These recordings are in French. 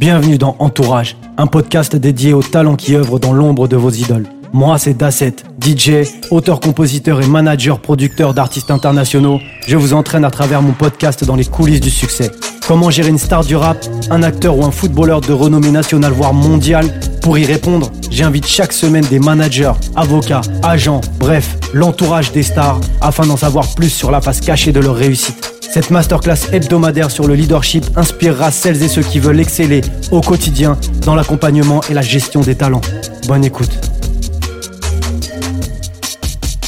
Bienvenue dans Entourage, un podcast dédié aux talents qui œuvrent dans l'ombre de vos idoles. Moi, c'est Dasset, DJ, auteur-compositeur et manager-producteur d'artistes internationaux. Je vous entraîne à travers mon podcast dans les coulisses du succès. Comment gérer une star du rap, un acteur ou un footballeur de renommée nationale voire mondiale? Pour y répondre, j'invite chaque semaine des managers, avocats, agents, bref, l'entourage des stars afin d'en savoir plus sur la face cachée de leur réussite. Cette masterclass hebdomadaire sur le leadership inspirera celles et ceux qui veulent exceller au quotidien dans l'accompagnement et la gestion des talents. Bonne écoute.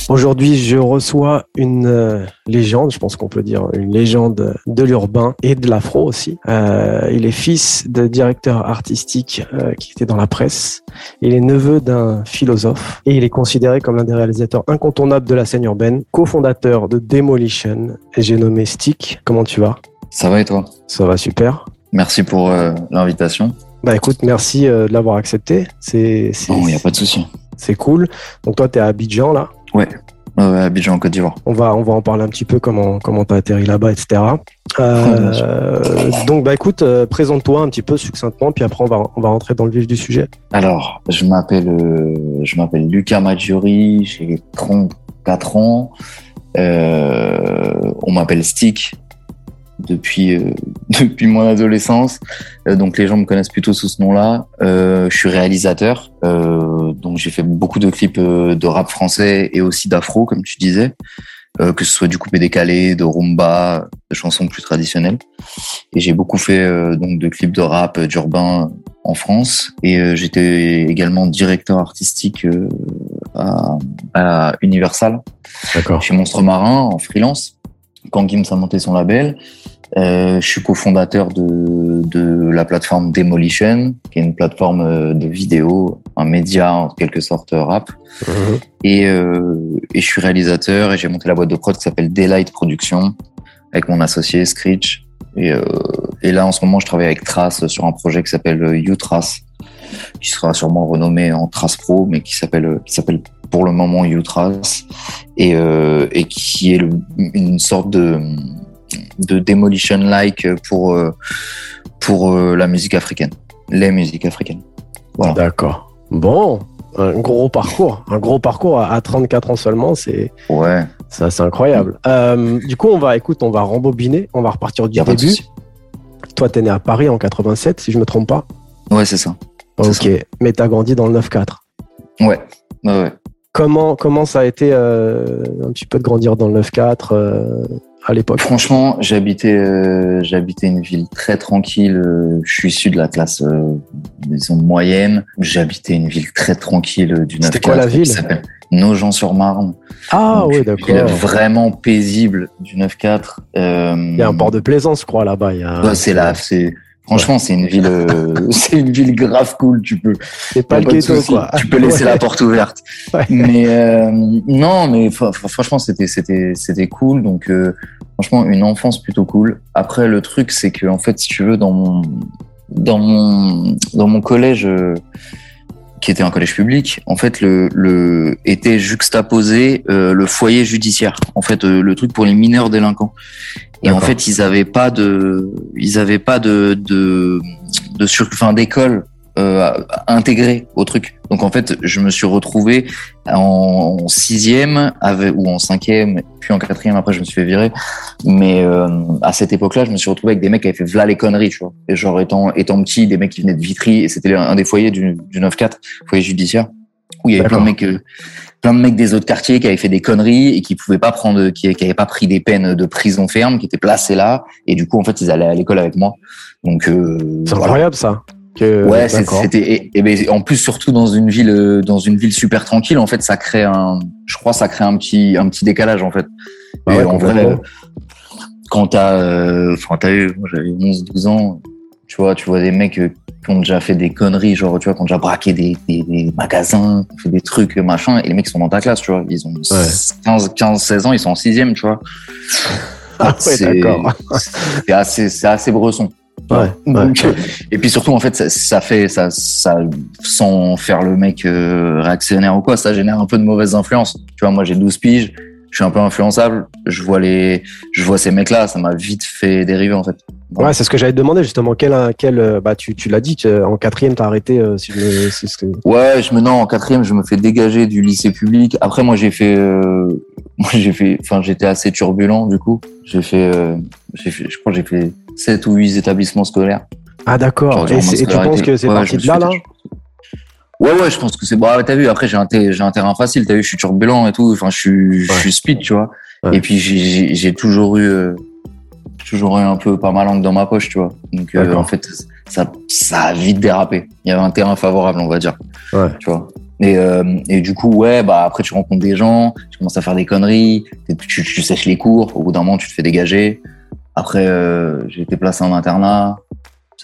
Aujourd'hui, je reçois une euh, légende, je pense qu'on peut dire une légende de l'urbain et de l'afro aussi. Euh, il est fils de directeur artistique euh, qui était dans la presse. Il est neveu d'un philosophe et il est considéré comme l'un des réalisateurs incontournables de la scène urbaine, cofondateur de Demolition. Et j'ai nommé Stick. Comment tu vas? Ça va et toi? Ça va super. Merci pour l'invitation. Bah écoute, merci de l'avoir accepté. C'est, il n'y a pas de souci. C'est cool. Donc toi, tu es à Abidjan là? Ouais. Abidjan, Côte d'Ivoire. On va, on va en parler un petit peu comment comment t'as atterri là-bas, etc. Euh, donc bah écoute, euh, présente-toi un petit peu succinctement, puis après on va on va rentrer dans le vif du sujet. Alors, je m'appelle euh, je m'appelle Lucas Maggiori, j'ai 34 ans. on m'appelle Stick depuis euh, depuis mon adolescence. Euh, donc les gens me connaissent plutôt sous ce nom-là. Euh, je suis réalisateur, donc j'ai fait beaucoup de clips de rap français et aussi d'afro, comme tu disais, que ce soit du coupé décalé, de rumba, de chansons plus traditionnelles. Et j'ai beaucoup fait donc de clips de rap, d'urbain en France. Et j'étais également directeur artistique à, à Universal, chez Monstre Marin en freelance quand Gims a monté son label. Euh, je suis cofondateur de, de la plateforme Demolition, qui est une plateforme euh, de vidéo, un média en quelque sorte rap. Mhm. Et, euh, et, je suis réalisateur et j'ai monté la boîte de prod qui s'appelle Daylight Production avec mon associé Screech. Et, euh, et, là, en ce moment, je travaille avec Trace sur un projet qui s'appelle U-Trace, qui sera sûrement renommé en Trace Pro, mais qui s'appelle qui s'appelle pour le moment U-Trace et, euh, et qui est le, une sorte de de demolition-like pour, euh, pour euh, la musique africaine, les musiques africaines. Voilà. D'accord. Bon, un gros parcours, un gros parcours à 34 ans seulement, c'est ouais, ça c'est incroyable. Euh, du coup, on va, écoute, on va rembobiner, on va repartir du début. Toi, t'es né à Paris en 87, si je me trompe pas. Ouais, c'est ça. Ok, ça. mais t'as grandi dans le 9-4. Ouais. ouais, ouais. Comment, comment ça a été un petit peu de grandir dans le 9-4 à l'époque Franchement, j'habitais euh, j'habitais une ville très tranquille. Euh, je suis issu de la classe euh, disons moyenne. J'habitais une ville très tranquille du 9 C'était quoi la ville? Nogent-sur-Marne. Ah oui, d'accord. Vraiment paisible du 9-4. Euh, il y a un port de plaisance, je crois, là-bas. Ouais, c'est là, c'est Franchement, c'est une ville, euh, c'est une ville grave cool. Tu peux, c'est pas le ghetto, quoi. Tu peux laisser la porte ouverte. Ouais. Mais euh, non, mais franchement, c'était, c'était, c'était cool. Donc, euh, franchement, une enfance plutôt cool. Après, le truc, c'est que en fait, si tu veux, dans mon, dans mon, dans mon collège, euh, qui était un collège public, en fait, le, le était juxtaposé euh, le foyer judiciaire. En fait, le truc pour les mineurs délinquants. Et en fait, ils avaient pas de, ils avaient pas de de de sur, enfin d'école euh, intégrée au truc. Donc en fait, je me suis retrouvé en sixième avec, ou en cinquième, puis en quatrième. Après, je me suis fait virer. Mais euh, à cette époque-là, je me suis retrouvé avec des mecs qui avaient fait v'là les conneries, tu vois. Et genre étant étant petit, des mecs qui venaient de Vitry, et c'était un des foyers du, du 9-4, foyer judiciaire, où il y avait plein de mecs. Euh, plein de mecs des autres quartiers qui avaient fait des conneries et qui pouvaient pas prendre, qui, qui avaient pas pris des peines de prison ferme, qui étaient placés là. Et du coup, en fait, ils allaient à l'école avec moi. Donc, euh, c'est voilà. incroyable ça. Que, ouais, c'était et, et, ben, en plus surtout dans une ville dans une ville super tranquille en fait ça crée un je crois ça crée un petit un petit décalage en fait. Ah ouais, en vrai quand t'as euh, enfin t'as eu j'avais 11 12 ans tu vois tu vois des mecs euh, qui ont déjà fait des conneries, genre, tu vois, qui ont déjà braqué des, des, des magasins, fait des trucs, machin, et les mecs sont dans ta classe, tu vois. Ils ont ouais. 15, 15, 16 ans, ils sont en sixième, tu vois. Ah ouais. C'est assez, c'est assez bresson. Ouais, Donc, ouais. Et puis surtout, en fait, ça, ça, fait, ça, ça, sans faire le mec euh, réactionnaire ou quoi, ça génère un peu de mauvaise influence. Tu vois, moi, j'ai 12 piges, je suis un peu influençable, je vois les, je vois ces mecs-là, ça m'a vite fait dériver, en fait. Ouais, c'est ce que j'allais te demander justement. Quel, quel, bah, tu, tu l'as dit, en quatrième, t'as arrêté. Euh, si je ce Ouais, je me non, en quatrième, je me fais dégager du lycée public. Après, moi, j'ai fait, euh, moi, j'ai fait, enfin, j'étais assez turbulent du coup. J'ai fait, euh, j'ai fait, je crois, que j'ai fait sept ou huit établissements scolaires. Ah d'accord. Et, tu penses que c'est parti de là, là Ouais, ouais, je pense que c'est. Bah, t'as vu, après, j'ai un, j'ai un terrain facile. T'as vu, je suis turbulent et tout. Enfin, je suis, je suis speed, tu vois. Et puis, j'ai toujours eu toujours eu un peu pas ma langue dans ma poche, tu vois. Donc euh, en fait, ça, ça a vite dérapé. Il y avait un terrain favorable, on va dire. Ouais. Tu vois. Et, euh, et du coup, ouais, bah après tu rencontres des gens, tu commences à faire des conneries, tu, tu, sèches les cours. Au bout d'un moment, tu te fais dégager. Après, euh, j'ai été placé en internat.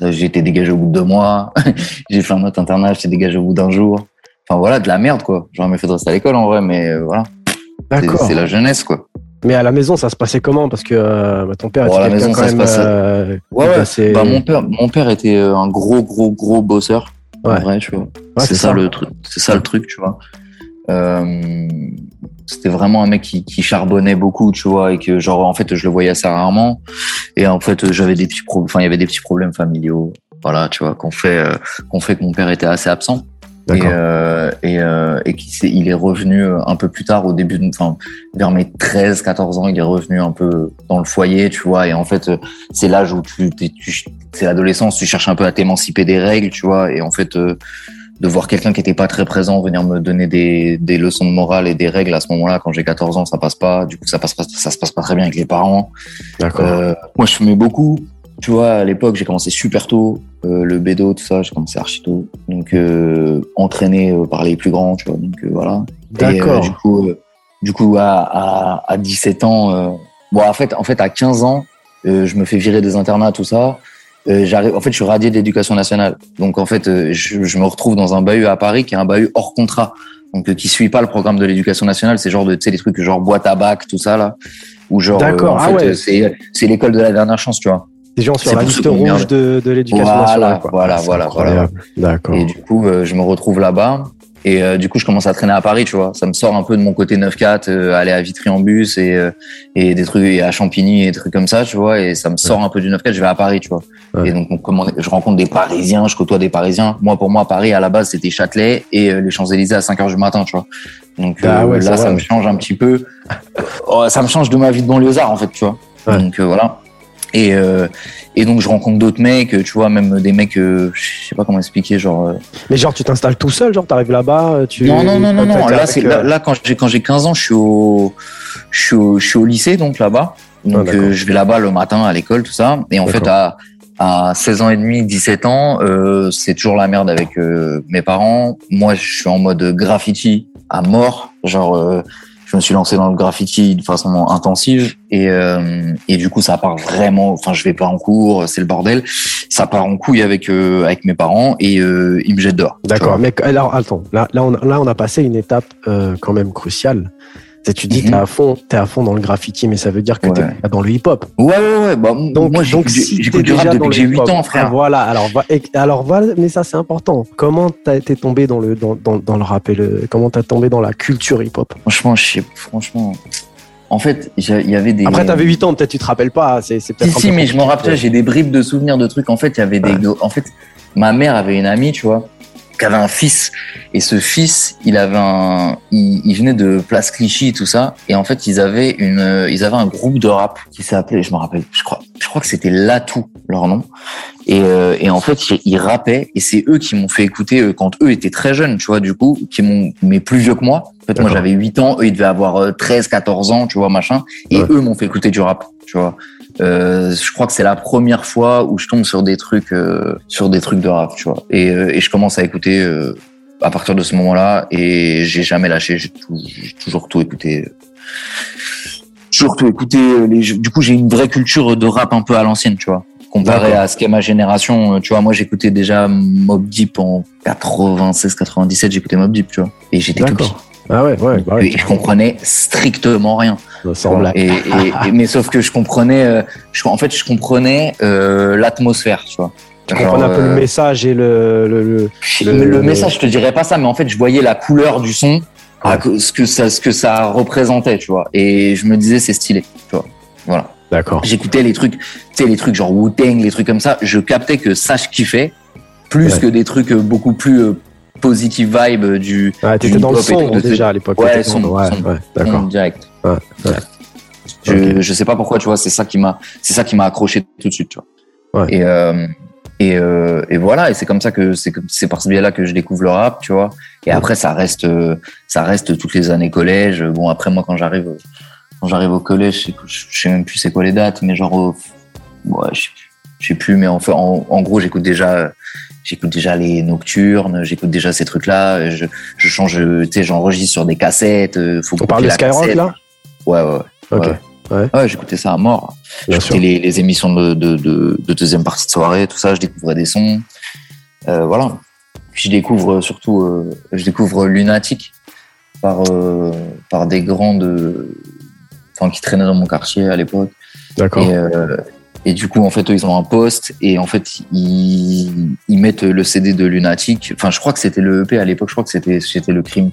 J'ai été dégagé au bout de deux mois. j'ai fait un autre internat, j'étais dégagé au bout d'un jour. Enfin voilà, de la merde quoi. J'aurais mieux fait de rester à l'école en vrai, mais euh, voilà. D'accord. C'est la jeunesse quoi. Mais à la maison, ça se passait comment? Parce que euh, bah, ton père était à la maison, ça se passait. Euh, ouais, ouais. Bah, mon père, mon père était euh, un gros, gros, gros bosseur. Ouais. En vrai, tu vois. c'est ça, le truc. C'est ça le truc, tu vois. Euh, c'était vraiment un mec qui, qui, charbonnait beaucoup, tu vois, et que genre en fait je le voyais assez rarement. Et en fait j'avais des petits problèmes, enfin il y avait des petits problèmes familiaux, voilà, tu vois, qu'on fait, qu'on fait que mon père était assez absent. Et, euh, et, euh, et il est revenu euh, un peu plus tard au début enfin vers mes 13 14 ans il est revenu un peu dans le foyer tu vois. Et en fait euh, c'est l'âge où tu, tu c'est l'adolescence tu cherches un peu à t'émanciper des règles tu vois. Et en fait euh, de voir quelqu'un qui était pas très présent venir me donner des, des leçons de morale et des règles à ce moment-là quand j'ai 14 ans ça passe pas du coup ça passe pas ça se passe pas très bien avec les parents euh, moi je fumais beaucoup tu vois, à l'époque, j'ai commencé super tôt, euh, le bédo, tout ça, j'ai commencé archi tôt. Donc, euh, entraîné euh, par les plus grands, tu vois. Donc, euh, voilà. D'accord. du coup, du coup, à, à, à 17 ans, bon, en fait, en fait, à 15 ans, je me fais virer des internats, tout ça. J'arrive, en fait, je suis radié d'éducation nationale. Donc, en fait, je, je, me retrouve dans un bahut à Paris qui est un bahut hors contrat. Donc, qui suit pas le programme de l'éducation nationale. C'est genre de, tu sais, des trucs genre boîte à bac, tout ça, là. Ou genre, D'accord. en ah ouais. c'est, c'est l'école de la dernière chance, tu vois des gens sur la liste rouge de, de l'éducation voilà, nationale. Quoi. Voilà, voilà, voilà. D'accord. Et du coup, euh, je me retrouve là-bas. Et euh, du coup, je commence à traîner à Paris, tu vois. Ça me sort un peu de mon côté 9-4, euh, aller à Vitry en bus et, euh, et des trucs et à Champigny et des trucs comme ça, tu vois. Et ça me sort un peu du 9-4, je vais à Paris, tu vois. Et donc, on commande, je rencontre des Parisiens, je côtoie des Parisiens. Moi, pour moi, Paris, à la base, c'était Châtelet et les Champs-Élysées à 5 heures du matin, tu vois. Donc ah ouais, là, ça, me change un petit peu. Oh, ça me change de ma vie de banlieusard, en fait, tu vois. Donc voilà. Et, euh, et donc je rencontre d'autres mecs, tu vois, même des mecs, euh, je sais pas comment expliquer, genre. Euh, Mais genre tu t'installes tout seul, genre t'arrives là-bas, tu. Non non non non non. Là c'est là, là, quand j'ai quand j'ai 15 ans, je suis au je suis au, je suis au lycée donc là-bas. Donc ah, je vais là-bas le matin à l'école tout ça. Et en fait à à 16 ans et demi, 17 ans, euh, c'est toujours la merde avec mes parents. Moi, je suis en mode graffiti à mort, genre je me suis lancé dans le graffiti de façon intensive et euh, et du coup ça part vraiment enfin je vais pas en cours c'est le bordel. Ça part en couille avec euh, avec mes parents et euh, ils me jettent dehors d'accord mais alors attends là là on là on a passé une étape euh, quand même cruciale tu dis, t'es mhm. à fond, t'es à fond dans le graffiti, mais ça veut dire que t'es dans le hip-hop. Ouais, ouais, ouais. Bah, donc, moi, j'écoute du rap depuis que j'ai 8 ans, frère. Voilà. Alors, alors, voilà, mais ça, c'est important. Comment t'as été tombé dans le, dans, dans, dans le rap et le, comment t'as tombé dans la culture hip-hop? Franchement, je sais, franchement. En fait, il y avait des. Après, t'avais 8 ans, peut-être tu te rappelles pas. C'est peut-être. Si, si, mais je m'en rappelle. J'ai des bribes de souvenirs de trucs. En fait, il y avait des. En fait, ma mère avait une amie, tu vois qui avait un fils. Et ce fils il avait un il, il, venait de Place Clichy tout ça. Et en fait ils avaient une ils avaient un groupe de rap qui s'appelait je me rappelle je crois je crois que c'était Latou leur nom. Et, euh, et en fait ils rappaient. Et c'est eux qui m'ont fait écouter euh, quand eux étaient très jeunes tu vois du coup qui m'ont mais plus vieux que moi. En fait moi j'avais 8 ans eux ils devaient avoir 13 euh, 14 ans tu vois machin. Et eux m'ont fait écouter du rap tu vois euh, je crois que c'est la première fois où je tombe sur des trucs, euh, sur des trucs de rap, tu vois. Et, euh, et je commence à écouter à partir de ce moment-là, et j'ai jamais lâché. J'ai toujours tout écouté. Toujours tout écouté. Les, du coup, j'ai une vraie culture de rap un peu à l'ancienne, tu vois. Comparé à ce qu'est ma génération, tu vois, moi j'écoutais déjà Mob Deep en 96-97, j'écoutais Mob Deep, tu vois. Et j'étais tout petit. Ah ouais, ouais, bah Et je comprenais strictement rien. Et, et, mais sauf que je comprenais, euh, je, en fait, je comprenais euh, l'atmosphère, tu vois. Tu comprenais un peu le euh, message et le le, le, le, message, je te dirais pas ça, mais en fait, je voyais la couleur du son, ce que ça, ce que ça représentait, tu vois. Et je me disais, c'est stylé, tu vois. Voilà. D'accord. J'écoutais les trucs, tu sais, les trucs genre Wu-Tang, les trucs comme ça. Je captais que ça, je kiffais. Plus que des trucs beaucoup plus positive vibe du. Ouais, t'étais dans le son déjà à l'époque. Ouais, son, ouais, ouais, d'accord. Direct. Ouais, je, je sais pas pourquoi, tu vois, c'est ça qui m'a, c'est ça qui m'a accroché tout de suite, tu vois. Et, euh, et, euh, et voilà, et c'est comme ça que c'est c'est par ce biais-là que je découvre le rap, tu vois. Et après, ça reste, ça reste toutes les années collège. Bon, après moi, quand j'arrive, quand j'arrive au collège, je sais même plus c'est quoi les dates, mais genre, ouais, je sais plus, je sais plus, mais en, en, en gros, j'écoute déjà j'écoute déjà les nocturnes, j'écoute déjà ces trucs-là. Je, je change, tu sais, j'enregistre sur des cassettes. Euh, faut On parle de Skyrock là? Ouais, ouais. Ok. Ouais, ouais. j'écoutais ça à mort. J'écoutais les, les, émissions de, de, de, de, deuxième partie de soirée, tout ça. Je découvrais des sons. Euh, voilà. Puis je découvre surtout, euh, je découvre Lunatic par euh, par des grandes, enfin qui traînaient dans mon quartier à l'époque. D'accord. Et, et du coup, en fait, eux, ils ont un poste et en fait, ils, ils mettent le CD de Lunatic. Enfin, je crois que c'était le EP à l'époque. Je crois que c'était le Crime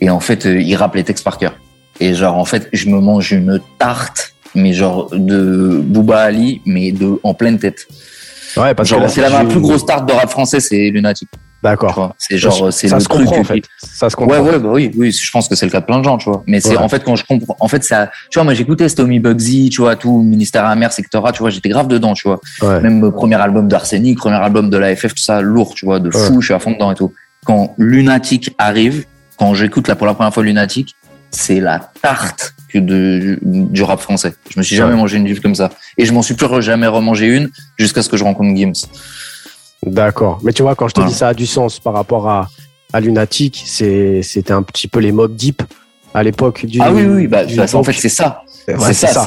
Et en fait, ils rappent les textes par cœur. Et genre, en fait, je me mange une tarte, mais genre de Booba Ali, mais de en pleine tête. Ouais, parce que c'est la plus grosse tarte de rap français, c'est Lunatic. D'accord. C'est genre, c'est le se truc comprend, en fait. Ça se comprend. Ouais, ouais, bah oui, oui. Je pense que c'est le cas de plein de gens, tu vois. Mais c'est en fait quand je comprends, en fait ça, tu vois, moi j'écoutais Stomy Bugsy, tu vois, tout Ministère Amer, Sectora, tu vois, j'étais grave dedans, tu vois. Même le premier album d'Arsenic, premier album de la FF, tout ça, lourd, tu vois, de fou, je suis à fond dedans et tout. Quand Lunatic arrive, quand j'écoute là pour la première fois Lunatic, c'est la tarte que de, du rap français. Je me suis jamais mangé une gifle comme ça. Et je m'en suis plus jamais remangé une jusqu'à ce que je rencontre Gims. D'accord. Mais tu vois, quand je te dis ça a du sens par rapport à, à Lunatic, c'était un petit peu les mob deep à l'époque du. Ah oui, oui, bah, en fait, c'est ça. c'est ça.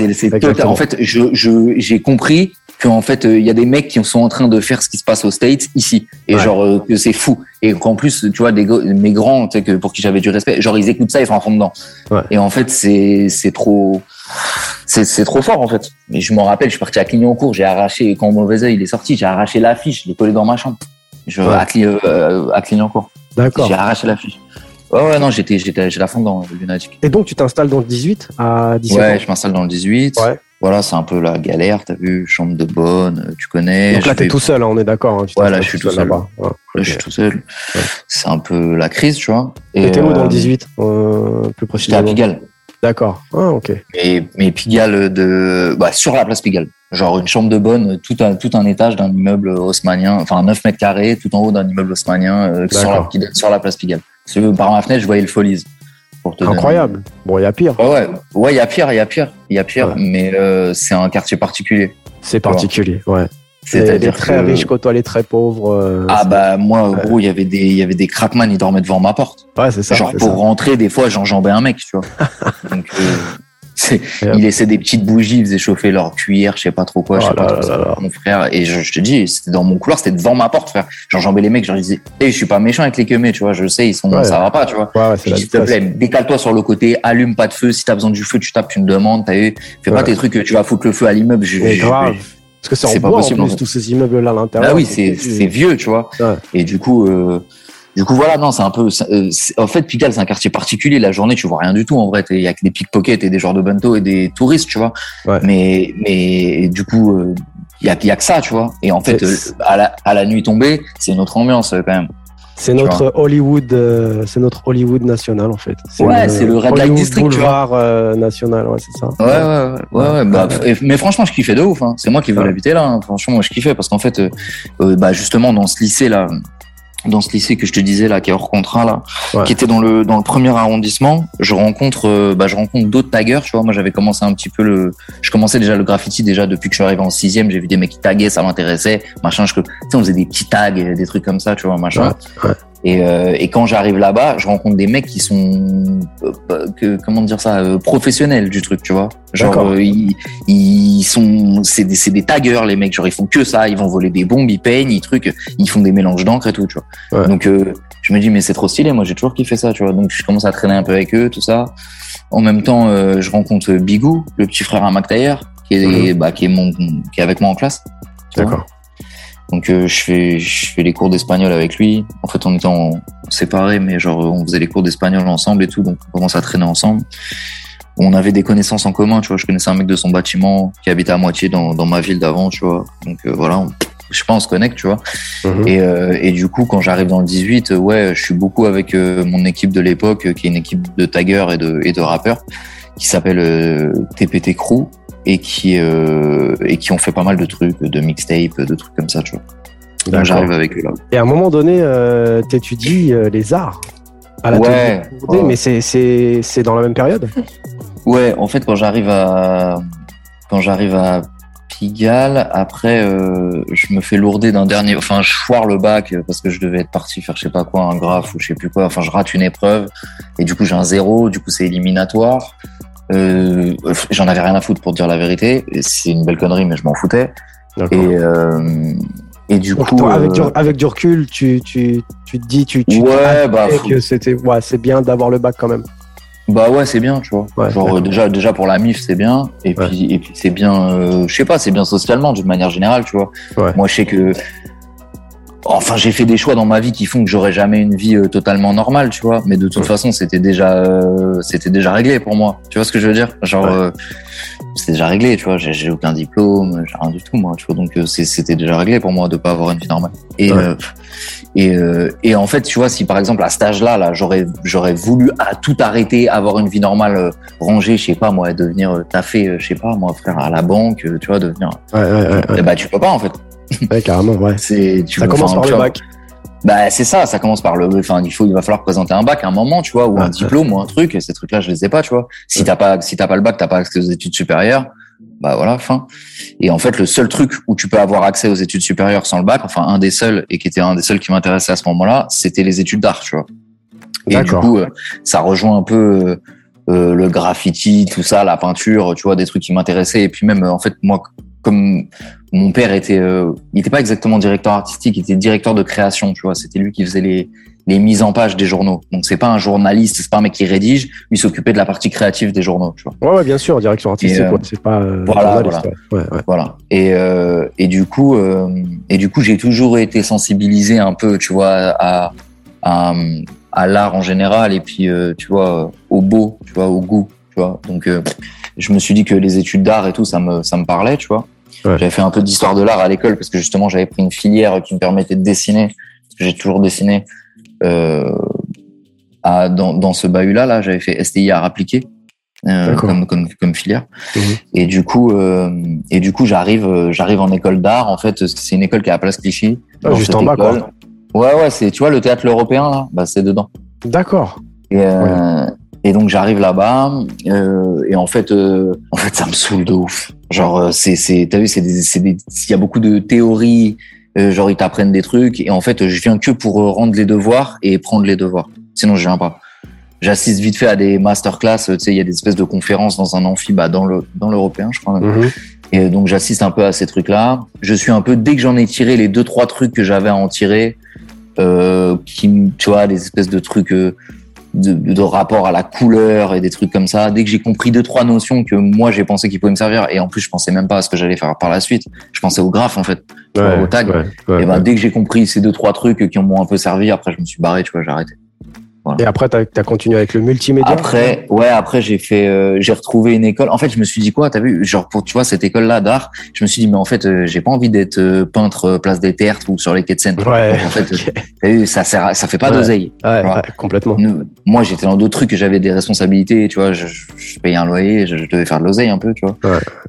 En fait, je, j'ai compris qu'en fait, il y a des mecs qui sont en train de faire ce qui se passe aux States ici. Et genre, euh, que c'est fou. Et qu'en plus, tu vois, des mes grands, tu sais, que pour qui j'avais du respect, genre, ils écoutent ça, ils font un fond dedans. Et en fait, c'est, c'est trop, c'est trop fort en fait. Mais je me rappelle, je suis parti à Clignancourt, j'ai arraché quand Mauvais Oeil il est sorti, j'ai arraché l'affiche, je l'ai collé dans ma chambre. Je, à, euh, à Clignancourt. D'accord. J'ai arraché l'affiche. Ouais, ouais, non, j'étais, j'étais, j'ai la fond dans le lunatique. Et donc, tu t'installes dans le 18 à 17 Ouais, je m'installe dans le 18. Ouais. Voilà, c'est un peu la galère, t'as vu, chambre de bonne, tu connais. Donc là, t'es tout seul, hein, on est d'accord. Hein, ouais, là, je suis tout seul. Là-bas. là, je suis tout seul. C'est un peu la crise, tu vois. T'es où dans le 18 euh, Plus précisément. J'étais à Pigalle. D'accord. Ah, ok. Et, mais Pigalle de, bah, sur la place Pigalle. Genre une chambre de bonne, tout un, tout un étage d'un immeuble haussmanien, enfin 9 mètres carrés, tout en haut d'un immeuble haussmanien, euh, sur, la, sur la place Pigalle. Par ma fenêtre, je voyais le Folies. Incroyable. Bon, il y a pire. Ouais, ouais, il y a pire, il y a pire, il y a pire, mais euh, c'est un quartier particulier. C'est particulier, ouais. C'est-à-dire très riches côtoient les très pauvres. Euh, ah bah moi, gros, il y avait des, il y avait des crackman, ils dormaient devant ma porte. Ouais, c'est ça. Genre pour rentrer, des fois, j'enjambais un mec, tu vois. Donc, euh, il laissait des petites bougies, il faisait chauffer leur cuillère, je sais pas trop quoi, je sais oh pas trop mon frère. Et je, te dis, c'était dans mon couloir, c'était devant ma porte, frère. J'enjambais les mecs, je leur disais, hey, je suis pas méchant avec les queumés, tu vois, je sais, ils sont, ça va pas, tu vois. Ouais, s'il te plaît, décale-toi sur le côté, allume pas de feu, si t'as besoin du feu, tu tapes, tu me demandes, t'as eu, fais pas tes trucs, tu vas foutre le feu à l'immeuble. grave. Parce que c'est en bois, possible, en plus, tous ces immeubles-là à l'intérieur. Ah oui, c'est vieux, tu vois. Et du coup, euh, du coup, voilà, non, c'est un peu. Euh, en fait, Pigalle, c'est un quartier particulier. La journée, tu vois rien du tout. En vrai, il y a que des pickpockets et des joueurs de bento et des touristes, tu vois. Mais, mais du coup, il euh, y a, y a que ça, tu vois. Et en fait, euh, à la, à la nuit tombée, c'est une autre ambiance quand même. C'est notre Hollywood, c'est notre Hollywood national en fait. Ouais, c'est le Red Light District, Boulevard, national, ouais, c'est ça. Ouais, ouais, ouais. ouais, bah, mais franchement, je kiffais de ouf. Hein. C'est moi qui veux l'habiter là. Hein. Franchement, moi, je kiffais parce qu'en fait, bah, justement, dans ce lycée là, dans ce lycée que je te disais là, qui est hors contrat là, qui était dans le dans le premier arrondissement, je rencontre euh, bah je rencontre d'autres taggers, tu vois. Moi j'avais commencé un petit peu le, je commençais déjà le graffiti déjà depuis que je suis arrivé en sixième. J'ai vu des mecs qui taguaient, ça m'intéressait, machin. Je, tu sais, on faisait des petits tags, des trucs comme ça, tu vois, machin. Et, euh, et quand j'arrive là-bas, je rencontre des mecs qui sont, euh, que, comment dire ça, euh, professionnels du truc, tu vois. Genre, euh, ils, ils, sont, c'est des, c'est des taggers les mecs. Genre, ils font que ça. Ils vont voler des bombes, ils peignent, ils trucs, ils font des mélanges d'encre et tout, tu vois. Donc, je me dis mais c'est trop stylé. Moi, j'ai toujours kiffé ça, tu vois. Donc, je commence à traîner un peu avec eux, tout ça. En même temps, je rencontre Bigou, le petit frère à McTayer, qui est, mhm. bah, qui est mon, qui est avec moi en classe. D'accord. Donc euh, je fais je fais les cours d'espagnol avec lui. En fait, on était en séparés, mais genre on faisait les cours d'espagnol ensemble et tout, donc on commence à traîner ensemble. on avait des connaissances en commun, tu vois. Je connaissais un mec de son bâtiment qui habitait à moitié dans, dans ma ville d'avant, tu vois. Donc euh, voilà, je pense on connecte, tu vois. Mhm. Et, euh, et, du coup, quand j'arrive dans le 18, ouais, je suis beaucoup avec mon équipe de l'époque, qui est une équipe de taggers et de, et de rappeurs, qui s'appelle TPT Crew et qui et qui ont fait pas mal de trucs, de mixtape, de trucs comme ça, tu vois. Donc j'arrive avec eux là. Et à un moment donné, euh, t'étudies les arts à la ouais, mais c'est dans la même période? Ouais, en fait, quand j'arrive à quand j'arrive à Pigalle, après, euh, je me fais lourder d'un dernier. Enfin, je foire le bac parce que je devais être parti faire je sais pas quoi, un graphe ou je sais plus quoi. Enfin, je rate une épreuve et du coup j'ai un zéro. Du coup, c'est éliminatoire. Euh, J'en avais rien à foutre pour dire la vérité. C'est une belle connerie, mais je m'en foutais. Et, euh, et du coup, avec, du, euh, avec, du, recul, tu, tu, tu te dis, tu, tu ouais, bah, que c'était, ouais, c'est bien d'avoir le bac quand même. Bah ouais, c'est bien, tu vois. Genre déjà, déjà pour la MIF, c'est bien. Et puis, et puis c'est bien, euh, je sais pas, c'est bien socialement d'une manière générale, tu vois. Moi, je sais que Enfin, j'ai fait des choix dans ma vie qui font que j'aurai jamais une vie euh, totalement normale, tu vois. Mais de toute façon, c'était déjà, euh, c'était déjà réglé pour moi. Tu vois ce que je veux dire? Genre, euh, c'était déjà réglé, tu vois. J'ai aucun diplôme, j'ai rien du tout, moi. Tu vois, donc c'était déjà réglé pour moi de pas avoir une vie normale. Et et et en fait, tu vois, si par exemple à cet âge-là, là, j'aurais j'aurais voulu à tout arrêter, avoir une vie normale, rangée, je sais pas moi, devenir taffer, je sais pas moi, frère à la banque, tu vois, devenir. Ouais, ouais, ouais, eh bah, tu peux pas en fait. Ouais, carrément, ouais. C'est, tu ça commence par le bac. Bah, c'est ça, ça commence par le, enfin, il faut, il va falloir présenter un bac à un moment, tu vois, ou un diplôme, ou un truc, et ces trucs-là, je les ai pas, tu vois. Si t'as pas, si t'as pas le bac, t'as pas accès aux études supérieures, bah voilà, fin. Et en fait, le seul truc où tu peux avoir accès aux études supérieures sans le bac, enfin, un des seuls, et qui était un des seuls qui m'intéressait à ce moment-là, c'était les études d'art, tu vois. Et du coup, euh, ça rejoint un peu, euh, euh, le graffiti, tout ça, la peinture, tu vois, des trucs qui m'intéressaient. Et puis même, en fait, moi, comme mon père était, euh, il n'était pas exactement directeur artistique, il était directeur de création, tu vois. C'était lui qui faisait les, les mises en page des journaux. Donc c'est pas un journaliste, c'est pas un mec qui rédige, lui s'occupait de la partie créative des journaux, tu vois. Ouais, bien sûr, direction artistique, euh, c'est pas. Euh, voilà, voilà. Ouais, ouais. voilà. Et et du coup, et du coup, j'ai toujours été sensibilisé un peu, tu vois, à à, à l'art en général et puis tu vois au beau, tu vois, au goût, tu vois. Donc je me suis dit que les études d'art et tout, ça me, ça me parlait, tu vois. J'avais fait un peu d'histoire de l'art à l'école parce que justement, j'avais pris une filière qui me permettait de dessiner. J'ai toujours dessiné euh, à, dans, dans ce bahut-là. Là, j'avais fait STI art appliqué. Euh, comme, comme, comme filière mhm. et du coup euh, et du coup j'arrive euh, j'arrive en école d'art en fait c'est une école qui est à Place Clichy ah, juste en bas quoi ouais ouais c'est tu vois le théâtre européen là bah c'est dedans d'accord et, euh, et donc j'arrive là-bas euh, et en fait, euh, en fait, ça me saoule de ouf. Genre, euh, c'est, c'est, t'as vu, c'est des, c'est des, il y a beaucoup de théories. Euh, genre, ils t'apprennent des trucs et en fait, je viens que pour rendre les devoirs et prendre les devoirs. Sinon, je viens pas. J'assiste vite fait à des masterclass. Tu sais, il y a des espèces de conférences dans un amphi, bah, dans le, dans l'européen, je crois. Même. Mm-hmm. Et donc, j'assiste un peu à ces trucs-là. Je suis un peu dès que j'en ai tiré les deux trois trucs que j'avais à en tirer, euh, qui, tu vois, des espèces de trucs de, de, rapport à la couleur et des trucs comme ça. Dès que j'ai compris deux trois notions que moi j'ai pensé qu'ils pouvaient me servir et en plus je pensais même pas à ce que j'allais faire par la suite. Je pensais au graphe en fait, au tag. et ben dès que j'ai compris ces deux trois trucs qui m'ont un peu servi, après je me suis barré, tu vois, j'ai arrêté. Et après, tu as, continué avec le multimédia Après, ouais, après j'ai fait, euh, j'ai retrouvé une école. En fait, je me suis dit quoi T'as vu, genre pour tu vois cette école-là d'art, je me suis dit mais en fait, euh, j'ai pas envie d'être euh, peintre place des terres ou sur les quais de Seine. Ouais. En fait, vu, ça sert, ça fait pas d'oseille. Ouais, complètement. moi, j'étais dans d'autres trucs, j'avais des responsabilités, tu vois, je, je payais un loyer, je, devais faire de l'oseille un peu, tu vois.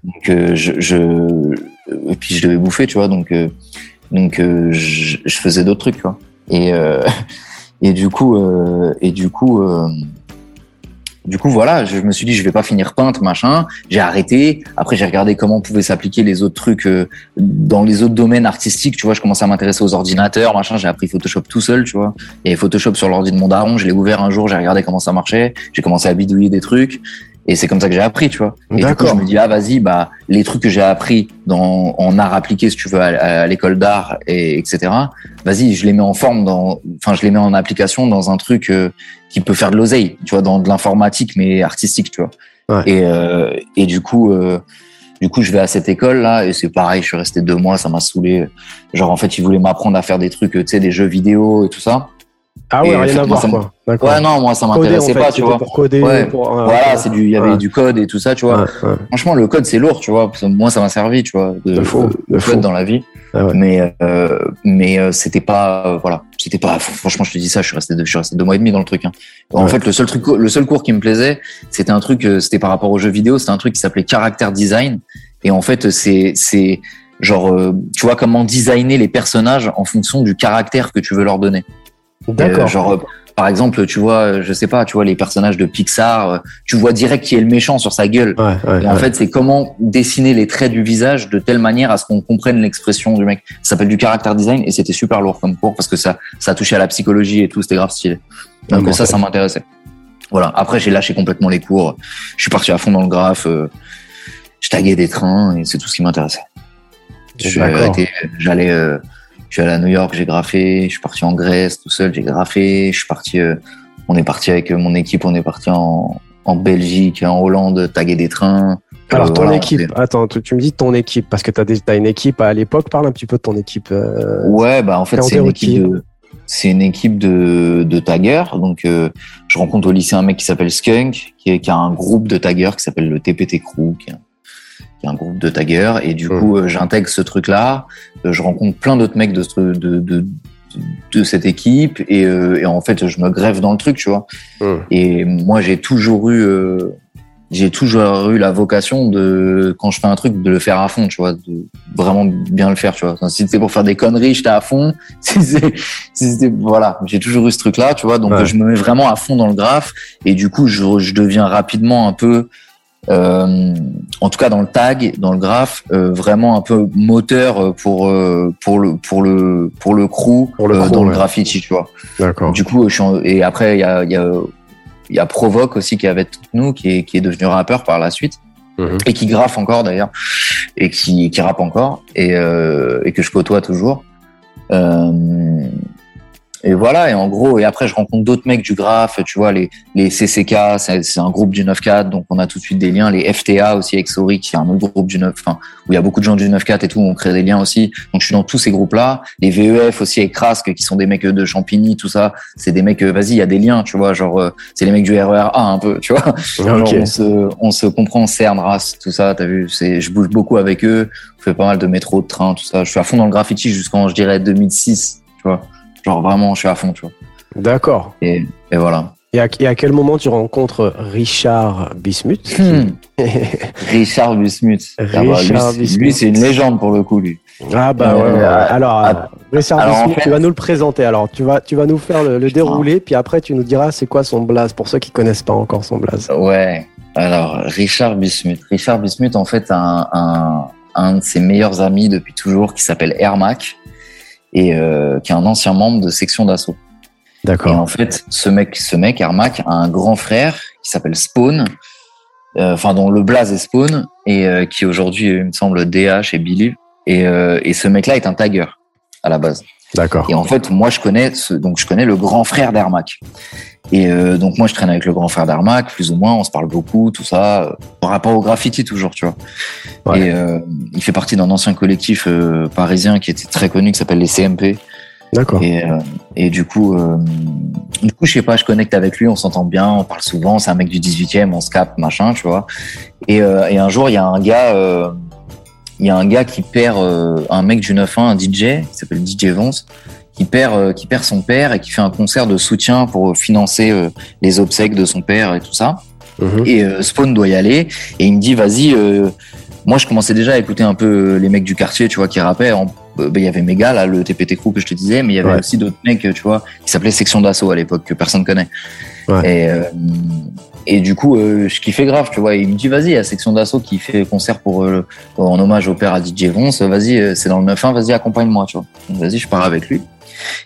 Donc je, je, et puis je devais bouffer, tu vois, donc donc je, je faisais d'autres trucs, tu vois. Et Et du coup, euh, et du coup, euh, du coup, voilà, je me suis dit, je vais pas finir peintre, machin. J'ai arrêté. Après, j'ai regardé comment pouvaient s'appliquer les autres trucs euh, dans les autres domaines artistiques. Tu vois, je commençais à m'intéresser aux ordinateurs, machin. J'ai appris Photoshop tout seul, tu vois. Avait Photoshop sur l'ordi de mon daron. Je l'ai ouvert un jour, j'ai regardé comment ça marchait. J'ai commencé à bidouiller des trucs. Et c'est comme ça que j'ai appris, tu vois. Et du coup, je me dis, ah, vas-y, bah, les trucs que j'ai appris dans, en art appliqué, si tu veux, à, l'école d'art, et etc. Vas-y, je les mets en forme dans, enfin, je les mets en application dans un truc euh, qui peut faire de l'oseille, tu vois, dans de l'informatique, mais artistique, tu vois. Ouais. Et, euh, et du coup, euh, du coup, je vais à cette école là, et c'est pareil, je suis resté deux mois, ça m'a saoulé. Genre, en fait, ils voulaient m'apprendre à faire des trucs, tu sais, des jeux vidéo et tout ça. Ah ouais, rien à voir, quoi. Ouais, non, moi, ça m'intéressait pas, tu vois. Pour coder, ouais. voilà, c'est du, il y avait du code et tout ça, tu vois. Franchement, le code, c'est lourd, tu vois. Moi, ça m'a servi, tu vois, de, de, code dans la vie. Ah mais, euh, mais euh, c'était pas, voilà, c'était pas, franchement, je te dis ça, je suis resté deux, je suis resté deux mois et demi dans le truc, hein. En fait, le seul truc, le seul cours qui me plaisait, c'était un truc, euh, c'était par rapport aux jeux vidéo, c'était un truc qui s'appelait Character Design. Et en fait, c'est, c'est, genre, euh, tu vois, comment designer les personnages en fonction du caractère que tu veux leur donner. D'accord. genre, par exemple, tu vois, je sais pas, tu vois les personnages de Pixar, tu vois direct qui est le méchant sur sa gueule. Ouais, et en fait, c'est comment dessiner les traits du visage de telle manière à ce qu'on comprenne l'expression du mec. Ça s'appelle du character design et c'était super lourd comme cours parce que ça, ça touchait à la psychologie et tout, c'était grave stylé. Donc ça, ça m'intéressait. Voilà. Après, j'ai lâché complètement les cours. Je suis parti à fond dans le graphe. Euh, je taguais des trains et c'est tout ce qui m'intéressait. J'allais, euh, je suis allé à New York, j'ai graffé. Je suis parti en Grèce tout seul, j'ai graffé. Je suis parti, euh, on est parti avec mon équipe, on est parti en, en Belgique, en Hollande, taguer des trains. Alors euh, ton équipe, attends, tu, me dis ton équipe parce que tu as, as, une équipe à l'époque. Parle un petit peu de ton équipe. ouais, bah en fait c'est une équipe de c'est une équipe de, de taggers. Donc, je rencontre au lycée un mec qui s'appelle Skunk, qui, est, qui, a un groupe de taggers qui s'appelle le TPT Crew, qui est, qui est un groupe de taggers. Et du coup, euh, j'intègre ce truc-là. Euh, je rencontre plein d'autres mecs de, de, de, de, cette équipe. Et, euh, et, en fait, je me greffe dans le truc, tu vois. Et moi, j'ai toujours eu... j'ai toujours eu la vocation de quand je fais un truc de le faire à fond tu vois de vraiment bien le faire tu vois si c'était pour faire des conneries j'étais à fond si c'était voilà j'ai toujours eu ce truc là tu vois donc je me mets vraiment à fond dans le graphe et du coup je, je deviens rapidement un peu euh, en tout cas dans le tag, dans le graphe, euh, vraiment un peu moteur pour euh, pour le pour le pour le crew, pour le dans le graffiti, tu vois. D'accord. Du coup, je suis et après il y a il y a il y a Provoque aussi qui est avec nous, qui est qui est devenu rappeur par la suite. Mhm. Et qui graffe encore d'ailleurs, et qui, qui rappe encore, et, et que je côtoie toujours. Euh, et voilà, et en gros, et après, je rencontre d'autres mecs du graphe, tu vois, les, les CCK, c'est un groupe du 9-4, donc on a tout de suite des liens. Les FTA aussi, avec Sori, qui est un autre groupe du 9, enfin, où il y a beaucoup de gens du 9-4 et tout, on crée des liens aussi. Donc je suis dans tous ces groupes-là. Les VEF aussi, avec Krask, qui sont des mecs de Champigny, tout ça. C'est des mecs, vas-y, il y a des liens, tu vois, genre, euh, c'est les mecs du RER A un peu, tu vois. on, se, on se comprend, CERN, RAS, tout ça, t'as vu, c'est, je bouge beaucoup avec eux, je fais pas mal de métro, de train, tout ça. Je suis à fond dans le graffiti jusqu'en, je dirais, 2006, tu vois. Genre vraiment, je suis à fond, tu vois. D'accord. Et, et, voilà. Et à, à, quel moment tu rencontres Richard Bismuth hmm. Richard Bismuth. Ah bah, Richard lui, lui c'est une légende pour le coup, lui. Ah bah ouais. Euh, alors, euh, Richard Bismuth, tu vas nous le présenter. Alors, tu vas, tu vas nous faire le, le déroulé, puis après, tu nous diras c'est quoi son blaze pour ceux qui connaissent pas encore son blaze. Ouais. Alors, Richard Bismuth. Richard Bismuth, en fait, a un, un, un de ses meilleurs amis depuis toujours qui s'appelle Ermac et euh, qui est un ancien membre de section d'assaut. D'accord. Et en fait, ce mec, ce mec, Ermac, a un grand frère qui s'appelle Spawn, euh, enfin dont le blaze est Spawn et euh, qui aujourd'hui, il me semble, DH et Billy. Et, euh, et ce mec-là est un tagger à la base. D'accord. Et en fait, moi, je connais, ce, donc je connais le grand frère d'Ermac. Et euh, donc moi, je traîne avec le grand frère d'Armac, plus ou moins, on se parle beaucoup, tout ça, euh, par rapport au graffiti toujours, tu vois. Et euh, il fait partie d'un ancien collectif euh, parisien qui était très connu, qui s'appelle les CMP. D'accord. Et, euh, et du coup, du coup, je sais pas, je connecte avec lui, on s'entend bien, on parle souvent. C'est un mec du 18e, on se capte, machin, tu vois. Et, et un jour, il y a un gars, il y a un gars qui perd un mec du 9-1, un DJ, qui s'appelle DJ Vance qui perd, euh, qui perd son père et qui fait un concert de soutien pour financer euh, les obsèques de son père et tout ça. Mhm. Et euh, Spawn doit y aller et il me dit vas-y. moi, je commençais déjà à écouter un peu les mecs du quartier, tu vois, qui rappaient. Ben, il y avait Mega, là, le TPT Crew que je te disais, mais il y avait aussi d'autres mecs, tu vois, qui s'appelaient Section d'Assaut à l'époque, que personne connaît. Et, et du coup, je kiffais grave, tu vois. il me dit, vas-y, il y a Section d'Assaut qui fait concert pour, en hommage au père à DJ Vance. Vas-y, c'est dans le 9-1, vas-y, accompagne-moi, tu vois. Vas-y, je pars avec lui.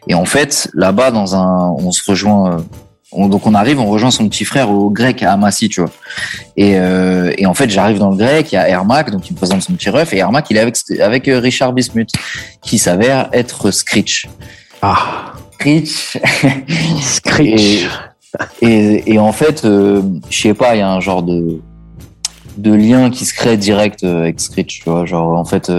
Et en fait, là-bas, dans un, on se rejoint. Euh, donc on arrive, on rejoint son petit frère au grec à Amassi, tu vois. Et, euh, et en fait, j'arrive dans le grec, il y a Ermac, donc il me présente son petit ref, et Ermac, il est avec, avec euh, Richard Bismuth, qui s'avère être Screech. Ah. Screech. Screech. Et, et, en fait, euh, je sais pas, il y a un genre de de lien qui se crée direct avec Screech, tu vois. Genre, en fait,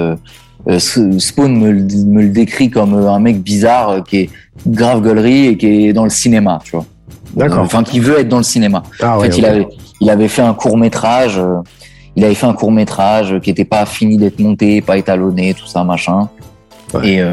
Spawn me, me, le décrit comme un mec bizarre qui est grave gueulerie et qui est dans le cinéma, tu vois. D'accord. Enfin, qui veut être dans le cinéma. Ah, en fait, il avait, il avait fait un court métrage. il avait fait un court métrage qui était pas fini d'être monté, pas étalonné, tout ça, machin. Ouais. Et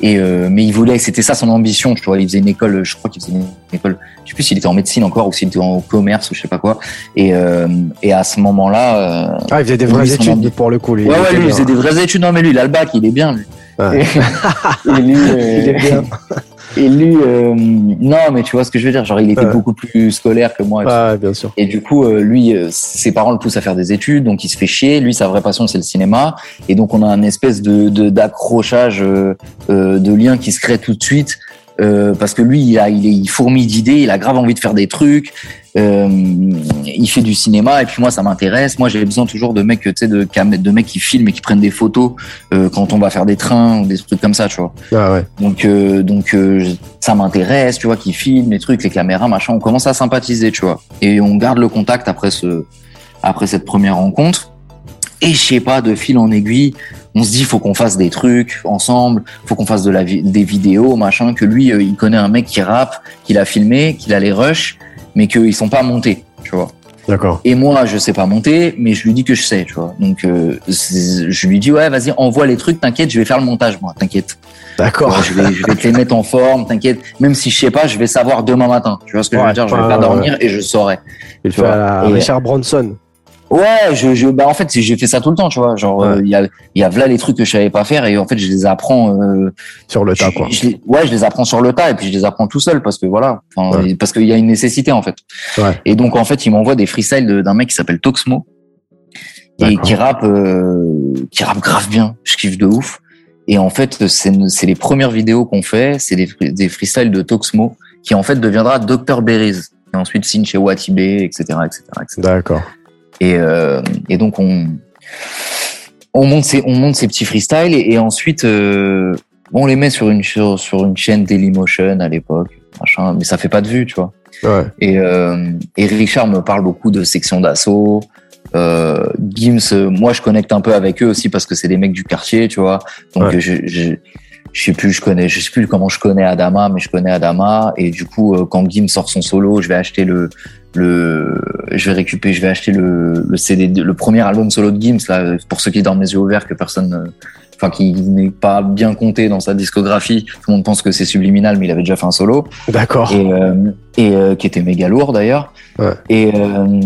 et euh, mais il voulait, c'était ça son ambition, tu vois. Il faisait une école, je crois qu'il faisait une école, je sais plus s'il était en médecine encore ou s'il était en commerce ou je sais pas quoi. Et euh, et à ce moment-là, euh, ah, il faisait des vraies études pour le coup. Lui, ouais, ouais, lui, il faisait des vraies études. Non, mais lui, il a le bac, il est bien. Lui. Ouais. et, lui, il est bien. Et lui, euh, non, mais tu vois ce que je veux dire. Genre, il était Ouais. beaucoup plus scolaire que moi. et Ouais, bien sûr. et du coup, euh, lui, euh, ses parents le poussent à faire des études, donc il se fait chier. Lui, sa vraie passion, c'est le cinéma. Et donc, on a un espèce de de- d'accrochage, euh, euh, de lien qui se crée tout de suite. Euh, parce que lui, il, a, il, est, il fourmille d'idées, il a grave envie de faire des trucs. Euh, il fait du cinéma et puis moi, ça m'intéresse. Moi, j'ai besoin toujours de mecs, tu sais, de, de mecs qui filment et qui prennent des photos euh, quand on va faire des trains ou des trucs comme ça, tu vois. Ah ouais. Donc, euh, donc ça m'intéresse, tu vois, qui filment les trucs, les caméras, machin. On commence à sympathiser, tu vois. Et on garde le contact après ce, après cette première rencontre. Et je sais pas, de fil en aiguille, on se dit faut qu'on fasse des trucs ensemble, faut qu'on fasse de la vi- des vidéos, machin. Que lui, euh, il connaît un mec qui rappe, qu'il a filmé, qu'il a les rushs, mais qu'ils sont pas montés, tu vois. D'accord. Et moi, je sais pas monter, mais je lui dis que je sais, tu vois. Donc, euh, je lui dis ouais, vas-y, envoie les trucs, t'inquiète, je vais faire le montage, moi, t'inquiète. D'accord. Ouais, je, vais, je vais te les mettre en forme, t'inquiète. Même si je sais pas, je vais savoir demain matin. Tu vois ce que je veux dire Je vais pas ouais, dormir et je saurai. Il tu vois. à la Et- Richard Bronson. Ouais, je, je, bah en fait, j'ai fait ça tout le temps, tu vois. Genre, euh, il y a, il y a là les trucs que je savais pas faire et en fait, je les apprends. Euh, Sur le tas, je- quoi. je ouais, je les apprends sur le tas et puis je les apprends tout seul parce que voilà, Ouais. parce qu'il y a une nécessité en fait. Ouais. Et donc en fait, il m'envoie des freestyles d'un mec qui s'appelle Toxmo et qui rappe, euh, qui rappe grave bien. Je kiffe de ouf. Et en fait, c'est c'est les premières vidéos qu'on fait, c'est des, des freestyles de Toxmo qui en fait deviendra Dr Berries et ensuite signe chez Watibé, etc., etc., etc. D'accord. Et, euh, et donc on on monte ces on monte ces petits freestyles et, et ensuite euh, on les met sur une sur, sur une chaîne Dailymotion à l'époque, machin, mais ça fait pas de vues, tu vois. Ouais. Et, euh, et Richard me parle beaucoup de section d'assaut. Euh, Gims, euh, moi je connecte un peu avec eux aussi parce que c'est des mecs du quartier, tu vois. Donc Ouais. je, je je sais plus, je connais, je sais plus comment je connais Adama, mais je connais Adama. Et du coup, euh, quand Gims sort son solo, je vais acheter le le, je vais récupérer, je vais acheter le, le CD, le premier album solo de Gims là. Pour ceux qui dorment les yeux ouverts, que personne, euh, enfin qui n'est pas bien compté dans sa discographie, tout le monde pense que c'est subliminal, mais il avait déjà fait un solo D'accord. et, euh, et euh, qui était méga lourd d'ailleurs. Ouais. Et, euh,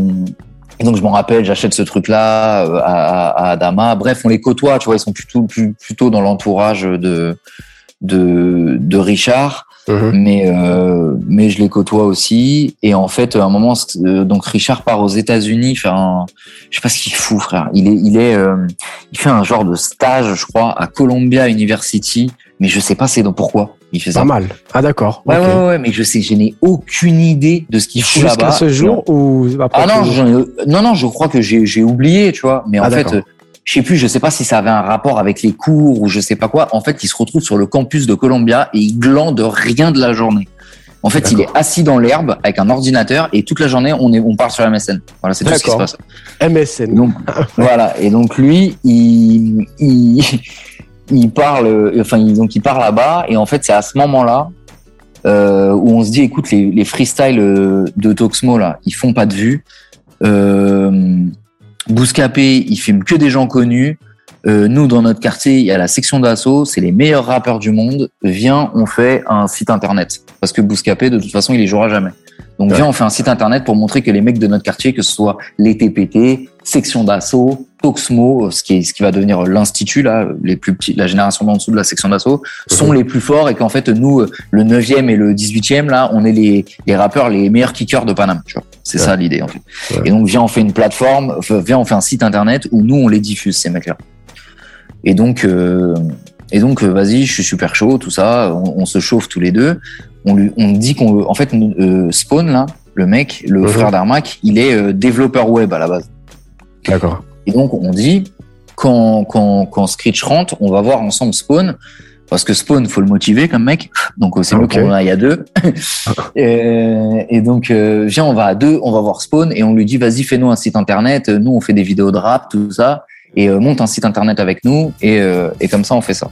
et donc je m'en rappelle, j'achète ce truc-là euh, à, à Adama. Bref, on les côtoie, tu vois, ils sont plutôt plus, plutôt dans l'entourage de de, de Richard, Mhm. mais euh, mais je les côtoie aussi. Et en fait, à un moment, euh, donc Richard part aux États-Unis faire un, je sais pas ce qu'il fout, frère. Il est il est euh, il fait un genre de stage, je crois, à Columbia University, mais je sais pas c'est dans pourquoi il fait ça. Pas mal. Ah d'accord. Ouais, ouais, ouais, mais je sais, je n'ai aucune idée de ce qu'il fout Jusqu'à là-bas. ce jour ou après Ah non, j'en ai- non, non, je crois que j'ai oublié, tu vois. Mais en Ah, fait, euh, je sais plus, je sais pas si ça avait un rapport avec les cours ou je sais pas quoi. En fait, il se retrouve sur le campus de Columbia et il glande rien de la journée. En fait, il est assis dans l'herbe avec un ordinateur et toute la journée, on est, on parle sur MSN. Voilà, c'est tout ce qui se passe. MSN. Donc voilà. Et donc lui, il, il, il parle, euh, enfin, donc il part là-bas. Et en fait, c'est à ce moment-là euh, où on se dit, écoute, les, les freestyles euh, de Toxmo là, ils font pas de vues. Euh, Bouscapé, il filme que des gens connus. Euh, nous, dans notre quartier, il y a la section d'assaut, c'est les meilleurs rappeurs du monde. Viens, on fait un site internet. Parce que Bouscapé, de toute façon, il les jouera jamais. Donc Ouais. viens, on fait un site internet pour montrer que les mecs de notre quartier, que ce soit les TPT, section d'assaut, Ce qui est, ce qui va devenir l'institut là, les plus petits, la génération d'en dessous de la section d'assaut, sont les plus forts et qu'en fait nous, le 9e et le 18e là, on est les, les rappeurs les meilleurs kickers de Paname. Tu vois, c'est Ouais. ça l'idée en fait. Ouais. Et donc viens, on fait une plateforme, viens, on fait un site internet où nous on les diffuse ces mecs là. Et donc euh, et donc euh, vas-y, je suis super chaud, tout ça, on, on se chauffe tous les deux. On lui, on dit qu'on, en fait, euh, Spawn là, le mec, le Mhm. frère d'Armac, il est euh, développeur web à la base. D'accord. Et donc, on dit, quand, quand, quand Screech rentre, on va voir ensemble Spawn, parce que Spawn, faut le motiver comme mec. Donc, euh, c'est mieux qu'on aille à deux. et, et donc, euh, viens, on va à deux, on va voir Spawn, et on lui dit, vas-y, fais-nous un site internet, nous, on fait des vidéos de rap, tout ça. et monte un site internet avec nous et, et comme ça on fait ça.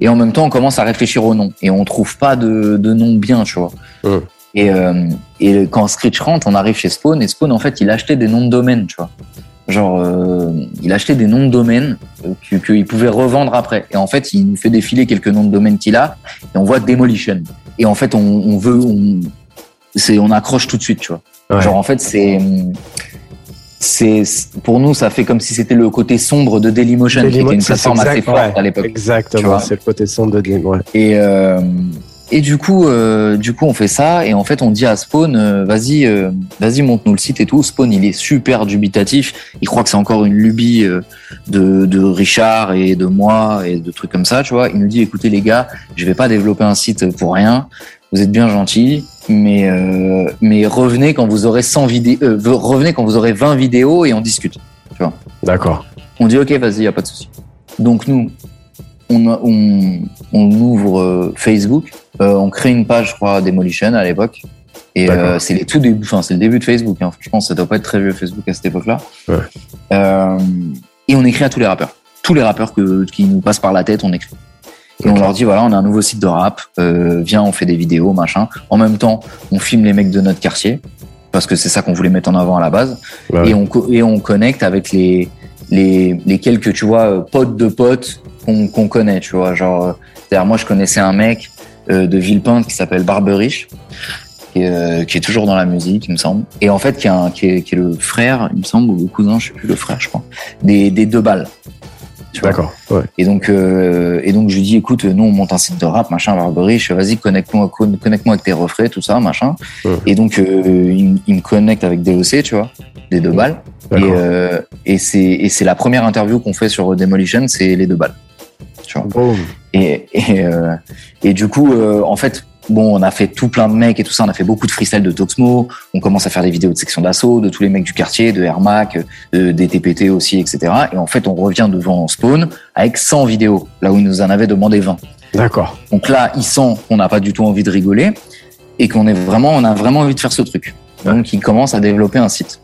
Et en même temps, on commence à réfléchir au nom et on trouve pas de, de nom bien, tu vois. Hum. Et, et quand Screech rentre, on arrive chez Spawn et Spawn en fait il achetait des noms de domaine, tu vois. Genre, euh, il achetait des noms de domaine euh, qu'il pouvait revendre après. Et en fait, il nous fait défiler quelques noms de domaine qu'il a et on voit Demolition. Et en fait, on, on veut, on, c'est, on accroche tout de suite, tu vois. Genre, en fait, c'est, c'est, pour nous, ça fait comme si c'était le côté sombre de Dailymotion, qui était une plateforme assez forte à l'époque. Exactement, c'est le côté sombre de Dailymotion. Et, euh, et du coup, euh, du coup, on fait ça et en fait, on dit à Spawn, euh, vas-y, euh, vas-y, monte-nous le site et tout. Spawn, il est super dubitatif. Il croit que c'est encore une lubie de, de Richard et de moi et de trucs comme ça, tu vois. Il nous dit, écoutez les gars, je vais pas développer un site pour rien. Vous êtes bien gentils, mais mais revenez quand vous aurez 100 vidéos, revenez quand vous aurez 20 vidéos et on discute. Tu vois. D'accord. On dit ok, vas-y, y a pas de souci. Donc nous, on, on, on ouvre Facebook euh, on crée une page, je crois, Demolition à l'époque. Et euh, c'est les tout début, enfin c'est le début de Facebook. Hein. Je pense que ça doit pas être très vieux Facebook à cette époque-là. Ouais. Euh, et on écrit à tous les rappeurs, tous les rappeurs que, qui nous passent par la tête, on écrit. Et on leur dit voilà, on a un nouveau site de rap, euh, viens, on fait des vidéos, machin. En même temps, on filme les mecs de notre quartier parce que c'est ça qu'on voulait mettre en avant à la base. Et on et on connecte avec les les, les quelques tu vois potes de potes qu'on connaît, tu vois. Genre, c'est-à-dire moi je connaissais un mec euh, de Villepinte qui s'appelle Barberich, qui est, euh, qui est, toujours dans la musique, il me semble. Et en fait, qui, est, qui, est, qui est le frère, il me semble, ou le cousin, je sais plus, le frère, je crois, des, des deux balles. D'accord. Ouais. Et donc, euh, et donc je lui dis, écoute, nous on monte un site de rap, machin, Barberich, vas-y, connecte-moi, connecte-moi avec tes refrains, tout ça, machin. Et donc, euh, il, il, me connecte avec DOC, tu vois, des deux balles. Et, euh, et c'est, et c'est la première interview qu'on fait sur Demolition, c'est les deux balles. Tu vois. Et, et, euh, et du coup, euh, en fait, bon, on a fait tout plein de mecs et tout ça. On a fait beaucoup de freestyle de Toxmo. On commence à faire des vidéos de section d'assaut, de tous les mecs du quartier, de Airmac, euh, des TPT aussi, etc. Et en fait, on revient devant Spawn avec 100 vidéos, là où il nous en avait demandé 20. D'accord. Donc là, il sent qu'on n'a pas du tout envie de rigoler et qu'on est vraiment, on a vraiment envie de faire ce truc. Donc, il commence à développer un site.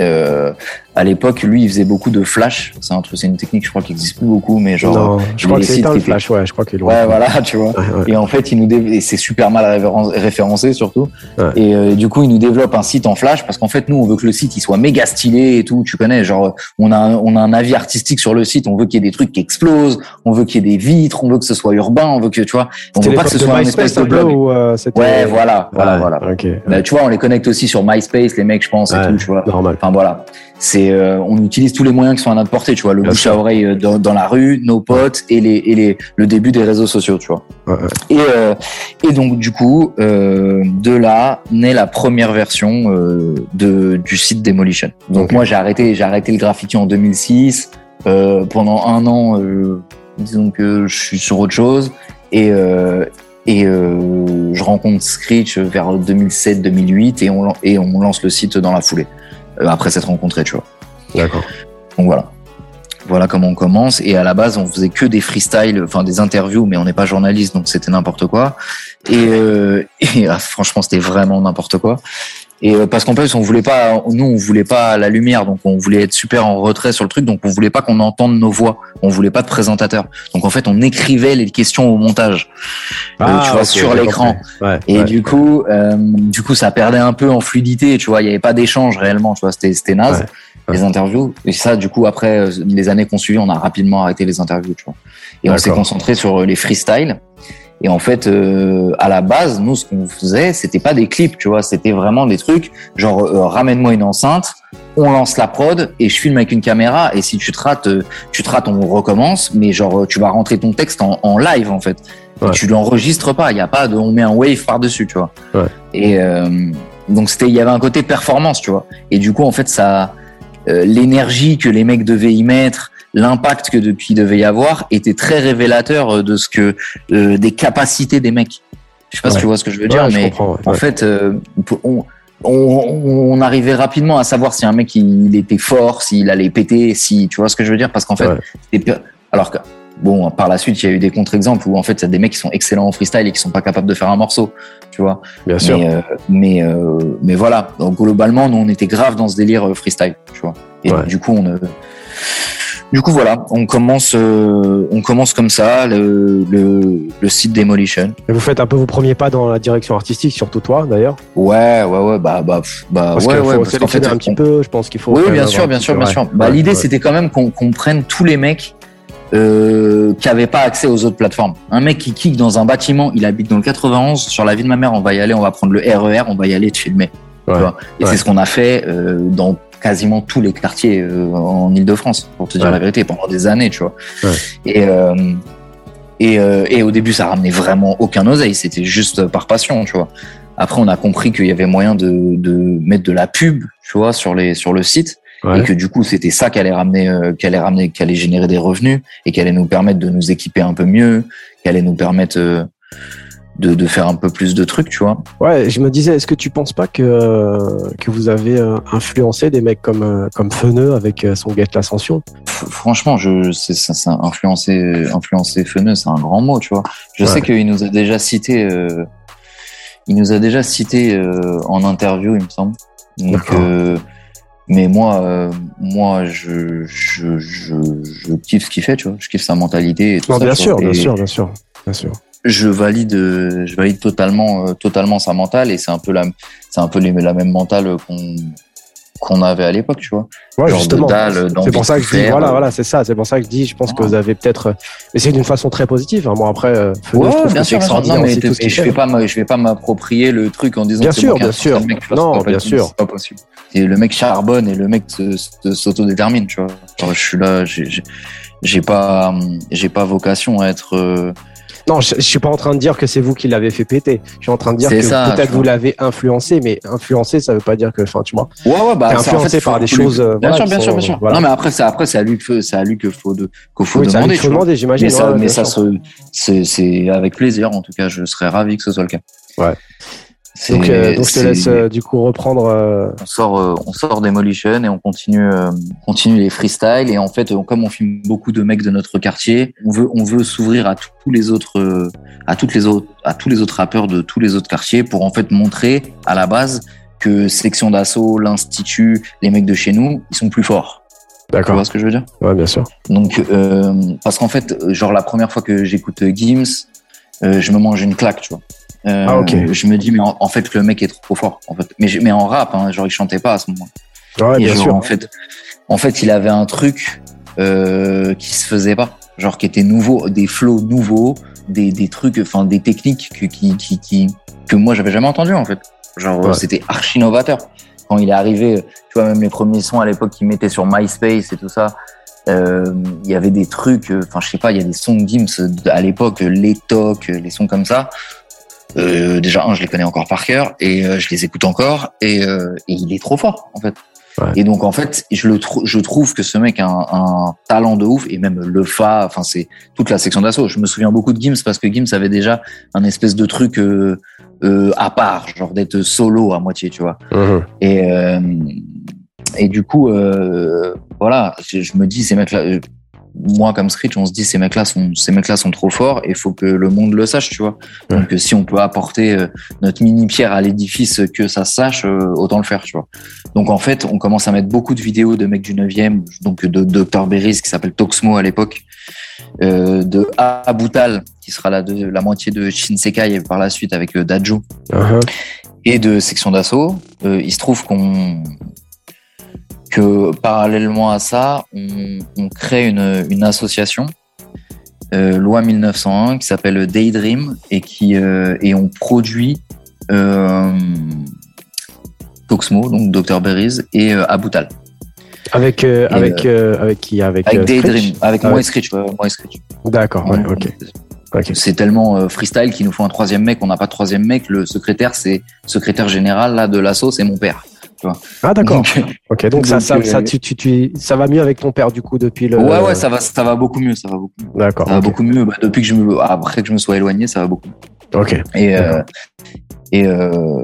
Euh, à l'époque, lui, il faisait beaucoup de flash. C'est un truc, c'est une technique, je crois, qui existe plus beaucoup, mais genre. Non, je crois que c'est un flash, ouais, je crois qu'il Ouais, voilà, tu vois. Et en fait, il nous et c'est super mal référencé surtout. Et euh, du coup, il nous développe un site en flash parce qu'en fait, nous, on veut que le site il soit méga stylé et tout. Tu connais, genre, on a on a un avis artistique sur le site. On veut qu'il y ait des trucs qui explosent. On veut qu'il y ait des vitres. On veut que ce soit urbain. On veut que tu vois. On veut pas que ce soit un espèce de blog. Ou euh, ouais, voilà, voilà, voilà. Bah, tu vois, on les connecte aussi sur MySpace, les mecs, je pense, et tout, tu vois. Normal. Enfin voilà c'est euh, on utilise tous les moyens qui sont à notre portée, tu vois, le bouche à oreille euh, dans, dans, la rue, nos potes et les et les le début des réseaux sociaux, tu vois. Ouais, ouais. Et euh, et donc du coup euh, de là naît la première version euh, de du site Demolition. Donc okay. moi j'ai arrêté j'ai arrêté le graffiti en 2006 pendant un an disons que je suis sur autre chose et et je rencontre Screech vers 2007-2008 et on et on lance le site dans la foulée. Euh, après s'être rencontrés, tu vois. D'accord. Donc voilà. Voilà comment on commence. Et à la base, on faisait que des freestyles, enfin des interviews, mais on n'est pas journaliste, donc c'était n'importe quoi. Et, euh, et ah, franchement, c'était vraiment n'importe quoi. Et euh, parce qu'en plus, on voulait pas, nous, on voulait pas la lumière, donc on voulait être super en retrait sur le truc, donc on voulait pas qu'on entende nos voix, on voulait pas de présentateur. Donc en fait, on écrivait les questions au montage, euh, ah, euh, tu vois, okay, sur l'écran. Ouais, et ouais. du coup, euh, du coup, ça perdait un peu en fluidité, tu vois, il y avait pas d'échange réellement, tu vois, c'était c'était naze. Les interviews et ça, du coup, après euh, les années qu'on suivit, on a rapidement arrêté les interviews, tu vois. Et on s'est concentré sur les freestyles. Et en fait, euh, à la base, nous, ce qu'on faisait, c'était pas des clips, tu vois, c'était vraiment des trucs genre euh, ramène-moi une enceinte, on lance la prod et je filme avec une caméra. Et si tu te rates, euh, tu te rates, on recommence. Mais genre, tu vas rentrer ton texte en, en live en fait. Ouais. Tu l'enregistres pas. Il y a pas de, on met un wave par dessus, tu vois. Ouais. Et euh, donc c'était, il y avait un côté performance, tu vois. Et du coup, en fait, ça, euh, l'énergie que les mecs devaient y mettre l'impact que depuis devait y avoir était très révélateur de ce que euh, des capacités des mecs. Je sais pas ouais. si tu vois ce que je veux dire, ouais, mais en fait, euh, on, on, on, arrivait rapidement à savoir si un mec il était fort, s'il allait péter, si tu vois ce que je veux dire, parce qu'en fait, alors que bon, par la suite, il y a eu des contre-exemples où en fait, il y a des mecs qui sont excellents en freestyle et qui sont pas capables de faire un morceau, tu vois? Bien sûr. Mais, euh, mais, euh, mais, voilà. Donc globalement, nous, on était grave dans ce délire freestyle, tu vois? Et du coup, on Du coup, voilà, on commence, euh, on commence comme ça le, le, le, site Demolition. Et vous faites un peu vos premiers pas dans la direction artistique, surtout toi d'ailleurs. Ouais, ouais, ouais, bah, bah, bah parce ouais, ouais. Faut parce fait, un petit peu, je pense qu'il faut. Oui, bien sûr, bien sûr, bien sûr. Bah, l'idée, c'était quand même qu'on prenne tous les mecs euh, qui n'avaient pas accès aux autres plateformes. Un mec qui kick dans un bâtiment, il habite dans le 91, sur la vie de ma mère, on va y aller, on va prendre le RER, on va y aller te filmer. Tu vois et c'est ce qu'on a fait euh, dans quasiment tous les quartiers euh, en Ile-de-France, pour te dire la vérité, pendant des années, tu vois. Et, euh, et, euh, et, au début, ça ramenait vraiment aucun oseille, c'était juste par passion, tu vois. Après, on a compris qu'il y avait moyen de, de mettre de la pub, tu vois, sur, les, sur le site. Et que du coup, c'était ça qui allait ramener, euh, qui allait ramener, qui allait générer des revenus et qui allait nous permettre de nous équiper un peu mieux, qui allait nous permettre de, de, faire un peu plus de trucs, tu vois. Ouais, je me disais, est-ce que tu penses pas que, euh, que vous avez influencé des mecs comme, comme Feneux avec son Get l'Ascension? Franchement, je, c'est, ça, ça, influencer, influencer Feneux, c'est un grand mot, tu vois. Je sais qu'il nous a déjà cité, euh, il nous a déjà cité euh, en interview, il me semble. Donc, mais moi, euh, moi, je, je, je, je, kiffe ce qu'il fait, tu vois. Je kiffe sa mentalité et tout non, ça. Bien sûr, bien sûr, bien sûr, bien sûr. Je valide, je valide totalement, euh, totalement sa mentale et c'est un peu la, c'est un peu les, la même mentale qu'on qu'on avait à l'époque, tu vois. Ouais, justement. C'est pour ça que je dis, voilà, voilà, c'est ça. C'est pour ça que je dis, je pense que vous avez peut-être, mais c'est d'une façon très positive. Hein. Bon après, euh, ouais, bien sûr, non, mais je vais pas, je vais pas m'approprier le truc en disant. Bien sûr, bien sûr. Non, bien sûr. C'est pas possible. Et le mec charbonne et le mec s'autodétermine, tu vois. Genre, je suis là, j'ai pas, j'ai pas vocation à être euh, non, je, je, suis pas en train de dire que c'est vous qui l'avez fait péter. Je suis en train de dire que peut-être vous l'avez influencé, mais influencé, ça veut pas dire que, enfin, tu vois. Ouais, ouais, bah, influencé en fait, par des choses. Euh, bien sûr, bien sûr, bien sûr. Non, mais après, c'est après, c'est à lui que c'est à lui que faut de, qu'il faut oui, demander. Il faut demander, j'imagine. Mais ça, mais ça c'est, c'est avec plaisir. En tout cas, je serais ravi que ce soit le cas. Ouais. Donc, euh, donc, je te laisse euh, du coup reprendre. Euh... On sort, euh, on sort Demolition et on continue, euh, continue les freestyles. Et en fait, comme on filme beaucoup de mecs de notre quartier, on veut, on veut s'ouvrir à tous les autres, à toutes les autres, à tous les autres rappeurs de tous les autres quartiers pour en fait montrer à la base que section d'assaut, l'institut, les mecs de chez nous, ils sont plus forts. D'accord. Tu vois ce que je veux dire? Ouais, bien sûr. Donc, parce qu'en fait, genre la première fois que j'écoute Gims, je me mange une claque, tu vois. Euh, ah, ok. Je me dis, mais en, fait, le mec est trop fort. En fait. mais, mais en rap, hein, genre, il chantait pas à ce moment. Ouais, bien genre, sûr. En fait, en fait, il avait un truc euh, qui se faisait pas. Genre, qui était nouveau, des flows nouveaux, des, des trucs, enfin, des techniques que, qui, qui, qui, que moi, j'avais jamais entendu, en fait. Genre, ouais. c'était archi novateur. Quand il est arrivé, tu vois, même les premiers sons à l'époque qu'il mettait sur MySpace et tout ça, euh, il y avait des trucs, enfin, je sais pas, il y a des sons de Gims à l'époque, les tocs, les sons comme ça. Euh, déjà, un, je les connais encore par cœur et euh, je les écoute encore et, euh, et, il est trop fort en fait. Ouais. Et donc en fait, je le je trouve que ce mec a un, un talent de ouf et même le fa, enfin c'est toute la section d'assaut. Je me souviens beaucoup de Gims parce que Gims avait déjà un espèce de truc euh, euh, à part, genre d'être solo à moitié, tu vois. Mmh. Et et du coup, voilà, je, je, me dis ces mecs-là moi comme Screech, on se dit ces mecs-là sont ces mecs-là sont trop forts et il faut que le monde le sache, tu vois. Ouais. Donc si on peut apporter euh, notre mini pierre à l'édifice que ça se sache, euh, autant le faire, tu vois. Donc en fait, on commence à mettre beaucoup de vidéos de mecs du 9e, donc de Dr Berries qui s'appelle Toxmo à l'époque, euh, de Abutal qui sera la, de, la moitié de Shinsekai et par la suite avec euh, Dajo. Uh -huh. Et de section d'assaut, euh, il se trouve qu'on que parallèlement à ça, on, on crée une, une association, euh, loi 1901, qui s'appelle Daydream et qui euh, et on produit euh, Toxmo, donc Dr Berries et euh, Abutal. Avec avec avec qui? Avec avec Daydream, avec moi et Screech, ouais, moi et Screech. D'accord, ouais, ok. Okay. C'est tellement freestyle qu'il nous faut un troisième mec. On n'a pas de troisième mec. Le secrétaire, c'est secrétaire général là de l'asso, c'est mon père. Ah d'accord. Ok, donc, donc ça, ça, euh... ça, tu, tu, tu, ça va mieux avec ton père du coup depuis le. Ouais, ouais, ça va, ça va beaucoup mieux, ça va beaucoup. D'accord. Ça va beaucoup mieux. Bah, depuis que je me, après que je me sois éloigné, ça va beaucoup. Ok. Et euh, et euh,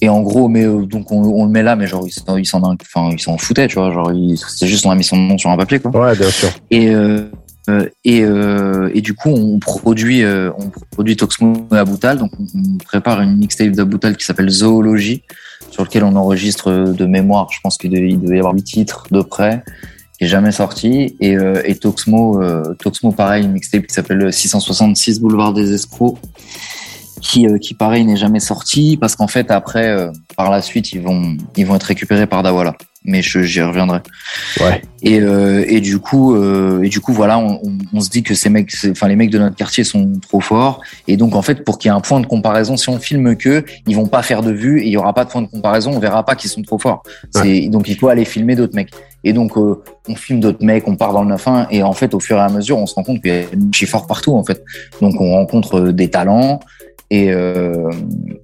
et en gros, mais donc on, on, le met là, mais genre il s'en, enfin il s'en foutait, tu vois, genre c'est juste on a mis son nom sur un papier quoi. Ouais, bien sûr. Et euh, et, euh, et du coup, on produit, euh, on produit Toxmo et Aboutal. Donc, on prépare une mixtape d'Aboutal qui s'appelle Zoologie, sur lequel on enregistre de mémoire. Je pense qu'il devait, y avoir huit titres de près. qui est jamais sorti, et, euh, Toxmo, euh, Toxmo pareil, mixtape qui s'appelle 666 Boulevard des Escrocs, qui, euh, qui pareil n'est jamais sorti parce qu'en fait après, euh, par la suite, ils vont, ils vont être récupérés par Dawala. Mais j'y reviendrai. Ouais. Et, euh, et du coup, euh, et du coup, voilà, on, on, on, se dit que ces mecs, enfin les mecs de notre quartier sont trop forts. Et donc en fait, pour qu'il y ait un point de comparaison, si on filme que, ils vont pas faire de vue et il y aura pas de point de comparaison. On verra pas qu'ils sont trop forts. Ouais. Donc il faut aller filmer d'autres mecs. Et donc euh, on filme d'autres mecs, on part dans le 9-1 et en fait, au fur et à mesure, on se rend compte qu'il y a des forts partout en fait. Donc on rencontre des talents. Et, euh,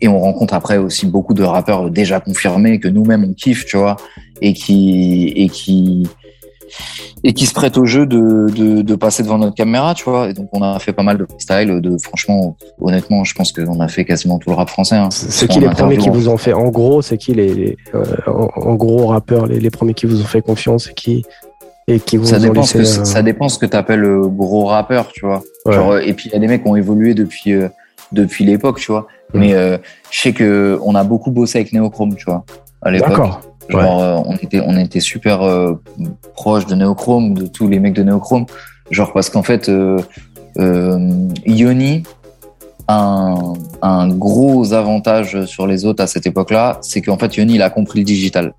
et on rencontre après aussi beaucoup de rappeurs déjà confirmés que nous-mêmes on kiffe, tu vois, et qui et qui et qui se prêtent au jeu de, de, de, passer devant notre caméra, tu vois. Et donc on a fait pas mal de freestyle, de franchement, honnêtement, je pense qu'on a fait quasiment tout le rap français. Hein. C'est qui les premiers qui vous ont fait En gros, c'est qui les, les euh, en, en, gros rappeurs, les, les, premiers qui vous ont fait confiance et qui et qui vous ça ont dépend laissé, que, euh... ça dépend ce que t'appelles gros rappeur, tu vois. Ouais. Genre, et puis il y a des mecs qui ont évolué depuis euh, depuis l'époque, tu vois. Mais euh, je sais que on a beaucoup bossé avec Neochrome, tu vois, à l'époque. D'accord. Genre, euh, on était on était super euh, proche de Neochrome, de tous les mecs de Neochrome. Genre parce qu'en fait, euh, euh, Yoni a un, un gros avantage sur les autres à cette époque-là, c'est qu'en fait Yoni il a compris le digital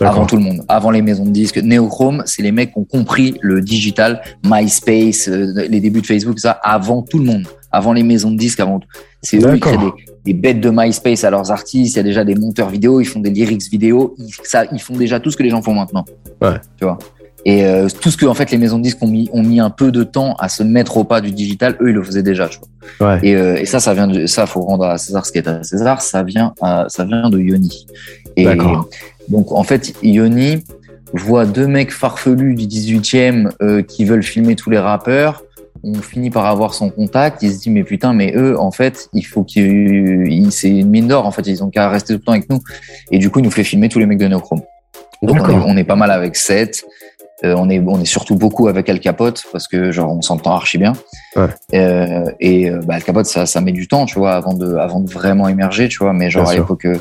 avant tout le monde, avant les maisons de disques. Neochrome, c'est les mecs qui ont compris le digital, MySpace, euh, les débuts de Facebook, ça, avant tout le monde, avant les maisons de disques, avant tout. C'est eux qui créent des, des, bêtes de MySpace à leurs artistes. Il y a déjà des monteurs vidéo, ils font des lyrics vidéo, ils, ça, ils font déjà tout ce que les gens font maintenant. Ouais. Tu vois. Et euh, tout ce que en fait les maisons de disques ont mis, ont mis un peu de temps à se mettre au pas du digital, eux ils le faisaient déjà. Tu vois. Ouais. Et, euh, et ça, ça vient de ça. Faut rendre à César ce qui est à César. Ça vient, à, ça vient de Yoni. Et donc en fait, Yoni voit deux mecs farfelus du 18e euh, qui veulent filmer tous les rappeurs. On finit par avoir son contact. Il se dit mais putain, mais eux en fait, il faut qu'ils, c'est une mine d'or. En fait, ils ont qu'à rester tout le temps avec nous. Et du coup, il nous fait filmer tous les mecs de Neochrome. Donc on est, on est, pas mal avec Seth. Euh, on est on est surtout beaucoup avec Al Capote parce que genre on s'entend archi bien. Ouais. Euh, et bah, Al Capote ça ça met du temps, tu vois, avant de avant de vraiment émerger, tu vois. Mais genre bien à l'époque euh,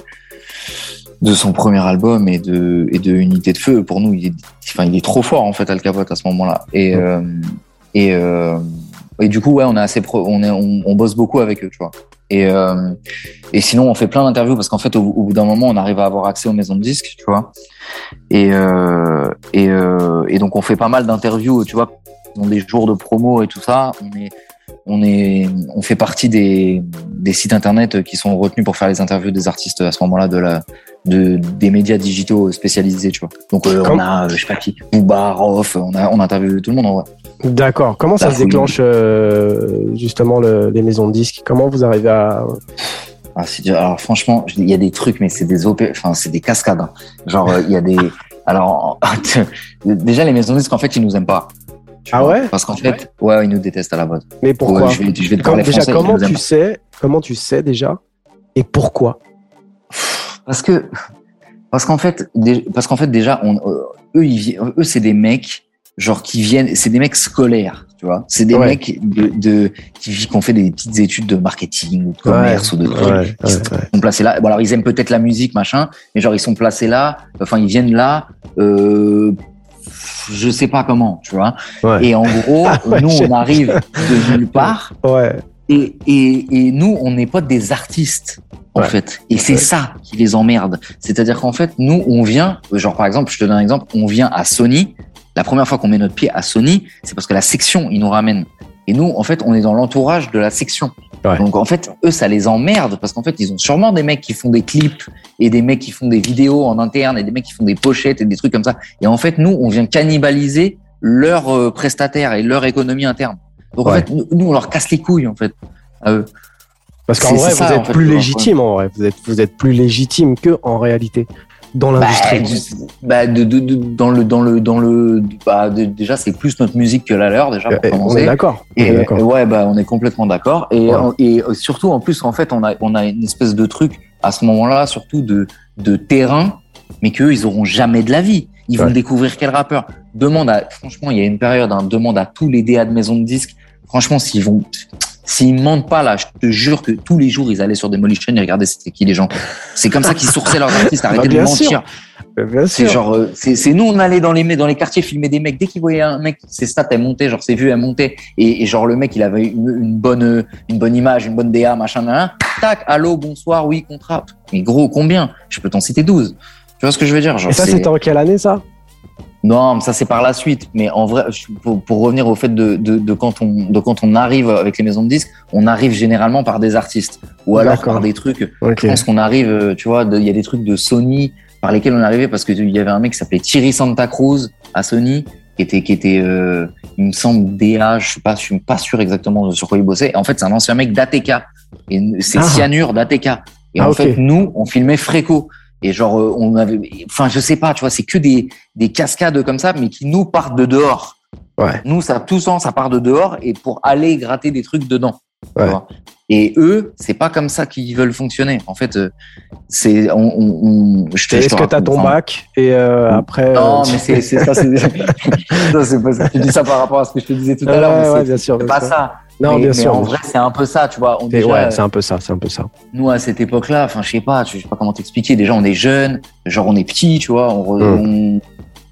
de son premier album et de et de Unité de feu, pour nous il est enfin il est trop fort en fait Al Capote à ce moment-là. Et ouais. euh, et euh, et du coup ouais on est assez pro, on est on, on bosse beaucoup avec eux, tu vois. Et, euh, et sinon, on fait plein d'interviews parce qu'en fait, au, au bout d'un moment, on arrive à avoir accès aux maisons de disques, tu vois. Et, euh, et, euh, et donc, on fait pas mal d'interviews, tu vois, dans des jours de promo et tout ça. On est, on est, on fait partie des, des sites internet qui sont retenus pour faire les interviews des artistes à ce moment-là de la, de, des médias digitaux spécialisés, tu vois. Donc, euh, on a, je sais pas qui, Booba, Rof, on a, on a interviewé tout le monde en vrai. D'accord. Comment ça se déclenche euh, justement le, les maisons de disques? Comment vous arrivez à ah, alors franchement, il y a des trucs, mais c'est des op, enfin c'est des cascades. Hein. Genre euh, il y a des, alors déjà les maisons de disques en fait ils nous aiment pas. Ah ouais? Parce qu'en fait, ouais, ils nous détestent à la base. Mais pourquoi? Ouais, je, vais, je vais te parler déjà, français, comment tu sais Comment tu sais déjà? Et pourquoi? Parce que parce qu'en fait, parce qu'en fait déjà, on, eux, ils, eux c'est des mecs genre qui viennent, c'est des mecs scolaires, tu vois. C'est des ouais. mecs de, de qui, qui, ont fait des petites études de marketing ou de commerce ouais, ou de trucs. Ouais, ils sont placés là. Bon alors ils aiment peut-être la musique machin, mais genre ils sont placés là. Enfin ils viennent là. Euh, je sais pas comment, tu vois. Et en gros, nous on arrive de nulle part. Ouais. Et, et, et nous on n'est pas des artistes en fait. Et c'est ça qui les emmerde. C'est-à-dire qu'en fait, nous, on vient, genre par exemple, je te donne un exemple, on vient à Sony, la première fois qu'on met notre pied à Sony, c'est parce que la section, ils nous ramènent. Et nous, en fait, on est dans l'entourage de la section. Ouais. Donc, en fait, eux, ça les emmerde parce qu'en fait, ils ont sûrement des mecs qui font des clips et des mecs qui font des vidéos en interne et des mecs qui font des pochettes et des trucs comme ça. Et en fait, nous, on vient cannibaliser leur euh, prestataire et leur économie interne. Donc, ouais. en fait, nous, on leur casse les couilles, en fait, à eux. Parce qu'en vrai, ça, vous êtes plus légitime, en vrai. Vous êtes, vous êtes plus légitime que en réalité dans l'industrie. bah, de, de, de, dans le dans le dans le bah, déjà c'est plus notre musique que la leur déjà pour et commencer. on est d'accord. et, ouais bah on est complètement d'accord. Et, et surtout en plus en fait on a on a une espèce de truc à ce moment-là surtout de de terrain mais qu'eux ils auront jamais de la vie. Ils vont ouais. découvrir quel rappeur. Demande à franchement il y a une période hein, demande à tous les DA de maison de disques. Franchement s'ils vont s'ils mentent pas là, je te jure que tous les jours ils allaient sur Demolition et regardaient c'était qui les gens. C'est comme ça qu'ils sourçaient leurs artistes, arrêtez Bah, de mentir. Bien C'est genre, euh, c'est nous, on allait dans les dans les quartiers filmer des mecs. Dès qu'ils voyaient un mec, ses stats elles montaient, genre ses vues elles montaient, et, et genre le mec il avait une, une bonne euh, une bonne image, une bonne DA, machin, nan. tac, allô, bonsoir, oui, contrat. Mais gros, combien? Je peux t'en citer 12 Tu vois ce que je veux dire genre, Et ça, c'était en quelle année, ça? Non, mais ça c'est par la suite. Mais en vrai, pour, pour revenir au fait de, de, de quand on de quand on arrive avec les maisons de disques, on arrive généralement par des artistes ou alors par des trucs. Ok. Je pense qu'on arrive, euh, tu vois, il y a des trucs de Sony par lesquels on arrivait parce que il y avait un mec qui s'appelait Thierry Santa Cruz à Sony qui était qui était euh, il me semble DA, je suis pas je suis pas sûr exactement sur quoi il bossait. En fait, c'est un ancien mec d'ATK et c'est Ah. Cyanure d'ATK. Et Ah, en fait, nous, on filmait Fréco. Et genre, euh, on avait, enfin, je sais pas, tu vois, c'est que des, des cascades comme ça, mais qui nous partent de dehors. Ouais. Nous, ça, tout ça, ça part de dehors et pour aller gratter des trucs dedans. Ouais. Et eux, c'est pas comme ça qu'ils veulent fonctionner. En fait, euh, c'est, on, on, on- je te, je Est-ce te que tu as raconte, ton bac et euh, après. Non, euh, mais c'est, c'est ça, c'est, ça, c'est pas ça. Tu dis ça par rapport à ce que je te disais tout à Ouais, l'heure. mais ouais, c'est- bien sûr. c'est bien pas sûr. ça. Non, mais, bien mais sûr. en vrai, c'est un peu ça, tu vois. On, Et déjà, ouais, c'est un peu ça, c'est un peu ça. nous à cette époque-là, enfin je sais pas, je sais pas comment t'expliquer. Déjà on est jeunes, genre on est petits, tu vois, on, re- Mm. on-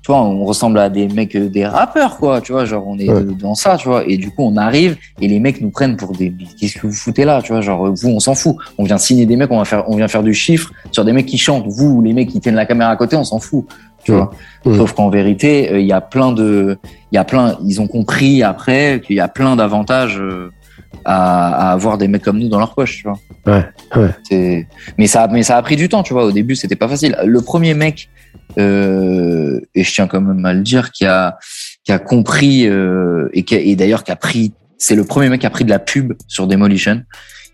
tu vois, on ressemble à des mecs, euh, des rappeurs quoi, tu vois, genre on est Ouais. dans ça, tu vois. Et du coup on arrive et les mecs nous prennent pour des, qu'est-ce que vous foutez là, tu vois, genre vous on s'en fout, on vient signer des mecs, on va faire, on vient faire du chiffre sur des mecs qui chantent. Vous les mecs qui tiennent la caméra à côté, on s'en fout, tu vois. Mm. Sauf qu'en vérité, euh, il y a plein de, il y a plein, ils ont compris après qu'il y a plein d'avantages. euh, à, à avoir des mecs comme nous dans leur poche, tu vois. Ouais, ouais. Mais ça, mais ça a pris du temps, tu vois. Au début, c'était pas facile. Le premier mec, euh, et je tiens quand même à le dire, qui a, qui a compris euh, et, qui a- et d'ailleurs qui a pris, c'est le premier mec qui a pris de la pub sur Demolition.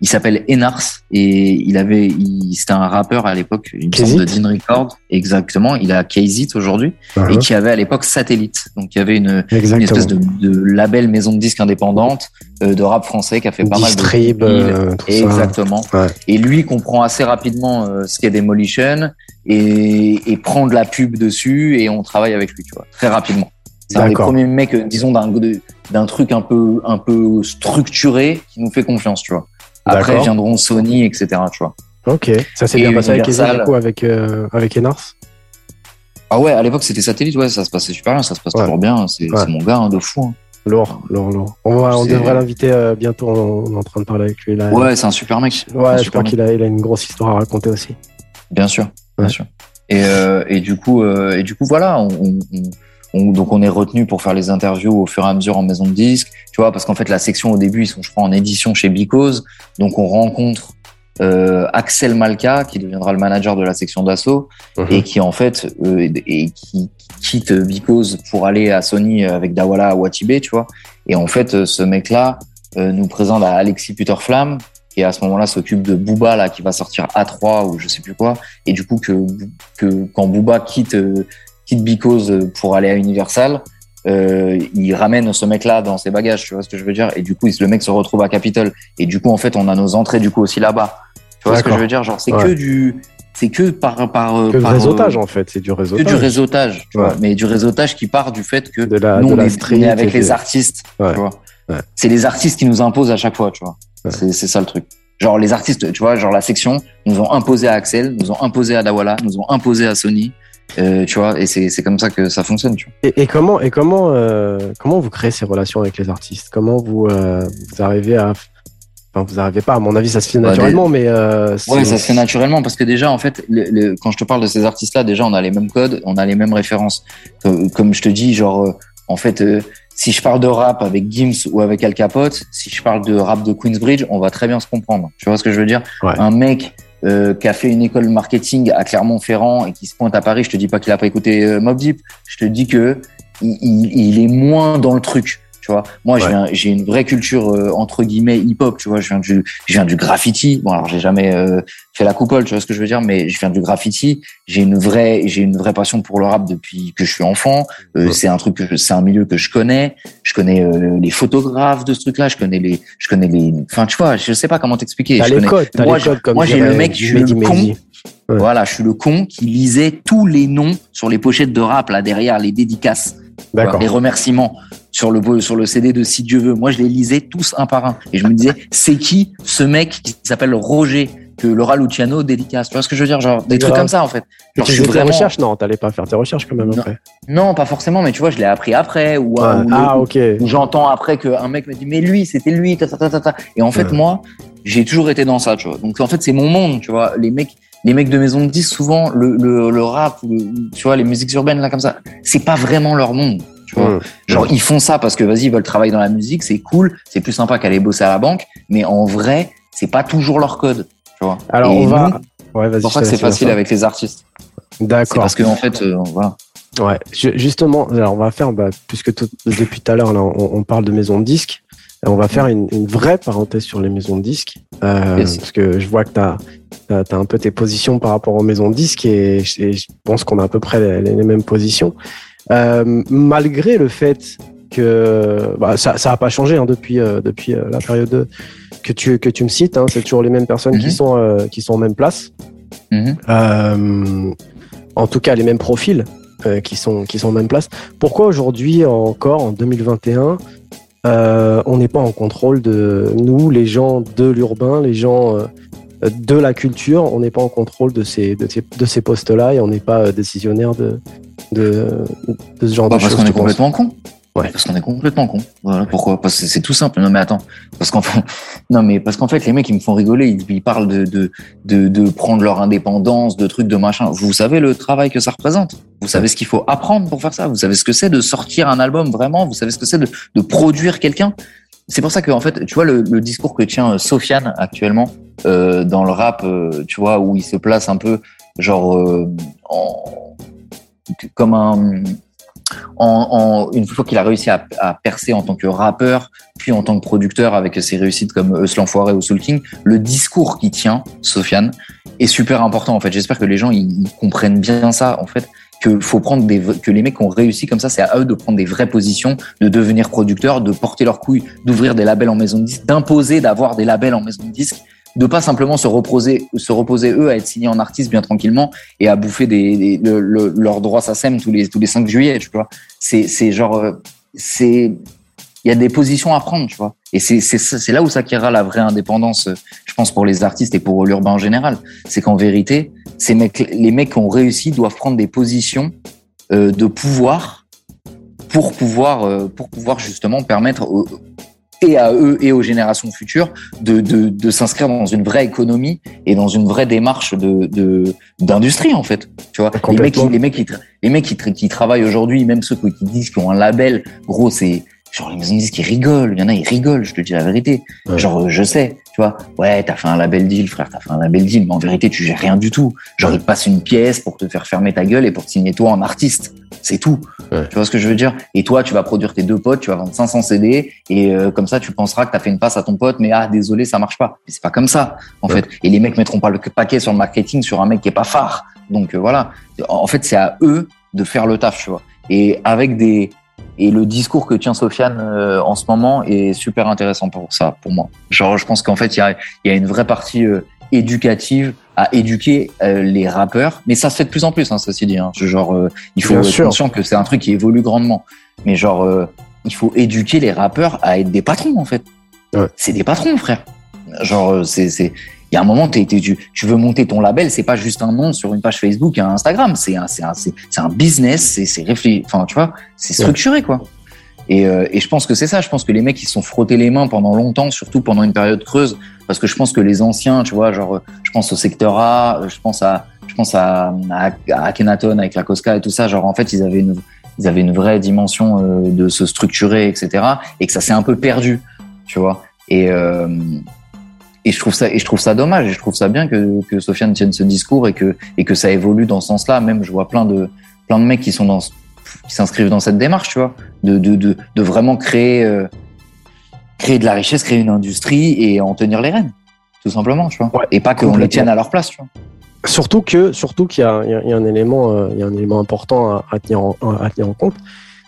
Il s'appelle Enars et il avait, il, c'était un rappeur à l'époque, me semble de Dean Record, exactement. Il a Kazit aujourd'hui et Uh-huh. qui avait à l'époque Satellite. Donc il y avait une, une espèce de, de label maison de disques indépendante euh, de rap français qui a fait pas mal de Distrib, euh, tout ça. Exactement. Ouais. Et lui comprend assez rapidement euh, ce qu'est Demolition et, et prend de la pub dessus et on travaille avec lui, tu vois, très rapidement. C'est un des premiers mecs, euh, disons, d'un d'un truc un peu un peu structuré qui nous fait confiance, tu vois. Après viendront Sony, etc. Tu vois. Ok, ça s'est bien passé avec Universal. Du coup, avec, euh, avec Enars? Ah ouais, à l'époque c'était satellite, ouais, ça se passait super bien, ça se passe Ouais. toujours bien. C'est Ouais. c'est mon gars hein, de fou. hein. Lourd, lourd, lourd. On, va, on devrait l'inviter euh, bientôt, on, on est en train de parler avec lui là. Ouais, c'est un super mec. Ouais, je crois qu'il a, il a une grosse histoire à raconter aussi. Bien sûr, bien sûr. Et, euh, et du coup, et du coup, voilà, on, on- on- donc on est retenu pour faire les interviews au fur et à mesure en maison de disque, tu vois, parce qu'en fait la section au début ils sont, je crois, en édition chez Because, donc on rencontre euh, Axel Malka qui deviendra le manager de la section d'assaut Mhm. et qui en fait euh, et qui, qui quitte Because pour aller à Sony avec Dawala à Watibé, tu vois. Et en fait, ce mec-là euh, nous présente à Alexis Puterflam qui à ce moment-là s'occupe de Booba là qui va sortir A3 ou je sais plus quoi et du coup que que quand Booba quitte quitte Because pour aller à Universal euh, il ramène ce mec-là dans ses bagages, tu vois ce que je veux dire? Et du coup, le mec se retrouve à Capitol. Et du coup, en fait, on a nos entrées du coup aussi là-bas. Tu vois ce que je veux dire? Genre, c'est Ouais. que du, c'est que par par Que le par, réseautage, euh, en fait, c'est du que réseautage. du réseautage, tu Ouais. vois. Mais du réseautage qui part du fait que De la, nous, de on la est, on est avec les artistes, Ouais. tu vois. C'est les artistes qui nous imposent à chaque fois, tu vois. C'est ça le truc. Genre les artistes, tu vois, genre la section nous ont imposé à Axel, nous ont imposé à Dawala, nous ont imposé à Sony, euh, tu vois. Et c'est comme ça que ça fonctionne, tu vois. Et, et comment et comment euh, comment vous créez ces relations avec les artistes? Comment vous euh, vous arrivez à enfin vous arrivez pas à mon avis ça se fait Bah, naturellement mais Ouais, ça se fait naturellement parce que déjà, en fait, le, le- quand je te parle de ces artistes-là, déjà, on a les mêmes codes, on a les mêmes références. Comme, comme je te dis, genre, en fait, si je parle de rap avec Gims ou avec Al Capote, si je parle de rap de Queensbridge, on va très bien se comprendre. Tu vois ce que je veux dire? Ouais. Un mec euh, qui a fait une école marketing à Clermont-Ferrand et qui se pointe à Paris, je te dis pas qu'il a pas écouté euh, Mob Deep, je te dis que il est moins dans le truc. Tu vois, moi, Ouais. j'ai une vraie culture euh, entre guillemets hip-hop. Tu vois, je viens du, je viens du graffiti. Bon, alors j'ai jamais euh, fait la coupole, tu vois ce que je veux dire, mais je viens du graffiti. J'ai une vraie, j'ai une vraie passion pour le rap depuis que je suis enfant. Euh, Ouais. C'est un truc c'est un milieu que je connais. Je connais euh, les photographes de ce truc-là. Je connais les, je connais les. Enfin, tu vois, je sais pas comment t'expliquer. t'as Je les connais- codes, moi, j'ai- moi, le mec, je suis le con. Ouais. Voilà, je suis le con qui lisait tous les noms sur les pochettes de rap là derrière les dédicaces. Les remerciements sur le, sur le CD de Si Dieu veut. Moi, je les lisais tous un par un. Et je me disais, c'est qui ce mec qui s'appelle Roger que Laura Luciano dédicace. Tu vois ce que je veux dire? Genre des trucs comme ça en fait. Genre, tu faisais vraiment... tes recherches? Non, t'allais pas faire tes recherches quand même après. Non, pas forcément, mais tu vois, je l'ai appris après. Ou, ah, ok. J'entends après qu'un mec me dit, mais lui, c'était lui, ta, ta, ta, ta. Et en fait, moi, j'ai toujours été dans ça, tu vois. Donc en fait, c'est mon monde, tu vois. Les mecs, les mecs de maison de 10, souvent, le, le, le rap, tu vois, les musiques urbaines là comme ça, c'est pas vraiment leur monde. Tu vois, genre ils font ça parce que vas-y ils veulent travailler dans la musique, c'est cool, c'est plus sympa qu'aller bosser à la banque, mais en vrai c'est pas toujours leur code. Alors, on va. ouais, c'est pour ça que c'est facile avec les artistes. D'accord. Parce qu'en en fait, euh, voilà. Ouais, justement, alors on va faire, bah, puisque depuis tout à l'heure, on, on, parle de maisons de disques, on va faire une, vraie parenthèse sur les maisons de disques, euh, parce que je vois que tu as, as, un peu tes positions par rapport aux maisons de disques et, je pense qu'on a à peu près les, mêmes positions. Euh, malgré le fait que bah, ça n'a pas changé hein, depuis, euh, depuis euh, la période de, que tu, que tu me cites. Hein, c'est toujours les mêmes personnes qui, mhm. sont, qui sont en même place. Mhm. En tout cas, les mêmes profils qui, sont, qui sont en même place. Pourquoi aujourd'hui, encore en 2021, on n'est pas en contrôle de nous, les gens de l'urbain, les gens de la culture, on n'est pas en contrôle de ces, de ces, de ces postes-là et on n'est pas décisionnaire de, de, de ce genre bah, de choses. Parce qu'on est complètement con. Ouais, parce qu'on est complètement con. Voilà pourquoi? Parce que c'est tout simple. Non mais attends, parce qu'en fait, non mais parce qu'en fait les mecs ils me font rigoler. Ils, parlent de, de de de prendre leur indépendance, de trucs de machin. Vous savez le travail que ça représente. Vous savez ce qu'il faut apprendre pour faire ça. Vous savez ce que c'est de sortir un album vraiment. Vous savez ce que c'est de, de produire quelqu'un. C'est pour ça que en fait, tu vois le, discours que tient euh, Sofiane actuellement euh, dans le rap, euh, tu vois où il se place un peu genre en, comme un une fois qu'il a réussi à, percer en tant que rappeur, puis en tant que producteur avec ses réussites comme Euslan l'Enfoiré ou Soul King, le discours qui tient, Sofiane, est super important en fait. J'espère que les gens ils, comprennent bien ça en fait que faut prendre des que les mecs ont réussi comme ça, c'est à eux de prendre des vraies positions, de devenir producteurs, de porter leur couille, d'ouvrir des labels en maison de disque, d'imposer d'avoir des labels en maison de disque de pas simplement se reposer, se reposer eux à être signés en artiste bien tranquillement et à bouffer des, leurs droits SACEM tous les tous les 5 juillet, tu vois. C'est c'est genre euh, c'est il y a des positions à prendre, tu vois. Et c'est c'est c'est là où s'acquérera la vraie indépendance, je pense pour les artistes et pour l'urbain en général. C'est qu'en vérité, ces mecs les mecs qui ont réussi doivent prendre des positions euh, de pouvoir pour pouvoir euh, pour pouvoir justement permettre aux, et à eux et aux générations futures de, de, de s'inscrire dans une vraie économie et dans une vraie démarche de d'industrie en fait tu vois les mecs les mecs qui les mecs qui, qui travaillent aujourd'hui même ceux qui disent qu'ils ont un label gros c'est genre les maisons de disques qui rigolent il y en a ils rigolent je te dis la vérité genre je sais tu vois ouais t'as fait un label deal frère t'as fait un label deal mais en vérité tu gères rien du tout genre ils te passent une pièce pour te faire fermer ta gueule et pour te signer toi en artiste c'est tout. Tu vois ce que je veux dire? Et toi, tu vas produire tes deux potes, tu vas vendre 500 CD et euh, comme ça, tu penseras que tu as fait une passe à ton pote, mais ah désolé, ça marche pas. Mais c'est pas comme ça en fait. Et les mecs mettront pas le paquet sur le marketing sur un mec qui est pas phare. Donc euh, voilà. En fait, c'est à eux de faire le taf, tu vois. Et avec des et le discours que tient Sofiane euh, en ce moment est super intéressant pour ça, pour moi. Genre, je pense qu'en fait, il y a, y a une vraie partie éducative à éduquer euh, les rappeurs. Mais ça se fait de plus en plus, hein, ceci dit. Hein. Genre, euh, il faut être conscient que c'est un truc qui évolue grandement. Mais genre, euh, il faut éduquer les rappeurs à être des patrons, en fait. C'est des patrons, frère. Genre, c'est, il y a un moment, tu, tu veux monter ton label, c'est pas juste un nom sur une page Facebook et un Instagram. C'est un, business, c'est, c'est réfléchi. Enfin, tu vois, c'est structuré, quoi. Et, euh, et, je pense que c'est ça. Je pense que les mecs, ils se sont frottés les mains pendant longtemps, surtout pendant une période creuse, parce que je pense que les anciens, tu vois, genre, je pense au secteur A, je pense à, je pense à, à, Akhenaton avec la Cosca et tout ça. Genre, en fait, ils avaient une, ils avaient une vraie dimension euh, de se structurer, etc. Et que ça s'est un peu perdu, tu vois. Et euh, et je trouve ça et je trouve ça dommage. Et je trouve ça bien que que Sofiane tienne ce discours et que et que ça évolue dans ce sens-là. Même, je vois plein de plein de mecs qui sont dans qui s'inscrivent dans cette démarche, tu vois, de, de, de, de vraiment créer, euh, créer de la richesse, créer une industrie et en tenir les rênes, tout simplement, tu vois. et pas qu'on les tienne à leur place, tu vois. Surtout que, surtout qu'il y, y, y, a un élément, euh, il y a un élément important à, à, tenir, en, à tenir en compte,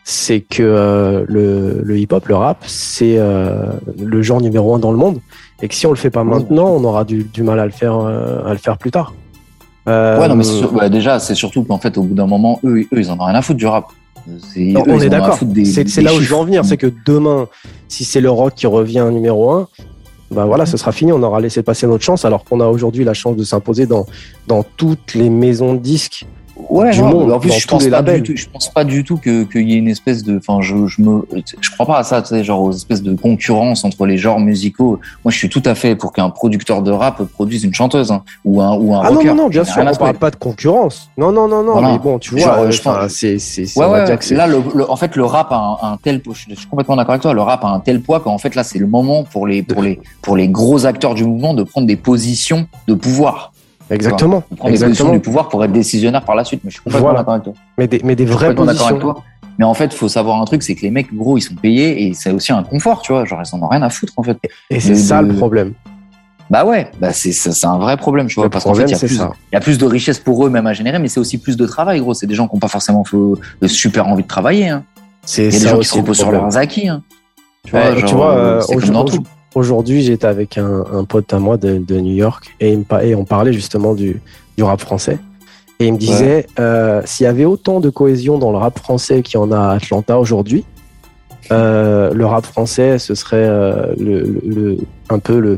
c'est que euh, le, le hip-hop, le rap, c'est le genre numéro un dans le monde, et que si on le fait pas maintenant, on aura du, du mal à le faire, à le faire plus tard. ouais, non, mais déjà, c'est surtout qu'en fait, au bout d'un moment, eux, eux, ils en ont rien à foutre du rap. on est d'accord. C'est là où je veux en venir, c'est que demain, si c'est le rock qui revient numéro un, ben voilà, ce sera fini. On aura laissé passer notre chance, alors qu'on a aujourd'hui la chance de s'imposer dans, dans toutes les maisons de disques ouais, du monde. En plus, je pense, pas du tout, je pense pas du tout qu'il y ait une espèce de. Enfin, je, je me, je crois pas à ça, tu sais, genre aux espèces de concurrence entre les genres musicaux. Moi, je suis tout à fait pour qu'un producteur de rap produise une chanteuse hein, ou un ou un ah rocker. non, non, non, bien sûr, on parle pas de concurrence. Non, non, non, non. Mais bon, tu vois, je pense, c'est, c'est, ouais, ouais, là, le, en fait, le rap a un, tel, je suis complètement d'accord avec toi. Le rap a un tel poids qu'en fait, là, c'est le moment pour les pour les pour les gros acteurs du mouvement de prendre des positions de pouvoir. Exactement. Prendre Exactement. du pouvoir pour être décisionnaire par la suite. Mais je suis complètement d'accord avec toi. Mais des, mais des vraies positions. toi. Mais en fait, il faut savoir un truc, c'est que les mecs, gros, ils sont payés et c'est aussi un confort, tu vois. Genre, ils en ont rien à foutre, en fait. Et c'est ça le problème. Bah ouais, bah c'est un vrai problème, tu vois, parce qu'en fait il y a plus il de richesse pour eux même à générer, mais c'est aussi plus de travail, gros. C'est des gens qui n'ont pas forcément super envie de travailler. Hein. C'est des gens qui se reposent sur leurs acquis. Hein. Tu vois, tu vois euh, Aujourd'hui, j'étais avec un, un, pote à moi de, de New York et, il me, et, on parlait justement du, du rap français. Et il me disait, euh, s'il y avait autant de cohésion dans le rap français qu'il y en a à Atlanta aujourd'hui, euh, le rap français, ce serait euh, le, le, un peu le,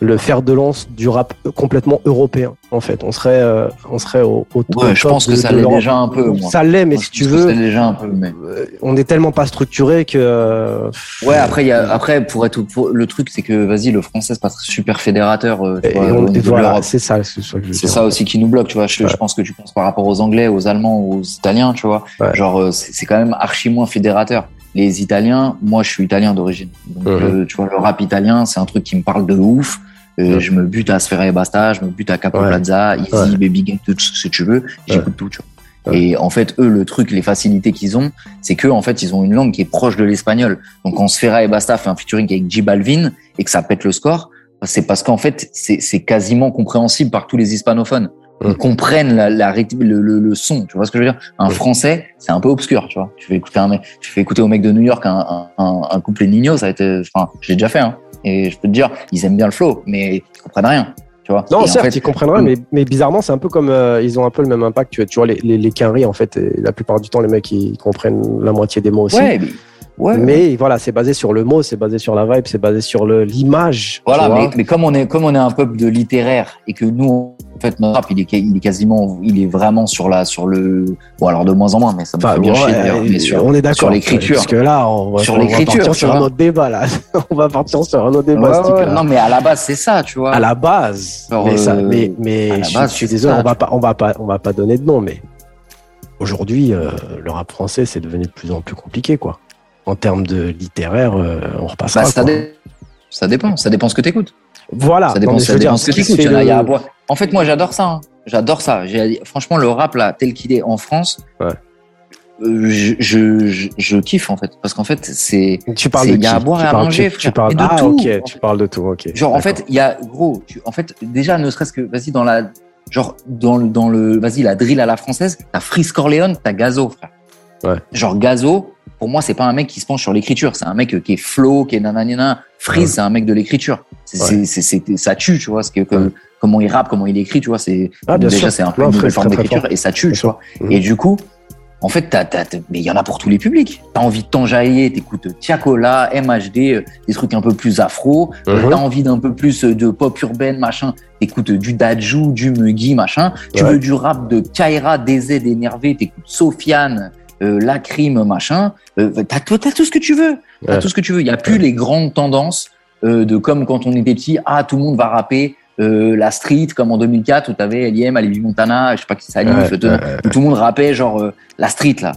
le fer de lance du rap complètement européen. En fait, on serait, euh, on serait au, au ouais, je pense que ça l'est déjà un peu. Moi. Ça l'est, mais si tu veux, déjà un peu. Mais... Euh, on est tellement pas structuré que. Euh, ouais, après, il y a, après, pour être, le truc, c'est que, vas-y, le français c'est pas super fédérateur. Tu et, voilà, c'est ça, c'est ça, c'est ça aussi qui nous bloque, tu vois. Je, je, pense que tu penses par rapport aux Anglais, aux Allemands, aux Italiens, tu vois. Genre, c'est quand même archi moins fédérateur les Italiens, moi je suis italien d'origine. Donc mhm. tu vois le rap italien, c'est un truc qui me parle de ouf. Euh, je me bute à Sfera et Basta, je me bute à Capo Plaza, Easy, Baby Gang, tout ce que tu veux. J'écoute tout, tu vois. Et en fait, eux, le truc, les facilités qu'ils ont, c'est que en fait, ils ont une langue qui est proche de l'espagnol. Donc, quand Sfera et Basta fait un featuring avec J Balvin et que ça pète le score, c'est parce qu'en fait, c'est quasiment compréhensible par tous les hispanophones. Comprennent la, la le, le, le, son, tu vois ce que je veux dire? Un français, c'est un peu obscur, tu vois. Tu fais écouter un mec, tu fais écouter au mec de New York un, un, un couplet Nino, ça a été, enfin, j'ai déjà fait, hein. Et je peux te dire, ils aiment bien le flow, mais ils comprennent rien. Tu vois non, certes, ils comprennent rien, mais, mais bizarrement, c'est un peu comme euh, ils ont un peu le même impact. Tu vois, tu vois les, les, les en fait, la plupart du temps, les mecs, ils comprennent la moitié des mots aussi. Ouais, Ouais, mais voilà, c'est basé sur le mot, c'est basé sur la vibe, c'est basé sur l'image. Voilà, mais, mais, comme on est comme on est un peuple de littéraire et que nous, en fait, notre rap, il est, il est quasiment, il est vraiment sur la sur le. Bon, alors de moins en moins, mais ça me fait bien chier. sur, on est d'accord sur l'écriture. Parce que là, on va, sur l'écriture, sur un autre débat là. on va partir sur un autre débat. non, mais à la base, c'est ça, tu vois. À la base. mais, ça, euh, mais, mais je, suis désolé, on va pas, on va pas, on va pas donner de nom, mais aujourd'hui, euh, le rap français, c'est devenu de plus en plus compliqué, quoi en termes de littéraire, euh, on repassera. Bah, ça, ça, dépend, ça dépend ce que tu écoutes. Voilà. Ça dépend, ce que tu écoutes. En fait, moi, j'adore ça. Hein. J'adore ça. Franchement, le rap, là, tel qu'il est en France, euh, je, je, je, kiffe, en fait. Parce qu'en fait, c'est. Tu parles de Il y a à boire et à manger, tu, parles de ah, tout. ok, tu parles de tout, ok. Genre, en fait, il y a, gros, en fait, déjà, ne serait-ce que, vas-y, dans la. Genre, dans, dans le. Vas-y, la drill à la française, t'as Freeze Corleone, t'as Gazo, frère. Ouais. Genre, Gazo, pour moi, c'est pas un mec qui se penche sur l'écriture. C'est un mec qui est flow, qui est nanana. Freeze, c'est un mec de l'écriture. Ça tue, tu vois. Ce que, comment il rappe, comment il écrit, tu vois. C'est, ah, déjà, c'est un peu une nouvelle forme d'écriture et ça tue, tu vois. Et du coup, en fait, t'as, t'as, mais il y en a pour tous les publics. T'as envie de t'enjailler, t'écoutes Tiakola, MHD, euh, des trucs un peu plus afro. Mhm. T'as envie d'un peu plus de pop urbaine, machin. T'écoutes du Dajou, du Muggy, machin. Tu veux du rap de Kaira, DZ énervé, t'écoutes Sofiane, euh, la crime, machin. Euh, t'as, t'as tout ce que tu veux. T'as tout ce que tu veux. Il y a plus les grandes tendances euh, de comme quand on était petit. Ah, tout le monde va rapper. Euh, la street comme en 2004 où t'avais Eliem, Alibi Montana, je sais pas qui ça ouais, tout le monde rappait genre euh, la street là,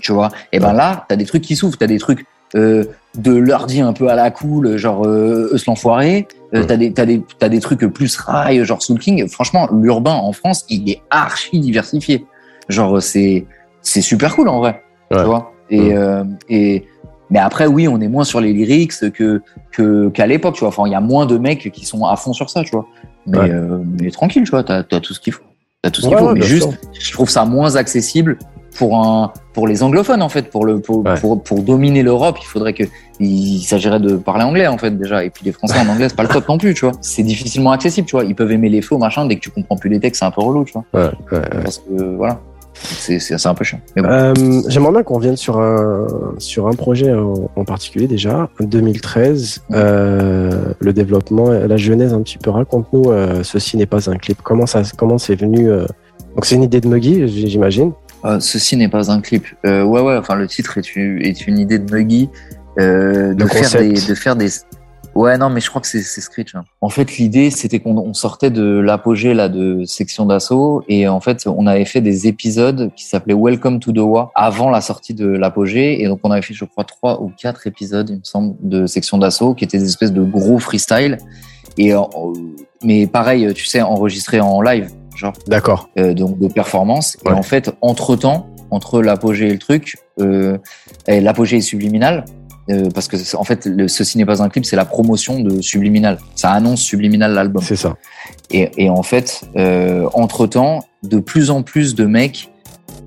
tu vois? Et ben là, t'as des trucs qui s'ouvrent, t'as des trucs euh, de l'ordi un peu à la cool, genre euh, l'enfoiré. Euh, t'as des t'as des t'as des trucs plus rail, genre Soul King. Franchement, l'urbain en France, il est archi diversifié. Genre c'est c'est super cool en vrai. Tu vois et, euh, et mais après oui, on est moins sur les lyrics que que qu'à l'époque, tu vois. Enfin, il y a moins de mecs qui sont à fond sur ça, tu vois. Mais euh, mais tranquille, tu vois, t'as as tout ce qu'il faut. T'as tout ce qu'il faut. Mais juste, je trouve ça moins accessible pour un pour les anglophones en fait. Pour le pour pour, pour, dominer l'Europe il faudrait que il s'agirait de parler anglais en fait déjà. Et puis les Français en anglais c'est pas le top non plus tu vois. C'est difficilement accessible tu vois. Ils peuvent aimer les flots machin. Dès que tu comprends plus les textes c'est un peu relou tu vois. Ouais, ouais, parce que voilà C'est un peu chiant. Bon. Euh, J'aimerais bien qu'on revienne sur un, sur un projet en, en particulier déjà. 2013, euh, le développement, la genèse un petit peu. Raconte-nous, euh, ceci n'est pas un clip. Comment ça, comment c'est venu euh, Donc c'est une idée de Muggy, j'imagine. Euh, ceci n'est pas un clip. Ouais, ouais. Enfin, le titre est une, est une idée de Muggy de Le faire concept. des, de faire des. Ouais, non, mais je crois que c'est c'est Screech. hein. En fait, l'idée, c'était qu'on on sortait de l'apogée là de section d'assaut et en fait, on avait fait des épisodes qui s'appelaient Welcome to the War avant la sortie de l'apogée et donc on avait fait, je crois, trois ou quatre épisodes, il me semble, de section d'assaut qui étaient des espèces de gros freestyle et euh, mais pareil, tu sais, enregistrés en live, genre D'accord. euh, donc de performance. Ouais. Et en fait, entre temps, entre l'apogée et le truc, euh, l'apogée est subliminal. Euh, parce que en fait, le, ceci n'est pas un clip, c'est la promotion de Subliminal. Ça annonce Subliminal l'album. C'est ça. Et, et en fait, euh, entre temps, de plus en plus de mecs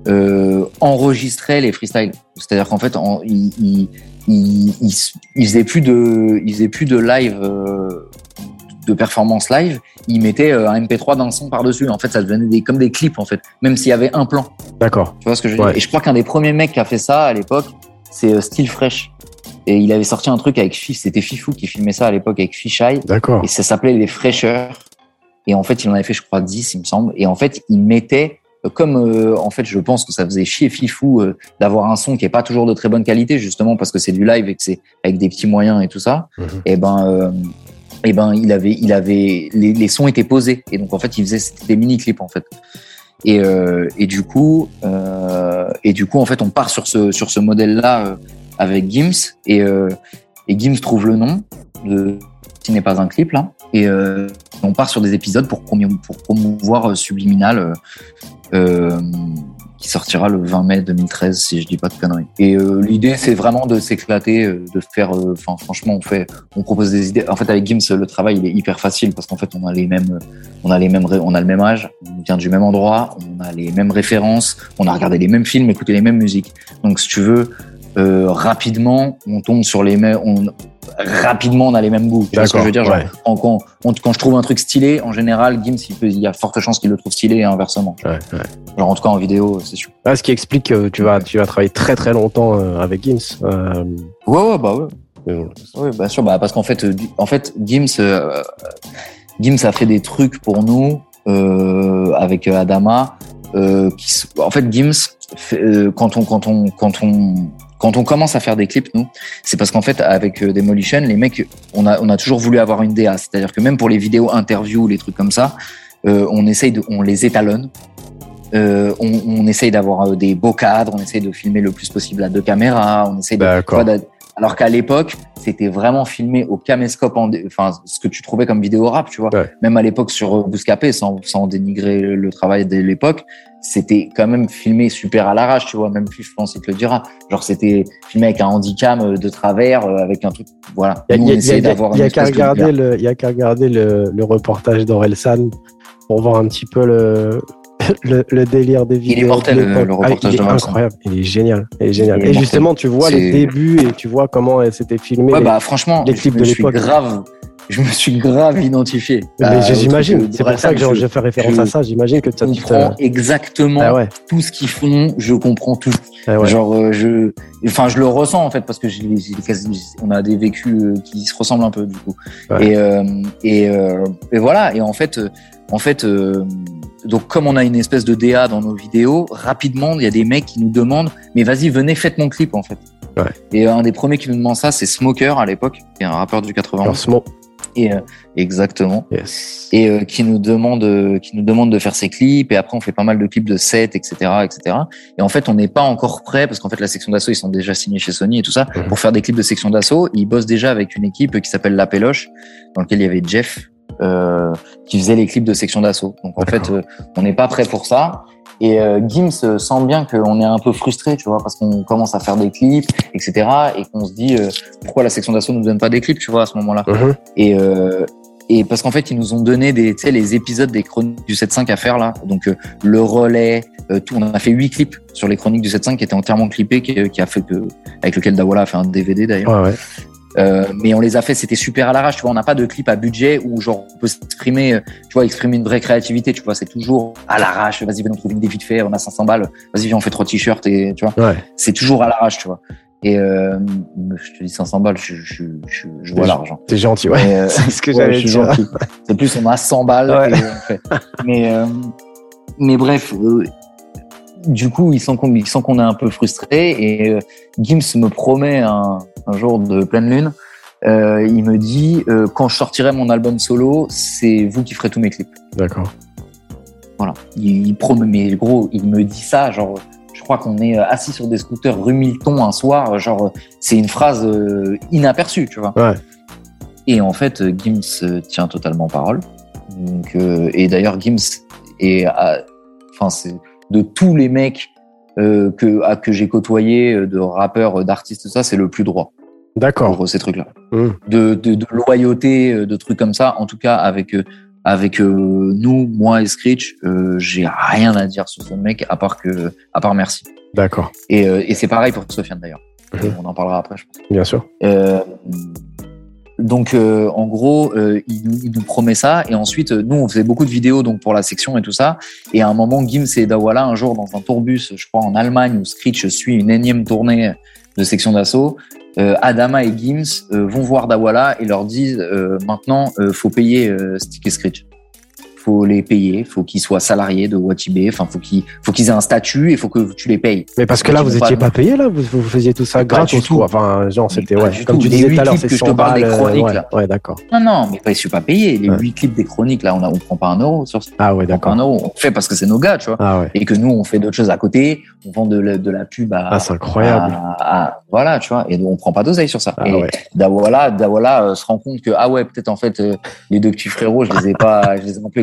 euh, enregistraient les freestyles. C'est-à-dire qu'en fait, en- ils, ils, ils, ils, ils faisaient plus de, ils faisaient plus de live, de performance live. Ils mettaient un MP3 d'un son par-dessus. En fait, ça devenait des, comme des clips, en fait. Même s'il y avait un plan. D'accord. Tu vois ce que je veux Ouais. dire Et je crois qu'un des premiers mecs qui a fait ça à l'époque, c'est euh, Steel Fresh. Et il avait sorti un truc avec Fif, c'était Fifou qui filmait ça à l'époque avec Fisheye. D'accord. Et ça s'appelait Les Fraîcheurs. Et en fait, il en avait fait, je crois, 10, il me semble. Et en fait, il mettait, euh, comme euh, en fait, je pense que ça faisait chier Fifou euh, d'avoir un son qui est pas toujours de très bonne qualité, justement parce que c'est du live et que c'est avec des petits moyens et tout ça. Mhm. Et ben, euh, et ben, il avait, il avait, les, les sons étaient posés. Et donc, en fait, il faisait c'était des mini clips en fait. Et, euh, et du coup, euh, et du coup, en fait, on part sur ce sur ce modèle-là euh, avec Gims. Et euh, et Gims trouve le nom de qui n'est pas un clip là. Et euh, on part sur des épisodes pour pour promouvoir euh, Subliminal qui sortira le 20 mai 2013 si je dis pas de conneries. Et euh, l'idée c'est vraiment de s'éclater, euh, de faire, euh, enfin franchement on fait, on propose des idées. En fait avec Gims le travail il est hyper facile parce qu'en fait on a les mêmes, on a les mêmes, on a le même âge, on vient du même endroit, on a les mêmes références, on a regardé les mêmes films, écouté les mêmes musiques. Donc si tu veux euh, rapidement on tombe sur les mêmes, on rapidement on a les mêmes goûts. Tu vois ce que je veux dire genre, quand, quand, on- quand je trouve un truc stylé, en général, Gims, il, peut- il y a forte chance qu'il le trouve stylé et inversement. Ouais, ouais. Genre, en tout cas, en vidéo, c'est sûr. Ah, ce qui explique que tu vas, tu vas travailler très très longtemps euh, avec Gims. Euh, Ouais, ouais, bah ouais. Oui, bien sûr. Bah, parce qu'en fait, euh, en fait, Gims, euh, Gims a fait des trucs pour nous euh, avec Adama. Euh, qui, en fait, Gims, fait, quand on, quand on, quand on, quand on commence à faire des clips, nous, c'est parce qu'en fait, avec euh, Demolition, les mecs, on a, on a toujours voulu avoir une DA. C'est-à-dire que même pour les vidéos interviews, les trucs comme ça, euh, on essaye de, on les étalonne. Euh, on, on essaye d'avoir euh, des beaux cadres, on essaye de filmer le plus possible à deux caméras, on essaye de, d'a- alors qu'à l'époque, c'était vraiment filmé au caméscope, en enfin, ce que tu trouvais comme vidéo rap, tu vois. Ouais. Même à l'époque sur euh, Bouscapé, sans, sans dénigrer le travail de l'époque, c'était quand même filmé super à l'arrache, tu vois. Même plus, je pense, il te le dira. Genre, c'était filmé avec un handicam euh, de travers, euh, avec un truc, voilà. Il Nous, on y a, qu'à regarder le, il y a qu'à regarder le, le reportage d'Orelsan pour voir un petit peu le, le, le délire des Il est vidéos. mortel, le- le reportage Ah, il est incroyable, il est génial, il est génial. Il est et justement, tu vois les débuts et tu vois comment elle s'était filmée. Ouais, les- bah, franchement, les clips de l'époque. grave, je me suis grave identifié. Mais j'imagine, c'est pour ça que j'ai fait référence je à ça. J'imagine que te. comprends exactement Ah ouais, tout ce qu'ils font, je comprends tout. ah ouais. Genre, euh, je, enfin, je le ressens en fait parce que quasi- on a des vécus euh, qui se ressemblent un peu du coup. Ouais. Et euh, et, euh, et voilà. Et en fait, euh, en fait, euh, donc comme on a une espèce de DA dans nos vidéos, rapidement, il y a des mecs qui nous demandent, mais vas-y, venez, faites mon clip en fait. Et un des premiers qui nous demande ça, c'est Smoker à l'époque, qui est un rappeur du 91. Alors, Smo- Et euh, exactement. Yes. et euh, qui nous demande euh, qui nous demande de faire ses clips. Et après on fait pas mal de clips de sets etc etc et en fait on n'est pas encore prêt parce qu'en fait la section d'assaut ils sont déjà signés chez Sony et tout ça Mhm. pour faire des clips de section d'assaut. Ils bossent déjà avec une équipe qui s'appelle La Péloche dans lequel il y avait Jeff euh, qui faisait les clips de section d'assaut. Donc en fait euh, on n'est pas prêt pour ça et euh, Gims euh, sent bien qu'on est un peu frustré, tu vois, parce qu'on commence à faire des clips, etc. Et qu'on se dit euh, pourquoi la section d'assaut nous donne pas des clips, tu vois, à ce moment-là. Mhm. Et, euh, et parce qu'en fait, ils nous ont donné des, tu sais, les épisodes des chroniques du 7.5 à faire là. Donc euh, le relais, euh, tout. On a fait huit clips sur les chroniques du 7.5 qui étaient entièrement clippés, qui, qui a fait que avec lequel Dawala a fait un DVD d'ailleurs. Ouais, ouais. Euh, mais on les a fait, c'était super à l'arrache. Tu vois, on n'a pas de clip à budget où genre on peut s'exprimer, euh, tu vois, exprimer une vraie créativité. Tu vois, c'est toujours à l'arrache. Vas-y, viens nous trouver une idée vite fait. On a 500 balles. Vas-y, viens, on fait trois t-shirts et tu vois. Ouais. C'est toujours à l'arrache, tu vois. Et euh, je te dis 500 balles, je, je, je, je vois l'argent. T'es gentil, ouais. Euh, C'est ce que ouais, dire. gentil. C'est plus, on a 100 balles. Ouais. et on fait. Mais, euh, mais bref, du coup, ils sentent qu'on est un peu frustré et euh, Gims me promet un, un jour de pleine lune. Euh, il me dit euh, quand je sortirai mon album solo, c'est vous qui ferez tous mes clips. D'accord. Voilà. Il, il promet, mais gros, il me dit ça, genre, je crois qu'on est assis sur des scooters rue Milton un soir, genre, c'est une phrase inaperçue, tu vois. Ouais. Et en fait, Gims tient totalement parole. Donc, et d'ailleurs, Gims est, à- enfin, c'est de tous les mecs euh, que à- que j'ai côtoyés, euh, de rappeurs, euh, d'artistes, ça, c'est le plus droit D'accord. pour ces trucs-là. Hum. De, de, de loyauté, de trucs comme ça. En tout cas, avec avec euh, nous, moi et Screech, euh, j'ai rien à dire sur ce mec à part que à part merci. D'accord. Et, et c'est pareil pour Sofiane d'ailleurs. Mhm. On en parlera après, je pense. Bien sûr. Donc, euh, en gros, euh, il, nous- il nous promet ça. Et ensuite, euh, nous, on faisait beaucoup de vidéos donc pour la section et tout ça. Et à un moment, Gims et Dawala, un jour, dans un tourbus, je crois, en Allemagne, où Screech suit une énième tournée de section d'assaut, euh, Adama et Gims euh, vont voir Dawala et leur disent maintenant, faut payer Stick et Screech. Faut les payer, faut qu'ils soient salariés de Watibé, enfin faut qu'ils faut qu'ils aient un statut et faut que tu les payes. Mais parce que là, vous étiez pas- pas payé, là vous, vous faisiez tout ça du tout. Enfin, genre, c'était, ouais. Comme tout. tu Les disais tout à l'heure, c'est que je te 100 parle des chroniques, ouais. là. Ouais, d'accord. Non, non, mais pas, je suis pas payé. Les Ouais. huit clips des chroniques, là, on, a, on prend pas un euro sur ce Ah ouais, d'accord. un euro. On fait parce que c'est nos gars, tu vois. Ah ouais. Et que nous, on fait d'autres choses à côté. On vend de la, de la pub à, Ah, c'est incroyable. à- à- voilà, tu vois. Et on prend pas d'oseille sur ça. Ah et ouais. Dawala, Dawala euh, se rend compte que, ah ouais, peut-être en fait, euh, les deux petits frérots, je les ai pas, je les ai un peu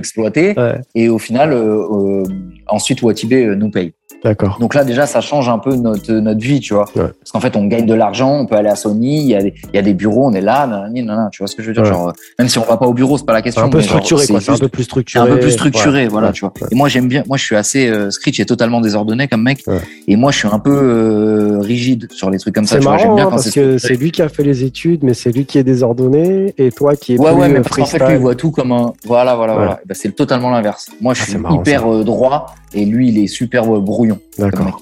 Ouais. Et au final, euh, euh, ensuite, Watibé euh, nous paye. D'accord. Donc là, déjà, ça change un peu notre, notre vie, tu vois. Ouais. Parce qu'en fait, on gagne de l'argent, on peut aller à Sony, il y, a des, il y a des bureaux, on est là, nanani, nanana, tu vois ce que je veux dire? Ouais. genre, euh, Même si on va pas au bureau, c'est pas la C'est question. un peu mais genre, structuré, quoi. C'est un peu plus c'est structuré. un peu plus structuré, Ouais. voilà, tu vois. Et moi, j'aime bien, moi, je suis assez, euh, Screech est totalement désordonné comme mec. Et moi, je suis un peu euh, rigide sur les trucs comme ça, C'est vois. Marrant bien hein, parce c'est que c'est lui qui a fait les études, mais c'est lui qui est désordonné et toi qui es Ouais, plus ouais, mais euh, parce qu'en fait, lui, il voit tout comme un. Voilà, voilà, voilà. Ben, c'est totalement l'inverse. Moi, je Ah, suis c'est hyper droit et lui, il est super brouillon. D'accord.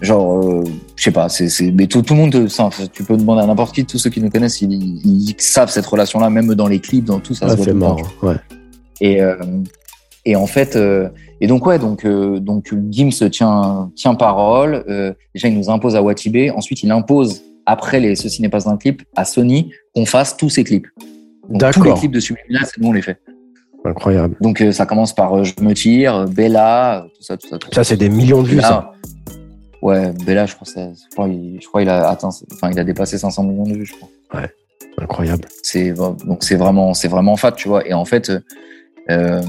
Genre, euh, je sais pas, c'est, mais tout, tout le monde, euh, ça, tu peux demander à n'importe qui, tous ceux qui nous connaissent, ils, ils savent cette relation-là, même dans les clips, dans tout ça. Ah, c'est marrant. Ouais. Et, euh, et en fait, euh, et donc ouais, donc euh, donc Gims tient tient parole. Euh, déjà, il nous impose à Watibé. Ensuite, il impose après les ceci n'est pas un clip à Sony qu'on fasse tous ses clips. Donc, tous les D'accord. clips de Subliminal, c'est nous on les fait. Incroyable. Donc euh, ça commence par euh, Je me tire, euh, Bella, tout ça, tout ça. Tout Ça, c'est des millions de vues, ça. Ouais, Bella, je crois, je crois, il, je crois, il a atteint, enfin, il a dépassé 500 millions de vues, je crois. Incroyable. C'est donc c'est vraiment, c'est vraiment fat, tu vois. Et en fait, euh,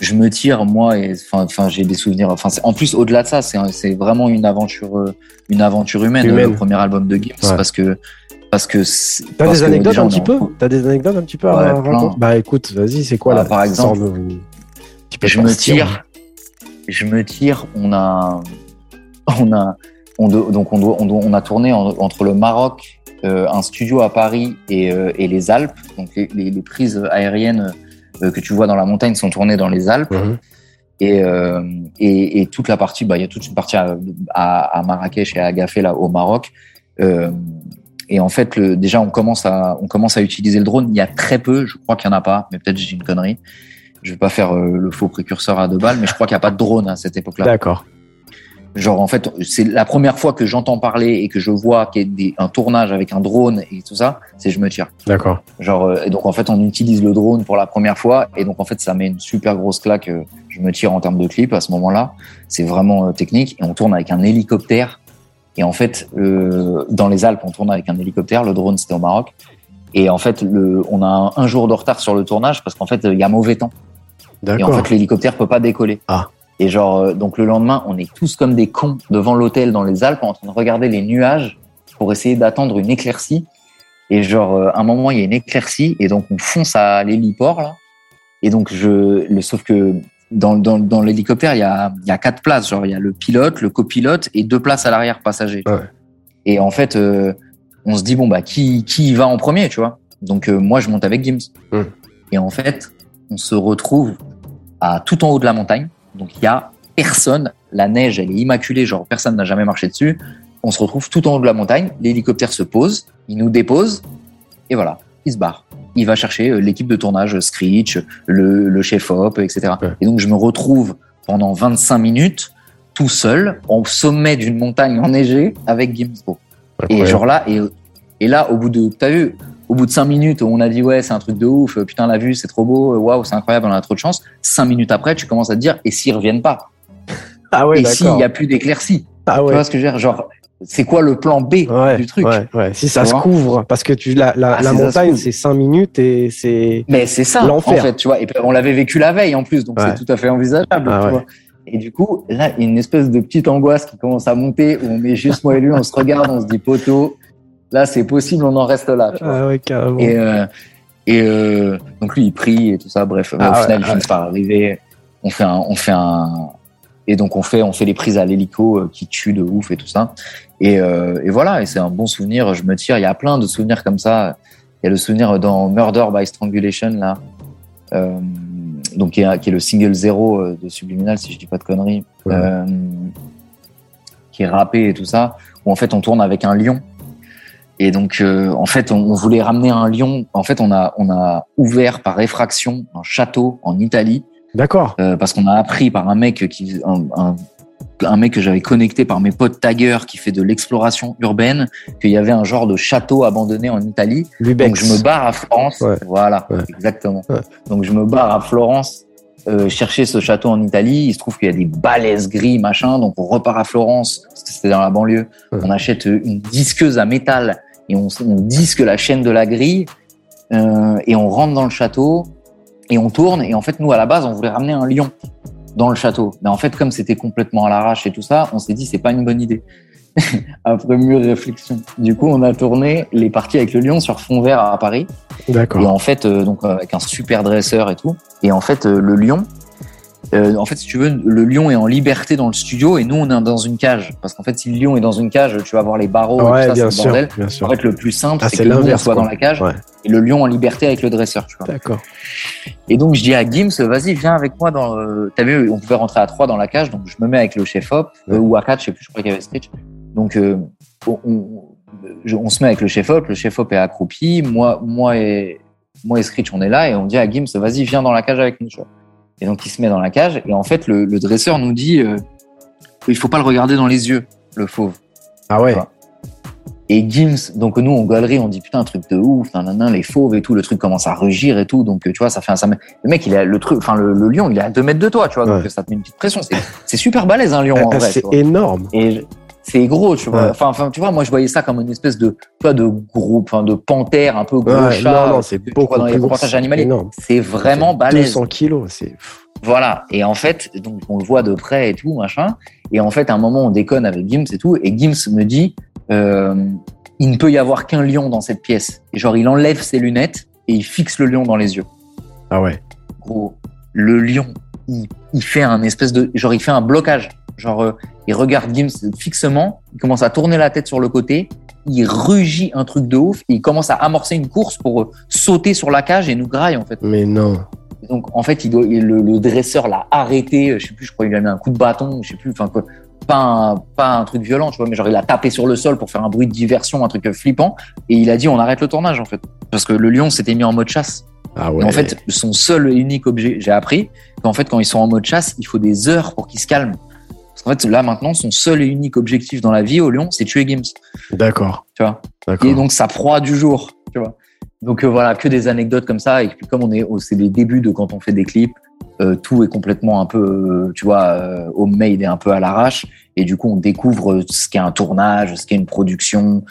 je me tire moi et enfin, enfin, j'ai des souvenirs. Enfin, en plus, au-delà de ça, c'est, vraiment une aventure, une aventure humaine, Humaine. le premier album de Gims, Ouais. parce que, parce que. T'as des anecdotes un petit peu T'as des anecdotes un petit peu. Bah écoute, vas-y, c'est quoi Ah, là par exemple, peu je de me tire, je me tire. On a, on a, on do- donc on doit, on doit- on a tourné en- entre le Maroc, euh, un studio à Paris et, euh, et les Alpes. Donc les, les- les prises aériennes euh, que tu vois dans la montagne sont tournées dans les Alpes. Mhm. Et, euh, et, et toute la partie, bah, il y a toute une partie à, à, à Marrakech et à Agafé là au Maroc. Euh, et en fait, le, déjà, on commence à, on commence à utiliser le drone. Il y a très peu, je crois qu'il y en a pas, mais peut-être j'ai une connerie. Je vais pas faire euh, le faux précurseur à deux balles, mais je crois qu'il n'y a pas de drone à cette époque-là. D'accord. Genre, en fait, c'est la première fois que j'entends parler et que je vois qu'il y a des, un tournage avec un drone et tout ça, c'est je me tire. D'accord. Genre, euh, et donc en fait, on utilise le drone pour la première fois, et donc en fait, ça met une super grosse claque. euh, je me tire en termes de clip à ce moment-là. C'est vraiment technique, et on tourne avec un hélicoptère. Et en fait, euh, dans les Alpes, on tourne avec un hélicoptère. Le drone, c'était au Maroc. Et en fait, le, on a un, un jour de retard sur le tournage parce qu'en fait, il y a mauvais temps. Et en fait, l'hélicoptère peut pas décoller. Ah. Et genre, euh, donc le lendemain, on est tous comme des cons devant l'hôtel dans les Alpes en train de regarder les nuages pour essayer d'attendre une éclaircie. Et genre, euh, à un moment, il y a une éclaircie et donc on fonce à l'héliport là. Et donc je, le, sauf que dans, dans, dans l'hélicoptère, il y a, il y a quatre places. Genre, il y a le pilote, le copilote et deux places à l'arrière passager. Ouais. Et en fait, euh, on se dit bon bah qui qui va en premier, tu vois? Donc moi je monte avec Gims. Et en fait, on se retrouve à tout en haut de la montagne. Donc il y a personne, la neige elle est immaculée, genre personne n'a jamais marché dessus. On se retrouve tout en haut de la montagne, l'hélicoptère se pose, il nous dépose et voilà, il se barre. Il va chercher l'équipe de tournage Screech, le, le chef op, etc. Ouais. Et donc je me retrouve pendant 25 minutes tout seul au sommet d'une montagne enneigée avec Gimsbo. Et genre là, et, et là, au bout de, t'as vu, au bout de cinq minutes, on a dit ouais, c'est un truc de ouf, putain la vue, c'est trop beau, waouh, c'est incroyable, on a trop de chance. Cinq minutes après, tu commences à te dire et s'ils reviennent pas, ah ouais, et s'il d'accord. y a plus d'éclaircies, Ah tu ouais. vois ce que je veux dire, genre c'est quoi le plan B Ouais, du truc ouais, ouais. Si ça se couvre, parce que tu la, la, Ah, la montagne c'est 5 minutes et c'est Mais c'est ça, en L'enfer. fait, tu vois. Et on l'avait vécu la veille en plus, donc c'est tout à fait envisageable, Ah tu ouais. vois. Et du coup, là, il y a une espèce de petite angoisse qui commence à monter où on met juste moi et lui, on se regarde, on se dit poteau, là c'est possible, on en reste là. Tu vois. ah carrément. Et, euh, et euh, donc lui, il prie et tout ça. Bref, Ah au final, il ouais. finit par arriver. On fait un, on fait un, et donc on fait, on fait les prises à l'hélico euh, qui tuent de ouf et tout ça. Et, euh, et voilà, et c'est un bon souvenir. Je me tire. Il y a plein de souvenirs comme ça. Il y a le souvenir dans Murder by Strangulation là, euh, donc qui est, qui est le single zéro euh, de Subliminal si je dis pas de conneries, Ouais. euh, qui est rappé et tout ça. Où en fait on tourne avec un lion. Et donc, euh, en fait, on, on voulait ramener un lion. En fait, on a, on a ouvert par effraction un château en Italie D'accord. parce qu'on a appris par un mec qui, un, un, un mec que j'avais connecté par mes potes taggers qui fait de l'exploration urbaine, qu'il y avait un genre de château abandonné en Italie. Lubex. Donc, je me barre à Florence. Ouais. Voilà, Ouais. exactement. Ouais. Donc, je me barre à Florence. euh, chercher ce château en Italie, il se trouve qu'il y a des balaises gris machin, donc on repart à Florence, parce que c'était dans la banlieue. On achète une disqueuse à métal et on, on disque la chaîne de la grille euh, et on rentre dans le château et on tourne. Et en fait, nous à la base, on voulait ramener un lion dans le château. Mais en fait, comme c'était complètement à l'arrache et tout ça, on s'est dit c'est pas une bonne idée. Après mûre réflexion. Du coup, on a tourné les parties avec le lion sur fond vert à Paris. Et D'accord. en fait, euh, donc euh, avec un super dresseur et tout. Et en fait, euh, le lion, euh, en fait, si tu veux, le lion est en liberté dans le studio et nous, on est dans une cage. Parce qu'en fait, si le lion est dans une cage, tu vas voir les barreaux, et tout ça, c'est le bordel. bien En sûr. fait, le plus simple, Ah, c'est que nous, on l'inverse, soit dans la cage Ouais. et le lion en liberté avec le dresseur, tu vois. D'accord. Et donc, je dis à Gims, vas-y, viens avec moi dans. le- T'as vu, on pouvait rentrer à trois dans la cage, donc je me mets avec le chef op euh, ou à quatre, je sais plus, je crois qu'il y avait Screech. Donc, euh, on, on- je- on se met avec le chef op, le chef op est accroupi, moi, moi et moi et Screech, on est là et on dit à Gims, vas-y, viens dans la cage avec nous. tu vois. Et donc, il se met dans la cage et en fait, le, le dresseur nous dit, euh, il faut pas le regarder dans les yeux, le fauve. Ah ouais. Et Gims, donc nous, en galerie, on dit putain, un truc de ouf, nanana, les fauves et tout, le truc commence à rugir et tout. Donc, euh, tu vois, ça fait un. Ça Le mec, il a le truc, enfin, le, le lion, il est à deux mètres de toi, tu vois, donc ça te met une petite pression. C'est- super balèze, un lion, en vrai. c'est énorme. Et c'est gros, tu vois. Ouais. Enfin, enfin, tu vois, moi, je voyais ça comme une espèce de, tu vois, de groupe, enfin, de panthère, un peu gros Ouais, chat. non, non, c'est tu vois beaucoup dans les reportages c'est animaliers. C'est vraiment C'est balèze. 200 kilos, c'est. Voilà. Et en fait, donc on le voit de près et tout, machin. Et en fait, à un moment, on déconne avec Gims et tout. Et Gims me dit, euh, il ne peut y avoir qu'un lion dans cette pièce. Et genre, il enlève ses lunettes et il fixe le lion dans les yeux. Ah ouais. Gros, le lion, il, il fait un espèce de, genre, il fait un blocage. Genre, euh, il regarde Gims fixement, il commence à tourner la tête sur le côté, il rugit un truc de ouf et il commence à amorcer une course pour euh, sauter sur la cage et nous graille, en fait. Mais non. Donc en fait, il doit, il- le, le dresseur l'a arrêté. Je sais plus, je crois qu'il lui a mis un coup de bâton. Je sais plus, enfin pas un, pas un truc violent, tu vois, mais genre il a tapé sur le sol pour faire un bruit de diversion, un truc flippant. Et il a dit on arrête le tournage en fait, parce que le lion s'était mis en mode chasse. Ah Et ouais. en fait, son seul et unique objet, j'ai appris qu'en fait quand ils sont en mode chasse, il faut des heures pour qu'ils se calment. Parce qu'en fait là maintenant, son seul et unique objectif dans la vie au lion, c'est tuer Gims. D'accord. Tu vois. D'accord. Et donc sa proie du jour, tu vois. Donc euh, voilà, que des anecdotes comme ça. Et puis comme on est, au- c'est les débuts de quand on fait des clips, euh, tout est complètement un peu, euh, tu vois, euh, homemade et un peu à l'arrache. Et du coup, on découvre ce qu'est un tournage, ce qu'est une production,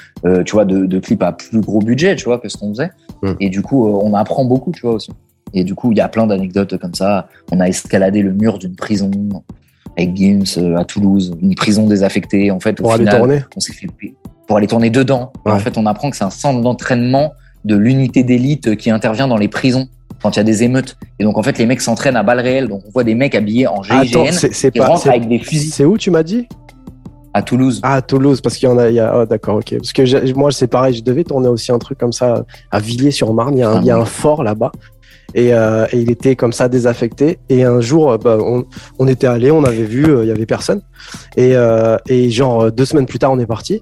tu vois, de, de clips à plus gros budget, tu vois, que ce qu'on faisait. Et du coup, on apprend beaucoup, tu vois aussi. Et du coup, il y a plein d'anecdotes comme ça. On a escaladé le mur d'une prison avec Gims euh, à Toulouse, une prison désaffectée. En fait, au Pour aller tourner. on s'est fait pour aller tourner dedans. Ouais. En fait, on apprend que c'est un centre d'entraînement de l'unité d'élite qui intervient dans les prisons quand il y a des émeutes. Et donc, en fait, les mecs s'entraînent à balles réelles. Donc, on voit des mecs habillés en GIGN qui pas. rentrent avec des fusils. C'est où tu m'as dit? À Toulouse. Ah, à Toulouse, parce qu'il y en a. Il y a oh, d'accord, ok. Parce que moi, c'est pareil, je devais tourner aussi un truc comme ça à Villiers-sur-Marne. Il y a un, il y a un fort là-bas. Et, euh, et, il était comme ça désaffecté. Et un jour, bah, on, on, était allé, on avait vu, euh, il y avait personne. Et, euh, et genre deux semaines plus tard, on est parti.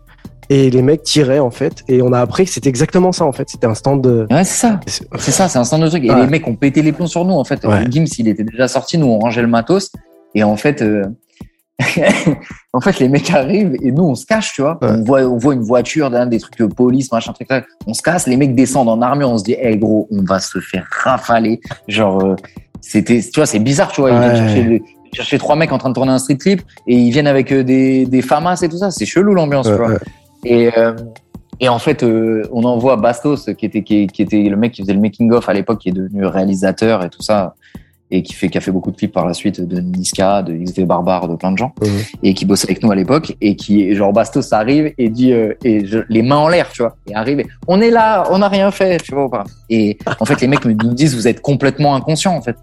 Et les mecs tiraient en fait, et on a appris que c'était exactement ça en fait. C'était un stand de. Ouais, c'est ça. C'est ça, c'est un stand de truc. Et les mecs ont pété les plombs sur nous en fait. Ouais. Gims, il était déjà sorti, nous on rangeait le matos. Et en fait, euh... en fait, les mecs arrivent et nous on se cache, tu vois. Ouais. On voit, on voit une voiture, des trucs de police, machin, truc là. On se casse, les mecs descendent en armure, on se dit, hé hey, gros, on va se faire rafaler. Genre, euh, c'était, tu vois, c'est bizarre, tu vois. Ils viennent chercher, chercher trois mecs en train de tourner un street clip et ils viennent avec euh, des, des famas et tout ça. C'est chelou l'ambiance, tu vois. Et, euh, et en fait, euh, on envoie Bastos, qui était, qui, qui, était le mec qui faisait le making-of à l'époque, qui est devenu réalisateur et tout ça, et qui, fait, qui a fait beaucoup de clips par la suite de Niska, de XV Barbare, de plein de gens, mmh. et qui bossait avec nous à l'époque, et qui, genre, Bastos arrive et dit, euh, et je, les mains en l'air, tu vois, et arrive, et, on est là, on n'a rien fait, tu vois ou pas. Et en fait, les mecs me disent, vous êtes complètement inconscient, en fait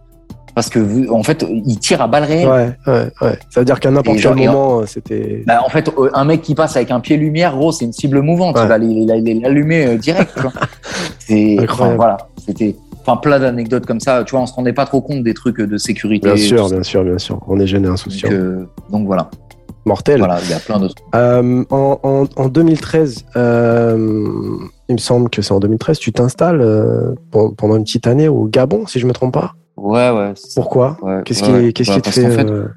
parce que vous, en fait, il tire à balles réelles. Ouais, ouais, ouais. Ça veut dire qu'à n'importe quel moment, c'était. Bah, en fait, un mec qui passe avec un pied lumière, gros, c'est une cible mouvante. Ouais. Il va l'allumer euh, direct. c'est enfin, voilà, c'était. Enfin, plein d'anecdotes comme ça. Tu vois, on se rendait pas trop compte des trucs de sécurité. Bien sûr, bien sûr, bien sûr. On est gêné, insouciant. Donc, euh, donc voilà. Mortel. Voilà, il y a plein d'autres. Euh, en, en, en, 2013, euh, il me semble que c'est en 2013, tu t'installes euh, pendant une petite année au Gabon, si je me trompe pas. Ouais, ouais. Pourquoi? Ouais, Qu'est-ce ouais, qui, qu'est-ce ouais, qui te fait en fait, euh...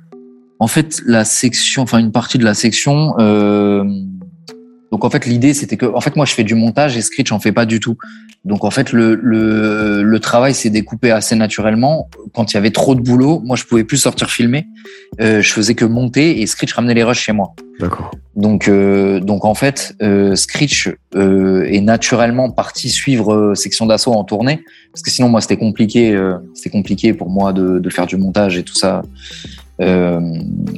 en fait, la section, enfin une partie de la section. Euh, donc en fait, l'idée c'était que, en fait, moi je fais du montage et Screech en fait pas du tout. Donc en fait, le le, le travail s'est découpé assez naturellement. Quand il y avait trop de boulot, moi je pouvais plus sortir filmer. Euh, je faisais que monter et Screech ramenait les rushs chez moi. D'accord. Donc euh, donc en fait, euh, Screech est naturellement parti suivre section d'assaut en tournée parce que sinon moi c'était compliqué, c'était compliqué pour moi de, de faire du montage et tout ça. Euh,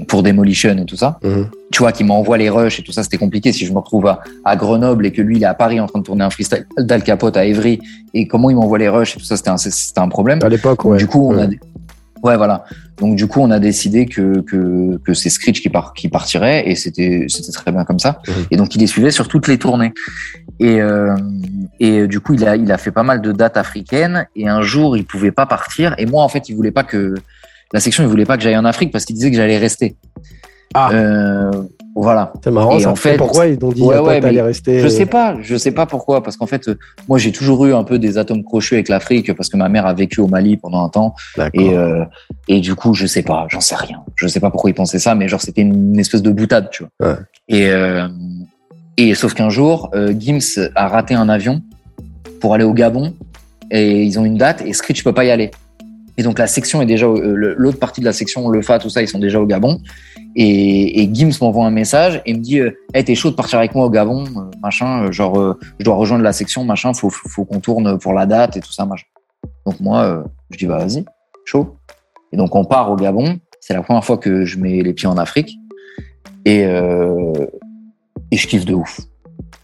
pour Demolition et tout ça. Mhm. Tu vois, qui m'envoie les rushs et tout ça, c'était compliqué. Si je me retrouve à, à, Grenoble et que lui, il est à Paris en train de tourner un freestyle d'Al Capote à Evry et comment il m'envoie les rushs et tout ça, c'était un, c'était un problème. À l'époque, ouais. Du coup, on ouais. a, ouais, voilà. Donc, du coup, on a décidé que, que, que c'est Screech qui, part, qui partirait et c'était, c'était très bien comme ça. Mhm. Et donc, il les suivait sur toutes les tournées. Et, euh, et du coup, il a, il a fait pas mal de dates africaines et un jour, il pouvait pas partir. Et moi, en fait, il voulait pas que, la section, il voulait pas que j'aille en Afrique parce qu'il disait que j'allais rester. Ah. Euh, voilà. C'est marrant. Et ça. en fait, pourquoi ils ont dit ouais, ouais, t'allais rester Je sais pas. Je sais pas pourquoi. Parce qu'en fait, euh, moi, j'ai toujours eu un peu des atomes crochus avec l'Afrique parce que ma mère a vécu au Mali pendant un temps. Et, euh, et du coup, je sais pas. J'en sais rien. Je sais pas pourquoi ils pensaient ça, mais genre, c'était une espèce de boutade, tu vois. Ouais. Et, euh, et sauf qu'un jour, euh, Gims a raté un avion pour aller au Gabon et ils ont une date et Screech peut pas y aller. Et donc la section est déjà euh, l'autre partie de la section, le FA, tout ça, ils sont déjà au Gabon. Et, et Gims m'envoie un message et me dit euh, hey, t'es chaud de partir avec moi au Gabon, euh, machin, euh, genre je dois rejoindre la section, machin, faut, faut, qu'on tourne pour la date et tout ça, machin. Donc moi, je dis bah vas-y, chaud. Et donc on part au Gabon. C'est la première fois que je mets les pieds en Afrique et et je kiffe de ouf.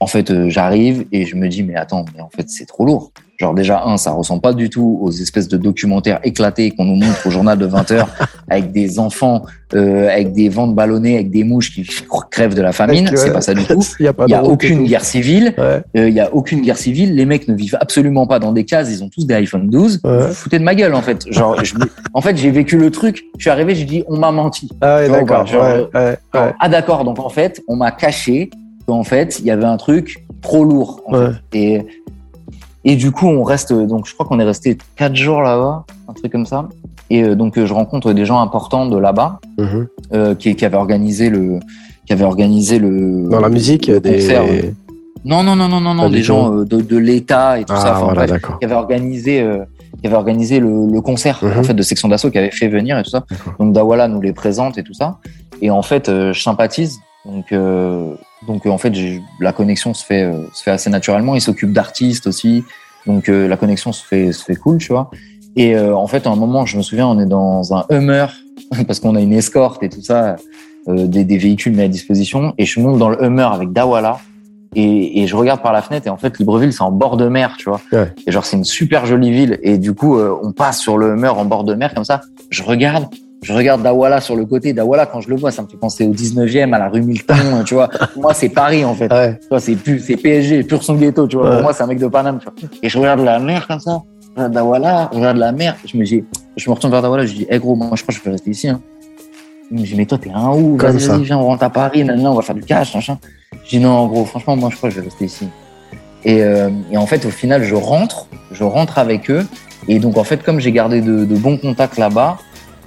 En fait, j'arrive et je me dis mais attends, mais en fait c'est trop lourd. Genre déjà, un, ça ressemble pas du tout aux espèces de documentaires éclatés qu'on nous montre au journal de 20 heures avec des enfants, euh, avec des ventes ballonnées, avec des mouches qui crèvent de la famine. C'est pas ça du tout. Il y a, y a aucune guerre civile. Il ouais. euh, y a aucune guerre civile. Les mecs ne vivent absolument pas dans des cases. Ils ont tous des iPhone 12. Ouais. Vous, vous foutez de ma gueule, en fait. Genre, je, en fait, j'ai vécu le truc. Je suis arrivé, j'ai dit, on m'a menti. Ah ouais, d'accord. Ah d'accord. Donc en fait, on m'a caché qu'en fait, il y avait un truc trop lourd. En fait. Et et du coup, on reste, donc je crois qu'on est resté quatre jours là-bas, un truc comme ça. Et euh, donc, je rencontre des gens importants de là-bas euh, qui, qui, avaient organisé le, qui avaient organisé le. Dans la musique, le des. Concert. Non, non, non, non, non, non, des gens euh, de, de l'État et tout ah, ça. Enfin, voilà, bref, qui avaient organisé, euh, qui avaient organisé le, le concert Mhm. en fait de section d'assaut, qui avait fait venir et tout ça. Donc Dawala nous les présente et tout ça. Et en fait, euh, je sympathise. Donc, euh, donc en fait, la connexion se fait, euh, se fait assez naturellement. Il s'occupe d'artistes aussi. Donc euh, la connexion se fait, se fait cool, tu vois. Et euh, en fait, à un moment, je me souviens, on est dans un Hummer parce qu'on a une escorte et tout ça, euh, des, des, véhicules mis à disposition. Et je monte dans le Hummer avec Dawala et, et je regarde par la fenêtre et en fait, Libreville, c'est en bord de mer, tu vois. Ouais. Et genre, c'est une super jolie ville. Et du coup, euh, on passe sur le Hummer en bord de mer comme ça. Je regarde je regarde Dawala sur le côté. Dawala, quand je le vois, ça me fait penser au 19e, à la rue Milton, tu vois. Pour moi, c'est Paris, en fait. Ouais. Tu vois, c'est c'est PSG, pur son ghetto, tu vois. Ouais. Pour moi, c'est un mec de Paname, tu vois. Et je regarde la mer comme ça. Je regarde Dawala, je regarde la mer. Je me dis, je me retourne vers Dawala, je dis, hé gros, moi, je crois que je vais rester ici, hein. Il me dit, mais toi, t'es un ouf. Vas-y, ça. vas-y, viens, on rentre à Paris, maintenant, on va faire du cash, machin. Je dis, non, gros, franchement, moi, je crois que je vais rester ici. Et, euh, et en fait, au final, je rentre, je rentre avec eux. Et donc, en fait, comme j'ai gardé de, de bons contacts là-bas,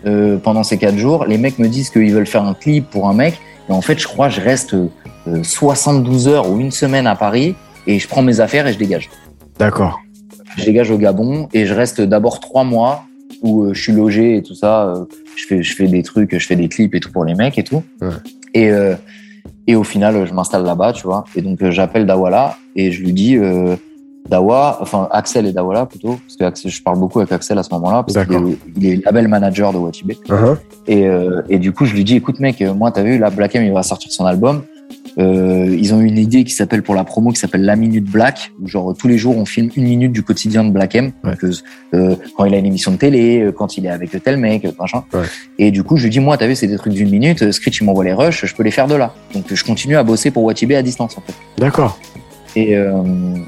euh, pendant ces quatre jours, les mecs me disent qu'ils veulent faire un clip pour un mec. Et en fait, je crois, je reste euh, 72 heures ou une semaine à Paris et je prends mes affaires et je dégage. D'accord. Je dégage au Gabon et je reste d'abord trois mois où euh, je suis logé et tout ça. euh, je fais, je fais des trucs, je fais des clips et tout pour les mecs et tout. Ouais. Et, et au final, je m'installe là-bas, tu vois. Et donc, j'appelle Dawala et je lui dis, Dawa, enfin Axel et Dawala plutôt, parce que Axel- je parle beaucoup avec Axel à ce moment-là, parce qu'il est, il est label manager de Watibé. Uh-huh. Et, euh, et du coup, je lui dis, écoute mec, euh, moi, t'as vu, là, Black M, il va sortir son album. Euh, ils ont une idée qui s'appelle pour la promo qui s'appelle la minute Black, où genre tous les jours on filme une minute du quotidien de Black M, Ouais. donc, euh, quand il a une émission de télé, quand il est avec tel mec, machin. Ouais. Et du coup, je lui dis, moi, t'as vu, c'est des trucs d'une minute. Screech, il m'envoie les rushs, je peux les faire de là. Donc, je continue à bosser pour Watibé à distance, en fait. D'accord. Et, euh,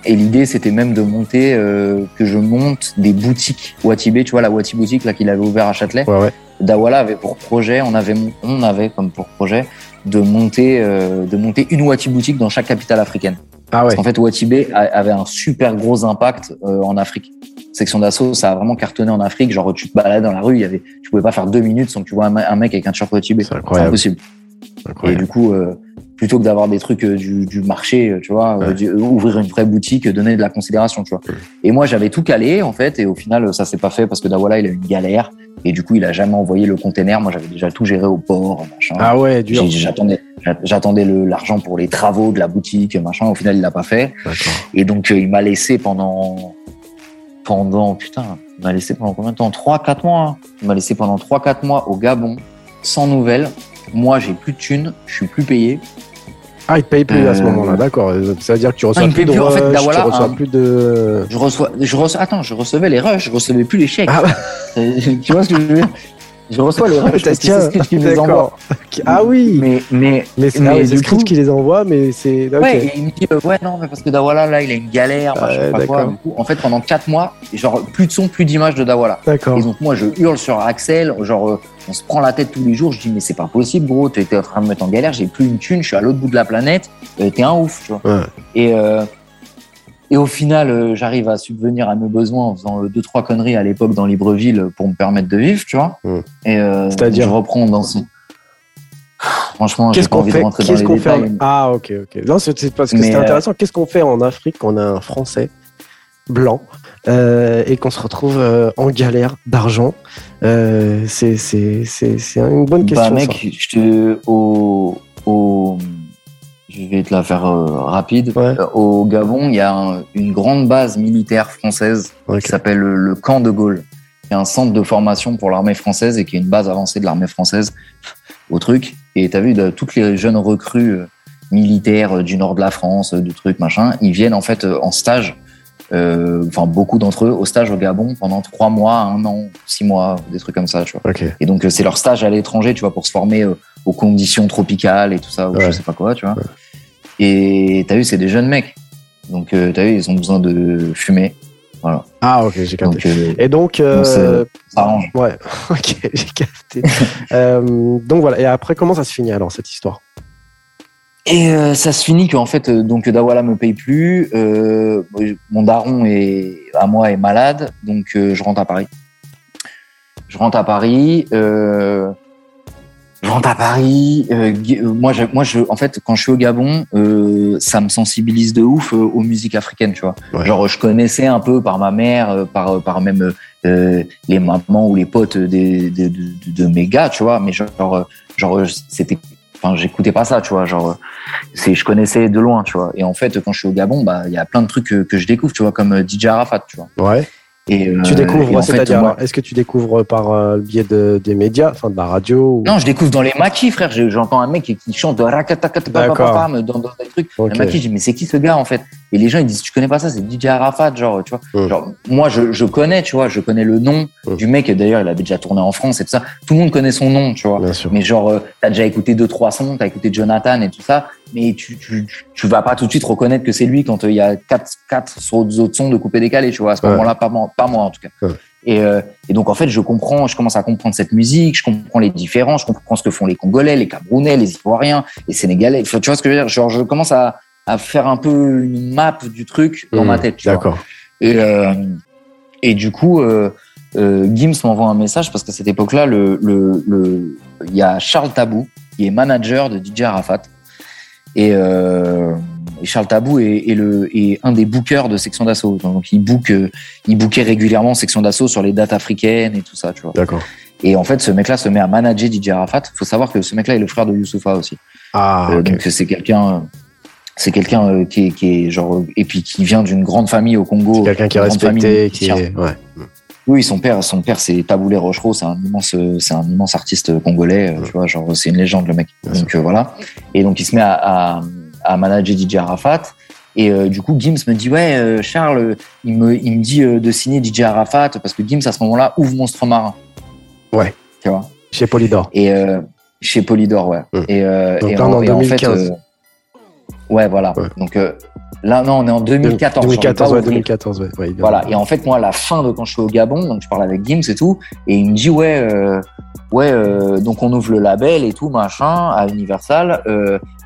et l'idée, c'était même de monter, euh, que je monte des boutiques Watibé, tu vois, la Wati boutique là qu'il avait ouvert à Châtelet. Ouais, ouais. Dawala avait pour projet, on avait, on avait comme pour projet de monter, euh, de monter une Wati boutique dans chaque capitale africaine. Ah ouais. Parce qu'en fait, Watibé a- avait un super gros impact en Afrique. Section d'assaut, ça a vraiment cartonné en Afrique. Genre, tu te balades dans la rue, il y avait, tu pouvais pas faire deux minutes sans que tu vois un, me- un mec avec un t-shirt Watibé. C'est impossible. Et du coup, euh, plutôt que d'avoir des trucs euh, du, du marché, euh, tu vois, euh, Ouais. du- ouvrir une vraie boutique, donner de la considération, tu vois. Et moi, j'avais tout calé, en fait, et au final, ça s'est pas fait parce que Dawala, il a eu une galère, et du coup, il a jamais envoyé le container. Moi, j'avais déjà tout géré au port, machin. Ah ouais, dur. J'attendais, j'a- j'attendais l'argent pour les travaux de la boutique, machin. Au final, il l'a pas fait. Et donc, il m'a laissé pendant, pendant, putain, il m'a laissé pendant combien de temps? Trois, quatre mois. hein. Il m'a laissé pendant trois, quatre mois au Gabon, sans nouvelles. Moi, j'ai plus de thunes, je suis plus payé. Ah, il te paye plus à ce Euh, moment-là, d'accord. Ça veut dire que tu reçois il me plus paye de plus, en fait, rush, Dawala, tu reçois hein. plus de. Je reçois, je reçois, attends, je recevais les rushs, je recevais plus les chèques. Ah Euh, tu vois ce que je veux dire? Je reçois les Tiens, c'est qui les envoie. Ah oui. Mais, mais, Mais c'est ah Screech coup- qui les envoie, mais c'est. ok. Ouais, et il me dit, euh, ouais, non, mais parce que Dawala, là, il a une galère, Ah, machin, pas quoi. Du coup, en fait, pendant quatre mois, genre, plus de son, plus d'images de Dawala. D'accord. Et donc, moi, je hurle sur Axel, genre, euh, on se prend la tête tous les jours. Je dis, mais c'est pas possible, gros, t'es en train de me mettre en galère, j'ai plus une thune, je suis à l'autre bout de la planète, euh, t'es un ouf, tu vois. Ouais. Et, et au final, euh, j'arrive à subvenir à mes besoins en faisant euh, deux, trois conneries à l'époque dans Libreville pour me permettre de vivre, tu vois. Mm. Et euh, C'est-à-dire je reprends dans ce. Franchement, j'ai Qu'est-ce pas qu'on envie fait de rentrer dans Qu'est-ce les qu'on fait détails. en- Ah, ok, ok. Non, c'est parce que c'était euh, intéressant. Qu'est-ce qu'on fait en Afrique quand on a un Français blanc euh, et qu'on se retrouve euh, en galère d'argent? Euh, C'est c'est c'est c'est une bonne question. Bah, mec, je te. Au, au, je vais te la faire euh, rapide. Ouais. Euh, Au Gabon, il y a un- une grande base militaire française Ok. qui s'appelle le, le camp de Gaulle, qui est un centre de formation pour l'armée française et qui est une base avancée de l'armée française au truc. Et t'as vu, de, toutes les jeunes recrues euh, militaires euh, du nord de la France, du truc, machin, ils viennent en fait en stage, euh, enfin beaucoup d'entre eux, au stage au Gabon pendant trois mois, un an, six mois, des trucs comme ça, tu vois. Ok. Et donc, c'est leur stage à l'étranger, tu vois, pour se former aux conditions tropicales et tout ça, ou Ouais. je sais pas quoi, tu vois. Et t'as vu, c'est des jeunes mecs. Donc, euh, t'as vu, ils ont besoin de fumer. Voilà. Ah, ok, j'ai capté. Donc, euh, Et donc, euh, donc, ça arrange. ouais, ok, j'ai capté. Euh, donc voilà. Et après, comment ça se finit alors cette histoire? Et ça se finit qu'en fait, euh, donc Dawala me paye plus. Mon daron est, à moi est malade, donc je rentre à Paris. Je rentre à Paris. Euh, je rentre à Paris. euh, euh, moi, je, moi, je, en fait, quand je suis au Gabon, euh, ça me sensibilise de ouf euh, aux musiques africaines, tu vois. Ouais. Genre, je connaissais un peu par ma mère, euh, par, par même euh, les mamans ou les potes des, des- de, mes gars, tu vois. Mais genre, genre, c'était, enfin, j'écoutais pas ça, tu vois. Genre, c'est, je connaissais de loin, tu vois. Et en fait, quand je suis au Gabon, bah, il y a plein de trucs que, que je découvre, tu vois, comme DJ Arafat, tu vois. Ouais. Et, euh, Tu découvres, c'est-à-dire, est-ce que tu découvres par euh, le biais de, des médias, enfin de la radio ou... Non, je découvre dans les maquis, frère. J'entends un mec qui, qui chante dans, dans des trucs. Ok. Les maquis, je dis, mais c'est qui ce gars, en fait? Et les gens, ils disent, tu connais pas ça, c'est DJ Arafat, genre, tu vois. Genre, moi, je, je connais, tu vois, je connais le nom du mec. D'ailleurs, il avait déjà tourné en France et tout ça. Tout le monde connaît son nom, tu vois. Mais genre, euh, t'as déjà écouté deux, trois sons, t'as écouté Jonathan et tout ça, mais tu, tu, tu- tu vas pas tout de suite reconnaître que c'est lui quand euh, il y a quatre, quatre autres sons de coupé décalé, tu vois. À ce Ouais. moment-là, pas moi, pas moi en tout cas. Ouais. Et, euh, et donc en fait, je comprends, je commence à comprendre cette musique, je comprends les différences, je comprends ce que font les Congolais, les Camerounais, les Ivoiriens, les Sénégalais. Tu vois ce que je veux dire? Genre, je commence à, à faire un peu une map du truc dans ma tête. tu vois. D'accord. Et, euh, et du coup, euh, euh, Gims m'envoie un message parce qu'à cette époque-là, le, le, le, il y a Charles Tabou qui est manager de DJ Arafat. Et, euh, et Charles Tabou est, est le, est un des bookers de Section d'Assaut. Donc, il book, il bookait régulièrement Section d'Assaut sur les dates africaines et tout ça, tu vois. D'accord. Et en fait, ce mec-là se met à manager DJ Arafat. Faut savoir que ce mec-là est le frère de Youssoufa aussi. Ah, Euh, ok. Donc c'est quelqu'un, c'est quelqu'un euh, qui est, qui est genre et puis qui vient d'une grande famille au Congo. Quelqu'un qui est respecté, famille qui est. Ouais. Oui, son père, son père c'est Taboulé Rochereau, c'est un immense, c'est un immense artiste congolais, euh, tu vois, genre c'est une légende le mec. Bien donc euh, voilà. Et donc il se met à, à, à manager DJ Arafat. Et euh, du coup, Gims me dit ouais, euh, Charles, il me, il me dit euh, de signer DJ Arafat parce que Gims à ce moment-là ouvre Monstre Marin. Ouais. Tu vois. Chez Polydor. Et euh, chez Polydor, ouais. Mm. Et, euh, Donc et est en et fait, 2015. euh, ouais, voilà. Ouais. Donc euh, là, non, on est en 2014. j'en ai 2014, pas ouais, ouvert. 2014, ouais. ouais, il vient Voilà. Et en fait, moi, à la fin de quand je suis au Gabon, donc je parle avec Gims et tout, et il me dit ouais, euh, ouais, euh, donc on ouvre le label et tout machin à Universal.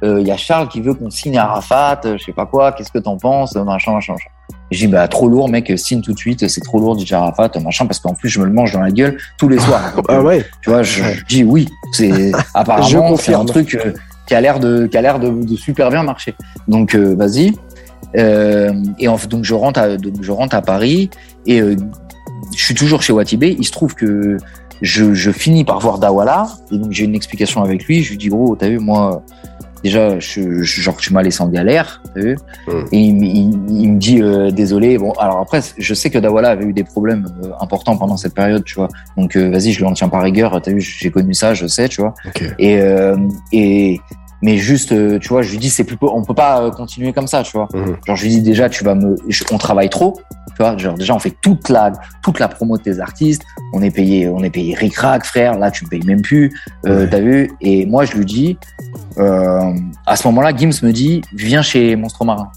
Il y a Charles qui veut qu'on signe Arafat, je sais pas quoi. Qu'est-ce que t'en penses, machin, machin, machin. J'ai dit bah trop lourd, mec, signe tout de suite. C'est trop lourd, DJ Arafat, machin, parce qu'en plus je me le mange dans la gueule tous les soirs. Donc, Ah ouais. tu vois, je, dis oui. C'est Je apparemment c'est un truc qui a l'air de qui a l'air de, super bien marcher. Donc euh, vas-y. Euh, et en donc je rentre à donc je à Paris et euh, je suis toujours chez Watibé. Il se trouve que je, je finis par voir Dawala et donc j'ai une explication avec lui. Je lui dis gros, t'as vu moi déjà je, je- genre tu m'as laissé en galère, t'as vu Mm. Et il, me- il, il me dit euh, désolé. Bon alors après je sais que Dawala avait eu des problèmes euh, importants pendant cette période, tu vois. Donc euh, vas-y, je lui en tiens par rigueur. T'as vu, j'ai connu ça, je sais, tu vois. Et et mais juste, euh, tu vois, je lui dis c'est plus, on peut pas euh, continuer comme ça, tu vois. Mhm. Genre je lui dis déjà, tu vas me, on travaille trop, tu vois. Genre déjà on fait toute la toute la promo de tes artistes, on est payé, on est payé ric-rac, frère. Là tu me payes même plus, euh, Ouais. t'as vu? Et moi je lui dis, euh, à ce moment-là, Gims me dit, viens chez Monstre Marin.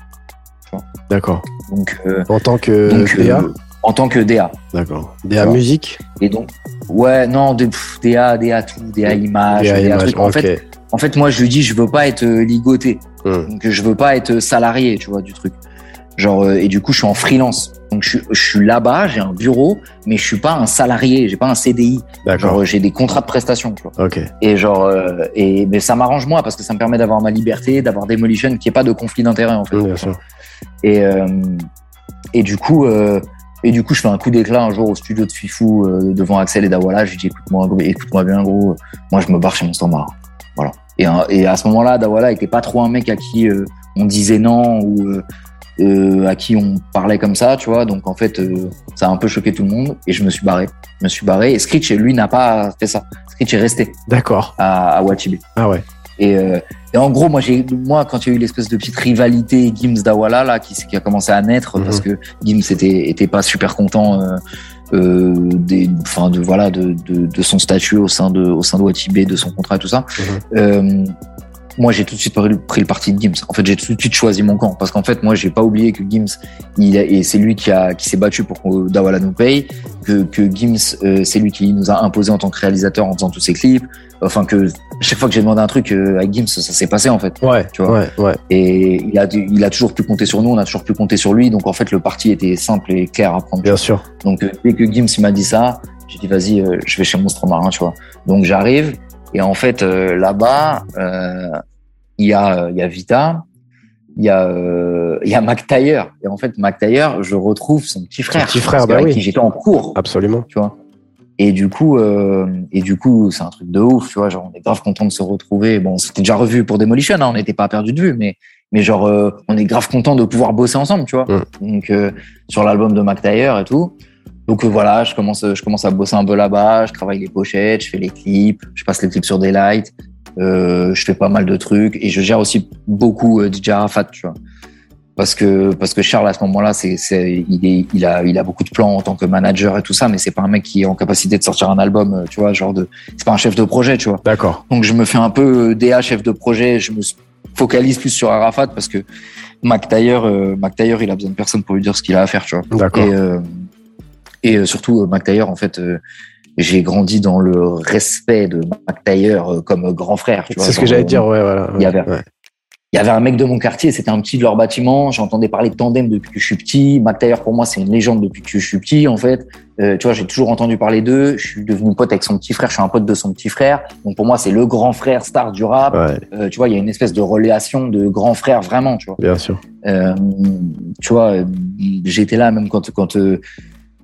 D'accord. Donc euh, En tant que donc DA euh, en tant que DA. D'accord. DA musique? Et donc, ouais, non, de, pff, DA, DA tout, DA image, DA DA, image. truc. En ok. fait, en fait, moi, je lui dis, je veux pas être euh, ligoté. Hmm. Donc, je veux pas être salarié, tu vois, du truc. Genre, euh, et du coup, je suis en freelance. Donc, je, suis- je suis là-bas, j'ai un bureau, mais je suis pas un salarié, j'ai pas un CDI. Genre, D'accord. euh, j'ai des contrats de prestation, tu vois. Ok. Et genre, euh, et, mais ça m'arrange moi parce que ça me permet d'avoir ma liberté, d'avoir Demolition, n'y ait pas de conflit d'intérêt, en fait. Bien sûr. Et, euh, et du coup, euh, et du coup, je fais un coup d'éclat un jour au studio de Fifou euh, devant Axel et Dawala. Je lui dis écoute-moi, écoute-moi bien, gros. Moi, je me barre chez mon standard. Voilà. Et, un- et à ce moment-là, Dawala était pas trop un mec à qui euh, on disait non ou euh, euh, à qui on parlait comme ça, tu vois. Donc en fait, euh, ça a un peu choqué tout le monde et je me suis barré. Je me suis barré. Et Screech, lui, n'a pas fait ça. Screech est resté D'accord. à, à Wachibé. Ah ouais. Et, euh, et en gros, moi, j'ai, moi, quand il y a eu l'espèce de petite rivalité Gims Dawala là, qui, qui a commencé à naître Mhm. parce que Gims était, était pas super content, euh, euh, des, enfin, de voilà, de, de, de son statut au sein de, au sein de Watibé, de son contrat, et tout ça. Mhm. Moi, j'ai tout de suite pris, le- parti de Gims. En fait, j'ai tout de suite choisi mon camp parce qu'en fait, moi, j'ai pas oublié que Gims, il a- et c'est lui qui a, qui s'est battu pour que Dawala nous paye, que, que Gims, euh, c'est lui qui nous a imposé en tant que réalisateur en faisant tous ses clips. Enfin, que chaque fois que j'ai demandé un truc euh, à Gims, ça s'est passé en fait. Ouais. Tu vois. Ouais. Ouais. Et il a, il a toujours pu compter sur nous, on a toujours pu compter sur lui. Donc en fait, le parti était simple et clair à prendre. Bien sûr. Donc euh, dès que Gims il m'a dit ça, j'ai dit vas-y, euh, je vais chez Monstre Marin, tu vois. Donc j'arrive et en fait euh, là-bas, euh, il y a il y a Vita, il y a euh, il y a Mac Taylor et en fait Mac Taylor, je retrouve son petit frère, petit frère, bah qu'avec oui. qui j'étais en cours, Absolument. tu vois. Et du coup, euh, et du coup, c'est un truc de ouf, tu vois. Genre, on est grave content de se retrouver. Bon, c'était déjà revu pour Demolition, hein, on n'était pas perdu de vue, mais mais genre, euh, on est grave content de pouvoir bosser ensemble, tu vois. Mm. Donc euh, sur l'album de Mac Taylor et tout. Donc euh, voilà, je commence, je commence à bosser un peu là-bas. Je travaille les pochettes, je fais les clips, je passe les clips sur Daylight. Euh, je fais pas mal de trucs et je gère aussi beaucoup euh, DJ Arafat, tu vois. parce que parce que Charles à ce moment-là, c'est c'est il est il a il a beaucoup de plans en tant que manager et tout ça, mais c'est pas un mec qui est en capacité de sortir un album, euh, tu vois, genre de c'est pas un chef de projet, tu vois. D'accord. Donc je me fais un peu DA chef de projet, je me focalise plus sur Arafat parce que Mac Taylor, euh, Mac Taylor, il a besoin de personne pour lui dire ce qu'il a à faire, tu vois. D'accord. Et, euh, et surtout Mac Taylor, en fait. j'ai grandi dans le respect de Mac Taylor comme grand frère. C'est ce que j'allais dire, ouais, voilà. Il y avait, ouais il y avait un mec de mon quartier, c'était un petit de leur bâtiment. J'entendais parler de tandem depuis que je suis petit. Mac pour moi, c'est une légende depuis que je suis petit, en fait. Euh, tu vois, j'ai toujours entendu parler d'eux. Je suis devenu pote avec son petit frère. Je suis un pote de son petit frère. Donc pour moi, c'est le grand frère star du rap. Euh, tu vois, il y a une espèce de relation de grand frère vraiment, tu vois. Bien sûr. Euh, tu vois, j'étais là même quand quand euh,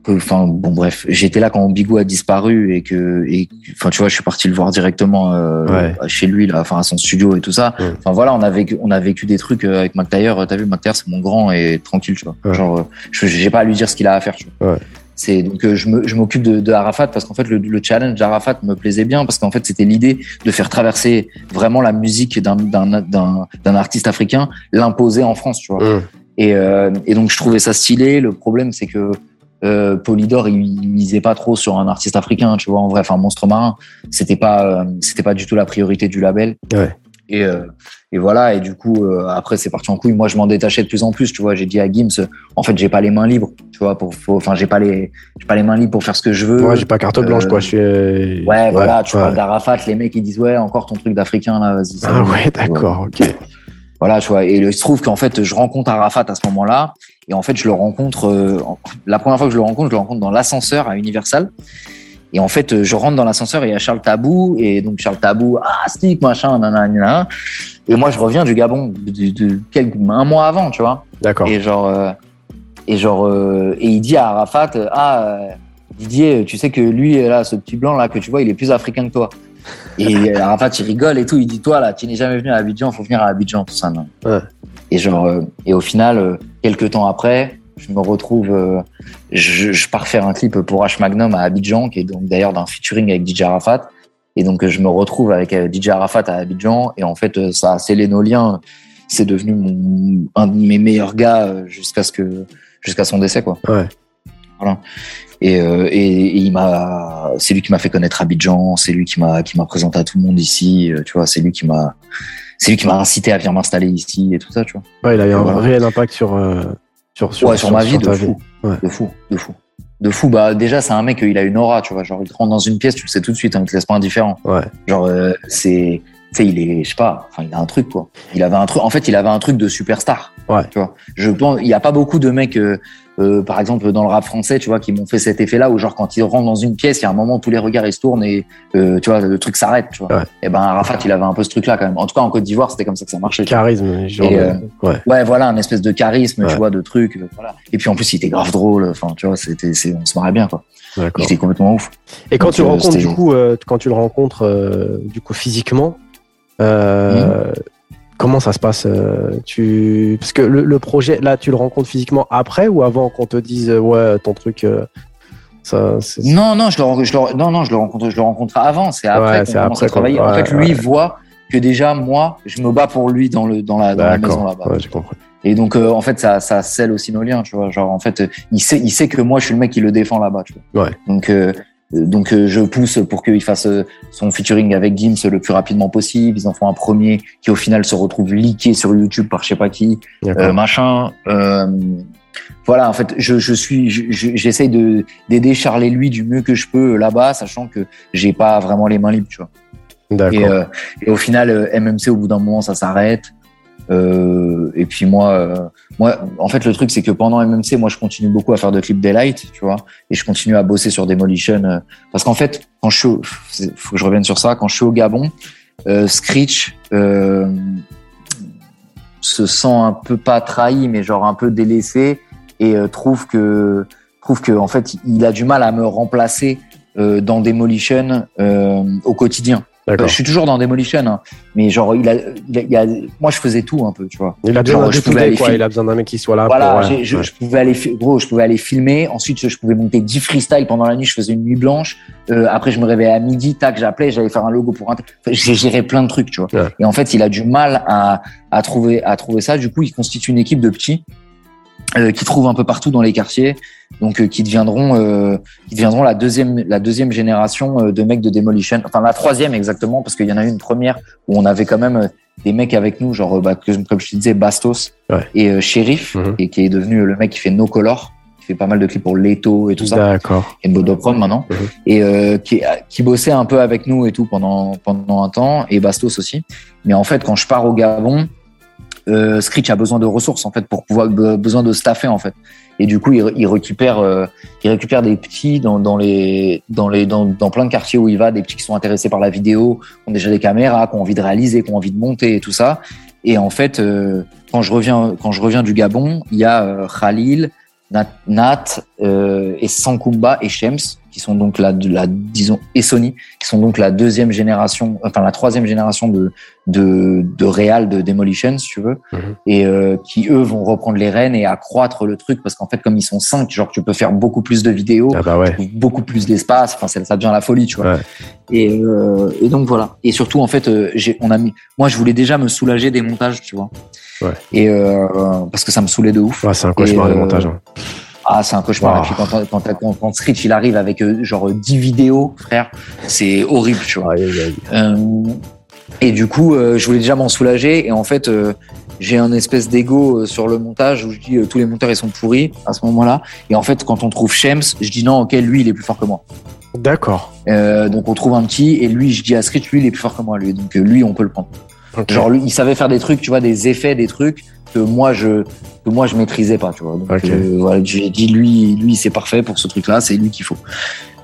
enfin bon bref j'étais là quand Bigou a disparu et que et enfin tu vois je suis parti le voir directement euh, chez lui là enfin à son studio et tout ça. Enfin voilà on a vécu on a vécu des trucs euh, avec McTayer t'as vu McTayer c'est mon grand et tranquille tu vois. Genre euh, je j'ai pas à lui dire ce qu'il a à faire tu vois. C'est donc je me je m'occupe de, de, Arafat parce qu'en fait le, le challenge d'Arafat me plaisait bien parce qu'en fait c'était l'idée de faire traverser vraiment la musique d'un d'un d'un d'un artiste africain l'imposer en France tu vois. Et et donc je trouvais ça stylé. Le problème c'est que euh, Polydor il, misait pas trop sur un artiste africain tu vois en vrai. Enfin monstre marin c'était pas euh, c'était pas du tout la priorité du label. Ouais. et euh, et voilà et du coup euh, après c'est parti en couille. Moi je m'en détachais de plus en plus tu vois. J'ai dit à Gims en fait j'ai pas les mains libres tu vois pour enfin j'ai pas les j'ai pas les mains libres pour faire ce que je veux. Ouais j'ai pas carte blanche quoi. Je suis ouais, ouais voilà tu vois d'Arafat les mecs ils disent ouais encore ton truc d'africain là vas-y ah ouais d'accord ok. Voilà, tu vois. Et il se trouve qu'en fait, je rencontre Arafat à ce moment-là. Et en fait, je le rencontre, euh, la première fois que je le rencontre, je le rencontre dans l'ascenseur à Universal. Et en fait, euh, je rentre dans l'ascenseur et il y a Charles Tabou. Et donc, Charles Tabou, ah, stick, machin, nanana. Et moi, je reviens du Gabon de, de, quelques, un mois avant, tu vois. D'accord. Et genre, euh, et genre, et il dit à Arafat, ah, Didier, tu sais que lui, là, ce petit blanc là que tu vois, il est plus africain que toi. Et Arafat, il rigole et tout. Il dit, toi, là, tu n'es jamais venu à Abidjan, faut venir à Abidjan, tout ça. Non. Ouais. Et genre, euh, et au final, quelques temps après, je me retrouve, euh, je, je, pars faire un clip pour H Magnum à Abidjan, qui est donc d'ailleurs d'un featuring avec DJ Arafat. Et donc, je me retrouve avec DJ Arafat à Abidjan. Et en fait, ça a scellé nos liens. C'est devenu mon, un de mes meilleurs gars jusqu'à ce que, jusqu'à son décès, quoi. Ouais. Voilà. Et, euh, et, et, il m'a, c'est lui qui m'a fait connaître Abidjan, c'est lui qui m'a qui m'a présenté à tout le monde ici, tu vois, c'est lui qui m'a c'est lui qui m'a incité à venir m'installer ici et tout ça, tu vois. Ouais, il a eu un réel impact sur euh, sur sur, ouais, sur, ma vie de fou. Ouais. de fou, de fou, de fou. Bah déjà c'est un mec, il a une aura, tu vois, genre il rentre dans une pièce, tu le sais tout de suite, hein, il te laisse pas indifférent. Ouais. Genre euh, c'est tu sais, il est, je sais pas, enfin, il a un truc, quoi. Il avait un truc, en fait, il avait un truc de superstar. Ouais. Tu vois. Je pense, il y a pas beaucoup de mecs, euh, euh, par exemple, dans le rap français, tu vois, qui m'ont fait cet effet-là où, genre, quand ils rentrent dans une pièce, il y a un moment où tous les regards, ils se tournent et, euh, tu vois, le truc s'arrête, tu vois. Ouais. Et ben, Arafat, il avait un peu ce truc-là, quand même. En tout cas, en Côte d'Ivoire, c'était comme ça que ça marchait. Charisme, genre. Et, euh, ouais. ouais, voilà, un espèce de charisme, Ouais. tu vois, de truc, voilà. Et puis, en plus, il était grave drôle, enfin, tu vois, c'était, on se marrait bien, quoi. Il était complètement ouf. Et quand Donc, tu le rencontres, du coup, quand tu le rencontres, du coup, physiquement, euh, Mhm. Comment ça se passe euh, Tu parce que le, le projet, là, tu le rencontres physiquement après ou avant qu'on te dise euh, ouais, ton truc, euh, ça, Non, non, je le, ren- je le- non, non, je le rencontre, je le rencontre avant. C'est après Ouais, qu'on commence après à travailler. en fait, lui ouais. voit que déjà moi, je me bats pour lui dans le dans la, dans la maison là-bas. Et donc, euh, en fait, ça, ça scelle aussi nos liens, tu vois. Genre, en fait, il sait, il sait que moi, je suis le mec qui le défend là-bas, tu vois. Ouais. Donc, euh, donc, euh, je pousse pour qu'il fasse euh, son featuring avec Gims le plus rapidement possible. Ils en font un premier qui, au final, se retrouve leaké sur YouTube par je sais pas qui, euh, machin. Euh, voilà, en fait, je, je suis, je- je- j'essaye de d'aider Charles et lui du mieux que je peux là-bas, sachant que j'ai pas vraiment les mains libres, tu vois. Et, euh, et au final, MMC, au bout d'un moment, ça s'arrête. Euh, et puis moi, euh, moi, en fait, le truc, c'est que pendant MMC, moi, je continue beaucoup à faire de clips daylight, tu vois, et je continue à bosser sur Demolition. euh, parce qu'en fait, quand je suis, au- faut que je revienne sur ça, quand je suis au Gabon, euh, Screech euh, se sent un peu pas trahi, mais genre un peu délaissé, et euh, trouve que trouve que en fait, il a du mal à me remplacer dans Demolition au quotidien je suis toujours dans Demolition, hein. mais genre, il a, il, a, moi, je faisais tout un peu, tu vois. Il a besoin de quoi. Il a besoin d'un mec qui soit là. Voilà, je, je, pouvais aller, gros, je pouvais aller filmer. Ensuite, je, pouvais monter 10 freestyles pendant la nuit. Je faisais une nuit blanche. Euh, après, je me réveillais à midi. Tac, j'appelais, j'allais faire un logo pour un. J'ai géré plein de trucs, tu vois. Et en fait, il a du mal à, à trouver, à trouver ça. Du coup, il constitue une équipe de petits euh, qui trouvent un peu partout dans les quartiers, donc euh, qui deviendront, euh, qui deviendront la deuxième, la deuxième génération de mecs de Demolition, enfin la troisième exactement, parce qu'il y en a eu une première où on avait quand même des mecs avec nous, genre bah, comme je te disais Bastos et Sheriff, mhm. et qui est devenu le mec qui fait No Color, qui fait pas mal de clips pour Leto et tout ça, d'accord, et Bodoprom maintenant, mhm. et qui, qui bossait un peu avec nous et tout pendant pendant un temps, et Bastos aussi. Mais en fait, quand je pars au Gabon euh, Screech a besoin de ressources en fait pour pouvoir besoin de staffer en fait. Et du coup, il, récupère, euh, il récupère des petits dans, dans les, dans les, dans, plein de quartiers où il va, des petits qui sont intéressés par la vidéo, qui ont déjà des caméras, qui ont envie de réaliser, qui ont envie de monter et tout ça. Et en fait, euh, quand je reviens, quand je reviens du Gabon, il y a euh, Khalil, Nat, Nat et Sankumba et Shems qui sont donc la, la disons et Sony, qui sont donc la deuxième génération, enfin la troisième génération de de de Real de Demolition, si tu veux, mhm. et euh, qui eux vont reprendre les rênes et accroître le truc parce qu'en fait comme ils sont cinq, genre tu peux faire beaucoup plus de vidéos, ah bah ouais. beaucoup plus d'espace, enfin ça, devient la folie, tu vois. Et, euh, et donc voilà. Et surtout en fait, euh, j'ai on a mis, moi je voulais déjà me soulager des montages, tu vois. Ouais. Et euh, parce que ça me saoulait de ouf. Ouais, c'est un cauchemar les montages. Hein. Ah, c'est un cauchemar. Et puis quand, quand, quand, quand il arrive avec euh, genre 10 vidéos, frère, c'est horrible, tu vois. Euh, et du coup, euh, je voulais déjà m'en soulager. Et en fait, j'ai un espèce d'ego sur le montage où je dis tous les monteurs ils sont pourris à ce moment-là. Et en fait, quand on trouve Shems, je dis non, ok, lui il est plus fort que moi. D'accord. donc on trouve un petit et lui, je dis à Screech, lui il est plus fort que moi, lui. Donc lui, on peut le prendre. Genre lui, il savait faire des trucs, tu vois, des effets, des trucs que moi je que moi je maîtrisais pas, tu vois. Donc euh, voilà, j'ai dit lui lui c'est parfait pour ce truc-là, c'est lui qu'il faut.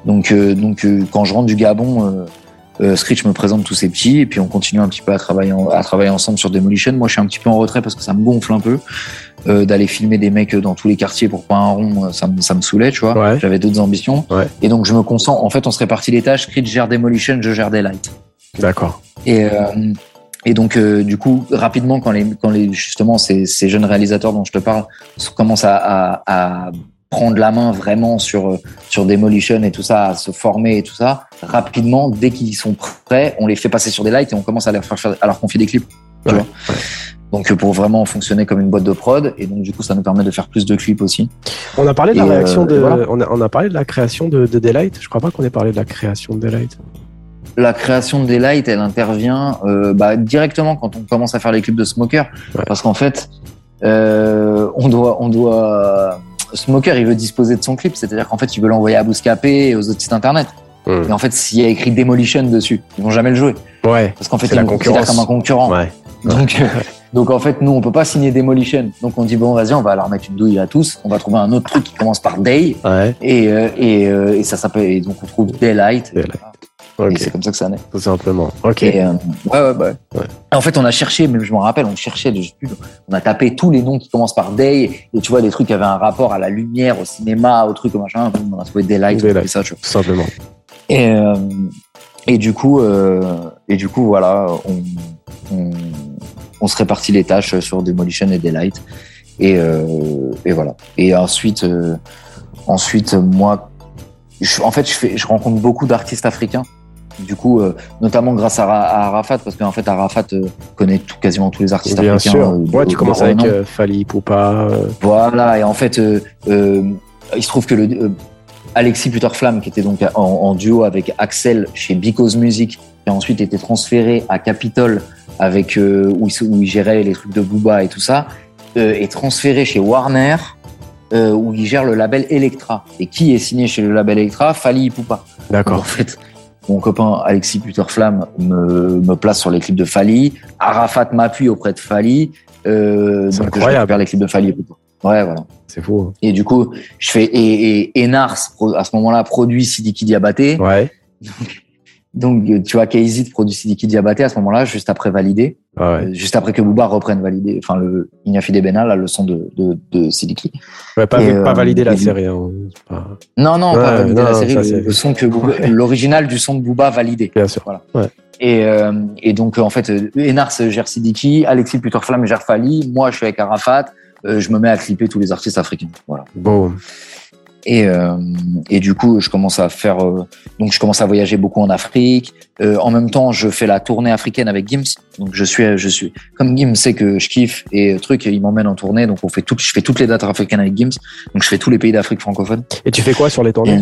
Donc euh, donc euh, quand je rentre du Gabon, Screech me présente tous ces petits et puis on continue un petit peu à travailler à travailler ensemble sur Demolition. Moi je suis un petit peu en retrait parce que ça me gonfle un peu d'aller filmer des mecs dans tous les quartiers pour pas un rond, ça me ça me saoulait, tu vois. J'avais d'autres ambitions. Et donc je me concentre. En fait, on se répartit les tâches. Screech gère Demolition, je gère Daylight. D'accord. Et et donc, euh, du coup, rapidement, quand les, quand les justement ces, ces, jeunes réalisateurs dont je te parle commencent à, à, à, prendre la main vraiment sur sur Demolition et tout ça, à se former et tout ça, rapidement, dès qu'ils sont prêts, on les fait passer sur des lights et on commence à leur faire, à leur confier des clips. Tu vois donc pour vraiment fonctionner comme une boîte de prod et donc du coup ça nous permet de faire plus de clips aussi. On a parlé de la réaction euh, de, on, a, on a parlé de la création de, de Daylight. Je crois pas qu'on ait parlé de la création de Daylight la création de Daylight, elle intervient euh, bah, directement quand on commence à faire les clips de Smoker, parce qu'en fait, euh, on doit, on doit, Smoker, il veut disposer de son clip, c'est-à-dire qu'en fait, il veut l'envoyer à Bouscapé et aux autres sites internet. Hmm. Et en fait, s'il y a écrit Demolition dessus, ils vont jamais le jouer. Ouais. Parce qu'en fait, ils le considèrent comme un concurrent. Ouais. Donc, donc en fait, nous, on peut pas signer Demolition. Donc on dit bon, vas-y, on va leur mettre une douille à tous. On va trouver un autre truc qui commence par Day. Ouais. Et, euh, et, et, ça s'appelle. Donc on trouve Daylight. Daylight. C'est comme ça que ça naît. Tout simplement. Ok. Et, euh, ouais, ouais, ouais, ouais. En fait, on a cherché, même je me rappelle, on cherchait, on a tapé tous les noms qui commencent par Day, et tu vois, des trucs qui avaient un rapport à la lumière, au cinéma, au truc, au machin. On a trouvé Daylight, Daylight. ça, tu vois. Tout simplement. Et, euh, et du coup, euh, et du coup, voilà, on, on, on, se répartit les tâches sur Demolition et Daylight. Et, et voilà. Et ensuite, ensuite, moi, je, en fait, je, fais, je rencontre beaucoup d'artistes africains du coup, euh, notamment grâce à, Arafat, parce qu'en fait, Arafat euh, connaît tout, quasiment tous les artistes Bien africains. Sûr. Euh, ouais, tu commences avec Fali Poupa. Voilà, et en fait, il se trouve que le Alexis Putterflamme, qui était donc en, duo avec Axel chez Because Music, qui a ensuite été transféré à Capitol avec où il, où, il, gérait les trucs de Booba et tout ça, est transféré chez Warner. où il gère le label Electra. Et qui est signé chez le label Electra? Fali Poupa. D'accord. En fait, mon copain Alexis Putterflamme me, me place sur les clips de Fali. Arafat m'appuie auprès de Fali. Euh, c'est incroyable. Je les clips de Fali. Ouais, voilà. C'est fou. Hein. Et du coup, je fais et, et Enars à ce moment-là produit Sidiki Diabaté. Ouais. Donc, tu vois, KZ produit Sidiki Diabaté à ce moment-là, juste après validé. Ouais. Euh, juste après que Booba reprenne valider, enfin le Ignafi Benal, la leçon de de, de Sidiki. Ouais, pas, Et, pas euh, valider la série. hein. Pas- Non, non, Ouais, pas valider non, la série, ça, le, son que Booba- l'original du son de Booba validé. Bien sûr. Et, euh, et donc, en fait, Enars gère Sidiki, Alexis Puterflamme gère Fali, moi, je suis avec Arafat, euh, je me mets à clipper tous les artistes africains. Voilà. Bon. Et, euh, et du coup, je commence à faire, euh, donc je commence à voyager beaucoup en Afrique. Euh, en même temps, je fais la tournée africaine avec Gims. Donc je suis, je suis comme Gims sait que je kiffe et truc, il m'emmène en tournée. Donc on fait tout, je fais toutes les dates africaines avec Gims. Donc je fais tous les pays d'Afrique francophone. Et tu fais quoi sur les Et,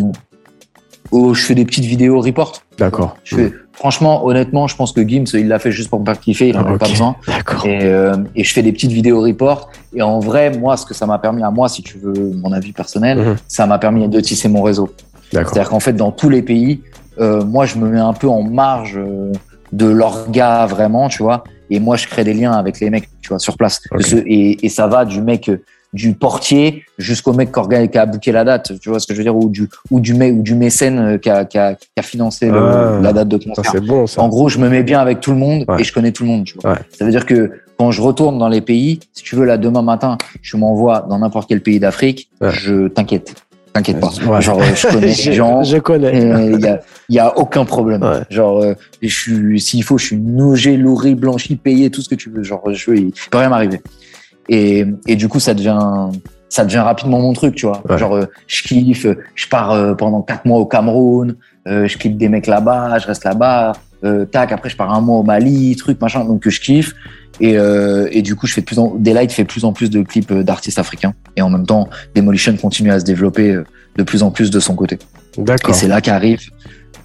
oh, je fais des petites vidéos report. D'accord. Je fais, franchement, honnêtement, je pense que Gims, il l'a fait juste pour me faire kiffer. Il en Ah, avait ok. pas besoin. D'accord. Et, euh, et je fais des petites vidéos report. Et en vrai, moi, ce que ça m'a permis à moi, si tu veux mon avis personnel, Mhm. ça m'a permis de tisser mon réseau. D'accord. C'est-à-dire qu'en fait, dans tous les pays, euh, moi, je me mets un peu en marge euh, de gars, vraiment, tu vois. Et moi, je crée des liens avec les mecs, tu vois, sur place. Et, et ça va du mec, du portier jusqu'au mec qui, qui a booké la date, tu vois ce que je veux dire, ou du, ou du, mec, ou du mécène euh, qui a, qui a, qui a financé le- Ah. la date de concert. bon, ça. En gros, je me mets bien avec tout le monde Ouais. et je connais tout le monde. Tu vois. Ouais. Ça veut dire que quand je retourne dans les pays, si tu veux, là, demain matin, je m'envoie dans n'importe quel pays d'Afrique, Ouais. je t'inquiète. T'inquiète pas. Ouais. Genre, euh, je connais les gens. je connais. Il y a, y a aucun problème. Ouais. Genre, euh, je suis, s'il faut, je suis nogé, louré, blanchi, payé, tout ce que tu veux. Genre, je, il peut rien m'arriver. Et, et du coup, ça devient, ça devient rapidement mon truc, tu vois. Ouais. Genre, euh, je kiffe, euh, je pars euh, pendant quatre mois au Cameroun, euh, je clip des mecs là-bas, je reste là-bas, tac, après je pars un mois au Mali, truc, machin, donc que je kiffe. Et, et du coup, je fais de plus en, Daylight fait de plus en plus de clips d'artistes africains. Et en même temps, Demolition continue à se développer de plus en plus de son côté. Et D'accord. c'est là qu'arrive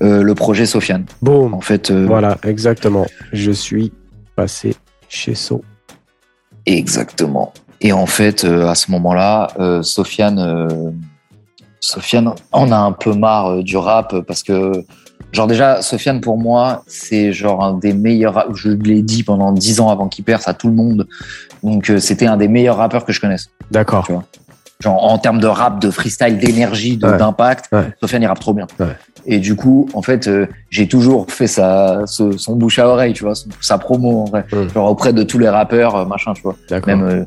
le projet Sofiane. Boum. En fait, Voilà, exactement. Je suis passé chez So. Exactement. Et en fait, euh, à ce moment-là, euh, Sofiane, euh, Sofiane, on a un peu marre euh, du rap parce que, genre déjà, Sofiane pour moi, c'est genre un des meilleurs. rap- Je l'ai dit pendant dix ans avant qu'il perce à tout le monde. Donc euh, c'était un des meilleurs rappeurs que je connaisse. D'accord. Genre en termes de rap, de freestyle, d'énergie, Ouais. d'impact, Ouais. Sofiane il rappe trop bien. Ouais. Et du coup, en fait, euh, j'ai toujours fait sa, ce- son bouche à oreille, tu vois, sa promo en vrai, Mm. genre auprès de tous les rappeurs, euh, machin, tu vois. Même, euh,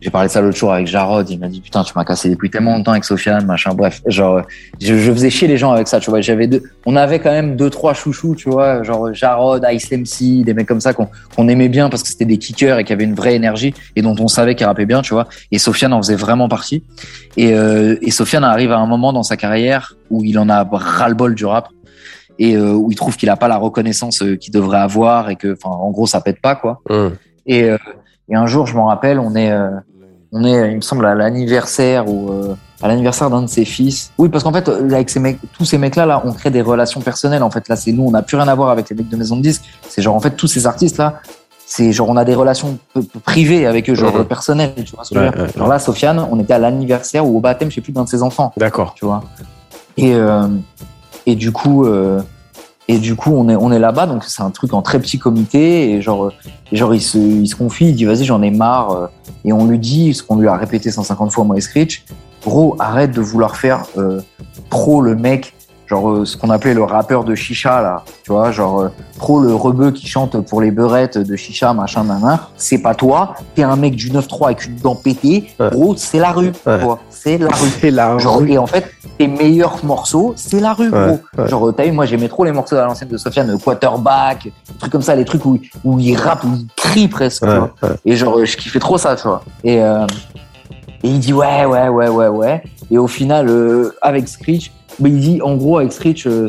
j'ai parlé de ça l'autre jour avec Jarod, il m'a dit putain, tu m'as cassé depuis tellement longtemps avec Sofiane, machin. Bref, genre, je, je faisais chier les gens avec ça, tu vois. J'avais deux, on avait quand même deux trois chouchous, tu vois, genre Jarod, Ice MC, des mecs comme ça qu'on qu'on aimait bien parce que c'était des kickers et qui avaient une vraie énergie et dont on savait qu'ils rappaient bien, tu vois. Et Sofiane en faisait vraiment partie. Et, euh, et Sofiane arrive à un moment dans sa carrière où il en a ras-le-bol du rap et euh, où il trouve qu'il a pas la reconnaissance euh, qu'il devrait avoir et que, enfin, en gros, ça pète pas, quoi. Hum. Et, euh, et un jour, je m'en rappelle, on est, euh, on est, il me semble, à l'anniversaire ou euh, à l'anniversaire d'un de ses fils. Oui, parce qu'en fait, euh, avec ces mecs, tous ces mecs-là, là, on crée des relations personnelles. En fait, là, c'est nous, on n'a plus rien à voir avec les mecs de maison de disques. C'est genre, en fait, tous ces artistes-là, c'est genre, on a des relations privées avec eux, genre personnelles. Tu vois ce que je veux dire Genre là, Sofiane, on était à l'anniversaire ou au baptême, je sais plus, d'un de ses enfants D'accord. tu vois. Et, euh, et du coup, et du coup, on est, là-bas, donc c'est un truc en très petit comité, et genre, euh, et genre il, se, il se confie, il dit vas-y, j'en ai marre, euh, et on lui dit, ce qu'on lui a répété 150 fois, moi et Screech, gros, arrête de vouloir faire euh, trop le mec, genre euh, ce qu'on appelait le rappeur de chicha, là, tu vois, genre euh, trop le rebeu qui chante pour les beurettes de chicha, machin, nanan, c'est pas toi, t'es un mec du 9-3 avec une dent pétée, Ouais. gros, c'est la rue, Ouais. quoi, c'est la rue. C'est la Genre, rue. et en fait, tes meilleurs morceaux, c'est la rue, Ouais, gros. Genre, t'as vu, moi, j'aimais trop les morceaux à l'ancienne de Sofiane, le quarterback, trucs comme ça, les trucs où, où il rappe, où il crie presque. Et genre, je kiffais trop ça, tu vois. Et, euh, et il dit, ouais, ouais, ouais, ouais, ouais. Et au final, euh, avec Screech, mais il dit, en gros, avec Screech, euh,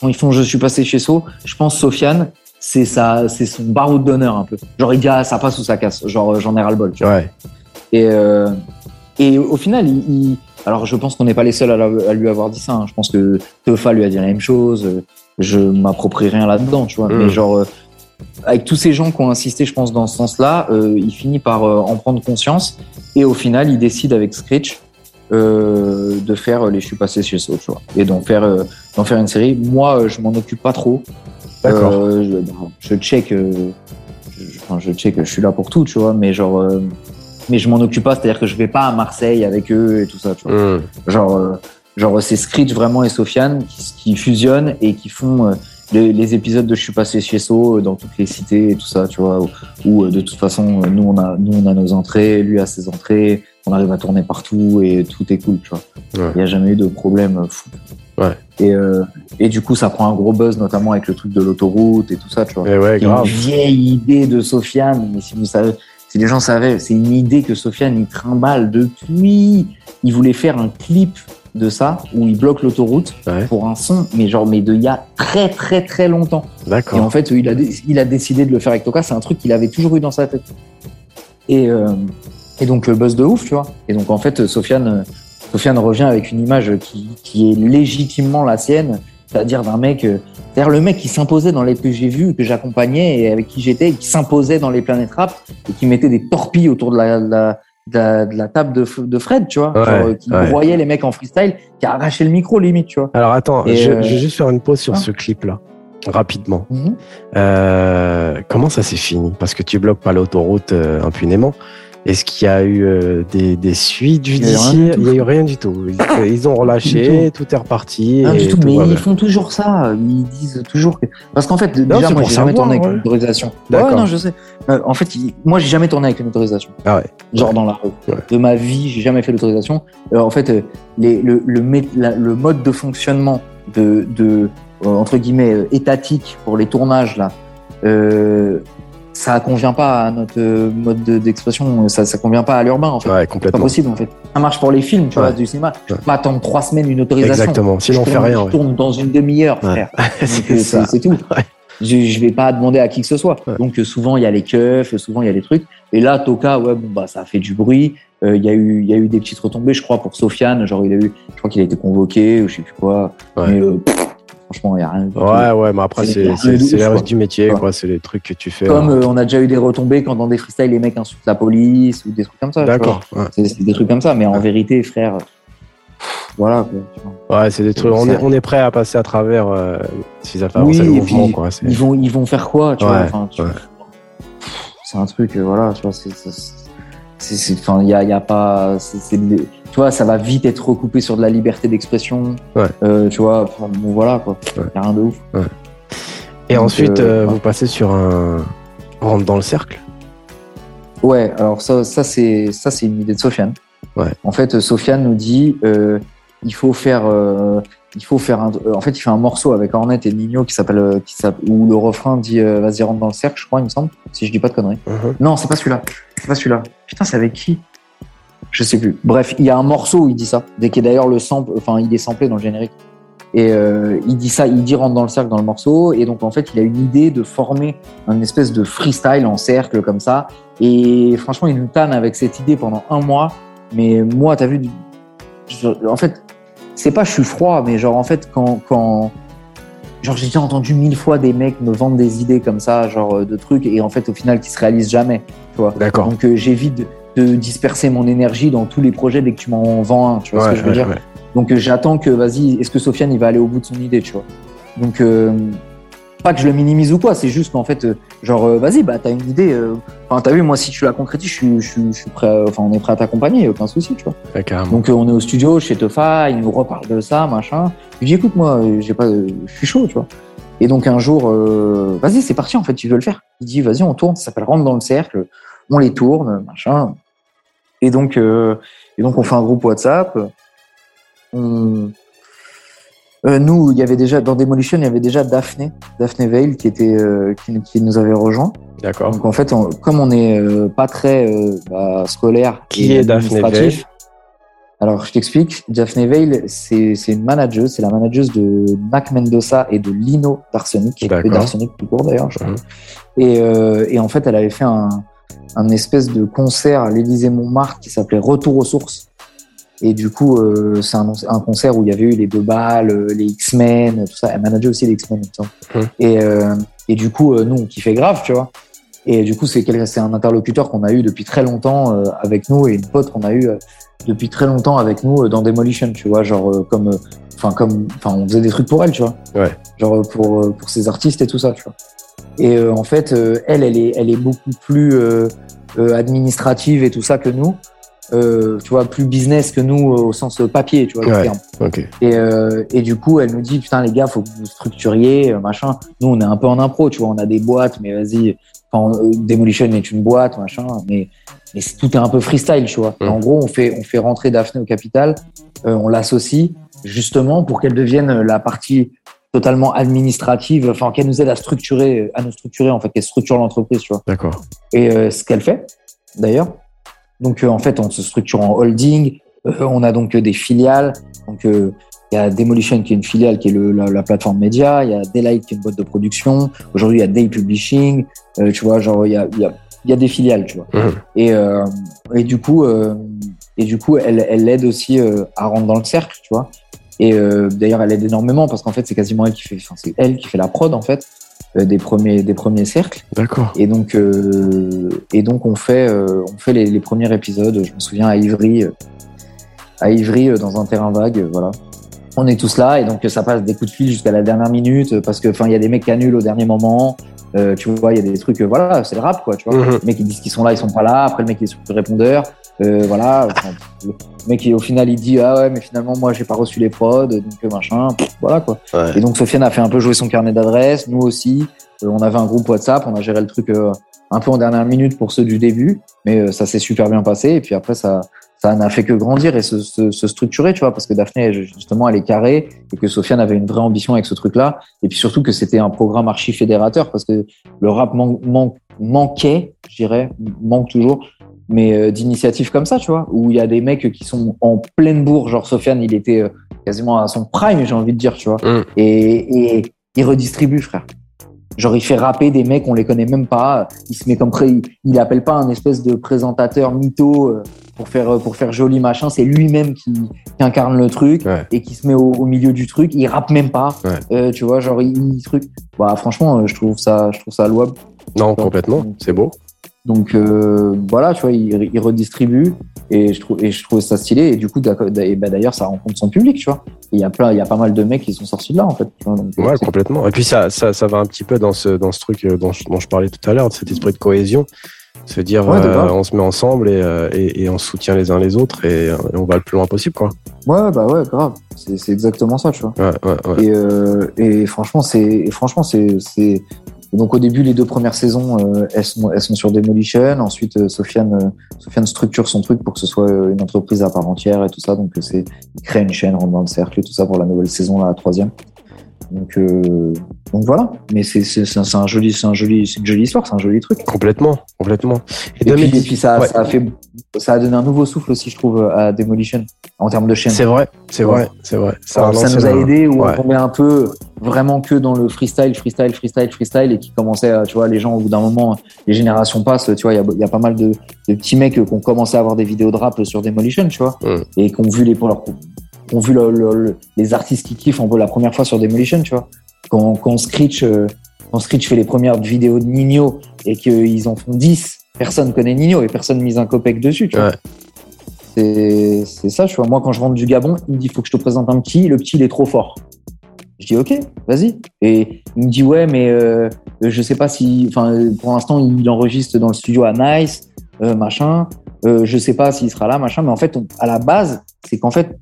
quand ils font Je suis passé chez So, je pense Sofiane, c'est ça, c'est son barreau d'honneur un peu. Genre, il dit, ah, ça passe ou ça casse. Genre, j'en ai ras le bol, tu vois. Ouais. Et, euh, et au final, il, il- alors je pense qu'on n'est pas les seuls à, la- à lui avoir dit ça. hein. Je pense que Teufa lui a dit la même chose. Euh, Je m'approprie rien là-dedans, tu vois. Mm. Mais genre, euh, avec tous ces gens qui ont insisté, je pense, dans ce sens-là, euh, il finit par euh, en prendre conscience. Et au final, il décide avec Screech euh, de faire les Je suis passé chez So, tu vois. Et d'en faire, euh, d'en faire une série. Moi, euh, je m'en occupe pas trop. D'accord. Euh, je, bon, je check, euh, je, enfin, je check, je suis là pour tout, tu vois, mais genre, euh, mais je m'en occupe pas, c'est-à-dire que je vais pas à Marseille avec eux et tout ça, tu vois. Hum. Genre, euh, genre c'est Screech vraiment et Sofiane qui, qui fusionnent et qui font, euh, les, épisodes de Je suis passé chez So dans toutes les cités et tout ça, tu vois, où, de toute façon, nous on a, nous on a nos entrées, lui a ses entrées, on arrive à tourner partout et tout est cool, tu vois. Il n'y a jamais eu de problème fou. Ouais. Et, euh, et du coup, ça prend un gros buzz, notamment avec le truc de l'autoroute et tout ça, tu vois. Et ouais, grave. Une vieille idée de Sofiane, mais si vous savez, si les gens savaient, c'est une idée que Sofiane il trimballe depuis. Il voulait faire un clip de ça où il bloque l'autoroute Ouais. pour un son, mais genre mais de il y a très très très longtemps. Et D'accord. en fait, il a il a décidé de le faire avec Toka. C'est un truc qu'il avait toujours eu dans sa tête. Et euh, et donc le buzz de ouf, tu vois. Et donc en fait, Sofiane euh, Sofiane revient avec une image qui, qui est légitimement la sienne, c'est-à-dire d'un mec, euh, c'est-à-dire le mec qui s'imposait dans les que j'ai vus, que j'accompagnais et avec qui j'étais, et qui s'imposait dans les planètes rap et qui mettait des torpilles autour de la, de la, de la, de la table de, Fred, tu vois, Ouais, Genre, euh, qui ouais. broyait les mecs en freestyle, qui a arraché le micro limite, tu vois. Alors attends, Et, je, euh, je vais juste faire une pause sur ah. ce clip-là, rapidement. Euh, comment ça s'est fini? Parce que tu bloques pas l'autoroute euh, impunément. Est-ce qu'il y a eu euh, des, des suites rien judiciaires? Il y a eu rien du tout. Ils, ils ont relâché, tout est reparti. Et du tout, tout mais ils font toujours ça. Ils disent toujours que. Parce qu'en fait, déjà, c'est moi, pour j'ai jamais tourné avec ouais. une autorisation. D'accord. Ouais, non, je sais. En fait, moi, j'ai jamais tourné avec une autorisation. Ah ouais. Genre dans la rue. Ouais. De ma vie, j'ai jamais fait d'autorisation. Euh, en fait, euh, les, le, le, mé- la- le mode de fonctionnement de, de entre guillemets, étatique pour les tournages, là, euh, ça convient pas à notre euh, mode de- d'expression. ça, ça convient pas à l'urbain, en fait. Ouais, C'est pas complètement. possible, en fait. Ça marche pour les films, tu Ouais. vois, du cinéma. Je peux pas attendre trois semaines une autorisation. Exactement. Sinon, on fait rien. Je ouais. tourne dans une demi-heure, frère. C'est euh, c'est tout. Je, je vais pas demander à qui que ce soit. Donc euh, souvent il y a les keufs, souvent il y a des trucs. Et là Toka, ouais bon bah ça a fait du bruit. Euh, Il y a eu il y a eu des petites retombées, je crois pour Sofiane, genre il a eu, je crois qu'il a été convoqué ou je sais plus quoi. Ouais. Mais euh, pff, franchement il y a rien. Ouais, ouais, mais après, C'est les risques du métier, quoi. C'est les trucs que tu fais. Comme hein. euh, on a déjà eu des retombées quand dans des freestyles les mecs insultent la police ou des trucs comme ça. D'accord. Ouais. C'est des trucs comme ça, mais en vérité frère, voilà. Quoi. Ouais, c'est des trucs. On est, on est prêt à passer à travers euh, ça fait Oui, et puis, quoi. ils vont ils vont faire quoi tu vois enfin, tu- c'est un truc euh, voilà tu vois c'est- enfin il y a, il y a pas tu vois ça va vite être recoupé sur de la liberté d'expression Ouais. Euh, tu vois enfin, bon, voilà quoi Ouais. y a rien de ouf Et Donc, ensuite, euh, euh, ouais. vous passez sur un. on rentre dans le cercle. ouais alors ça ça c'est ça c'est une idée de Sofiane Ouais. en fait Sofiane nous dit il faut faire il faut faire un euh, en fait il fait un morceau avec Ornette et Nino qui s'appelle euh, qui s'appelle où le refrain dit euh, vas-y rentre dans le cercle je crois il me semble si je dis pas de conneries Mhm. Non, c'est pas celui-là. C'est pas celui-là. Putain, c'est avec qui? Je sais plus. Bref, il y a un morceau où il dit ça. Dès qu'il est d'ailleurs le sample, enfin, il est samplé dans le générique. Et euh, il dit ça, il dit rentre dans le cercle dans le morceau. Et donc, en fait, il a une idée de former un espèce de freestyle en cercle comme ça. Et franchement, il nous tanne avec cette idée pendant un mois. Mais moi, t'as vu, en fait, c'est pas je suis froid, mais genre, en fait, quand, quand, genre, j'ai déjà entendu mille fois des mecs me vendre des idées comme ça, genre, euh, de trucs, et en fait, au final, qui se réalisent jamais, tu vois. D'accord. Donc, euh, j'évite de, de disperser mon énergie dans tous les projets dès que tu m'en vends un, tu vois ce que je veux ouais, dire. ouais. Donc, euh, j'attends que, vas-y, est-ce que Sofiane, il va aller au bout de son idée, tu vois. Donc, euh, pas que je le minimise ou quoi, c'est juste qu'en fait, euh, genre, euh, vas-y, bah, t'as une idée. euh, Enfin, t'as vu, moi, si tu la concrétises, je suis, je suis, je suis prêt, à- enfin, on est prêt à t'accompagner, aucun souci, tu vois. Ouais. Donc, on est au studio chez Tefa, il nous reparle de ça, machin. Je lui dis, écoute, moi, j'ai pas, je suis chaud, tu vois. Et donc, un jour, euh, vas-y, c'est parti, en fait, tu veux le faire. Il dit, vas-y, on tourne, ça s'appelle Rentre dans le cercle, on les tourne, machin. Et donc, euh, et donc, on fait un groupe WhatsApp. On- euh, nous, il y avait déjà, dans Demolition, il y avait déjà Daphné, Daphné Veil, qui était, euh, qui, qui nous avait rejoint. D'accord. Donc en fait, on- comme on n'est euh, pas très bah, scolaire, Qui et est Daphné Veil? Alors je t'explique. Daphné Veil, c'est une manageuse, c'est la manageuse de Mac Mendoza et de Lino d'Arsenic, et d'Arsenic tout court d'ailleurs. Mhm. Et, et en fait, elle avait fait un, un espèce de concert à l'Élysée Montmartre qui s'appelait Retour aux sources. Et du coup, euh, c'est un, un concert où il y avait eu les deux balles, euh, les X-Men, tout ça. Elle manageait aussi les X-Men. Mhm. Et, euh, et du coup, euh, nous, on kiffait grave, tu vois. Et du coup, c'est un interlocuteur qu'on a eu depuis très longtemps euh, avec nous et une pote qu'on a eu euh, depuis très longtemps avec nous dans Demolition, tu vois, genre euh, comme, enfin comme, enfin on faisait des trucs pour elle, tu vois, Ouais. genre pour euh, pour ses artistes et tout ça, tu vois. Et euh, en fait, euh, elle, elle est, elle est beaucoup plus euh, euh, administrative et tout ça que nous. Euh, tu vois, plus business que nous au sens papier, tu vois. Ouais, ok. Et, euh, et du coup, elle nous dit, putain, les gars, faut que vous structuriez, euh, machin. Nous, on est un peu en impro, tu vois, on a des boîtes, mais vas-y, enfin, euh, Demolition est une boîte, machin, mais, mais tout est un peu freestyle, tu vois. En gros, on fait, on fait rentrer Daphné au capital, euh, on l'associe, justement, pour qu'elle devienne la partie totalement administrative, enfin, qu'elle nous aide à structurer, à nous structurer, en fait, qu'elle structure l'entreprise, tu vois D'accord. et euh, ce qu'elle fait d'ailleurs. Donc euh, en fait, on se structure en holding. Euh, on a donc euh, des filiales. Donc il y a Demolition qui est une filiale qui est le, la, la plateforme média. Il y a Daylight qui est une boîte de production. Aujourd'hui, il y a Day Publishing. Euh, tu vois, genre il y a, il y, a, il y a des filiales, tu vois. Mhm. Et, euh, et du coup, euh, et du coup, elle, elle l'aide aussi à rentrer dans le cercle, tu vois. Et d'ailleurs, elle aide énormément parce qu'en fait, c'est quasiment elle qui fait, enfin, c'est elle qui fait la prod en fait des premiers des premiers cercles. D'accord. Et donc, euh, et donc on fait, euh, on fait les, les premiers épisodes. Je me souviens à Ivry, euh, à Ivry euh, dans un terrain vague, euh, voilà. On est tous là et donc ça passe des coups de fil jusqu'à la dernière minute euh, parce que, enfin, il y a des mecs annulent au dernier moment. Euh, tu vois, il y a des trucs, euh, voilà, c'est le rap, quoi, tu vois. Mhm. Les mecs ils disent qu'ils sont là, ils sont pas là. Après le mec il est sur le répondeur. Euh, voilà. Enfin, le mec il- au final il dit ah ouais mais finalement moi j'ai pas reçu les prods donc euh, machin. Pff, voilà quoi. Ouais. Et donc Sofiane a fait un peu jouer son carnet d'adresses, nous aussi. Euh, on avait un groupe WhatsApp, on a géré le truc euh, un peu en dernière minute pour ceux du début, mais euh, ça s'est super bien passé. Et puis après, ça ça n'a fait que grandir et se, se, se structurer, tu vois, parce que Daphné, justement, elle est carrée et que Sofiane avait une vraie ambition avec ce truc-là. Et puis surtout que c'était un programme archi fédérateur parce que le rap man- man- manquait, je dirais, manque toujours, mais euh, d'initiatives comme ça, tu vois, où il y a des mecs qui sont en pleine bourre, genre Sofiane, il était euh, quasiment à son prime, j'ai envie de dire, tu vois, Mm. et, et il redistribue, frère. Genre, il fait rapper des mecs, on les connaît même pas. Il se met comme pré... il, appelle pas un espèce de présentateur mytho euh, pour faire pour faire joli machin. C'est lui-même qui, qui incarne le truc Ouais. et qui se met au, au milieu du truc. Il rappe même pas. Ouais. Euh, tu vois, genre il, il truc. Bah franchement, je trouve ça, je trouve ça louable. Non, complètement. C'est beau. Donc euh, voilà, tu vois, il, il redistribue et je trouve et je trouve ça stylé. Et du coup, bah, d'ailleurs, ça rencontre son public, tu vois. Il y a plein, il y a pas mal de mecs qui sont sortis de là en fait. tu vois, donc, euh, Ouais, complètement. Et puis ça, ça, ça va un petit peu dans ce, dans ce truc euh, dont je, dont je parlais tout à l'heure, de cet esprit de cohésion. Se dire, Ouais, euh, on se met ensemble et, et, et on soutient les uns les autres et, et on va le plus loin possible, quoi. ouais, bah ouais, grave. C'est c'est exactement ça, tu vois. Ouais, ouais, ouais. Et, euh, et franchement, c'est franchement c'est donc au début les deux premières saisons euh, elles sont elles sont sur Demolition. Ensuite, euh, Sofiane euh, Sofiane structure son truc pour que ce soit une entreprise à part entière et tout ça. Donc c'est il crée une chaîne, rentre dans le cercle et tout ça pour la nouvelle saison là, la troisième. Donc donc voilà. Mais c'est un, joli c'est un joli c'est une jolie histoire, c'est un joli truc. Complètement, complètement. Et, Et puis, 2010 et puis ça, ouais. ça a fait ça a donné un nouveau souffle aussi je trouve à Demolition en termes de chaîne. C'est vrai, c'est vrai, c'est vrai. Ça, nous a aidé où ouais. on tombait un peu vraiment que dans le freestyle, freestyle, freestyle, freestyle et qui commençait, tu vois, les gens au bout d'un moment, les générations passent, tu vois, il y a, il y a pas mal de, de petits mecs qui ont commencé à avoir des vidéos de rap sur Demolition, tu vois, Mm. et qui ont vu les, pour leur- qui ont vu le- le- le- les artistes qui kiffent un peu la première fois sur Demolition, tu vois, quand, quand Screech, quand Screech fait les premières vidéos de Nino et qu'ils en font 10, personne connaît Nino et personne mise un copec dessus, tu vois. Ouais. C'est c'est ça, tu vois. Moi, quand je rentre du Gabon, il me dit, faut que je te présente un petit. Le petit, il est trop fort. Je dis, ok, vas-y. Et il me dit, ouais, mais euh, je sais pas si, enfin, pour l'instant, il enregistre dans le studio à Nice, euh, machin. Euh, je sais pas s'il sera là, machin. Mais en fait, on- à la base, c'est qu'en fait,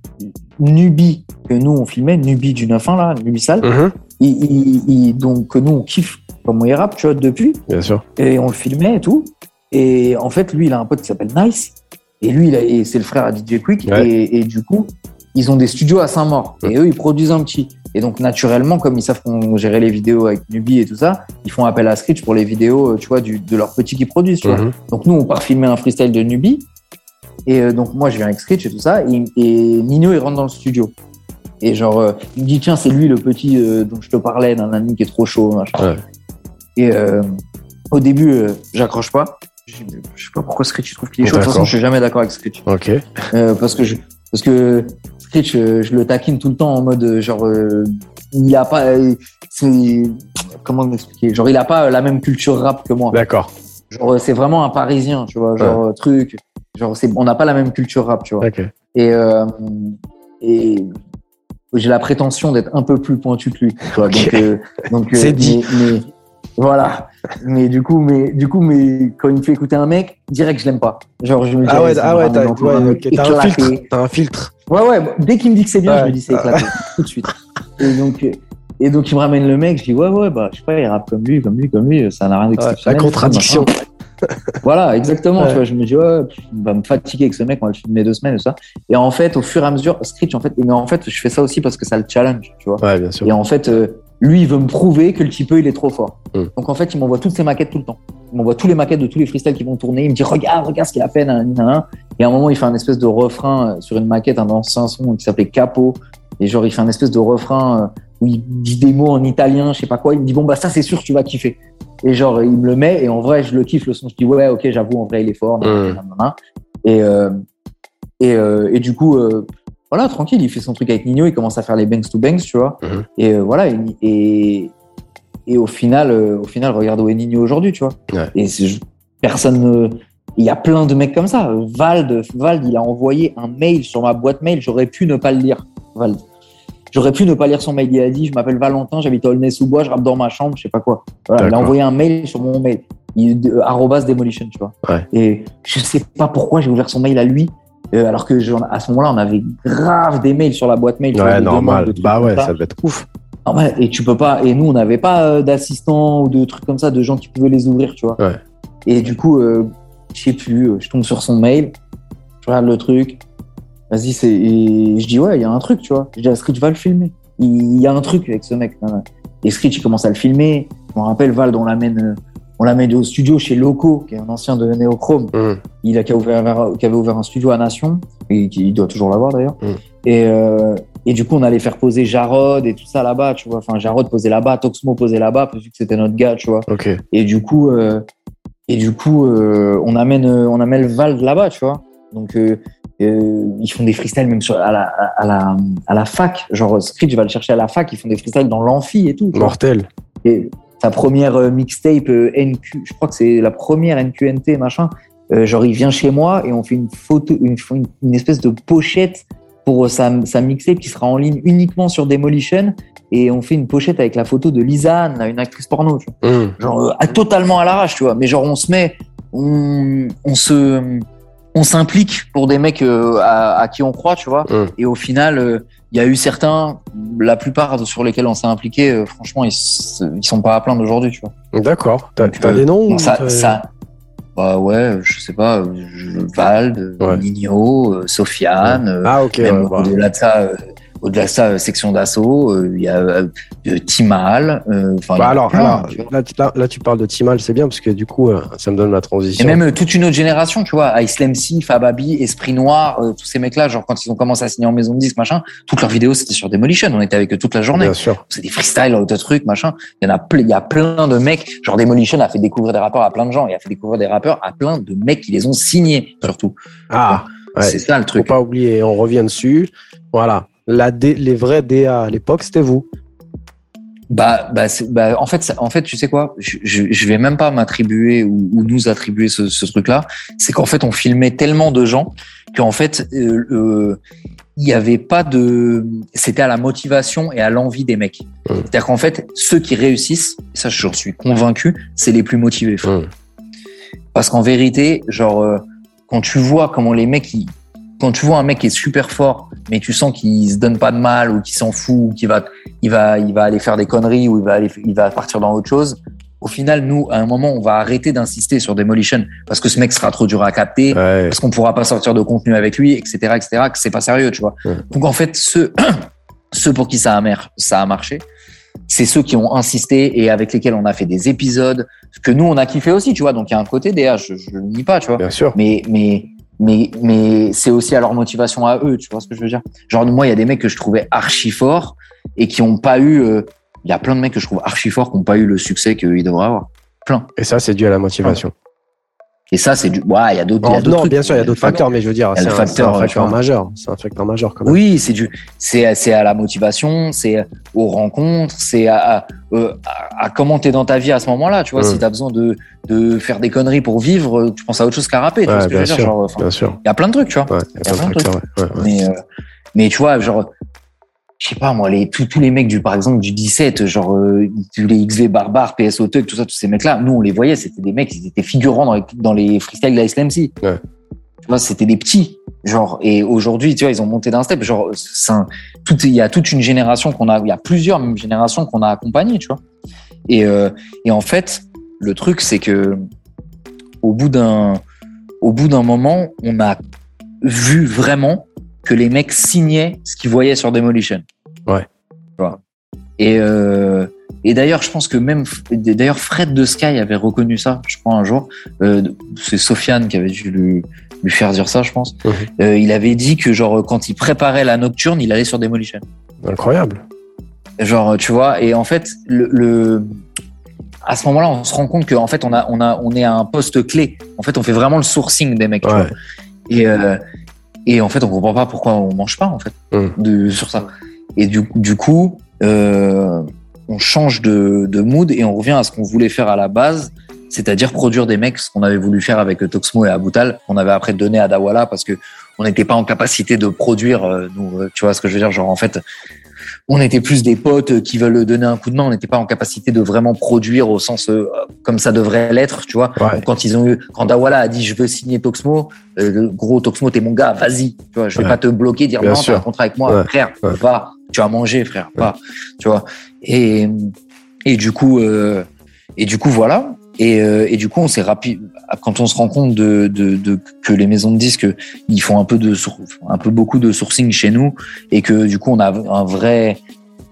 Nubi, que nous, on filmait, Nubi du 9-1, là, Nubi Sale, Mhm, il, il- il- donc, nous, on kiffe comment il rappe, tu vois, depuis bien sûr. et on le filmait et tout. Et en fait, lui, il a un pote qui s'appelle Nice. Et lui, il a- et c'est le frère à DJ Quick. Ouais. Et, et du coup, ils ont des studios à Saint-Maur. Et eux, ils produisent un petit. Et donc, naturellement, comme ils savent qu'on gérait les vidéos avec Nubi et tout ça, ils font appel à Screech pour les vidéos, euh, tu vois, du, de leurs petits qui produisent, tu vois. Mhm. Donc, nous, on part filmer un freestyle de Nubi. Et euh, donc, moi, je viens avec Screech et tout ça. Et, et Nino, il rentre dans le studio. Et genre, euh, il me dit, tiens, c'est lui le petit euh, dont je te parlais, d'un ami qui est trop chaud, machin. Ouais. Et euh, au début, j'accroche pas. Je sais pas pourquoi Screech il trouve qu'il est chaud. De toute façon, je suis jamais d'accord avec. Ok. Euh, parce que je, parce que Screech, euh, je le taquine tout le temps en mode genre, il a pas, comment m'expliquer? Genre, il a pas la même culture rap que moi. D'accord. Genre, c'est vraiment un Parisien, tu vois, genre truc. Genre, c'est, on n'a pas la même culture rap, tu vois. Et j'ai la prétention d'être un peu plus pointu que lui. tu vois. Ok. Donc, euh, donc euh, C'est dit. Mais, mais, Voilà. Mais du coup, mais du coup, mais quand il me fait écouter un mec, direct je l'aime pas. Genre je me dis Ah ouais, ah ouais, t'as ouais, un filtre. T'as un filtre. Ouais, ouais, dès qu'il me dit que c'est bien, Ouais. je me dis c'est éclaté, tout de suite. Et donc, et donc, il me ramène le mec, je dis ouais, ouais, bah, je sais pas, il rappe comme lui, comme lui, comme lui, ça n'a rien Ouais, d'exceptionnel. la contradiction. machin. Voilà, exactement, Ouais. tu vois, je me dis ouais, va me fatiguer avec ce mec, on va le filmer deux semaines et ça. Et en fait, au fur et à mesure, Screech, en fait, mais en fait, je fais ça aussi parce que ça le challenge, tu vois. Ouais, bien sûr. Et en fait, euh, lui, il veut me prouver que le type il est trop fort. Mm. Donc en fait, il m'envoie toutes ses maquettes tout le temps. Il m'envoie tous les maquettes de tous les freestyles qui vont tourner. Il me dit regarde, regarde ce qu'il a fait. nan, nan, nan. Et à un moment, il fait un espèce de refrain euh, sur une maquette, un ancien son qui s'appelait Capo. Et genre, il fait un espèce de refrain euh, où il dit des mots en italien, je sais pas quoi. Il me dit bon bah ça c'est sûr tu vas kiffer. Et genre, il me le met et en vrai, je le kiffe le son. Je dis ouais, ok, j'avoue, en vrai, il est fort. Mm. nan. Et euh, et, euh, et du coup. euh, voilà, tranquille, il fait son truc avec Nino, il commence à faire les bangs to bangs, tu vois. Mhm. Et voilà, et, et, et au final, au final, regarde où est Nino aujourd'hui, tu vois. Ouais. Et personne, ne- il y a plein de mecs comme ça. Vald, Vald, il a envoyé un mail sur ma boîte mail, j'aurais pu ne pas le lire, Vald. J'aurais pu ne pas lire son mail. Il a dit, je m'appelle Valentin, j'habite à Aulnay-sous-Bois, je rappe dans ma chambre, je sais pas quoi. Voilà, il a envoyé un mail sur mon mail. Il, de- arrobas demolition, tu vois. Ouais. Et je sais pas pourquoi j'ai ouvert son mail à lui. euh, alors que à ce moment-là, on avait grave des mails sur la boîte mail. vois, Ouais, demandes, de normal. Bah ouais, ça. ça devait être ouf. Ouais, et tu peux pas. Et nous, on n'avait pas euh, d'assistants ou de trucs comme ça, de gens qui pouvaient les ouvrir, tu vois. Ouais. Et du coup, euh, je sais plus, euh, je tombe sur son mail, je regarde le truc. Vas-y, c'est. Et je dis, ouais, il y a un truc, tu vois. Je dis à Screech, va le filmer. Il y a un truc avec ce mec. Et Screech, il commence à le filmer. Je me rappelle, Vald, on l'amène, euh, on l'amène au studio chez Loco, qui est un ancien de Neochrome. Mm. Il a qui a ouvert, qui avait ouvert un studio à Nation, et qui il doit toujours l'avoir d'ailleurs. Mm. Et, euh, et du coup, on allait faire poser Jarod et tout ça là-bas, tu vois. Enfin, Jarod posait là-bas, Toxmo posait là-bas, vu que c'était notre gars, tu vois. Et du coup, euh, et du coup, euh, on amène, on amène Val là-bas, tu vois. Donc, euh, ils font des freestyles même sur, à, la, à, la, à la fac. Genre, Screech va le chercher à la fac. Ils font des freestyles dans l'amphi et tout. Mortel. Et sa première euh, mixtape euh, NQ, je crois que c'est la première NQNT, machin. Genre, il vient chez moi et on fait une photo, une, une, une espèce de pochette pour sa, sa mixtape qui sera en ligne uniquement sur Demolition. Et on fait une pochette avec la photo de Lisanne, une actrice porno. Tu vois Mm. genre à- totalement à l'arrache, tu vois. Mais genre on se met, on, on se, on s'implique pour des mecs euh, à, à qui on croit, tu vois. Mm. Et au final, euh, il y a eu certains, la plupart sur lesquels on s'est impliqué, euh, franchement, ils, ils sont pas à plaindre aujourd'hui, tu vois. D'accord. T'as des noms ça, bah ouais, je sais pas, je- Vald, Ouais. Nino, Sofiane. Ah, ok. même ouais, bah. au-delà de ça, au-delà de ça, euh, section d'assaut, euh, il y a Timal. enfin, il Bah alors, là, tu- là, là, tu parles de Timal, c'est bien parce que du coup, euh, ça me donne la Et transition. même euh, toute une autre génération, tu vois, Islam C, Fababi, Esprit Noir, tous ces mecs-là, genre quand ils ont commencé à signer en maison de disque, machin, toutes leurs vidéos c'était sur Demolition, on était avec eux toute la journée. Bien sûr. C'est des freestyles, de trucs, machin. Il y en a, il y a plein de mecs, genre Demolition a fait découvrir des rappeurs à plein de gens, et a fait découvrir des rappeurs à plein de mecs qui les ont signés, surtout. Ah, ouais. C'est ça le Faut truc. pas oublier, on revient dessus. Voilà. La D- les vrais DA à l'époque, c'était vous. Bah, bah, bah, en fait, ça- en fait, tu sais quoi, je, je, je vais même pas m'attribuer ou, ou nous attribuer ce, ce truc-là. C'est qu'en fait, on filmait tellement de gens qu'en fait, euh, euh, il y avait pas de, c'était à la motivation et à l'envie des mecs. Mm. C'est-à-dire qu'en fait, ceux qui réussissent, ça, j'en suis convaincu, c'est les plus motivés. frère. Mm. Parce qu'en vérité, genre, euh, quand tu vois comment les mecs, ils- quand tu vois un mec qui est super fort, mais tu sens qu'il se donne pas de mal ou qu'il s'en fout, ou qu'il va, il va, il va aller faire des conneries ou il va aller, il va partir dans autre chose. Au final, nous, à un moment, on va arrêter d'insister sur Demolition parce que ce mec sera trop dur à capter, Ouais. parce qu'on pourra pas sortir de contenu avec lui, etc., etc., que c'est pas sérieux, tu vois. Ouais. Donc, en fait, ceux, ceux pour qui ça a, mer- ça a marché, c'est ceux qui ont insisté et avec lesquels on a fait des épisodes que nous, on a kiffé aussi, tu vois. Donc, il y a un côté DA, je, je le nie pas, tu vois. Bien sûr. Mais, mais, mais, c'est aussi à leur motivation à eux, tu vois ce que je veux dire? Genre, moi, il y a des mecs que je trouvais archi forts et qui ont pas eu, euh, il y a plein de mecs que je trouve archi forts qui n'ont pas eu le succès qu'ils devraient avoir. Plein. Et ça, c'est dû à la motivation. Et ça, c'est du, ouais, il y a d'autres, il y a Non, d'autres non, trucs. bien sûr, il y a d'autres facteurs, mais je veux dire, c'est un, c'est un facteur, majeur. C'est un facteur majeur quand même. Oui, c'est du, c'est, c'est à la motivation, c'est aux rencontres, c'est à, à, euh, à- comment t'es dans ta vie à ce moment-là, tu vois. Mm. Si t'as besoin de, de faire des conneries pour vivre, tu penses à autre chose qu'à rapper, tu vois Ouais, ce que je bien sûr. Genre, Bien sûr. il y a plein de trucs, tu vois. Ouais, il y a plein de plein de facteurs. ouais, ouais, ouais. Mais, euh, mais tu vois, genre, je sais pas moi, les, tous, tous les mecs du, par exemple, du 17, genre euh, les XV barbares, PSO Tug, tout ça, tous ces mecs-là, nous on les voyait, c'était des mecs, ils étaient figurants dans les, dans les freestyles de la SLMC. Ouais. Tu vois, c'était des petits, genre. Et aujourd'hui, tu vois, ils ont monté d'un step. Genre, un- tout, il y a toute une génération qu'on a, il y a plusieurs même générations qu'on a accompagnées, tu vois. Et, euh, et en fait, le truc, c'est que au bout d'un, au bout d'un moment, on a vu vraiment que les mecs signaient ce qu'ils voyaient sur Demolition. Ouais. Et, euh, et d'ailleurs, je pense que même, d'ailleurs, Fred de Sky avait reconnu ça, je crois, un jour. Euh, c'est Sofiane qui avait dû lui, lui faire dire ça, je pense. Mhm. Euh, il avait dit que, genre, quand il préparait la nocturne, il allait sur Demolition. Incroyable. Genre, tu vois, et en fait, le, le- à ce moment-là, on se rend compte qu'en fait, on a, on a, on est à un poste clé. En fait, on fait vraiment le sourcing des mecs. tu Ouais. vois. Et, euh, et en fait, on comprend pas pourquoi on mange pas en fait Mm. de, sur ça. Et du, du coup, euh, on change de, de mood et on revient à ce qu'on voulait faire à la base, c'est-à-dire produire des mecs, ce qu'on avait voulu faire avec Toxmo et Aboutal, qu'on avait après donné à Dawala parce que on n'était pas en capacité de produire. euh, nous, euh, tu vois ce que je veux dire? Genre en fait, on était plus des potes qui veulent donner un coup de main. On n'était pas en capacité de vraiment produire au sens euh, comme ça devrait l'être, tu vois. Ouais. Quand ils ont eu, quand Dawala a dit je veux signer Toxmo, euh, le gros Toxmo t'es mon gars, vas-y. Tu vois, je vais Ouais. pas te bloquer, dire Bien non, t'as un contrat avec moi, Ouais. frère, va, tu as mangé, frère, va, tu vois. Et et du coup euh, et du coup voilà. Et, euh, et du coup, on s'est rapide quand on se rend compte de, de, de que les maisons de disques ils font un peu de un peu beaucoup de sourcing chez nous et que du coup on a un vrai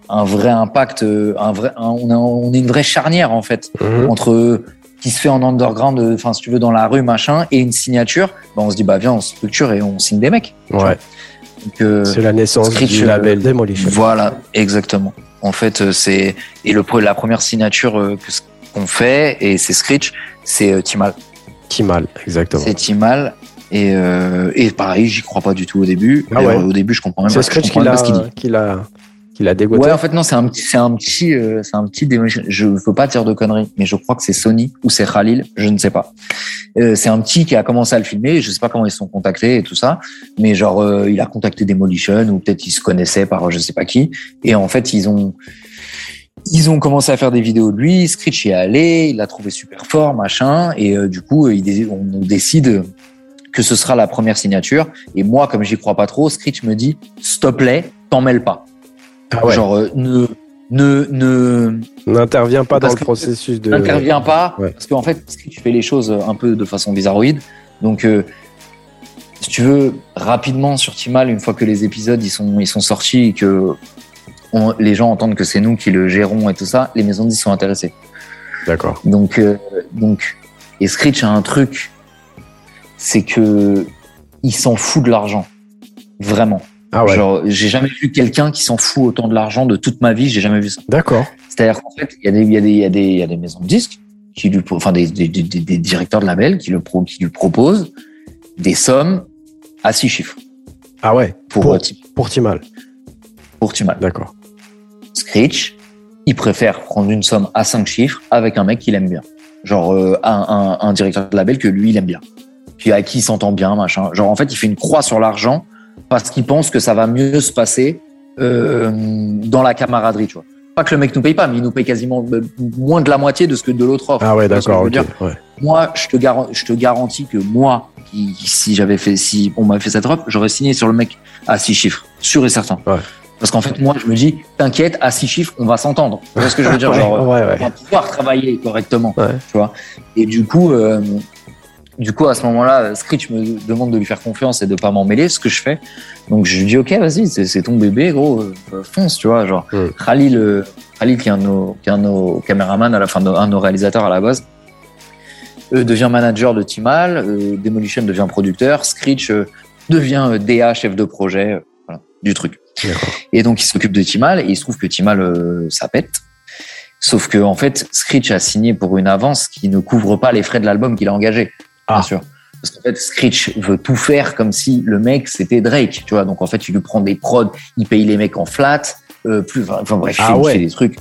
un vrai impact, euh, un vrai, un- on, a, on est une vraie charnière en fait Mhm. entre qui se fait en underground, euh, enfin si tu veux dans la rue machin et une signature. Ben, on se dit bah viens on structure et on signe des mecs. Ouais. Euh, C'est la naissance du label Demolition. voilà, exactement. En fait, c'est et le la première signature que qu'on fait et c'est Screech, c'est euh, Timal. Timal, exactement. C'est Timal et euh, et pareil, j'y crois pas du tout au début. Ah ouais. Au début, je comprends même C'est pas, je Scratch qui l'a pas ce qu'il dit. qui l'a qui l'a dégoté. Ouais, en fait non, c'est un petit, c'est un petit, euh, c'est un petit. Je veux pas dire de conneries, mais je crois que c'est Sony ou c'est Khalil, je ne sais pas. Euh, c'est un petit qui a commencé à le filmer. Je sais pas comment ils sont contactés et tout ça, mais genre euh, il a contacté Demolition ou peut-être ils se connaissaient par je sais pas qui. Et en fait ils ont ils ont commencé à faire des vidéos de lui. Screech y est allé, il l'a trouvé super fort, machin. Et euh, du coup, il dé- on décide que ce sera la première signature. Et moi, comme j'y crois pas trop, Screech me dit, s'il te plaît, t'en mêle pas. Ah ouais. Genre, euh, ne, ne, ne, N'intervient pas dans le processus de. n'interviens pas. Ouais. Parce qu'en fait, Screech fait les choses un peu de façon bizarroïde. Donc, euh, si tu veux, rapidement sur Timal, une fois que les épisodes ils sont, ils sont sortis et que on- les gens entendent que c'est nous qui le gérons et tout ça, les maisons de disques sont intéressées. D'accord. Donc, euh, donc, et Screech a un truc, c'est que il s'en fout de l'argent, vraiment. Ah ouais. Genre, j'ai jamais vu quelqu'un qui s'en fout autant de l'argent de toute ma vie. J'ai jamais vu ça. D'accord. C'est-à-dire qu'en fait, il y a des, il y a des, il y a des, il y a des maisons de disques qui lui, enfin des, des, des, directeurs de label qui le pro, qui lui proposent des sommes à six chiffres Ah ouais. pour Pour- Pour Timal. pour Timal. D'accord. Screech, il préfère prendre une somme à cinq chiffres avec un mec qu'il aime bien. Genre euh, un, un, un directeur de label que lui, il aime bien. Puis à qui il s'entend bien, machin. Genre en fait, il fait une croix sur l'argent parce qu'il pense que ça va mieux se passer euh, dans la camaraderie, tu vois. Pas que le mec nous paye pas, mais il nous paye quasiment euh, moins de la moitié de ce que de l'autre offre. Ah ouais, d'accord. Ouais. moi, je te, garan- je te garantis que moi, qui- si j'avais fait, si on m'avait fait cette offre, j'aurais signé sur le mec à six chiffres, sûr et certain. Ouais. Parce qu'en fait, moi, je me dis, t'inquiète, à six chiffres, on va s'entendre. Tu vois ce que je veux dire Ouais, Genre, ouais, on va pouvoir travailler correctement. Tu vois Et du coup, euh, du coup, à ce moment-là, Screech me demande de lui faire confiance et de pas m'en mêler, ce que je fais. Donc, je lui dis, ok, vas-y, c'est ton bébé, gros, euh, fonce, tu vois. Genre, Mm. Khalil, euh, Khalil, qui est un de nos, qui est un de nos caméramans à la fin, de- un de nos réalisateurs à la base, euh, devient manager de Timal, euh, Demolition devient producteur, Screech euh, devient euh, DA, chef de projet, euh, voilà, du truc. Et donc, il s'occupe de Timal et il se trouve que Timal, euh, ça pète. Sauf que, en fait, Screech a signé pour une avance qui ne couvre pas les frais de l'album qu'il a engagé, Ah. bien sûr. Parce qu'en fait, Screech veut tout faire comme si le mec c'était Drake, tu vois. Donc en fait, il lui prend des prods, il paye les mecs en flat, euh, plus, enfin bref, il Ah fait- il fait des trucs.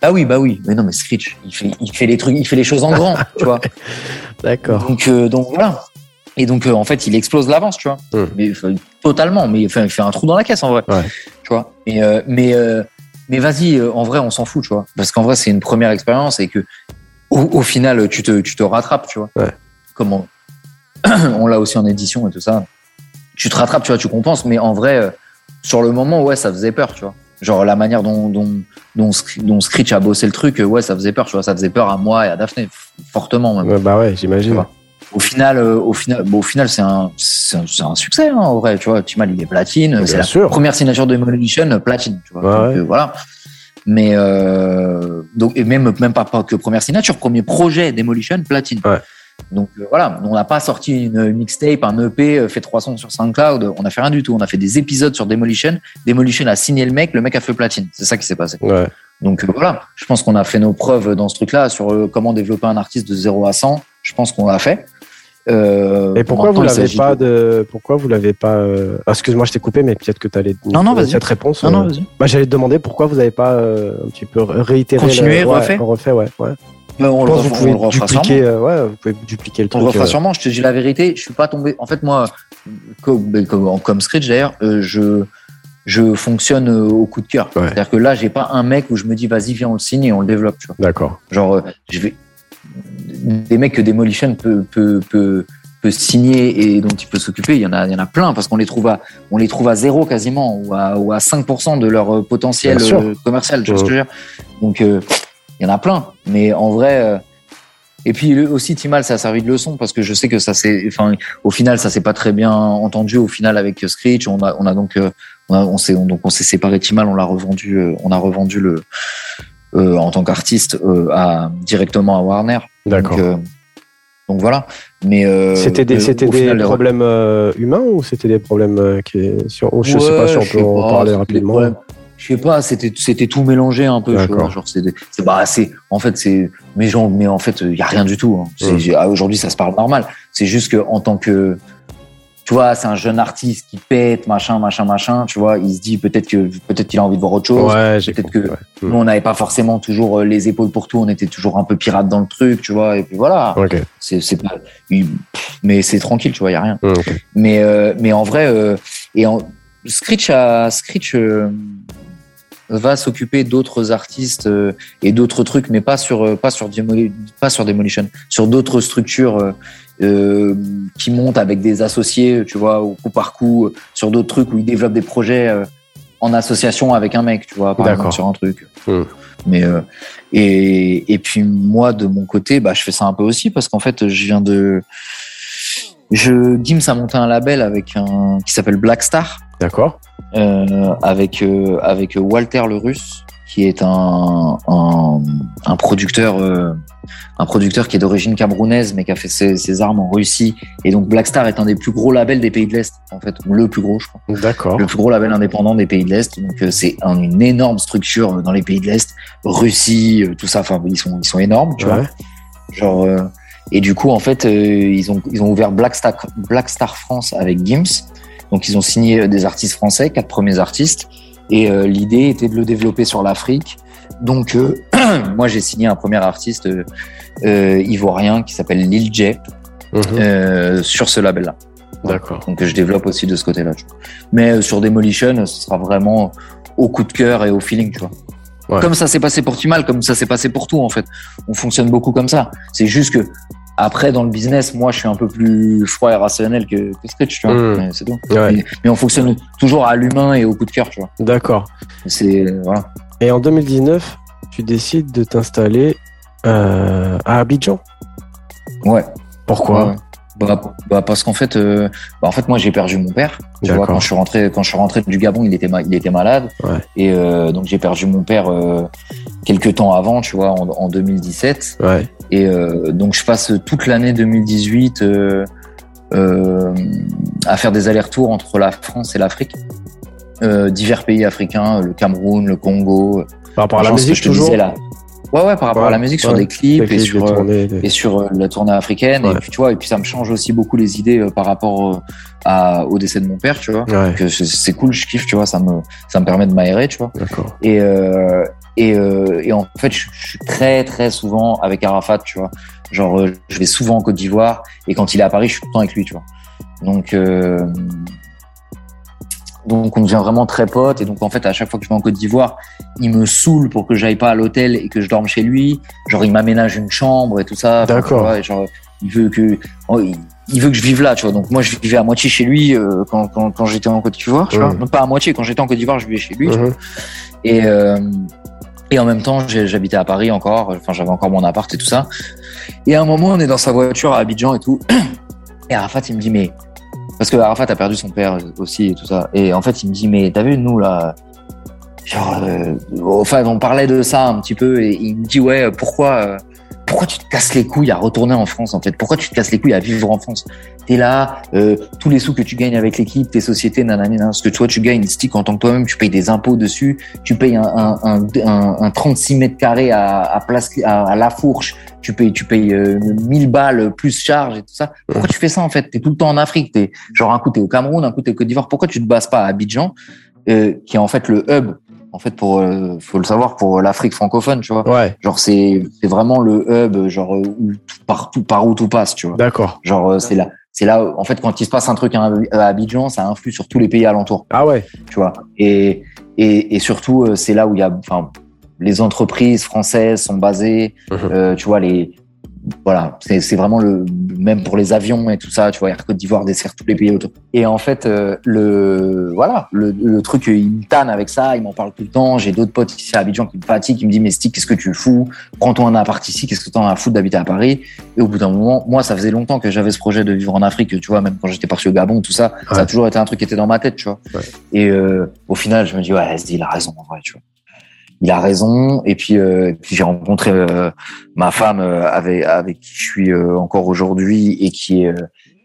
Bah oui, bah oui. Mais non, mais Screech, il fait, il fait les trucs, il fait les choses en grand, tu vois. D'accord. Donc, euh, donc voilà. Et donc, en fait, il explose l'avance, tu vois. Hum. Mais totalement. Mais enfin, il fait un trou dans la caisse, en vrai. Ouais. Tu vois. Et, mais mais vas-y, en vrai, on s'en fout, tu vois. Parce qu'en vrai, c'est une première expérience et que au, au, final, tu te, tu te rattrapes, tu vois. Ouais. Comment on l'a aussi en édition et tout ça. Tu te rattrapes, tu vois, tu compenses. Mais en vrai, sur le moment, ouais, ça faisait peur, tu vois. Genre la manière dont, dont, dont, dont Screech a bossé le truc, ouais, ça faisait peur, tu vois. Ça faisait peur à moi et à Daphné, fortement même. Ouais, bah ouais, j'imagine. Au final, euh, au final, bon, au final, c'est un, c'est un, un, succès, hein, en vrai, tu vois. Timal, il est platine. C'est la sûr. première signature de Demolition, platine, tu vois. Ouais, donc, euh, voilà. Mais euh, donc et même même pas, pas que première signature, premier projet Demolition platine. Ouais. Donc euh, voilà, on n'a pas sorti une mixtape, un EP, euh, fait trois sons sur SoundCloud, on a fait rien du tout. On a fait des épisodes sur Demolition. Demolition a signé le mec, le mec a fait platine. C'est ça qui s'est passé. Donc euh, voilà, je pense qu'on a fait nos preuves dans ce truc-là sur euh, comment développer un artiste de 0 à 100. Je pense qu'on l'a fait. Euh, Et pourquoi vous l'avez pas de... pourquoi vous l'avez pas euh... ah, excuse-moi je t'ai coupé mais peut-être que tu allais non, non, cette réponse non, non, vas-y. bah, j'allais te demander pourquoi vous n'avez pas euh, un petit peu réitéré continuer le... refait ouais, refait. ouais, ouais. Mais on, le, vous pouvez on le dupliquer euh, ouais vous pouvez dupliquer le on truc le refera euh... sûrement je te dis la vérité je suis pas tombé en fait moi comme, comme, comme d'ailleurs euh, je je fonctionne euh, au coup de cœur. Ouais. c'est-à-dire que là j'ai pas un mec où je me dis vas-y viens on le signe et on le développe tu vois. D'accord. Genre euh, je vais des mecs que Demolition peut peut peut peut signer et dont il peut s'occuper, il y en a, il y en a plein parce qu'on les trouve à, on les trouve à zéro quasiment ou à, ou à 5% de leur euh, potentiel euh, commercial. Je Donc, euh, il y en a plein. Mais en vrai, euh, et puis aussi Timal, ça a servi de leçon parce que je sais que ça s'est, enfin, au final, ça s'est pas très bien entendu au final avec Screech. On a, on a donc, on, a- on s'est, donc on s'est séparé Timal, on l'a revendu, on a revendu le, euh, en tant qu'artiste euh, à directement à Warner. d'accord Donc, euh, donc voilà. Mais euh, c'était des euh, c'était des final, problèmes humains ou c'était des problèmes qui sur je sais Ouais, pas si on je peut sais en parler rapidement problèmes. Je sais pas, c'était c'était tout mélangé un peu. vois, Genre c'est c'est bah c'est en fait c'est mais genre mais en fait il y a rien du tout. hein. Mm. j'ai- ah, Aujourd'hui ça se parle normal. C'est juste que en tant que tu vois c'est un jeune artiste qui pète machin machin machin. Tu vois il se dit peut-être que peut-être qu'il a envie de voir autre chose. ouais peut-être que- ouais. Nous on n'avait pas forcément toujours euh, les épaules pour tout. On était toujours un peu pirate dans le truc. Tu vois et puis voilà. ok C'est pas mais c'est tranquille. Tu vois il y a rien. Ok. Mais, euh, mais en vrai, euh, et en, Screech, a, Screech euh, va s'occuper d'autres artistes euh, et d'autres trucs, mais pas sur, euh, pas sur, Demoli- pas sur Demolition, sur d'autres structures euh, qui montent avec des associés, tu vois, au coup par coup, sur d'autres trucs où ils développent des projets en association avec un mec, tu vois, par exemple, sur un truc. Hmm. Mais euh, et, et puis moi de mon côté, bah je fais ça un peu aussi parce qu'en fait je viens de je Gims a monté un label avec un qui s'appelle Black Star d'accord avec euh, avec Walter le Russe qui est un un, un producteur euh, un producteur qui est d'origine camerounaise mais qui a fait ses, ses armes en Russie et donc Black Star est un des plus gros labels des pays de l'Est en fait le plus gros je crois d'accord le plus gros label indépendant des pays de l'Est. Donc euh, c'est un- une énorme structure euh, dans les pays de l'Est, Russie, euh, tout ça. Enfin, ils sont ils sont énormes, tu Ouais. vois. Genre euh, et du coup en fait euh, ils ont ils ont ouvert Black Star Black Star France avec Gims. Donc ils ont signé euh, des artistes français, quatre premiers artistes. Et euh, l'idée était de le développer sur l'Afrique. Donc euh, moi j'ai signé un premier artiste ivoirien qui s'appelle Lil J Mhm. euh, sur ce label-là. d'accord Donc je développe aussi de ce côté-là. Mais sur Demolition, ce sera vraiment au coup de cœur et au feeling, tu vois. Ouais. Comme ça s'est passé pour Timal, comme ça s'est passé pour tout en fait. On fonctionne beaucoup comme ça. C'est juste que après dans le business, moi je suis un peu plus froid et rationnel que, que Scratch, tu vois. Mm. Mais C'est tout. Ouais. Mais, mais on fonctionne toujours à l'humain et au coup de cœur, tu vois. d'accord C'est voilà. et en 2019 tu décides de t'installer euh, à Abidjan Ouais. pourquoi Ouais. Bah, bah, parce qu'en fait, euh, bah, en fait, moi j'ai perdu mon père. Tu vois, quand je suis rentré, quand je suis rentré du Gabon, il était, ma- il était malade. Ouais. Et euh, donc j'ai perdu mon père euh, quelques temps avant, tu vois, en, en 2017. ouais Et euh, donc je passe toute l'année 2018 euh, euh, à faire des allers-retours entre la France et l'Afrique. Divers pays africains, le Cameroun, le Congo. par rapport à la musique je te toujours disais là. Ouais, ouais, par rapport Ouais, à la musique, sur des clips et sur, des tournées, des- et sur la tournée africaine. Ouais. Et puis, tu vois, et puis ça me change aussi beaucoup les idées par rapport à, au décès de mon père, tu vois. c'est- cool, je kiffe, tu vois, ça me, ça me permet de m'aérer, tu vois. d'accord Et, euh, Et, euh, et en fait, je, je, suis très très souvent avec Arafat, tu vois. Genre, euh, je vais souvent en Côte d'Ivoire et quand il est à Paris, je suis tout le temps avec lui, tu vois. Donc, euh, donc on devient vraiment très potes et donc en fait à chaque fois que je vais en Côte d'Ivoire, il me saoule pour que j'aille pas à l'hôtel et que je dorme chez lui. Genre il m'aménage une chambre et tout ça. D'accord. Genre il veut que oh, il veut que je vive là, tu vois. Donc moi je vivais à moitié chez lui euh, quand, quand, quand j'étais en Côte d'Ivoire, tu vois. pas à moitié quand j'étais en Côte d'Ivoire, je vivais chez lui. Tu vois. Et euh, et en même temps, j'habitais à Paris encore. Enfin, j'avais encore mon appart et tout ça. Et à un moment, on est dans sa voiture à Abidjan et tout. Et Arafat, il me dit, mais. Parce que Arafat a perdu son père aussi et tout ça. Et en fait, il me dit, mais t'as vu, nous, là. Genre, euh, enfin, on parlait de ça un petit peu. Et il me dit, ouais, pourquoi. Pourquoi tu te casses les couilles à retourner en France en fait? Pourquoi tu te casses les couilles à vivre en France? T'es là, euh, tous les sous que tu gagnes avec l'équipe, tes sociétés, nanana, ce que toi tu gagnes, stick en tant que toi-même, tu payes des impôts dessus, tu payes un, un, un, un 36 mètres carrés à, à, place, à, à, la fourche, tu payes, tu payes euh, 1000 balles plus charge et tout ça. Pourquoi tu fais ça en fait? T'es tout le temps en Afrique, t'es genre un coup t'es au Cameroun, un coup t'es au Côte d'Ivoire. Pourquoi tu te bases pas à Abidjan, euh, qui est en fait le hub en fait pour euh, faut le savoir pour l'Afrique francophone tu vois. Ouais. genre c'est c'est vraiment le hub genre où partout par où tout passe tu vois. D'accord. Genre c'est là. C'est là en fait quand il se passe un truc à Abidjan ça influe sur tous les pays alentours. Ah ouais. Tu vois. Et et, et surtout c'est là où il y a enfin les entreprises françaises sont basées mmh. euh, tu vois les voilà, c'est vraiment le même pour les avions et tout ça, tu vois, Air Côte d'Ivoire dessert tous les pays autour. Et en fait, euh, le voilà, le, le, truc, il me tanne avec ça, il m'en parle tout le temps. J'ai d'autres potes ici à Abidjan qui me fatiguent, qui me disent mais Stick, qu'est-ce que tu fous? Prends-toi un appart ici, qu'est-ce que t'en as à foutre d'habiter à Paris? Et au bout d'un moment, moi, ça faisait longtemps que j'avais ce projet de vivre en Afrique, tu vois, même quand j'étais parti au Gabon, tout ça, ouais. ça a toujours été un truc qui était dans ma tête, tu vois. Ouais. Et euh, au final, je me dis ouais, il a raison en vrai, tu vois il a raison. Et puis, euh, puis j'ai rencontré euh, ma femme euh, avec, avec qui je suis euh, encore aujourd'hui et qui est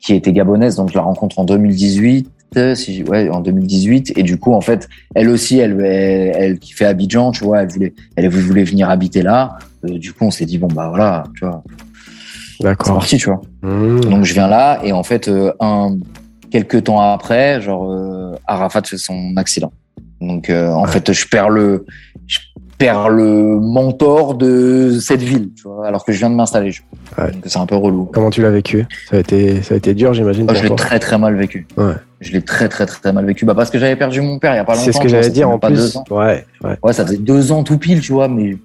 qui était gabonaise. Donc je la rencontre en 2018. Si, ouais, en 2018 et du coup en fait elle aussi elle elle, elle qui fait Abidjan tu vois elle voulait elle voulait venir habiter là du coup on s'est dit bon bah voilà tu vois d'accord c'est parti tu vois mmh. donc je viens là et en fait un quelques temps après genre Arafat fait son accident donc euh, en ouais. fait, je perds le je perds le mentor de cette ville, tu vois, alors que je viens de m'installer. Ouais. Donc c'est un peu relou. Comment tu l'as vécu? Ça a été ça a été dur, j'imagine. Oh, je l'ai très très mal vécu. Ouais. Je l'ai très très très mal vécu. Bah parce que j'avais perdu mon père il y a pas longtemps. C'est ce que j'allais dire en pas plus. Deux ans. Ouais, ouais. Ouais, ça faisait deux ans tout pile, tu vois, mais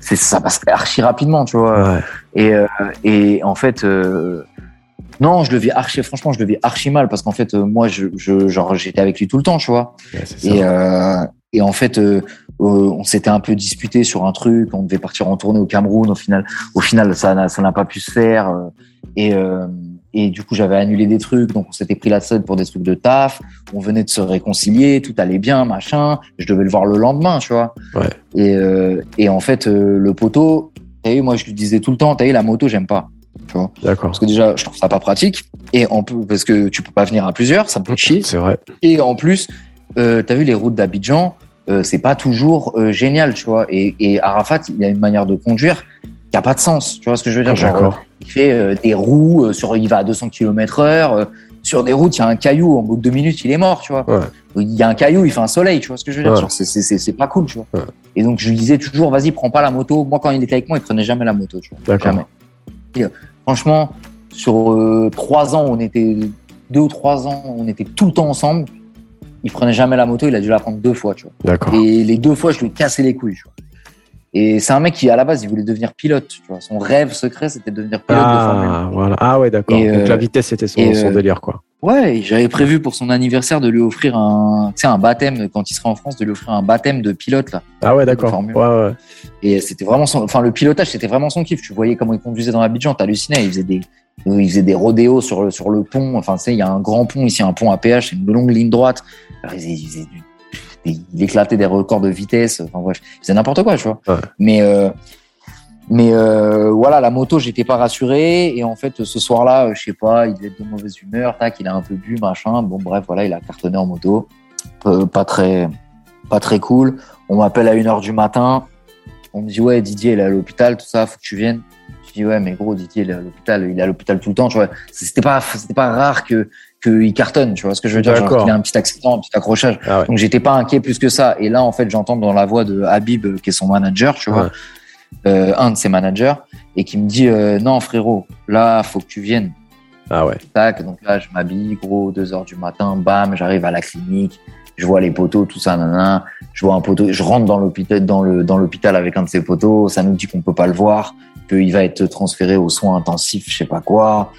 c'est ça passe archi rapidement, tu vois. Ouais. Et euh, et en fait. Euh, non, je le vis archi, franchement, je le vis archi mal parce qu'en fait, euh, moi, je, je genre, j'étais avec lui tout le temps, tu vois. Ouais, et, euh, et en fait, euh, on s'était un peu disputé sur un truc. On devait partir en tournée au Cameroun. Au final, au final, ça n'a, ça n'a pas pu se faire. euh, Et, euh, et du coup, j'avais annulé des trucs. Donc, on s'était pris la scène pour des trucs de taf. On venait de se réconcilier. Tout allait bien, machin. Je devais le voir le lendemain, tu vois. Ouais. Et, euh, et en fait, euh, le poteau, t'as vu, moi, je lui disais tout le temps, t'as vu, la moto, j'aime pas. Tu vois. D'accord. Parce que déjà, je trouve ça pas pratique. Et en plus, parce que tu peux pas venir à plusieurs, ça me fait chier. C'est vrai. Et en plus, euh, t'as vu les routes d'Abidjan, euh, c'est pas toujours euh, génial, tu vois. Et, et, Arafat, il a une manière de conduire qui a pas de sens. Tu vois ce que je veux dire Genre, Genre, il fait euh, des roues sur, il va à 200 km heure. euh, sur des routes, il y a un caillou, en bout de deux minutes, il est mort, tu vois. Ouais. Il y a un caillou, il fait un soleil, tu vois ce que je veux dire Ouais. Genre, c'est- c'est- C'est c'est pas cool, tu vois. Ouais. Et donc, je lui disais toujours, vas-y, prends pas la moto. Moi, quand il était avec moi, il prenait jamais la moto, tu vois. D'accord. Jamais. Euh, franchement, sur euh, trois ans, on était deux ou trois ans, on était tout le temps ensemble. Il prenait jamais la moto, il a dû la prendre deux fois, tu vois. Et les deux fois, je lui ai cassé les couilles, tu vois. Et c'est un mec qui, à la base, il voulait devenir pilote, tu vois. Son rêve secret, c'était de devenir pilote de Formule 1. Ah, voilà. Ah ouais, d'accord. Donc euh, la vitesse, c'était son, euh, délire, quoi. Ouais, j'avais prévu pour son anniversaire de lui offrir un, un baptême, quand il sera en France, de lui offrir un baptême de pilote, là. Ah ouais, d'accord. Formule. Ouais, ouais. Et c'était vraiment son, enfin, le pilotage, c'était vraiment son kiff. Tu voyais comment il conduisait dans l'Abidjan, t'hallucinais. Il faisait des, il faisait des rodéos sur le, sur le pont. Enfin, tu sais, il y a un grand pont ici, un pont à péage, c'est une longue ligne droite. Alors, il, faisait, il, faisait du- il éclatait des records de vitesse. Enfin, bref, il faisait n'importe quoi, tu vois. Ouais. Mais, euh, mais euh, voilà, la moto, j'étais pas rassuré. Et en fait, ce soir-là, euh, je sais pas, il être de mauvaise humeur, tac, il a un peu bu, machin. Bon, bref, voilà, il a cartonné en moto. Pas très, pas très cool. On m'appelle à 1h du matin. On me dit, ouais, Didier, il est à l'hôpital, tout ça, faut que tu viennes. Je dis, ouais, mais gros, Didier, il est à l'hôpital, il est à l'hôpital tout le temps, tu vois. C'était pas, c'était pas rare que, qu'il cartonne, tu vois ce que je veux dire Genre qu'il a un petit accident, un petit accrochage. Ah Donc j'étais pas inquiet plus que ça. Et là, en fait, j'entends dans la voix de Habib, qui est son manager, tu vois, euh, un de ses managers, et qui me dit euh, non frérot, là, faut que tu viennes. Ah ouais. Tac, donc là, je m'habille, gros, 2 heures du matin, bam, j'arrive à la clinique, je vois les poteaux, tout ça, nanana. Je vois un poteau, je rentre dans l'hôpital, dans le, dans l'hôpital avec un de ces poteaux, ça nous dit qu'on peut pas le voir, qu'il va être transféré aux soins intensifs, je sais pas quoi.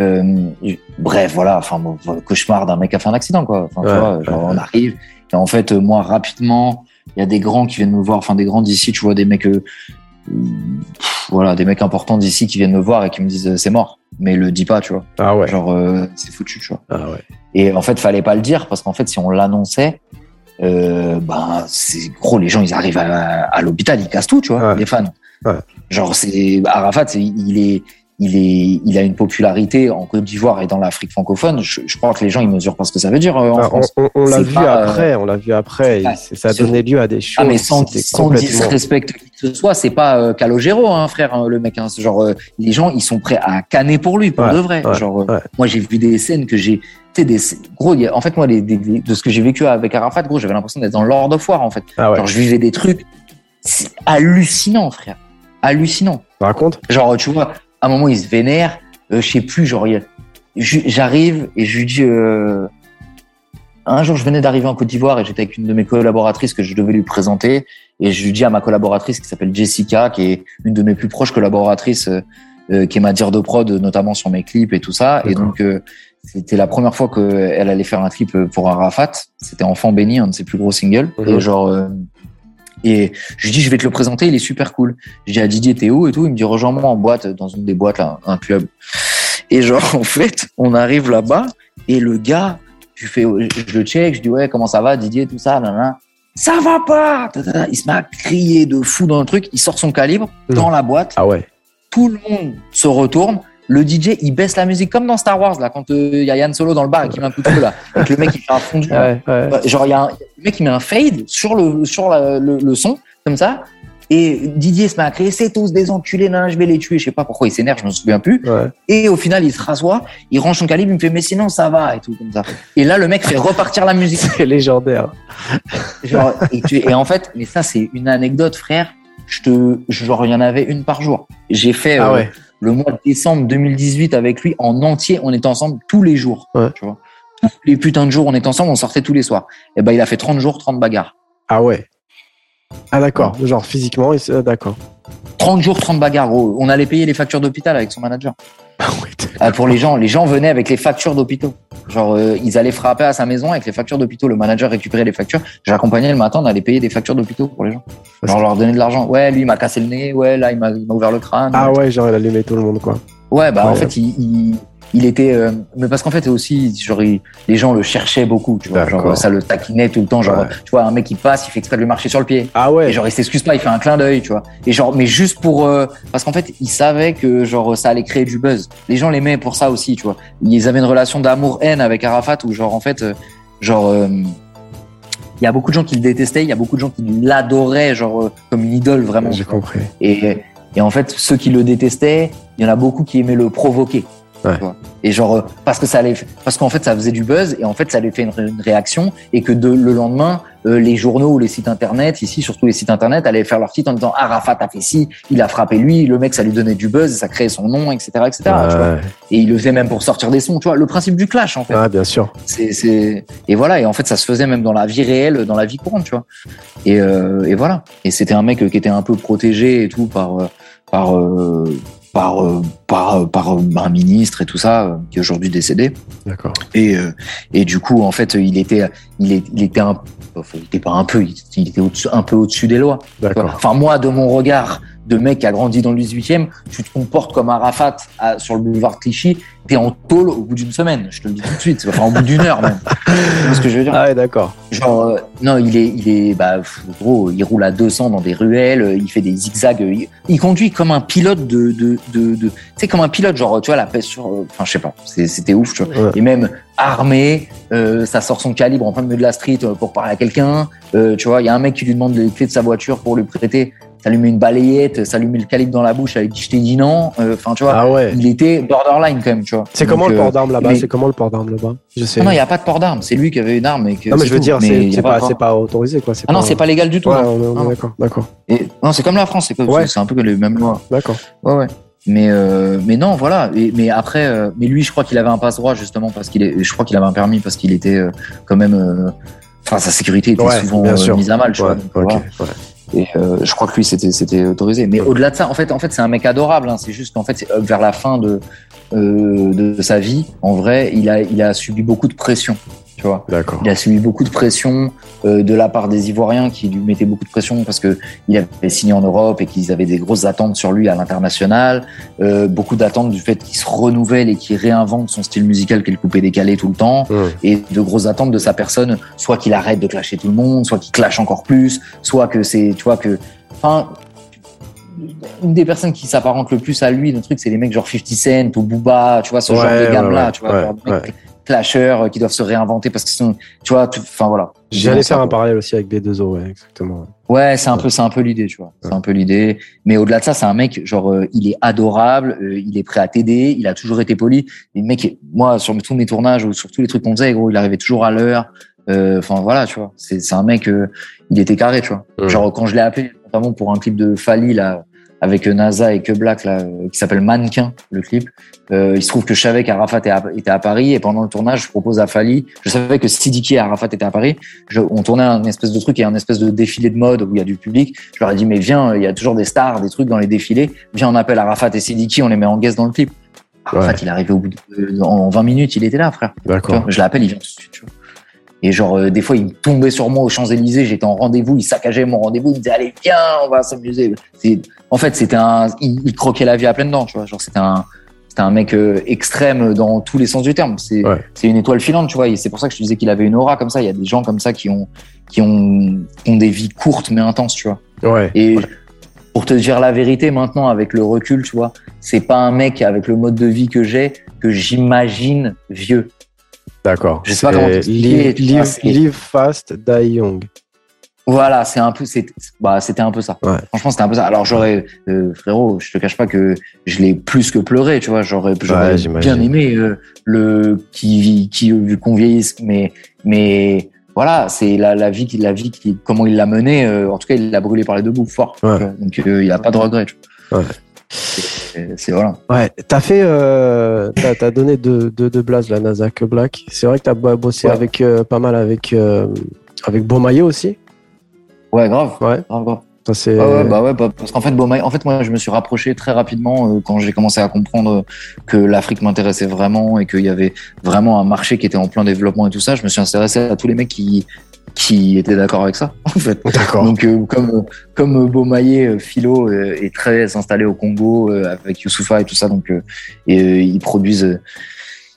Euh, bref, voilà, enfin, cauchemar d'un mec qui a fait un accident, quoi. Enfin, tu vois, genre, on arrive, et en fait, moi, rapidement, il y a des grands qui viennent me voir, enfin, des grands d'ici, tu vois, des mecs, euh, voilà, des mecs importants d'ici qui viennent me voir et qui me disent euh, c'est mort, mais le dis pas, tu vois. Ah ouais. Genre, euh, c'est foutu, tu vois. Ah ouais. Et en fait, fallait pas le dire parce qu'en fait, si on l'annonçait, euh, ben, c'est gros, les gens, ils arrivent à, à l'hôpital, ils cassent tout, tu vois, les fans. Genre, c'est Arafat, il est, il est, il a une popularité en Côte d'Ivoire et dans l'Afrique francophone. Je, je, crois que les gens, ils mesurent pas ce que ça veut dire euh, en Ah, France. on on- on l'a vu pas, après, on l'a vu après. ça a donné lieu à des choses. Ah mais sans, sans complètement- qui que ce soit, c'est pas euh, Calogero, hein, frère, hein, le mec. Hein, genre, euh, les gens, ils sont prêts à canner pour lui, pour Ouais, de vrai. ouais, genre, euh, ouais. moi, j'ai vu des scènes que j'ai, des, gros, en fait, moi, les, des- de ce que j'ai vécu avec Arafat, gros, j'avais l'impression d'être dans Lord of War, en fait. Ah ouais. Genre, je vivais des trucs c'est hallucinants, frère, hallucinants. Raconte. Genre, tu vois, à un moment, il se vénère, euh, je sais plus, genre, j'arrive et je lui dis, euh, un jour, je venais d'arriver en Côte d'Ivoire et j'étais avec une de mes collaboratrices que je devais lui présenter. Et je lui dis à ma collaboratrice qui s'appelle Jessica, qui est une de mes plus proches collaboratrices, euh, euh, qui est ma dire de prod, notamment sur mes clips et tout ça. Et donc, euh, c'était la première fois qu'elle allait faire un clip pour Arafat. C'était Enfant béni, un de ses plus gros singles. Et genre, euh, et je lui dis, je vais te le présenter, il est super cool. Je dis à Didier, t'es où et tout. Il me dit, rejoins-moi en boîte, dans une des boîtes, là, un club. Et genre, en fait, on arrive là-bas et le gars, je fais, je le check, je dis, ouais, comment ça va, Didier, tout ça, nanana. Ça va pas! Il se met à crier de fou dans le truc. Il sort son calibre dans la boîte. Ah ouais. Tout le monde se retourne. Le DJ, il baisse la musique comme dans Star Wars, là, quand euh, il y a Yann Solo dans le bar et qui met un coup de feu, là. Donc le mec, il fait un fondu. là. Ouais, Genre, il y a un le mec qui met un fade sur le, sur la- le, le son, comme ça. Et Didier se met à crier, c'est tous des enculés, nan, je vais les tuer. Je sais pas pourquoi il s'énerve, je me souviens plus. ouais. Et au final, il se rassoit, il range son calibre, il me fait, mais sinon, ça va, et tout, comme ça. Et là, le mec fait repartir la musique. C'est légendaire. Genre, et, tu- et en fait, mais ça, c'est une anecdote, frère. Je te, genre, il y en avait une par jour. J'ai fait Ah euh, ouais. Le mois de décembre 2018 avec lui en entier. On était ensemble tous les jours. Ouais. Tu vois. Tous les putains de jours, on était ensemble, on sortait tous les soirs. Et ben, il a fait 30 jours, 30 bagarres. Ah ouais. Ah d'accord. Genre physiquement, d'accord. 30 jours, 30 bagarres, gros. On allait payer les factures d'hôpital avec son manager. Ah pour les gens, les gens venaient avec les factures d'hôpitaux. Genre, euh, ils allaient frapper à sa maison avec les factures d'hôpitaux. Le manager récupérait les factures. J'accompagnais le matin, on allait payer des factures d'hôpitaux pour les gens. Genre, leur donner de l'argent. Ouais, lui, il m'a cassé le nez. Ouais, là, il m'a ouvert le crâne. Ah ouais, genre il allumait tout le monde quoi. Ouais, bah, en fait, il, il, il était, euh, mais parce qu'en fait, aussi, genre, il- les gens le cherchaient beaucoup, tu vois. Genre, ça le taquinait tout le temps. Genre, Ouais. tu vois, un mec qui passe, il fait exprès de lui marcher sur le pied. Ah Et ouais. genre, il s'excuse pas, il fait un clin d'œil, tu vois. Et genre, mais juste pour, euh, parce qu'en fait, il savait que genre ça allait créer du buzz. Les gens l'aimaient pour ça aussi, tu vois. Ils avaient une relation d'amour-haine avec Arafat où genre en fait, euh, genre, euh, il y a beaucoup de gens qui le détestaient, il y a beaucoup de gens qui l'adoraient, genre euh, comme une idole vraiment. J'ai compris. Et, et en fait, ceux qui le détestaient, il y en a beaucoup qui aimaient le provoquer. Ouais. Et genre euh, parce que ça allait, parce qu'en fait ça faisait du buzz et en fait ça allait faire une, ré- une réaction et que de, le lendemain euh, les journaux ou les sites internet ici surtout les sites internet allaient faire leur titre en disant Arafat a fait ci, il a frappé lui, le mec ça lui donnait du buzz, ça créait son nom etc etc. tu vois. Ouais. Et il le faisait même pour sortir des sons, tu vois le principe du clash en fait. Ah bien sûr. C'est. Et voilà, et en fait, ça se faisait même dans la vie réelle, dans la vie courante, tu vois. Et, euh, et voilà. Et c'était un mec qui était un peu protégé et tout par, par, euh, par, euh, par, euh, par euh, un ministre et tout ça, qui est aujourd'hui décédé. D'accord. Et, et du coup, en fait, il était, il, est, il était un, enfin, il était pas un peu, il, était au-dessus- un peu au-dessus des lois. D'accord. Enfin, moi, de mon regard de mec qui a grandi dans le 18e, tu te comportes comme Arafat à- sur le boulevard Clichy, t'es en tôle au bout d'une semaine. Je te le dis tout de suite. Enfin, au bout d'une heure même. Vois ce que je veux dire? Ah ouais, d'accord. Genre, euh, non, il est, il est, bah, pff, gros, il roule à 200 dans des ruelles, euh, il fait des zigzags, euh, il, il conduit comme un pilote de, de, de, de tu sais, comme un pilote, genre, tu vois, la peste sur, enfin, je sais pas, c'est- c'était ouf, tu vois. Ouais. Et même armé, euh, ça sort son calibre en plein milieu de la street pour parler à quelqu'un, euh, tu vois, il y a un mec qui lui demande les clés de sa voiture pour lui prêter. Met une balayette, met le calibre dans la bouche avec je t'ai dit non. Euh, Enfin, tu vois, Ah ouais. il était borderline quand même, tu vois. C'est comment le euh, port d'armes là-bas? C'est comment le port d'armes là-bas? Je sais. Non, non, il n'y a pas de port d'armes. C'est lui qui avait une arme. Et que Non, mais je veux tout. dire, c'est pas pas, pas autorisé quoi. Ah non, c'est pas légal du tout. Ouais, est Non. d'accord, d'accord, non, c'est comme la France, c'est Ouais. un peu que les mêmes lois. d'accord. Ouais, ouais. Mais, euh, mais non, voilà. Et, mais après, euh, mais lui, je crois qu'il avait un passe droit justement parce qu'il est. Je crois qu'il avait un permis parce qu'il était euh, quand même. Enfin, sa sécurité était Ouais, souvent mise à mal. Tu Ouais, voilà. ouais. Et euh, je crois que lui, c'était autorisé. Mais au-delà de ça, en fait, en fait, c'est un mec adorable. Hein. C'est juste qu'en fait, vers la fin de euh, de sa vie, en vrai, il a il a subi beaucoup de pression. Tu vois. D'accord. Il a subi beaucoup de pression euh, de la part des Ivoiriens qui lui mettaient beaucoup de pression parce que il avait signé en Europe et qu'ils avaient des grosses attentes sur lui à l'international. Euh, beaucoup d'attentes du fait qu'il se renouvelle et qu'il réinvente son style musical qui est le coupé décalé tout le temps. Et de grosses attentes de sa personne, soit qu'il arrête de clasher tout le monde, soit qu'il clash encore plus, soit que c'est, tu vois, que, enfin, une des personnes qui s'apparente le plus à lui, le truc, c'est les mecs genre 50 Cent ou Booba, tu vois, ce genre de gamme-là, ouais, tu vois, ouais, genre de mecs ouais. clasheurs euh, qui doivent se réinventer parce que sinon, tu vois, enfin voilà. J'allais faire un parallèle aussi avec B2O, ouais, exactement. Ouais, c'est un peu, c'est un peu l'idée, tu vois. C'est Ouais. un peu l'idée. Mais au-delà de ça, c'est un mec, genre, euh, il est adorable, euh, il est prêt à t'aider, il a toujours été poli. Et le mec, moi, sur tous mes tournages ou sur tous les trucs qu'on faisait, gros, il arrivait toujours à l'heure. Euh, Enfin, voilà, tu vois. C'est, c'est un mec, euh, il était carré, tu vois. Mm. Genre, quand je l'ai appelé, notamment pour un clip de Fali, là, avec NASA et que Black, là, euh, qui s'appelle Mannequin, le clip. Euh, il se trouve que je savais qu'Arafat était à- Paris et pendant le tournage, je propose à Fali. Je savais que Sidiki et Arafat étaient à Paris. Je- on tournait un espèce de truc et un espèce de défilé de mode où il y a du public. Je leur ai dit, mais viens, il y a toujours des stars, des trucs dans les défilés. Viens, on appelle Arafat et Sidiki, on les met en guest dans le clip. Arafat, Ouais. il est arrivé au bout de, en 20 minutes, il était là, frère. D'accord. je l'appelle, il vient tout de suite. tu vois. Et genre, euh, des fois, il tombait sur moi aux Champs-Élysées, j'étais en rendez-vous, il saccageait mon rendez-vous, il me disait, allez, viens, on va s'amuser. En fait, c'était un, il, il croquait la vie à pleines dents, tu vois. Genre, c'était un, c'était un mec euh, extrême dans tous les sens du terme. C'est, Ouais. c'est une étoile filante, tu vois. Et c'est pour ça que je te disais qu'il avait une aura comme ça. Il y a des gens comme ça qui ont, qui ont, qui ont des vies courtes mais intenses, tu vois. Ouais. Et pour te dire la vérité maintenant, avec le recul, tu vois, c'est pas un mec avec le mode de vie que j'ai que j'imagine vieux. D'accord. Je sais pas comment Live, live, live fast, die young. Voilà, c'est un peu, bah, c'était un peu ça. Ouais. Franchement, c'était un peu ça. Alors j'aurais, euh, frérot, je te cache pas que je l'ai plus que pleuré, tu vois. J'aurais, j'imagine. bien aimé euh, le qui, qui, vu qu'on vieillisse, mais, mais voilà, c'est la, la vie, qui- la vie, qui, comment il l'a menée. euh, en tout cas, il l'a brûlé par les deux bouts, fort. Ouais. Donc il a pas de regret. tu vois. Ouais. C'est, voilà. Ouais, t'as fait, euh, t'as, donné deux, deux blazes, la NASA que Black. C'est vrai que t'as bo- bossé Ouais. avec, euh, pas mal avec, euh, avec aussi. Ouais, grave. Ouais. grave, grave. Ça, c'est, Ouais, ouais, bah ouais, bah, parce qu'en fait, Beaumail- en fait, moi, je me suis rapproché très rapidement euh, quand j'ai commencé à comprendre que l'Afrique m'intéressait vraiment et qu'il y avait vraiment un marché qui était en plein développement et tout ça. Je me suis intéressé à tous les mecs qui qui étaient d'accord avec ça, en fait. D'accord. Donc, euh, comme comme Beaumaillé, euh, Philo euh, est très installé au Congo euh, avec Youssoufa et tout ça, donc euh, et ils produisent.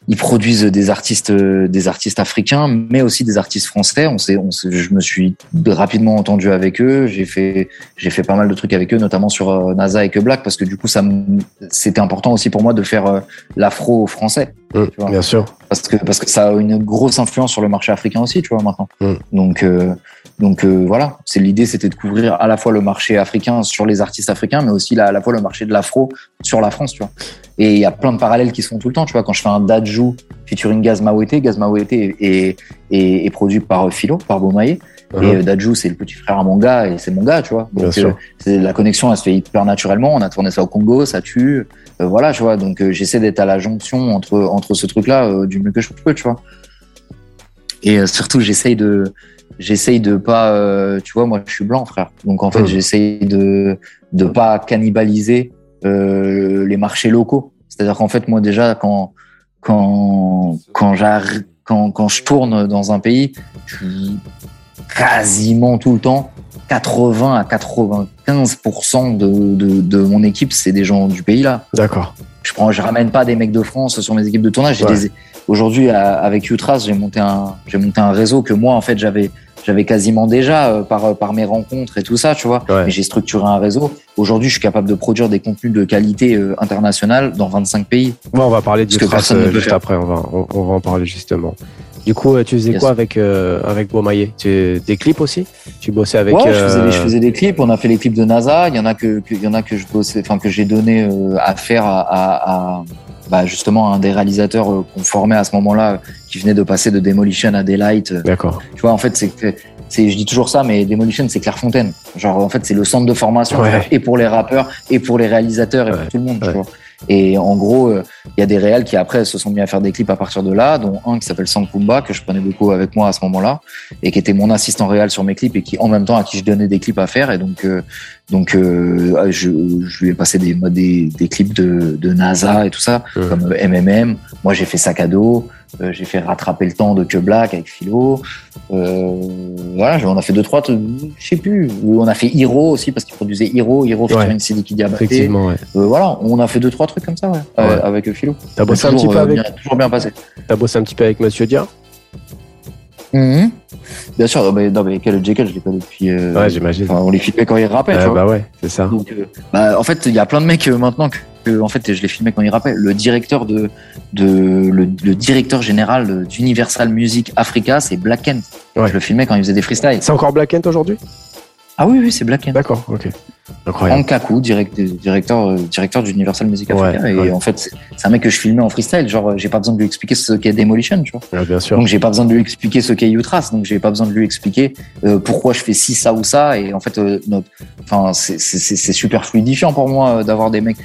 ils produisent des artistes, des artistes africains, mais aussi des artistes français. On s'est, on je me suis rapidement entendu avec eux. J'ai fait, j'ai fait pas mal de trucs avec eux, notamment sur NASA et que Black, parce que du coup, ça, me- c'était important aussi pour moi de faire l'afro français, Vois. bien sûr. parce que parce que ça a une grosse influence sur le marché africain aussi, tu vois maintenant. Mm. Donc euh, donc euh, voilà, c'est l'idée, c'était de couvrir à la fois le marché africain sur les artistes africains, mais aussi la- à la fois le marché de l'afro sur la France, tu vois. Et il y a plein de parallèles qui se font tout le temps, tu vois. Quand je fais un Dajou featuring Gaz Mawete, Gaz Mawete est, est, est- est produit par euh, Philo, par Beaumaillé. Et Mhm. euh, Dajou, c'est le petit frère à mon gars et c'est mon gars, tu vois. Bien Donc, sûr. euh, la connexion, elle se fait hyper naturellement. On a tourné ça au Congo, ça tue. Euh, voilà, tu vois. Donc, euh, j'essaie d'être à la jonction entre entre ce truc-là euh, du mieux que je peux, tu vois. Et surtout, j'essaye de j'essaye de pas, tu vois, moi, je suis blanc, frère. Donc, en fait, Mhm. j'essaye de de pas cannibaliser les marchés locaux. C'est-à-dire qu'en fait, moi, déjà, quand quand quand j'arrive quand quand je tourne dans un pays, je suis quasiment tout le temps 80 à 95% de, de, de mon équipe, c'est des gens du pays là. D'accord. Je prends, je ramène pas des mecs de France sur mes équipes de tournage. J'ai Ouais. des- Aujourd'hui, avec Utras, j'ai monté un, j'ai monté un réseau que moi, en fait, j'avais, j'avais quasiment déjà euh, par, par mes rencontres et tout ça, tu vois. Ouais. J'ai structuré un réseau. Aujourd'hui, je suis capable de produire des contenus de qualité euh, internationale dans 25 pays. Bon, on va parler euh, peut juste après. On va, on, on va en parler justement. Du coup, tu faisais quoi avec avec Beaumaillé? Tu, Des clips aussi? Tu bossais avec Ouais, je, faisais, je, faisais, des clips. On a fait les clips de NASA. Il y en a que, il y en a que je bossais, enfin que j'ai donné à faire à, à, à bah, justement un des réalisateurs qu'on formait à ce moment-là, qui venait de passer de Demolition à Daylight. D'accord. Tu vois, en fait, c'est c'est, je dis toujours ça, mais Demolition, c'est Clairefontaine. Genre, en fait, c'est le centre de formation et pour les rappeurs, et pour les réalisateurs, et pour tout le monde. Tu vois. Et en gros, il y a des réals qui après se sont mis à faire des clips à partir de là, dont un qui s'appelle Sankumba, que je prenais beaucoup avec moi à ce moment-là, et qui était mon assistant réel sur mes clips, et qui en même temps à qui je donnais des clips à faire. Et donc, euh, donc euh, je, je lui ai passé des, des, des clips de, de NASA et tout ça, comme MMM. Moi, j'ai fait Sac à dos. Euh, j'ai fait rattraper le temps de Que Black avec Philo. Euh, voilà, on a fait deux trois, je sais plus. On a fait Hiro aussi parce qu'il produisait Hiro, Hiro featuring qui Diabaté. Effectivement, ouais. Euh, voilà, on a fait deux trois trucs comme ça, ouais, ouais. avec Philo. T'as bossé un petit peu avec. Bien, toujours bien passé. T'as bossé un petit peu avec Monsieur Dia? Mm -hmm. Bien sûr, mais, non, mais quel Jekyll, je l'ai pas depuis. Euh, ouais, j'imagine. on les filmait quand il rappait, ouais, tu vois. Bah ouais, c'est ça. Donc, euh, bah, en fait, il y a plein de mecs euh, maintenant que, que, en fait, je les filmais quand il rappait. Le directeur de, de le, le directeur général d'Universal Music Africa, c'est Black Kent. Ouais. Je le filmais quand il faisait des freestyles. C'est encore Black Kent aujourd'hui? Ah oui, oui, c'est Black Kent. D'accord, ok. Incroyable. Ankaku, direct, directeur, euh, directeur d'Universal Music Africa. Ouais, et ouais. en fait, c'est un mec que je filmais en freestyle. Genre, j'ai pas besoin de lui expliquer ce qu'est Demolition, tu vois. Ouais, bien sûr. Donc, j'ai pas besoin de lui expliquer ce qu'est Utras. Donc, j'ai pas besoin de lui expliquer euh, pourquoi je fais ci, ça ou ça. Et en fait, euh, notre, enfin, c'est super fluidifiant pour moi euh, d'avoir des mecs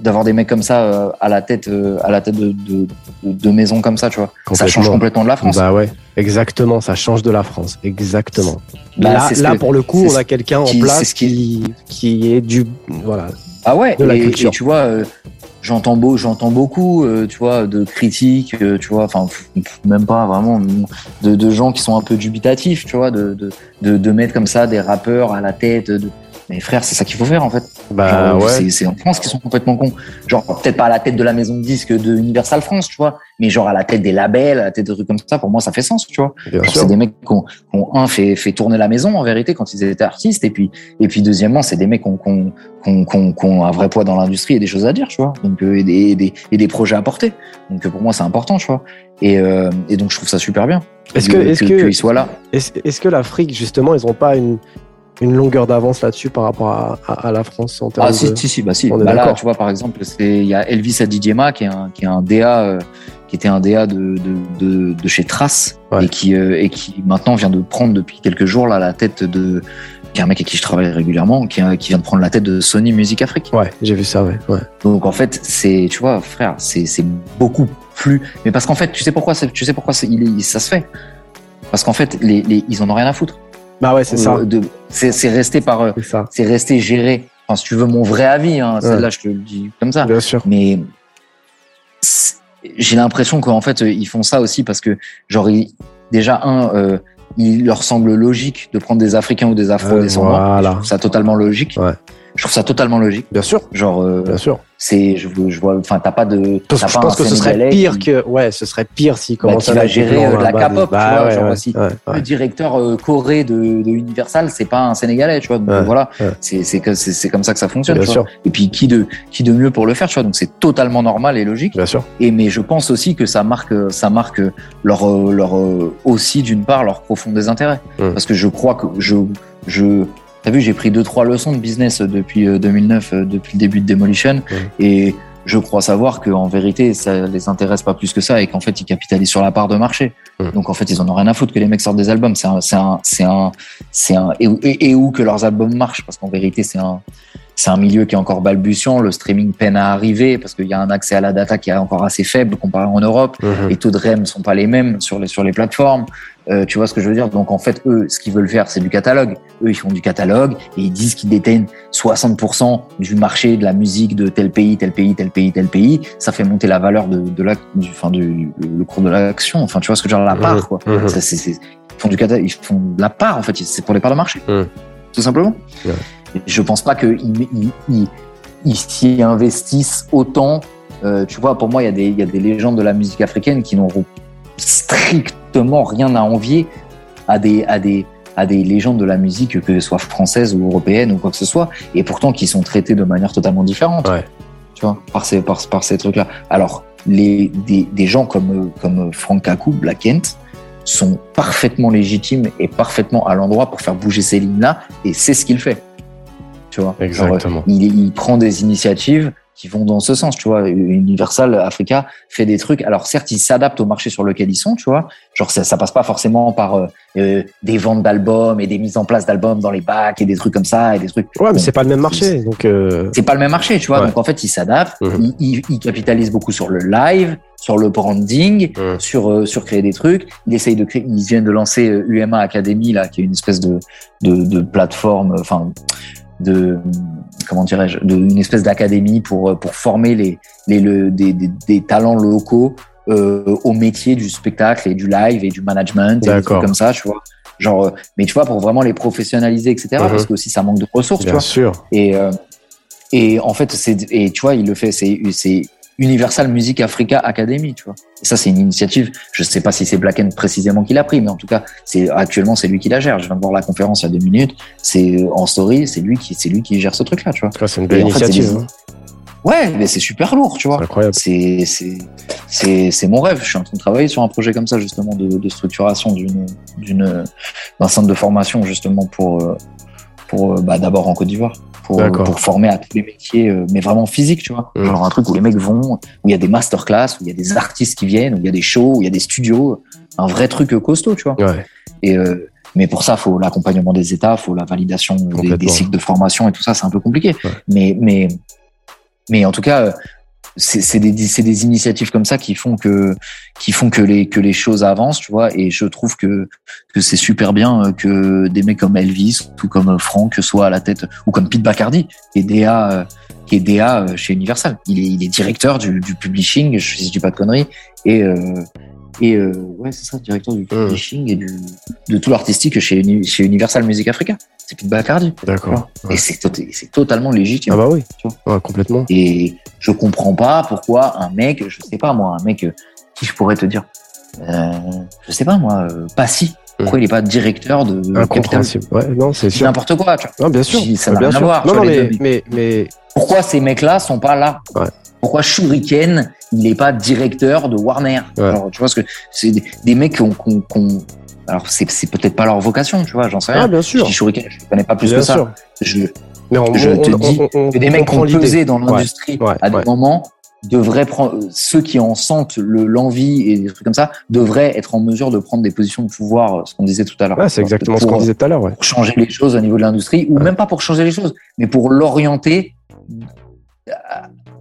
d'avoir des mecs comme ça euh, à la tête euh, à la tête de, de, de, de maison comme ça tu vois ça change complètement de la France bah ouais exactement ça change de la France exactement Bah, là, là que- pour le coup on a quelqu'un en place c'est ce qui- qui, qui est du voilà Ah ouais, de la et, culture. et tu vois, euh, j'entends beau, j'entends beaucoup, tu vois, de critiques, tu vois, enfin même pas vraiment, de, de gens qui sont un peu dubitatifs, tu vois, de, de, de, de mettre comme ça des rappeurs à la tête. De... Mais frère, c'est ça qu'il faut faire en fait. bah ouais c'est- en France qu'ils sont complètement cons. Genre peut-être pas à la tête de la maison de disques de Universal France, tu vois, mais genre à la tête des labels, à la tête de trucs comme ça. Pour moi, ça fait sens, tu vois. C'est des mecs qui ont, qui ont, un fait, fait tourner la maison en vérité quand ils étaient artistes et puis et puis deuxièmement c'est des mecs qui ont, qui ont, qui ont, qui ont- qui ont un vrai poids dans l'industrie et des choses à dire tu vois donc euh, et, des, et, des, et des projets à porter donc pour moi c'est important tu vois et, euh, et donc je trouve ça super bien est-ce que est-ce que qu'ils soient là est-ce que l'Afrique justement ils ont pas une une longueur d'avance là-dessus par rapport à, à, à la France en termes ah si de... si si bah si On est bah, là tu vois par exemple il y a Elvis Adidjema qui est un qui est un DA euh, qui était un DA de de, de, de chez Trace Ouais. et qui euh, et qui maintenant vient de prendre depuis quelques jours là la tête de qui est un mec avec qui je travaille régulièrement qui, qui vient de prendre la tête de Sony Music Afrique ouais j'ai vu ça ouais ouais Donc en fait, c'est, tu vois, frère, c'est, c'est beaucoup plus. Mais parce qu'en fait, tu sais pourquoi, tu sais pourquoi il ça se fait? Parce qu'en fait, les, les, ils en ont rien à foutre. Bah ouais c'est ça Euh, c'est, resté par, euh, c'est resté géré. Enfin, si tu veux mon vrai avis, hein, celle-là, je te le dis comme ça. bien sûr Mais j'ai l'impression qu'en fait, euh, ils font ça aussi parce que, genre, ils- déjà un, euh, il leur semble logique de prendre des Africains ou des Euh, Afro-descendants. Je voilà ça totalement logique. Ouais. Je trouve ça totalement logique. bien sûr Genre, euh, bien sûr c'est, je, je vois, enfin, t'as pas de. Parce que je pense que ce serait pire qui- que ouais ce serait pire s'il Bah, commence qui à va gérer, euh, de la K-pop, bah, tu vois, ouais, genre ouais, aussi. ouais. Le directeur euh, Corée de, de Universal, c'est pas un Sénégalais, tu vois. Donc voilà, c'est c'est c'est comme ça que ça fonctionne. bien tu vois. sûr Et puis qui de qui de mieux pour le faire, tu vois. Donc c'est totalement normal et logique. bien sûr Et mais je pense aussi que ça marque ça marque leur leur euh, aussi d'une part leur profond désintérêt. Mm. Parce que je crois que je je T'as vu, j'ai pris deux trois leçons de business depuis euh, 2009, euh, depuis le début de Demolition, et je crois savoir qu'en vérité, ça les intéresse pas plus que ça, et qu'en fait, ils capitalisent sur la part de marché. Donc en fait, ils en ont rien à foutre que les mecs sortent des albums. C'est un, c'est un, c'est un, c'est un, et, et, et où que leurs albums marchent, parce qu'en vérité, c'est un, c'est un milieu qui est encore balbutiant. Le streaming peine à arriver parce qu'il y a un accès à la data qui est encore assez faible comparé en Europe. Mhm. Les taux de REM sont pas les mêmes sur les sur les plateformes. Euh, tu vois ce que je veux dire? Donc en fait, eux, ce qu'ils veulent faire, c'est du catalogue. Eux, ils font du catalogue et ils disent qu'ils détiennent 60% du marché de la musique de tel pays, tel pays, tel pays, tel pays. Ça fait monter la valeur de, de la, du, enfin du le cours de l'action. Enfin, tu vois ce que je veux dire? La part, quoi. Ça, c'est- c'est- ils font du catalogue, ils font de la part en fait. C'est pour les parts de marché, Mhm. tout simplement. Ouais. Je pense pas qu'ils ils, ils, ils s'y investissent autant. Euh, tu vois, pour moi, il y, a des, y a des légendes de la musique africaine qui n'auront strictement rien à envier à des, à des, à des légendes de la musique, que ce soit française ou européenne ou quoi que ce soit, et pourtant qui sont traitées de manière totalement différente. Ouais. Tu vois, par ces, par, par ces trucs-là. Alors, les, des, des gens comme, comme Frank Kaku, Black Kent, sont parfaitement légitimes et parfaitement à l'endroit pour faire bouger ces lignes-là, et c'est ce qu'il fait. Tu vois Exactement. il, il prend des initiatives qui vont dans ce sens, tu vois. Universal Africa fait des trucs. Alors certes, ils s'adaptent au marché sur lequel ils sont, tu vois. Genre ça, ça passe pas forcément par euh, euh, des ventes d'albums et des mises en place d'albums dans les bacs et des trucs comme ça et des trucs. Ouais, mais c'est pas le même marché, donc. Euh... C'est pas le même marché, tu vois. Ouais. Donc en fait, ils s'adaptent. Mhm. Ils, ils, ils capitalisent beaucoup sur le live, sur le branding, Mhm. sur euh, sur créer des trucs. Ils essayent de créer. Ils viennent de lancer euh, UMA Academy là, qui est une espèce de de, de plateforme. Enfin de comment dirais-je une espèce d'académie pour euh, pour former les les le, des, des, des talents locaux euh, au métier du spectacle et du live et du management et des trucs comme ça tu vois genre euh, mais tu vois pour vraiment les professionnaliser etc Mhm. parce que aussi ça manque de ressources tu Bien vois sûr. et euh, et en fait c'est et tu vois il le fait c'est c'est Universal Music Africa Academy tu vois et ça c'est une initiative je sais pas si c'est Black End précisément qui l'a pris mais en tout cas c'est actuellement c'est lui qui la gère je viens de voir la conférence il y a deux minutes c'est euh, en story c'est lui qui c'est lui qui gère ce truc là tu vois Ça, C'est une belle fait, initiative. des- hein. ouais mais c'est super lourd tu vois C'est incroyable. c'est c'est c'est c'est mon rêve. Je suis en train de travailler sur un projet comme ça justement de, de structuration d'une d'une d'un centre de formation justement pour euh, pour euh, bah, d'abord en Côte d'Ivoire pour D'accord. pour former à tous les métiers euh, mais vraiment physique tu vois Mm. genre un truc où les mecs vont où il y a des masterclass où il y a des artistes qui viennent où il y a des shows où il y a des studios un vrai truc euh, costaud tu vois Ouais. et euh, mais pour ça, faut l'accompagnement des États, faut la validation des, cycles de formation et tout ça, c'est un peu compliqué. Ouais. Mais, mais, mais en tout cas, euh, c'est des, c'est des initiatives comme ça qui font que, qui font que les, que les choses avancent, tu vois. Et je trouve que, que c'est super bien euh, que des mecs comme Elvis ou comme Franck soient à la tête, ou comme Pete Bacardi, qui est DA, euh, qui est DA euh, chez Universal. Il est, il est directeur du, du publishing, je si je dis pas de conneries, et, euh, et euh, ouais, c'est ça, directeur du publishing et du, de tout l'artistique chez, Uni- chez Universal Music Africa. C'est Pete Bacardi. D'accord. Et c'est totalement légitime. Ah bah oui. Tu vois. Ouais, complètement. Et je comprends pas pourquoi un mec, je sais pas moi, un mec euh, qui je pourrais te dire, euh, je sais pas moi, euh, Passy. Pourquoi il est pas directeur de Capital Incompréhensible. Ouais, non, c'est sûr. N'importe quoi, tu vois. Non, bien sûr. Si, ça n'a bien rien à voir, non, mais, mais, mais, Pourquoi ces mecs-là sont pas là? Ouais. Pourquoi Shuriken, il n'est pas directeur de Warner? Ouais. Tu vois ce que c'est des, des mecs qui ont, qui ont- qui ont- alors c'est peut-être pas leur vocation, tu vois, j'en sais ah, rien. bien Je sûr. dis Shuriken, je ne connais pas plus Bien que ça. Je, Mais on, Je on- te on- dis que des mecs qui ont pesé dans l'industrie Ouais, à des ouais. moments devraient prendre ceux qui en sentent le- l'envie et des trucs comme ça devraient être en mesure de prendre des positions de pouvoir, ce qu'on disait tout à l'heure. Ouais, c'est exactement ce qu'on disait tout à l'heure. Ouais. pour changer les choses au niveau de l'industrie, ou Ouais. même pas pour changer les choses, mais pour l'orienter euh,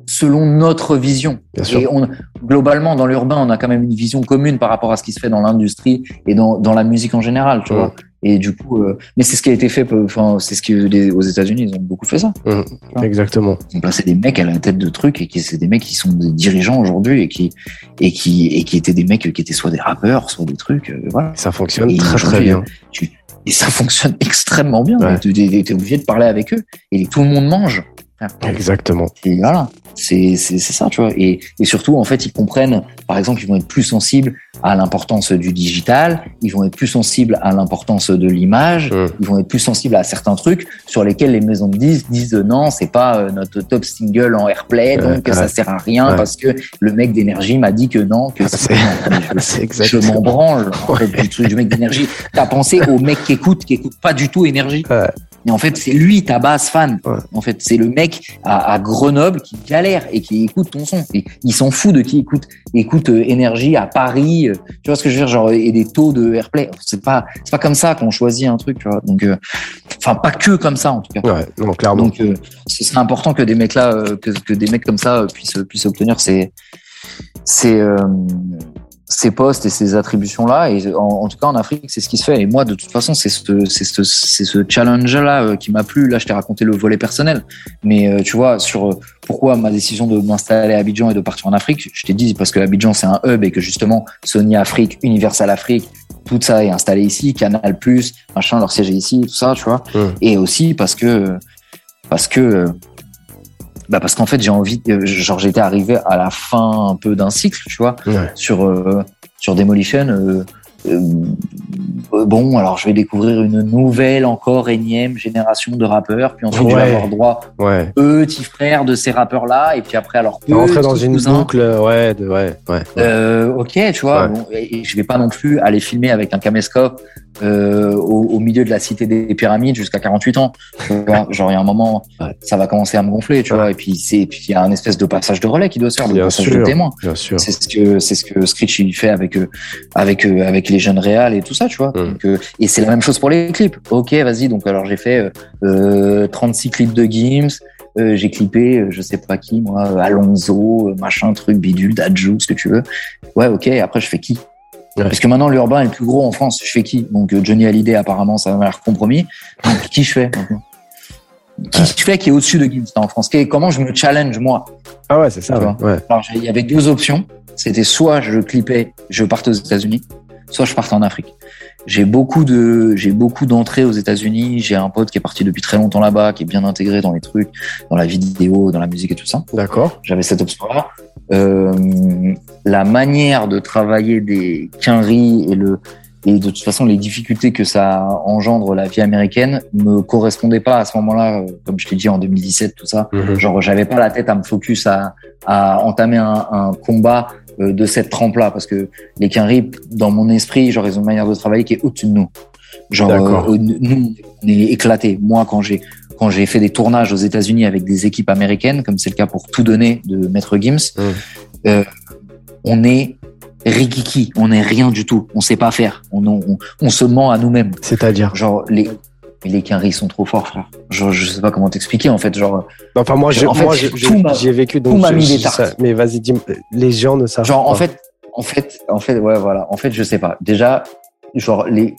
selon notre vision. Bien sûr. Et on, globalement, dans l'urbain, on a quand même une vision commune par rapport à ce qui se fait dans l'industrie et dans, dans la musique en général, tu Ouais. vois. Et du coup, euh, mais c'est ce qui a été fait, enfin, c'est ce que les, aux États-Unis, ils ont beaucoup fait ça. Exactement. Ils ont placé des mecs à la tête de trucs et qui c'est des mecs qui sont des dirigeants aujourd'hui et qui et qui et qui étaient des mecs qui étaient soit des rappeurs, soit des trucs, euh, voilà. Ça fonctionne Et très bien. tu- et ça fonctionne extrêmement bien. Ouais. Tu es, obligé de parler avec eux et tout le monde mange. Exactement. Et voilà, c'est c'est c'est ça, tu vois. Et, et surtout, en fait, ils comprennent, par exemple, ils vont être plus sensibles à l'importance du digital, ils vont être plus sensibles à l'importance de l'image, Mm. ils vont être plus sensibles à certains trucs sur lesquels les maisons de disques disent euh, non, c'est pas euh, notre top single en airplay, Ouais, donc ouais. ça sert à rien Ouais. parce que le mec d'énergie m'a dit que non, que c'est je- m'en branle en fait, du truc du mec d'énergie. T'as pensé au mec qui écoute, qui écoute pas du tout énergie. Mais en fait, c'est lui ta base fan. Ouais. En fait, c'est le mec à, à Grenoble qui galère et qui écoute ton son. Et il s'en fout de qui écoute écoute euh, énergie à Paris. euh, tu vois ce que je veux dire, genre et des taux de airplay. C'est pas c'est pas comme ça qu'on choisit un truc. Tu vois. Donc, euh, enfin pas que comme ça en tout cas. Ouais, non, clairement. Donc, euh, ce serait important que des mecs là, euh, que, que des mecs comme ça puissent puissent obtenir ces ces euh, ces postes et ces attributions là. Et en, en tout cas en Afrique, c'est ce qui se fait. Et moi, de toute façon, c'est ce c'est ce c'est ce challenge là qui m'a plu. Là, je t'ai raconté le volet personnel, mais euh, tu vois sur euh, pourquoi ma décision de m'installer à Abidjan et de partir en Afrique. Je t'ai dit parce que Abidjan c'est un hub et que justement Sony Afrique, Universal Afrique, tout ça est installé ici, Canal Plus, machin, leur siège est ici, tout ça, tu vois. Et aussi parce que parce que bah parce qu'en fait j'ai envie de- genre j'étais arrivé à la fin un peu d'un cycle tu vois Ouais. sur euh, sur Demolition euh, euh, bon, alors je vais découvrir une nouvelle, encore énième génération de rappeurs, puis ensuite je vais avoir droit Ouais. petits frères de ces rappeurs-là, et puis après alors Rentrer dans une cousins. boucle, ouais, de, ouais, ouais. Ok, tu vois, bon, et, et je vais pas non plus aller filmer avec un caméscope euh, au, au milieu de la cité des pyramides jusqu'à 48 ans. Tu vois, genre il y a un moment, ça va commencer à me gonfler, tu vois. Et puis c'est, il y a un espèce de passage de relais qui doit se faire, de Bien passage sûr. de témoin. Bien sûr. C'est ce que c'est ce que Screech il fait avec euh, avec euh, avec les jeunes réals et tout ça, tu vois. Mm. Donc, et c'est la même chose pour les clips. Ok, vas-y. Donc alors j'ai fait euh, euh, 36 clips de Gims. Euh, j'ai clippé, je sais pas qui, moi, Alonso, machin, truc, bidule, Dadju, ce que tu veux. Ouais, ok. Et après, je fais qui? Ouais. Parce que maintenant, l'urbain est le plus gros en France. Je fais qui Donc euh, Johnny Hallyday, apparemment, ça m'a l'air compromis. Donc qui je fais maintenant Qui je fais qui est au-dessus de Gims en France Qui- Comment je me challenge moi Ah ouais, c'est ça. Ouais. alors, il y avait deux options. C'était soit je clippais, je partais aux États-Unis, soit je partais en Afrique. J'ai beaucoup de, j'ai beaucoup d'entrées aux États-Unis. J'ai un pote qui est parti depuis très longtemps là-bas, qui est bien intégré dans les trucs, dans la vidéo, dans la musique et tout ça. D'accord. J'avais cette option-là. Euh, la manière de travailler des quinries et le, et de toute façon les difficultés que ça engendre la vie américaine me correspondait pas à ce moment-là, comme je t'ai dit en 2017, tout ça. Mhm. Genre, j'avais pas la tête à me focus à, à entamer un, un combat de cette trempe-là, parce que les Quinry, dans mon esprit, genre, ils ont une manière de travailler qui est au-dessus de nous. Genre, euh, nous, on est éclatés. Moi, quand j'ai quand j'ai fait des tournages aux États-Unis avec des équipes américaines, comme c'est le cas pour tout donner de Maître Gims, Mm. euh, on est rikiki, on est rien du tout, on sait pas faire, on, on, on se ment à nous-mêmes. C'est-à-dire. Genre les mais les Quinry sont trop forts, frère. Genre, je sais pas comment t'expliquer en fait. Genre, Enfin, moi, j'ai En fait, vécu donc tout m'a je- mis je des dis tartes. ça. Mais vas-y, dis les gens ne savent Genre, pas. en fait, en fait, en fait, ouais, voilà. En fait, je sais pas. Déjà, genre, les,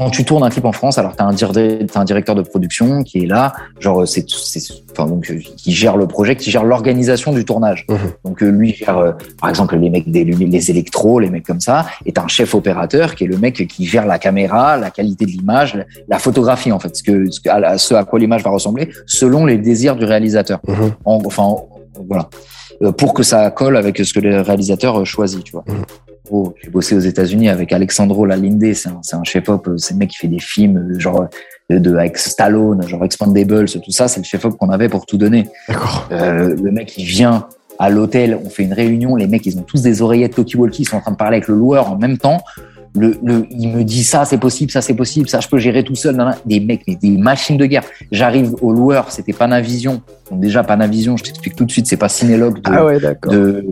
quand tu tournes un clip en France, alors t'as un, dir- t'as un directeur de production qui est là, genre, c'est, c'est, enfin, donc, euh, qui gère le projet, qui gère l'organisation du tournage. Mhm. Donc, euh, lui gère, euh, par exemple, les mecs des les électros, les mecs comme ça, et t'as un chef opérateur qui est le mec qui gère la caméra, la qualité de l'image, la, photographie, en fait, ce que, ce, à, la- ce à quoi l'image va ressembler, selon les désirs du réalisateur. En- enfin, en- voilà. Euh, pour que ça colle avec ce que le réalisateur euh, choisit, tu vois. Mhm. J'ai bossé aux États-Unis avec Alexandro Lalinde, c'est un, chef-op, euh, c'est le mec qui fait des films euh, genre de, de avec Stallone, genre Expandables, tout ça, c'est le chef-op qu'on avait pour tout donner. Euh, le mec il vient à l'hôtel, on fait une réunion, les mecs ils ont tous des oreillettes talkie-walkie, ils sont en train de parler avec le loueur en même temps. Le, le, il me dit ça c'est possible, ça c'est possible, ça je peux gérer tout seul. Des mecs, mais des machines de guerre. J'arrive au loueur, c'était Panavision. Donc déjà Panavision, je t'explique tout de suite, c'est pas Cinélogue de, Ah ouais, d'accord. de,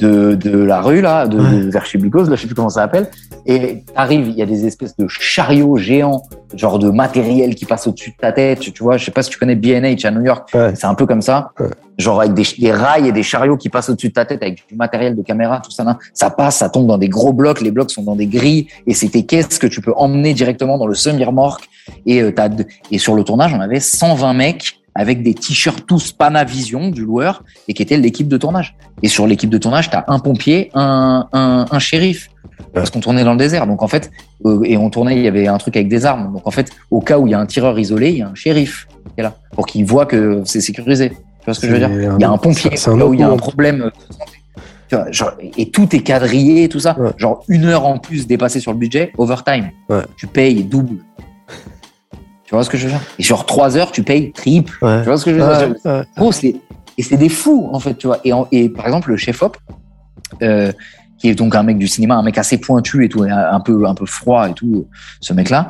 de, de la rue, là, de, Ouais. de vers chez là, je sais plus comment ça s'appelle. Et t'arrives, il y a des espèces de chariots géants, genre de matériel qui passe au-dessus de ta tête. Tu vois, je sais pas si tu connais B&H à New York. Ouais. C'est un peu comme ça. Ouais. Genre avec des, des rails et des chariots qui passent au-dessus de ta tête avec du matériel de caméra, tout ça. là. Ça passe, ça tombe dans des gros blocs. Les blocs sont dans des grilles et c'est tes caisses que tu peux emmener directement dans le semi-remorque. Et, euh, et sur le tournage, on avait 120 mecs avec des t-shirts tous Panavision du loueur et qui étaient l'équipe de tournage. Et sur l'équipe de tournage, tu as un pompier, un, un, un shérif. Parce qu'on tournait dans le désert. Donc en fait, euh, et on tournait, il y avait un truc avec des armes. Donc en fait, au cas où il y a un tireur isolé, il y a un shérif qui est là pour qu'il voit que c'est sécurisé. Tu vois ce que je veux dire? Il y a un pompier au cas où il y a un problème. santé. Tu vois, genre, et tout est quadrillé, tout ça. Ouais. Genre une heure en plus dépassée sur le budget, overtime. Ouais. Tu payes double. Tu vois ce que je veux dire? Et sur trois heures, tu payes triple. Ouais. Tu vois ce que je veux dire? Ouais, ouais. Gros, c'est et c'est des fous en fait, tu vois. Et, en- et par exemple, le chef op, euh, qui est donc un mec du cinéma, un mec assez pointu et tout, un peu un peu froid et tout, ce mec-là,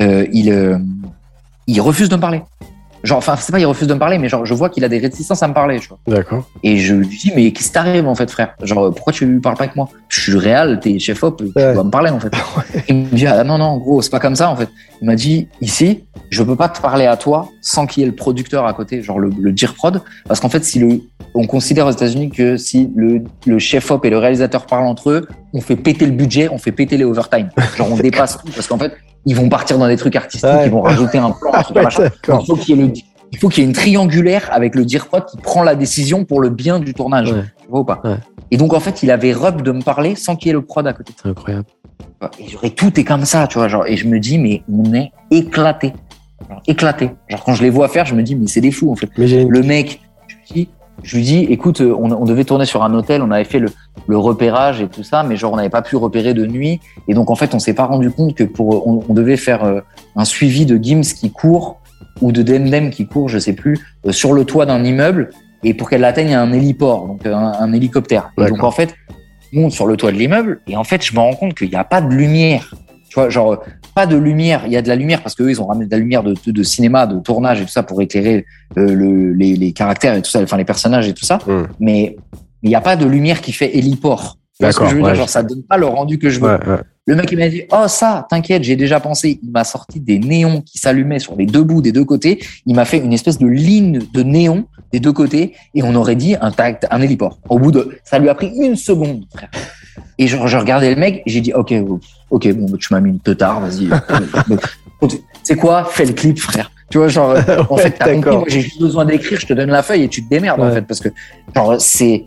euh, il euh, il refuse de me parler. Genre, enfin, c'est pas il refuse de me parler, mais genre, je vois qu'il a des réticences à me parler, tu vois. D'accord. Et je lui dis, mais qu'est-ce qui t'arrive en fait, frère? Genre, pourquoi tu parles pas avec moi? Je suis réel, t'es chef op, tu Ouais. dois me parler en fait. Il me dit, ah non, non, gros, c'est pas comme ça en fait. Il m'a dit, ici, je peux pas te parler à toi sans qu'il y ait le producteur à côté, genre le, le dire prod, parce qu'en fait, si le, on considère aux États-Unis que si le, le chef op et le réalisateur parlent entre eux, on fait péter le budget, on fait péter les overtime. Genre, on dépasse tout, parce qu'en fait, ils vont partir dans des trucs artistiques, Ouais. ils vont rajouter un plan, un truc, un Ouais, machin. Donc, d'accord. il faut qu'il y ait le, il faut qu'il y ait une triangulaire avec le dire prod qui prend la décision pour le bien du tournage. Ouais. Tu vois ou pas Ouais. Et donc, en fait, il avait rub de me parler sans qu'il y ait le prod à côté. C'est incroyable. Et, genre, et tout est comme ça, tu vois. Genre, et je me dis, mais on est éclaté. Éclaté. Genre, quand je les vois faire, je me dis, mais c'est des fous, en fait. Mais. Le mec, je dis, je lui dis, écoute, euh, on, on, devait tourner sur un hôtel, on avait fait le, le, repérage et tout ça, mais genre on n'avait pas pu repérer de nuit. Et donc en fait, on s'est pas rendu compte que pour, on, on devait faire euh, un suivi de Gims qui court ou de Demdem qui court, je sais plus, euh, sur le toit d'un immeuble. Et pour qu'elle l'atteigne, il y a un héliport, donc un, un hélicoptère. Et donc en fait, on monte sur le toit de l'immeuble et en fait, je me rends compte qu'il n'y a pas de lumière. Tu vois, genre pas de lumière. Il y a de la lumière parce qu'eux, ils ont ramené de la lumière de, de, de, cinéma, de tournage et tout ça pour éclairer euh, le, les, les, caractères et tout ça, enfin les personnages et tout ça. Mmh. Mais il n'y a pas de lumière qui fait héliport. Tu vois ce que je veux ouais. dire Genre, ça donne pas le rendu que je veux. Ouais, ouais. Le mec, il m'a dit, oh, ça, t'inquiète, j'ai déjà pensé. Il m'a sorti des néons qui s'allumaient sur les deux bouts des deux côtés. Il m'a fait une espèce de ligne de néons des deux côtés et on aurait dit un tact, un héliport. Au bout de, ça lui a pris une seconde, frère. Et genre, je regardais le mec et j'ai dit, ok, ok, bon, tu m'as mis une teutard, vas-y. C'est quoi? Fais le clip, frère. Tu vois, genre, en Ouais, fait, t'as compris, moi, j'ai juste besoin d'écrire, je te donne la feuille et tu te démerdes, en fait, parce que, genre, c'est,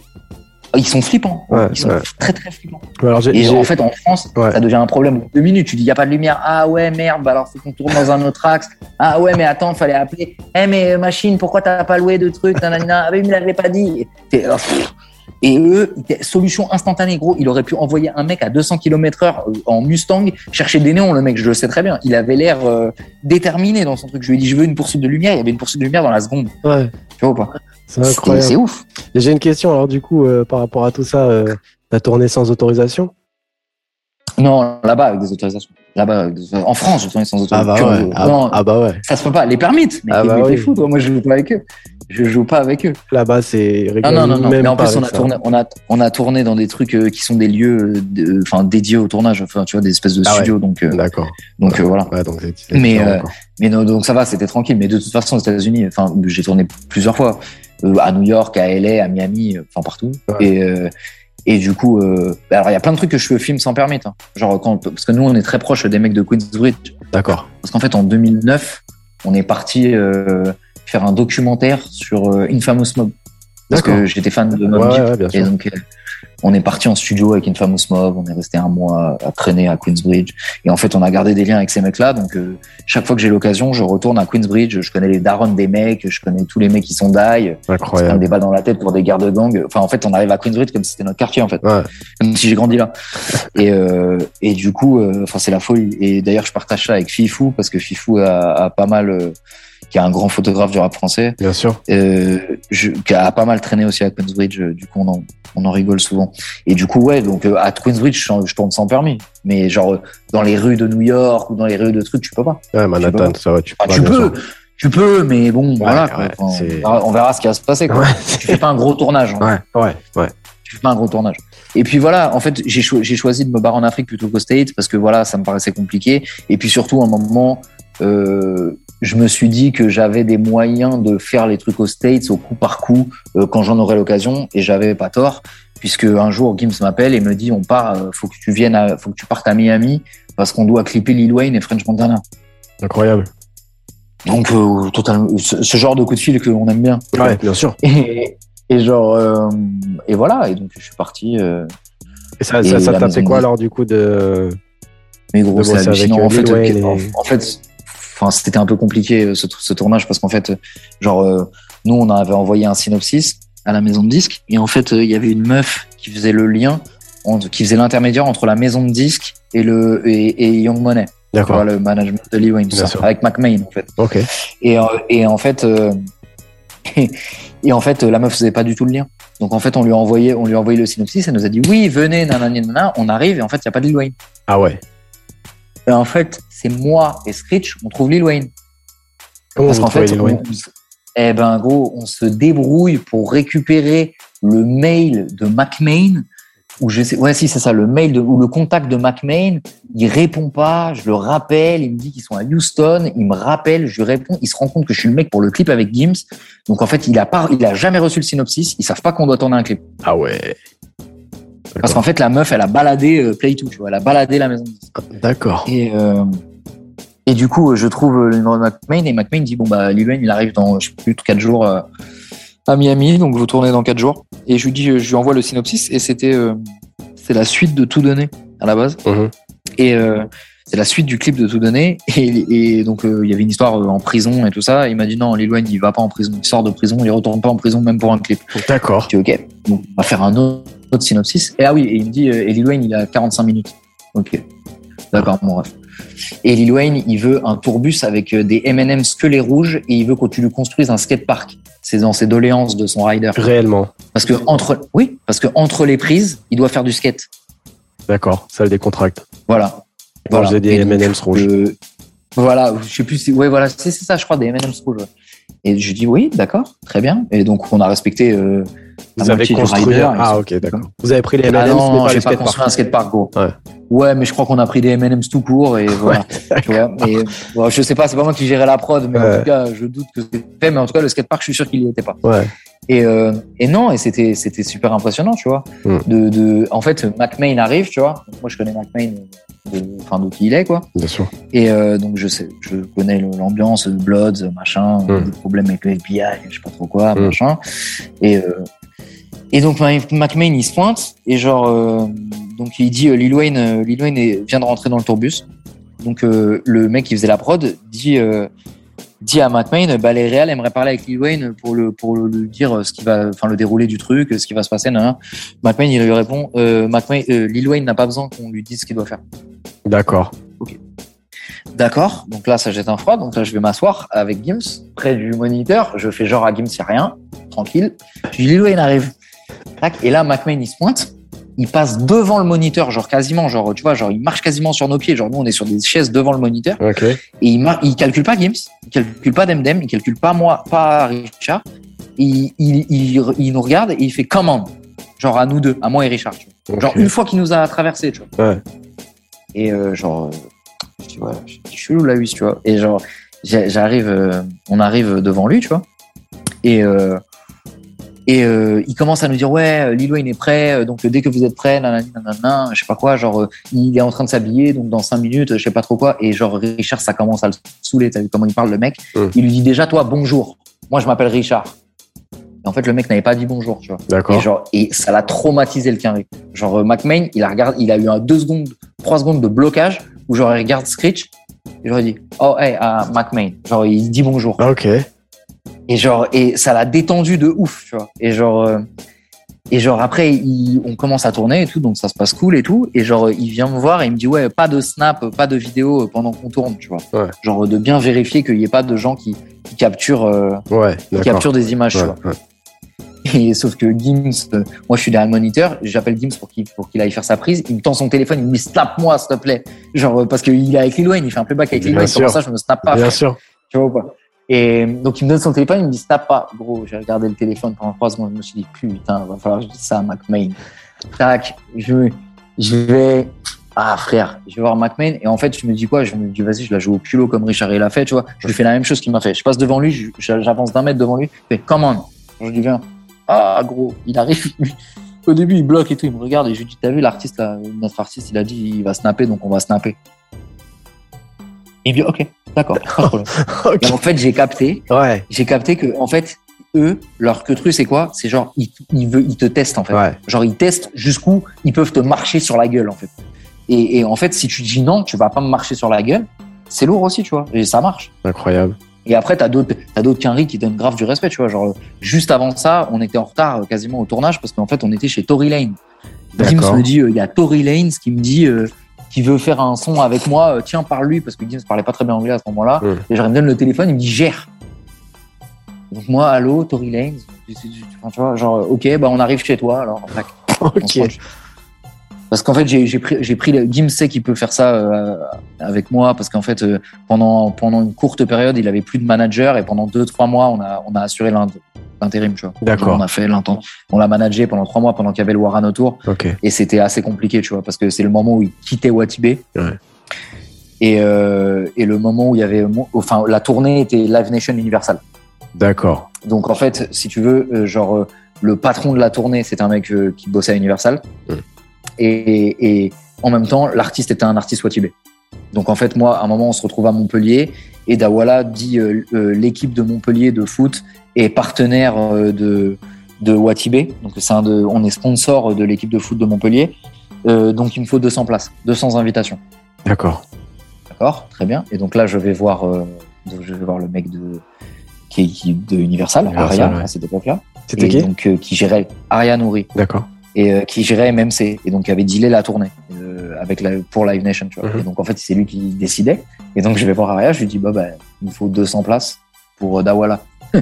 ils sont flippants. Ouais, ils sont très, très flippants. Alors, Et en fait, en France, ça devient un problème. Deux minutes, tu dis, il n'y a pas de lumière. Ah ouais, merde, bah alors faut qu'on tourne dans un autre axe. Ah ouais, mais attends, fallait appeler. Eh, mais euh, machine, pourquoi t'as pas loué de trucs. Ah, mais il me l'avait pas dit. Et eux, solution instantanée, gros. Il aurait pu envoyer un mec à 200 km heure euh, en Mustang chercher des néons, le mec, je le sais très bien. Il avait l'air euh, déterminé dans son truc. Je lui ai dit, je veux une poursuite de lumière. Il y avait une poursuite de lumière dans la seconde. ouais, Tu vois ou pas? C'est ouf. J'ai une question, alors, du coup, euh, par rapport à tout ça, euh, t'as tourné sans autorisation? Non, là-bas, avec des autorisations. Là-bas, en France, je tournais sans Ah bah autorisation. ouais. Ah, Non, ah bah ouais. Ça se peut pas. Les permits. Mais Ah bah oui. fou, toi. Moi, je joue pas avec eux. Je joue pas avec eux. Là-bas, c'est Non, rigolo. non, non, non. Même Mais en plus, on a tourné, on a, on a tourné dans des trucs euh, qui sont des lieux, euh, enfin, dédiés au tournage. Enfin, tu vois, des espèces de Ah ouais. studios. Donc, euh, D'accord. donc, voilà. Ouais, donc Mais, euh. Mais non, donc ça va, c'était tranquille. Mais de toute façon, aux États-Unis, enfin, j'ai tourné plusieurs fois. Euh, à New York, à LA, à Miami, enfin, partout. Ouais. Et, euh, et du coup, euh, alors, il y a plein de trucs que je filme sans permis. hein. Genre, quand, parce que nous, on est très proche des mecs de Queensbridge. D'accord. Parce qu'en fait, en 2009, on est parti euh, faire un documentaire sur euh, Infamous Mob. Parce que j'étais fan de Mob Ouais, Deep. ouais, bien Et donc, euh, on est parti en studio avec Infamous Mob. On est resté un mois à traîner à Queensbridge. Et en fait, on a gardé des liens avec ces mecs-là. Donc, euh, chaque fois que j'ai l'occasion, je retourne à Queensbridge. Je connais les darons des mecs. Je connais tous les mecs qui sont die. On Incroyable. des balles dans la tête pour des gardes de gang. Enfin, en fait, on arrive à Queensbridge comme si c'était notre quartier, en fait. Ouais. Comme si j'ai grandi là. Et, euh, et du coup, euh, enfin, c'est la folie. Et d'ailleurs, je partage ça avec Fifou parce que Fifou a, a pas mal, qui est un grand photographe du rap français, Bien sûr. euh, je, qui a pas mal traîné aussi à Queensbridge. euh, Du coup, on en, on en rigole souvent. Et du coup, ouais, donc euh, à Queensbridge, je, je tourne sans permis. Mais genre dans les rues de New York ou dans les rues de trucs, tu peux pas. Ouais, Manhattan, ça va, tu Ah, peux. tu bien peux, tu peux, mais bon, voilà. quoi. Enfin, on, verra, on verra ce qui va se passer. Quoi. Ouais. Tu fais pas un gros tournage. hein. Ouais, ouais, ouais. je fais pas un gros tournage. Et puis voilà, en fait, j'ai cho- j'ai choisi de me barrer en Afrique plutôt qu'au States parce que voilà, ça me paraissait compliqué. Et puis surtout, à un moment, euh, je me suis dit que j'avais des moyens de faire les trucs aux States au coup par coup euh, quand j'en aurais l'occasion. Et j'avais pas tort, puisque un jour, Gims m'appelle et me dit on part, euh, faut que tu viennes, à, faut que tu partes à Miami parce qu'on doit clipper Lil Wayne et French Montana. Incroyable. Donc, euh, totalement, ce, ce genre de coup de fil qu'on aime bien. Ouais, bien sûr. Et, et genre, et voilà. Et donc, je suis parti. Et ça, Et ça, quoi alors du coup de. Mais gros, c'est hallucinant. En fait, et- en fait, enfin, c'était un peu compliqué euh, ce, ce tournage parce qu'en fait, euh, genre, euh, nous, on avait envoyé un synopsis à la maison de disque et en fait, il y avait une meuf qui faisait le lien, entre, qui faisait l'intermédiaire entre la maison de disque et le et, et Young Money, D'accord. le management de Lee Wayne, tout ça, avec McMahon en fait. Ok. Et, et en fait, euh, et en fait, la meuf faisait pas du tout le lien. Donc en fait, on lui a envoyé, on lui a envoyé le synopsis, elle nous a dit oui, venez, nanana, nanana. on arrive et en fait, il y a pas de Lil Wayne. Ah ouais. Et en fait, c'est moi et Screech, on trouve Lil Wayne. Comment Parce qu'en fait, Lil Wayne on eh ben, gros, on se débrouille pour récupérer le mail de McMahon. Ou je sais, ouais, si, c'est ça, le mail de, ou le contact de McMahon. Il répond pas, je le rappelle, il me dit qu'ils sont à Houston, il me rappelle, je lui réponds, il se rend compte que je suis le mec pour le clip avec Gims. Donc, en fait, il a pas, il a jamais reçu le synopsis, ils savent pas qu'on doit tourner un clip. Ah ouais. Parce qu'en fait, la meuf, elle a baladé euh, Play 2, tu vois, elle a baladé la maison. D'accord. Et, euh, et du coup, je trouve le numéro de McMahon et McMahon dit bon bah Lil Wayne il arrive dans je sais plus quatre jours euh, à Miami, donc vous tournez dans quatre jours. Et je lui dis, je lui envoie le synopsis et c'était euh, c'est la suite de tout donner à la base. Mhm. Et euh, c'est la suite du clip de tout donner. Et, et donc, il y avait une histoire en prison et tout ça. il m'a dit non, Lil Wayne, il va pas en prison. Il sort de prison, il retourne pas en prison, même pour un clip. D'accord. Je dis ok. Donc, on va faire un autre, synopsis. Et ah oui, et il me dit, et Lil Wayne, il a 45 minutes. Ok. D'accord, mon ref. Et Lil Wayne, il veut un tourbus avec euh, des M&M's que les rouges et il veut que tu lui construises un skatepark. C'est dans ses doléances de son rider. Réellement. Parce que entre, oui, parce que entre les prises, il doit faire du skate. D'accord, ça le décontracte. Voilà. voilà. J'ai des M&M's rouges. voilà, je sais plus si, ouais, voilà, c'est ça, je crois, des M&M's rouges. Et je dis oui, d'accord, très bien. Et donc on a respecté. Euh, vous avez construit. Ah ok, d'accord. Vous avez pris les M&M's, ah, non, mais pas, pas construit un skatepark gros. Ouais. Ouais, mais je crois qu'on a pris des M&M's tout court et voilà. tu vois, et, bon, je sais pas, c'est pas moi qui gérais la prod, mais en tout cas, je doute que c'était fait. Mais en tout cas, le skatepark, je suis sûr qu'il y était pas. Ouais. Et, euh, et non, et c'était c'était super impressionnant, tu vois. Mm. De, de, en fait, McMain arrive, tu vois. moi, je connais McMain, de, enfin qui il est, quoi. Bien sûr. Et euh, donc je sais, je connais l'ambiance, Bloods, machin, mm. des problèmes avec le FBI, je sais pas trop quoi, mm. machin. Et euh, et donc McMain il se pointe et genre euh, donc il dit euh, Lil Wayne, euh, Lil Wayne vient de rentrer dans le tourbus. Donc le mec qui faisait la prod dit dit à McMain bah les réals aimeraient parler avec Lil Wayne pour le pour le, dire ce qui va enfin le déroulé du truc, ce qui va se passer. Nan, McMain il lui répond McMain, Lil Wayne n'a pas besoin qu'on lui dise ce qu'il doit faire. D'accord. Ok. D'accord. Donc là, ça jette un froid. Donc là, je vais m'asseoir avec Gims près du moniteur. Je fais genre à Gims, il n'y a rien. Tranquille. Lil Wayne arrive. Et là, McMahon, il se pointe. Il passe devant le moniteur, genre quasiment, genre, tu vois, genre, il marche quasiment sur nos pieds. Genre, nous, on est sur des chaises devant le moniteur. Et il, il calcule pas Gims, il calcule pas Demdem, il calcule pas moi, pas Richard. Il, il, il, nous regarde et il fait commande. Genre, à nous deux, à moi et Richard. Genre, une fois qu'il nous a traversé, tu vois. Ouais. Et euh, genre, tu vois, je suis la huisse, tu vois. Et genre, j'arrive, euh, on arrive devant lui, tu vois. Et, euh, et euh, il commence à nous dire ouais, Lil Wayne est prêt, euh, donc dès que vous êtes prêt, nanana, nanana, je sais pas quoi, genre euh, il est en train de s'habiller, donc dans cinq minutes, je sais pas trop quoi, et genre Richard, ça commence à le saouler, t'as vu comment il parle le mec hum. Il lui dit déjà toi bonjour, moi je m'appelle Richard. Et en fait le mec n'avait pas dit bonjour, tu vois. D'accord. Et genre et ça l'a traumatisé le Kenry. Genre McMain, il a regardé, il a eu un deux secondes, trois secondes de blocage où genre il regarde Screech, et il dit oh hey uh, McMain, genre il dit bonjour. Ok. Et genre, et ça l'a détendu de ouf, tu vois. Et genre, euh, et genre après, il, on commence à tourner et tout, donc ça se passe cool et tout. Et genre, il vient me voir et il me dit ouais, pas de snap, pas de vidéo pendant qu'on tourne, tu vois. Ouais. Genre de bien vérifier qu'il n'y ait pas de gens qui, qui capturent, euh, ouais, qui capturent des images, ouais, tu vois. Et sauf que Gims, euh, moi je suis derrière le moniteur, j'appelle Gims pour qu'il pour qu'il aille faire sa prise. Il me tend son téléphone, il me dit snap moi s'il te plaît. Genre parce qu'il est avec Lil Wayne, il fait un playback avec Lil Wayne, ça je me snap pas. Bien frère. sûr. Tu vois ou pas? Et donc, il me donne son téléphone, il me dit, snap pas. Gros, j'ai regardé le téléphone pendant trois secondes. Je me suis dit, putain, va falloir que je dise ça à McMain. Tac, je, vais, ah, frère, je vais voir McMain. Et en fait, je me dis quoi? Je me dis, vas-y, je la joue au culot comme Richard il l'a fait, tu vois. Je lui fais la même chose qu'il m'a fait. Je passe devant lui, j'avance d'un mètre devant lui. Je fais, come on. Je lui viens. Ah, gros, il arrive. Au début, il bloque et tout. Il me regarde et je lui dis, t'as vu l'artiste, notre artiste, il a dit, il va snapper, donc on va snapper. Il dit, ok, d'accord, pas de problème. Ok. Et en fait, j'ai capté, Ouais. j'ai capté que, en fait, eux, leur que truc, c'est quoi? C'est genre, ils, ils, veulent, ils te testent, en fait. Ouais. Genre, ils testent jusqu'où ils peuvent te marcher sur la gueule, en fait. Et, et en fait, si tu dis non, tu vas pas me marcher sur la gueule, c'est lourd aussi, tu vois. Et ça marche. Incroyable. Et après, t'as d'autres, t'as d'autres qu'Henry qui donnent grave du respect, tu vois. Genre, juste avant ça, on était en retard euh, quasiment au tournage parce qu'en fait, on était chez Tory Lane. D'accord. me dit, euh, il y a Tory Lane qui me dit, euh, qui veut faire un son avec moi. euh, tiens, parle-lui parce que Gims parlait pas très bien anglais à ce moment-là. Et il me donne le téléphone, il me dit, gère. Donc moi, allô, Tory Lane. Enfin, tu vois, genre, ok, bah on arrive chez toi. Alors, tac. Ok. Parce qu'en fait, j'ai pris, le, Gims sait qu'il peut faire ça euh, avec moi parce qu'en fait, euh, pendant pendant une courte période, il avait plus de manager et pendant deux trois mois, on a on a assuré l'int- l'intérim, tu vois. D'accord. On a fait l'intent, on l'a managé pendant trois mois pendant qu'il y avait le Warren autour et c'était assez compliqué, tu vois, parce que c'est le moment où il quittait Watibé. Ouais. Et, euh, et le moment où il y avait, enfin, la tournée était Live Nation Universal. D'accord. Donc en fait, si tu veux, genre le patron de la tournée, c'était un mec qui bossait à Universal. Et, et en même temps, l'artiste était un artiste Watibé. Donc en fait, moi, à un moment, on se retrouve à Montpellier, et Dawala dit euh, euh, l'équipe de Montpellier de foot est partenaire euh, de de Watibé. Donc c'est un de, on est sponsor de l'équipe de foot de Montpellier. Donc il me faut 200 places, 200 invitations. D'accord. d'accord, très bien. Et donc là, je vais voir, je vais voir le mec de qui, qui de Universal, Universal, ouais. à cette époque-là. C'était qui? donc qui gérait Aria Nouri D'accord. Et euh, qui gérait MMC et donc qui avait dealé la tournée euh, avec la, pour Live Nation. Tu vois. Mhm. Et donc en fait, c'est lui qui décidait. Et donc je vais voir Aria, je lui dis bah, bah il me faut 200 places pour euh, Dawala.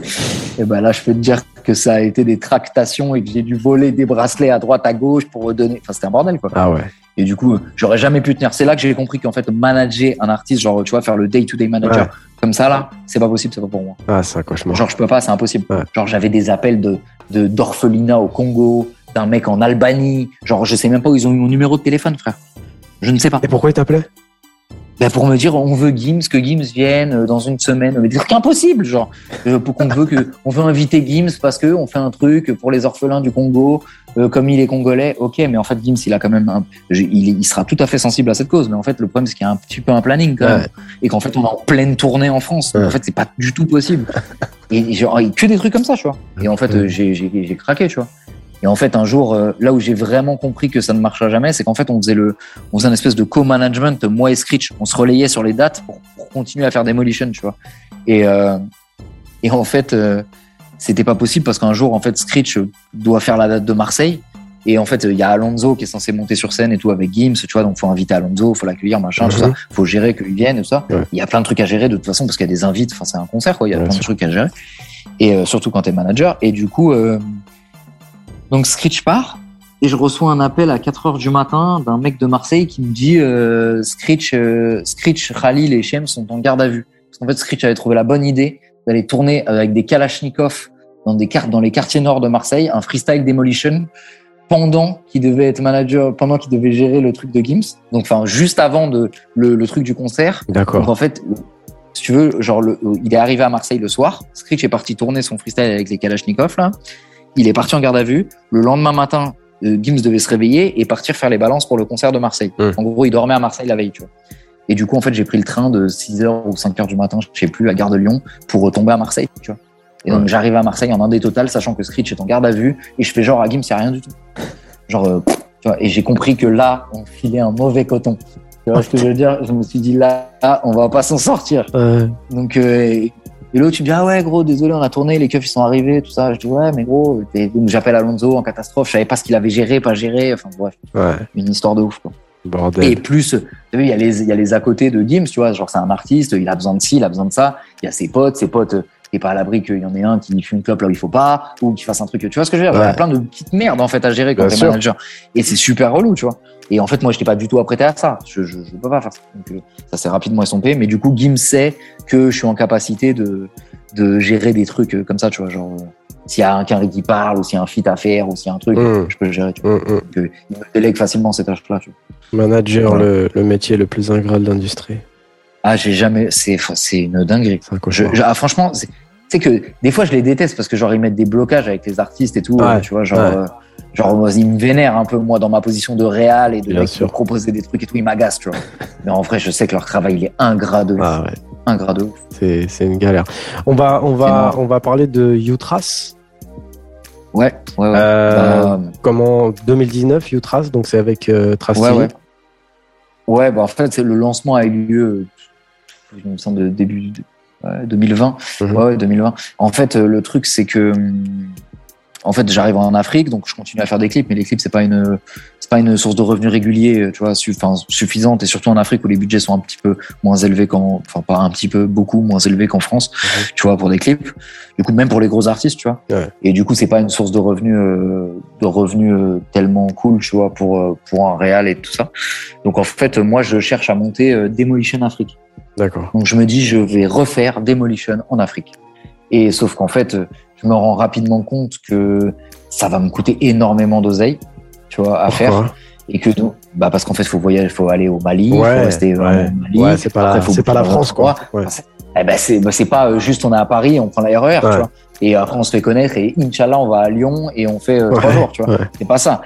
et ben là, je peux te dire que ça a été des tractations et que j'ai dû voler des bracelets à droite, à gauche pour redonner. Enfin, c'était un bordel quoi. Ah ouais. Et du coup, j'aurais jamais pu tenir. C'est là que j'ai compris qu'en fait, manager un artiste, genre, tu vois, faire le day-to-day manager Ouais. comme ça, là, c'est pas possible, c'est pas pour moi. Ah, c'est un cauchemar. Genre, je peux pas, c'est impossible. Ouais. Genre, j'avais des appels de, de, d'orphelinat au Congo, d'un mec en Albanie. Genre, je sais même pas où ils ont eu mon numéro de téléphone, frère. Je ne sais pas. Et pourquoi il t'appelait? Ben, pour me dire, on veut Gims, que Gims vienne euh, dans une semaine. Mais des trucs impossibles, genre. Euh, Pour qu'on veut que, on veut inviter Gims parce que on fait un truc pour les orphelins du Congo, euh, comme il est congolais. Ok, mais en fait, Gims, il a quand même un, il, sera tout à fait sensible à cette cause. Mais en fait, le problème, c'est qu'il y a un petit peu un planning quand même. Ouais. Et qu'en fait, on est en pleine tournée en France. Ouais. en fait, c'est pas du tout possible. Et genre, que des trucs comme ça, tu vois. Et en fait, j'ai craqué, tu vois. Et en fait, un jour, euh, là où j'ai vraiment compris que ça ne marchera jamais, c'est qu'en fait, on faisait le, on faisait un espèce de co-management, moi et Screech. On se relayait sur les dates pour, pour continuer à faire Demolition, tu vois. Et, euh, et en fait, euh, c'était pas possible parce qu'un jour, en fait, Screech doit faire la date de Marseille. Et en fait, il y a Alonso qui est censé monter sur scène et tout avec Gims, tu vois. Donc, faut inviter Alonso, faut l'accueillir, machin, tout Mhm. ça. Faut gérer qu'il vienne et tout ça. Ouais. Il y a plein de trucs à gérer de toute façon parce qu'il y a des invites. Enfin, c'est un concert, quoi. Il y a plein de trucs à gérer. Et euh, surtout quand t'es manager. Et du coup, donc Screech part. Et je reçois un appel à 4 heures du matin d'un mec de Marseille qui me dit euh, Screech, euh, Screech, Khalil et Shem sont en garde à vue. Parce qu'en fait, Screech avait trouvé la bonne idée d'aller tourner avec des Kalachnikov dans, des cartes dans les quartiers nord de Marseille, un freestyle demolition pendant qu'il devait être manager, pendant qu'il devait gérer le truc de Gims. Donc, enfin, juste avant de, le, le truc du concert. Donc, D'accord. en fait, si tu veux, genre, le, il est arrivé à Marseille le soir. Screech est parti tourner son freestyle avec les Kalachnikov, là. Il est parti en garde à vue. Le lendemain matin, euh, Gims devait se réveiller et partir faire les balances pour le concert de Marseille. En gros, il dormait à Marseille la veille, tu vois. Et du coup, en fait, j'ai pris le train de 6h ou 5h du matin, je sais plus, à Gare de Lyon, pour retomber à Marseille, tu vois. Et donc, Ouais. j'arrive à Marseille en indé total, sachant que Screech est en garde à vue, et je fais genre à Gims, c'est rien du tout. Genre, euh, tu vois, et j'ai compris que là, on filait un mauvais coton. Tu vois ce que je veux dire? Je me suis dit, là, on va pas s'en sortir. Donc, euh, et l'autre, tu me dis, ah ouais, gros, désolé, on a tourné, les keufs, ils sont arrivés, tout ça. Je dis, ouais, mais gros, j'appelle Alonso en catastrophe, je savais pas ce qu'il avait géré, pas géré, enfin bref, ouais. une histoire de ouf, quoi. Et plus, tu il y a les, il y a les à côté de Gims, tu vois, genre c'est un artiste, il a besoin de ci, il a besoin de ça. Il y a ses potes, ses potes, t'es pas à l'abri qu'il y en ait un qui fume une clope là où il faut pas, ou qui fasse un truc, tu vois ce que je veux dire? Il y a plein de petites merdes, en fait, à gérer quand t'es manager. Et c'est super relou, tu vois. Et en fait, moi, j'étais pas du tout apprêté à ça. Je, je, je peux pas faire ça. Donc, euh, ça s'est rapidement estompé. Mais du coup, Gims sait que je suis en capacité de, de gérer des trucs euh, comme ça, tu vois, genre, euh, s'il y a un qui parle, ou s'il y a un feat à faire, ou s'il y a un truc, Mm. je peux le gérer, tu vois. Donc, euh, il me délègue facilement ces tâches-là, tu vois. Manager, Voilà. le, le métier le plus ingrat de l'industrie. Ah, j'ai jamais. C'est c'est une dinguerie. Je, je- ah, franchement, c'est que des fois je les déteste parce que genre ils mettent des blocages avec les artistes et tout. Ouais, euh, tu vois, genre, ouais. euh, genre moi, ils me vénèrent un peu moi dans ma position de réal et de mec qui proposer des trucs et tout, ils m'agacent, tu vois. Mais en vrai, je sais que leur travail il est ingrat de. Ah ouais, Ingrat de ouf. c'est c'est une galère. On va, on va, on va parler de Utras. Ouais, ouais, ouais. Euh, Bah, Comment 2019 Utras, donc c'est avec euh, Tracy. ouais, ouais. Ouais, bah en fait, c'est- le lancement a eu lieu, il me semble, de début de- ouais, 2020. Mhm. Ouais, ouais, 2020. En fait, euh, le truc, c'est que, hum, en fait, j'arrive en Afrique, donc je continue à faire des clips, mais les clips, c'est pas une, c'est pas une source de revenus régulier, euh, tu vois, su- suffisante, et surtout en Afrique où les budgets sont un petit peu moins élevés qu'en, enfin, pas un petit peu, beaucoup moins élevés qu'en France, Mhm. tu vois, pour des clips. Du coup, même pour les gros artistes, tu vois. Ouais. Et du coup, c'est pas une source de revenus, euh, de revenus euh, tellement cool, tu vois, pour, euh, pour un réal et tout ça. Donc, en fait, moi, je cherche à monter Demolition Afrique. D'accord. Donc je me dis, je vais refaire Demolition en Afrique. Et sauf qu'en fait, je me rends rapidement compte que ça va me coûter énormément d'oseille, tu vois, à faire. Et que donc, bah parce qu'en fait, il faut voyager, faut aller au Mali, il faut Ouais, rester ouais, au Mali. ouais, c'est pas Après, la, pas la France quoi. Ouais. Eh ben c'est, c'est pas euh, juste on est à Paris, on prend la RER, tu Ouais. vois. Et après on se fait connaître et Inch'Allah on va à Lyon et on fait euh, trois Ouais, jours, tu vois. ouais. C'est pas ça.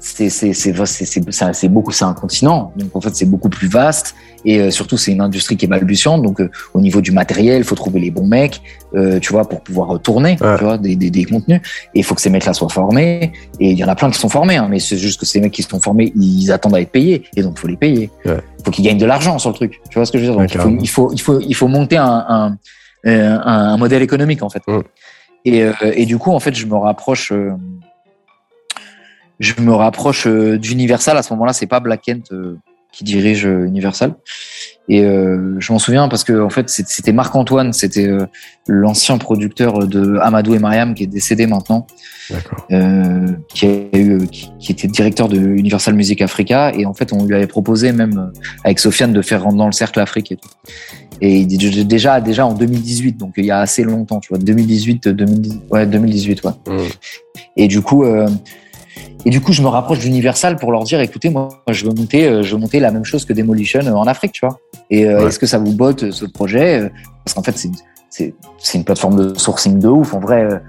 C'est beaucoup c'est un continent. Donc en fait c'est beaucoup plus vaste. Et euh, surtout c'est une industrie qui est balbutiante. Donc euh, au niveau du matériel il faut trouver les bons mecs euh, tu vois pour pouvoir tourner tu vois des, des, des contenus. Et il faut que ces mecs là soient formés. Et il y en a plein qui sont formés hein, mais c'est juste que ces mecs qui sont formés ils attendent à être payés. Et donc faut les payer. Il faut qu'ils gagnent de l'argent sur le truc. Tu vois ce que je veux dire? Donc, il, faut, il, faut, il faut il faut monter un un, un, un modèle économique en fait. Et, et du coup en fait je me rapproche je me rapproche euh, d'Universal. À ce moment-là, c'est pas Black Kent euh, qui dirige euh, Universal. Et je m'en souviens parce que en fait, c'était Marc Antoine, c'était l'ancien producteur de Amadou et Mariam qui est décédé maintenant, qui, a eu, qui, était directeur de Universal Music Africa. Et en fait, on lui avait proposé même avec Sofiane de faire rentrer dans le cercle Afrique et tout. Et déjà, déjà en 2018, donc il y a assez longtemps, tu vois, 2018, 2018 ouais, 2018, ouais. Mmh. Et du coup, et du coup, je me rapproche d'Universal pour leur dire, écoutez, moi, je veux monter, euh, je veux monter la même chose que Demolition euh, en Afrique, tu vois. Et euh, est-ce que ça vous botte ce projet Parce qu'en fait, c'est c'est une plateforme de sourcing de ouf. En vrai,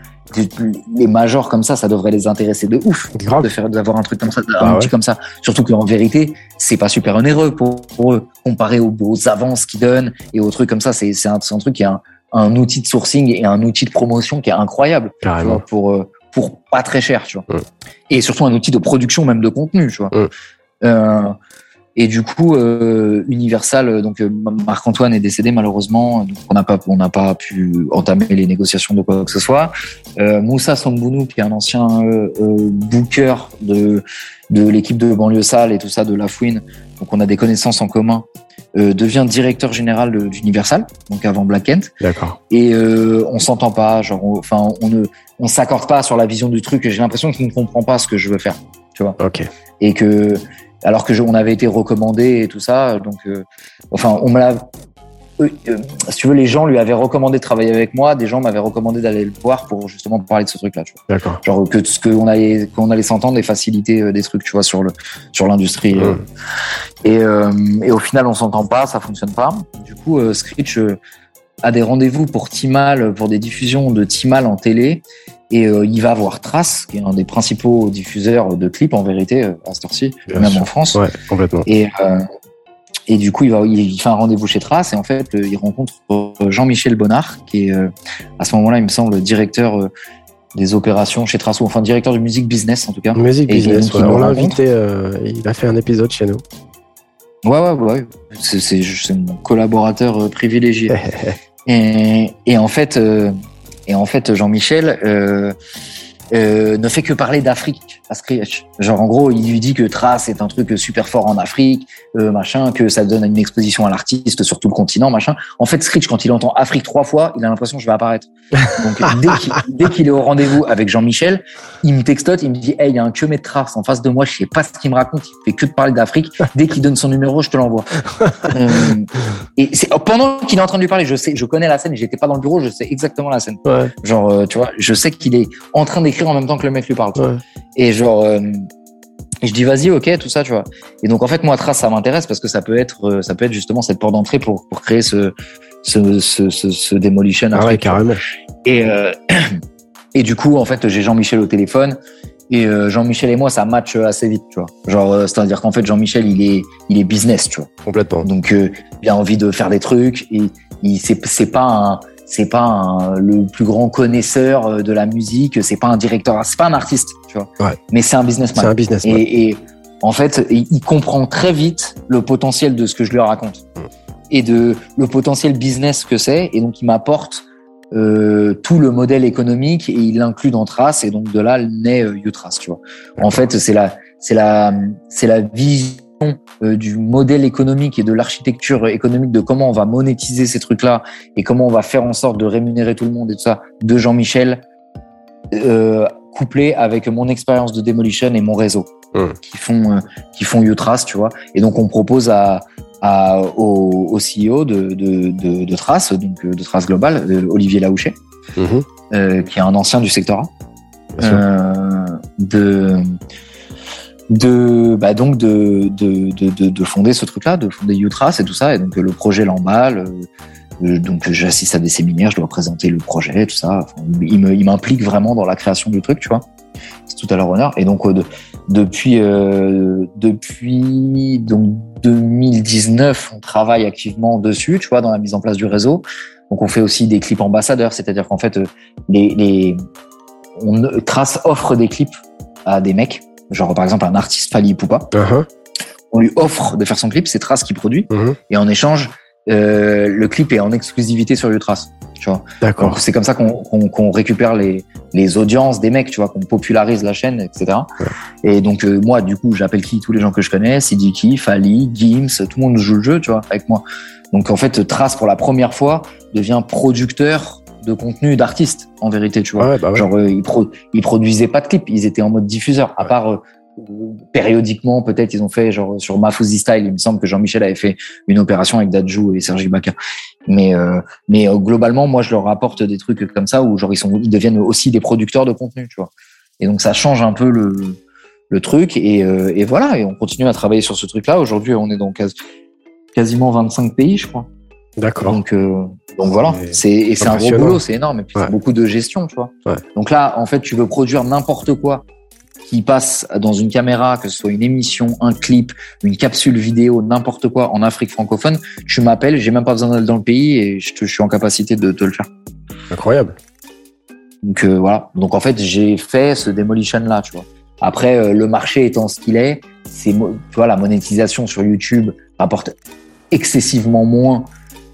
les majors comme ça, ça devrait les intéresser de ouf de faire d'avoir un truc comme ça, un bah outil comme ça. Surtout qu'en vérité, c'est pas super onéreux pour, pour, eux comparé aux, aux avances qu'ils donnent et aux trucs comme ça. C'est un, un truc qui est un, un, outil de sourcing et un outil de promotion qui est incroyable vois, pour pour pas très cher, tu vois. Et surtout un outil de production même de contenu, tu vois. Euh, et du coup, euh, Universal, donc euh, Marc-Antoine est décédé malheureusement, donc on n'a pas, on n'a pas pu entamer les négociations de quoi que ce soit. Euh, Moussa Sambounou, qui est un ancien booker de de l'équipe de banlieue sale et tout ça de La Fouine, donc on a des connaissances en commun. Devient directeur général d'Universal, donc avant Black Kent. D'accord. Et on s'entend pas, genre, enfin, on, ne, on s'accorde pas sur la vision du truc. J'ai l'impression qu'il ne comprend pas ce que je veux faire, tu vois. Ok. Et que alors que je, on avait été recommandé et tout ça. Donc, euh, enfin, on me l'a. Euh, euh, si tu veux, les gens lui avaient recommandé de travailler avec moi. Des gens m'avaient recommandé d'aller le voir pour justement parler de ce truc-là. D'accord. Genre que ce qu'on allait qu'on allait s'entendre et faciliter des trucs, tu vois, sur le sur l'industrie. Et, et au final, on s'entend pas, ça fonctionne pas. Du coup, Screech a des rendez-vous pour Timal, pour des diffusions de Timal en télé. Et euh, il va voir Trace, qui est un des principaux diffuseurs de clips en vérité euh, à cette ci même en France. Ouais, complètement. Et, euh, et du coup, il, va, il fait un rendez-vous chez Trace et en fait, il rencontre Jean-Michel Bonnard, qui est à ce moment-là, il me semble, directeur des opérations chez Trace, ou enfin directeur du music business en tout cas. Music business, on l'a invité, il a fait un épisode chez nous. Ouais, ouais, ouais. C'est mon collaborateur privilégié. et, et, en fait, et en fait, Jean-Michel euh, euh, ne fait que parler d'Afrique à Screech. Genre, en gros, il lui dit que Trace est un truc super fort en Afrique, euh, machin, que ça donne une exposition à l'artiste sur tout le continent, machin. En fait, Screech, quand il entend Afrique trois fois, il a l'impression que je vais apparaître. Donc, dès qu'il est au rendez-vous avec Jean-Michel, il me textote, il me dit, hey, il y a un de Trace en face de moi, je sais pas ce qu'il me raconte, il fait que de parler d'Afrique. Dès qu'il donne son numéro, je te l'envoie. euh, et c'est pendant qu'il est en train de lui parler, je sais, je connais la scène, j'étais pas dans le bureau, je sais exactement la scène. Ouais. Genre, euh, tu vois, je sais qu'il est en train d'écrire en même temps que le mec lui parle. Ouais. Et genre, euh, je dis vas-y, ok, tout ça, tu vois. Et donc en fait, moi, Trace, ça m'intéresse parce que ça peut être, euh, ça peut être justement cette porte d'entrée pour, pour créer ce, ce, ce, ce, ce demolition. Ah ouais, carrément. Et euh, et du coup, en fait, j'ai Jean-Michel au téléphone. Et euh, Jean-Michel et moi, ça match assez vite, tu vois. Genre, euh, c'est-à-dire qu'en fait, Jean-Michel, il est, il est business, tu vois. Complètement. Donc, euh, il a envie de faire des trucs. Et il, c'est, c'est pas un, c'est pas un, le plus grand connaisseur euh, de la musique. C'est pas un directeur, c'est pas un artiste, tu vois. Ouais. Mais c'est un businessman. C'est un businessman. Et, et en fait, il comprend très vite le potentiel de ce que je lui raconte Mm. et de le potentiel business que c'est. Et donc, il m'apporte euh, tout le modèle économique et il l'inclut dans Trace. Et donc, de là naît euh, Utrace, tu vois. En fait, c'est la, c'est la, c'est la vision du modèle économique et de l'architecture économique de comment on va monétiser ces trucs-là et comment on va faire en sorte de rémunérer tout le monde et tout ça de Jean-Michel, euh, couplé avec mon expérience de Demolition et mon réseau Mm. qui font euh, qui font Utrace, tu vois. Et donc on propose à, à au, au CEO de, de, de, de Trace, donc euh, de Trace Global, euh, Olivier Laouchet, euh, qui est un ancien du secteur A, Bien sûr. euh, de de bah donc de de, de, de, de fonder ce truc-là, de fonder Utrace et tout ça. Et donc euh, le projet l'emballe. euh, euh, donc j'assiste à des séminaires, je dois présenter le projet, tout ça. Il m'implique vraiment dans la création du truc, tu vois. C'est tout à leur honneur. Et donc euh, de, depuis depuis donc 2019, on travaille activement dessus, tu vois, dans la mise en place du réseau. Donc on fait aussi des clips ambassadeurs, c'est-à-dire qu'en fait les, les on Trace offre des clips à des mecs, genre par exemple un artiste Fali Poupa. Uh-huh. On lui offre de faire son clip, c'est Trace qui produit, uh-huh. et en échange, euh, le clip est en exclusivité sur Utrace. Tu vois. D'accord. C'est comme ça qu'on récupère les, les audiences des mecs, tu vois, qu'on popularise la chaîne, etc. Et donc euh, moi, du coup, j'appelle qui tous les gens que je connais, Sidiki, Fali, Gims, tout le monde joue le jeu, tu vois, avec moi. Donc en fait, Trace pour la première fois devient producteur de contenu d'artistes en vérité tu vois. Bah genre euh, ils, ils produisaient pas de clips ils étaient en mode diffuseur. À part euh, périodiquement peut-être ils ont fait genre sur Mafouzi Style il me semble que Jean-Michel avait fait une opération avec Dadju et Sergi Baka mais euh, mais globalement moi je leur apporte des trucs comme ça où genre ils sont ils deviennent aussi des producteurs de contenu tu vois. Et donc ça change un peu le le truc et, et voilà. Et on continue à travailler sur ce truc là aujourd'hui on est dans quasiment 25 pays je crois D'accord. Donc, euh, donc voilà, c'est et c'est un gros boulot, c'est énorme et puis c'est beaucoup de gestion, tu vois. Ouais. Donc là, en fait, tu veux produire n'importe quoi qui passe dans une caméra, que ce soit une émission, un clip, une capsule vidéo, n'importe quoi en Afrique francophone, tu m'appelles, j'ai même pas besoin d'aller dans le pays et je, te, je, suis en capacité de te le faire. Incroyable. Donc euh, voilà. Donc en fait, j'ai fait ce demolition là, tu vois. Après, euh, le marché étant ce qu'il est, c'est tu vois la monétisation sur YouTube rapporte excessivement moins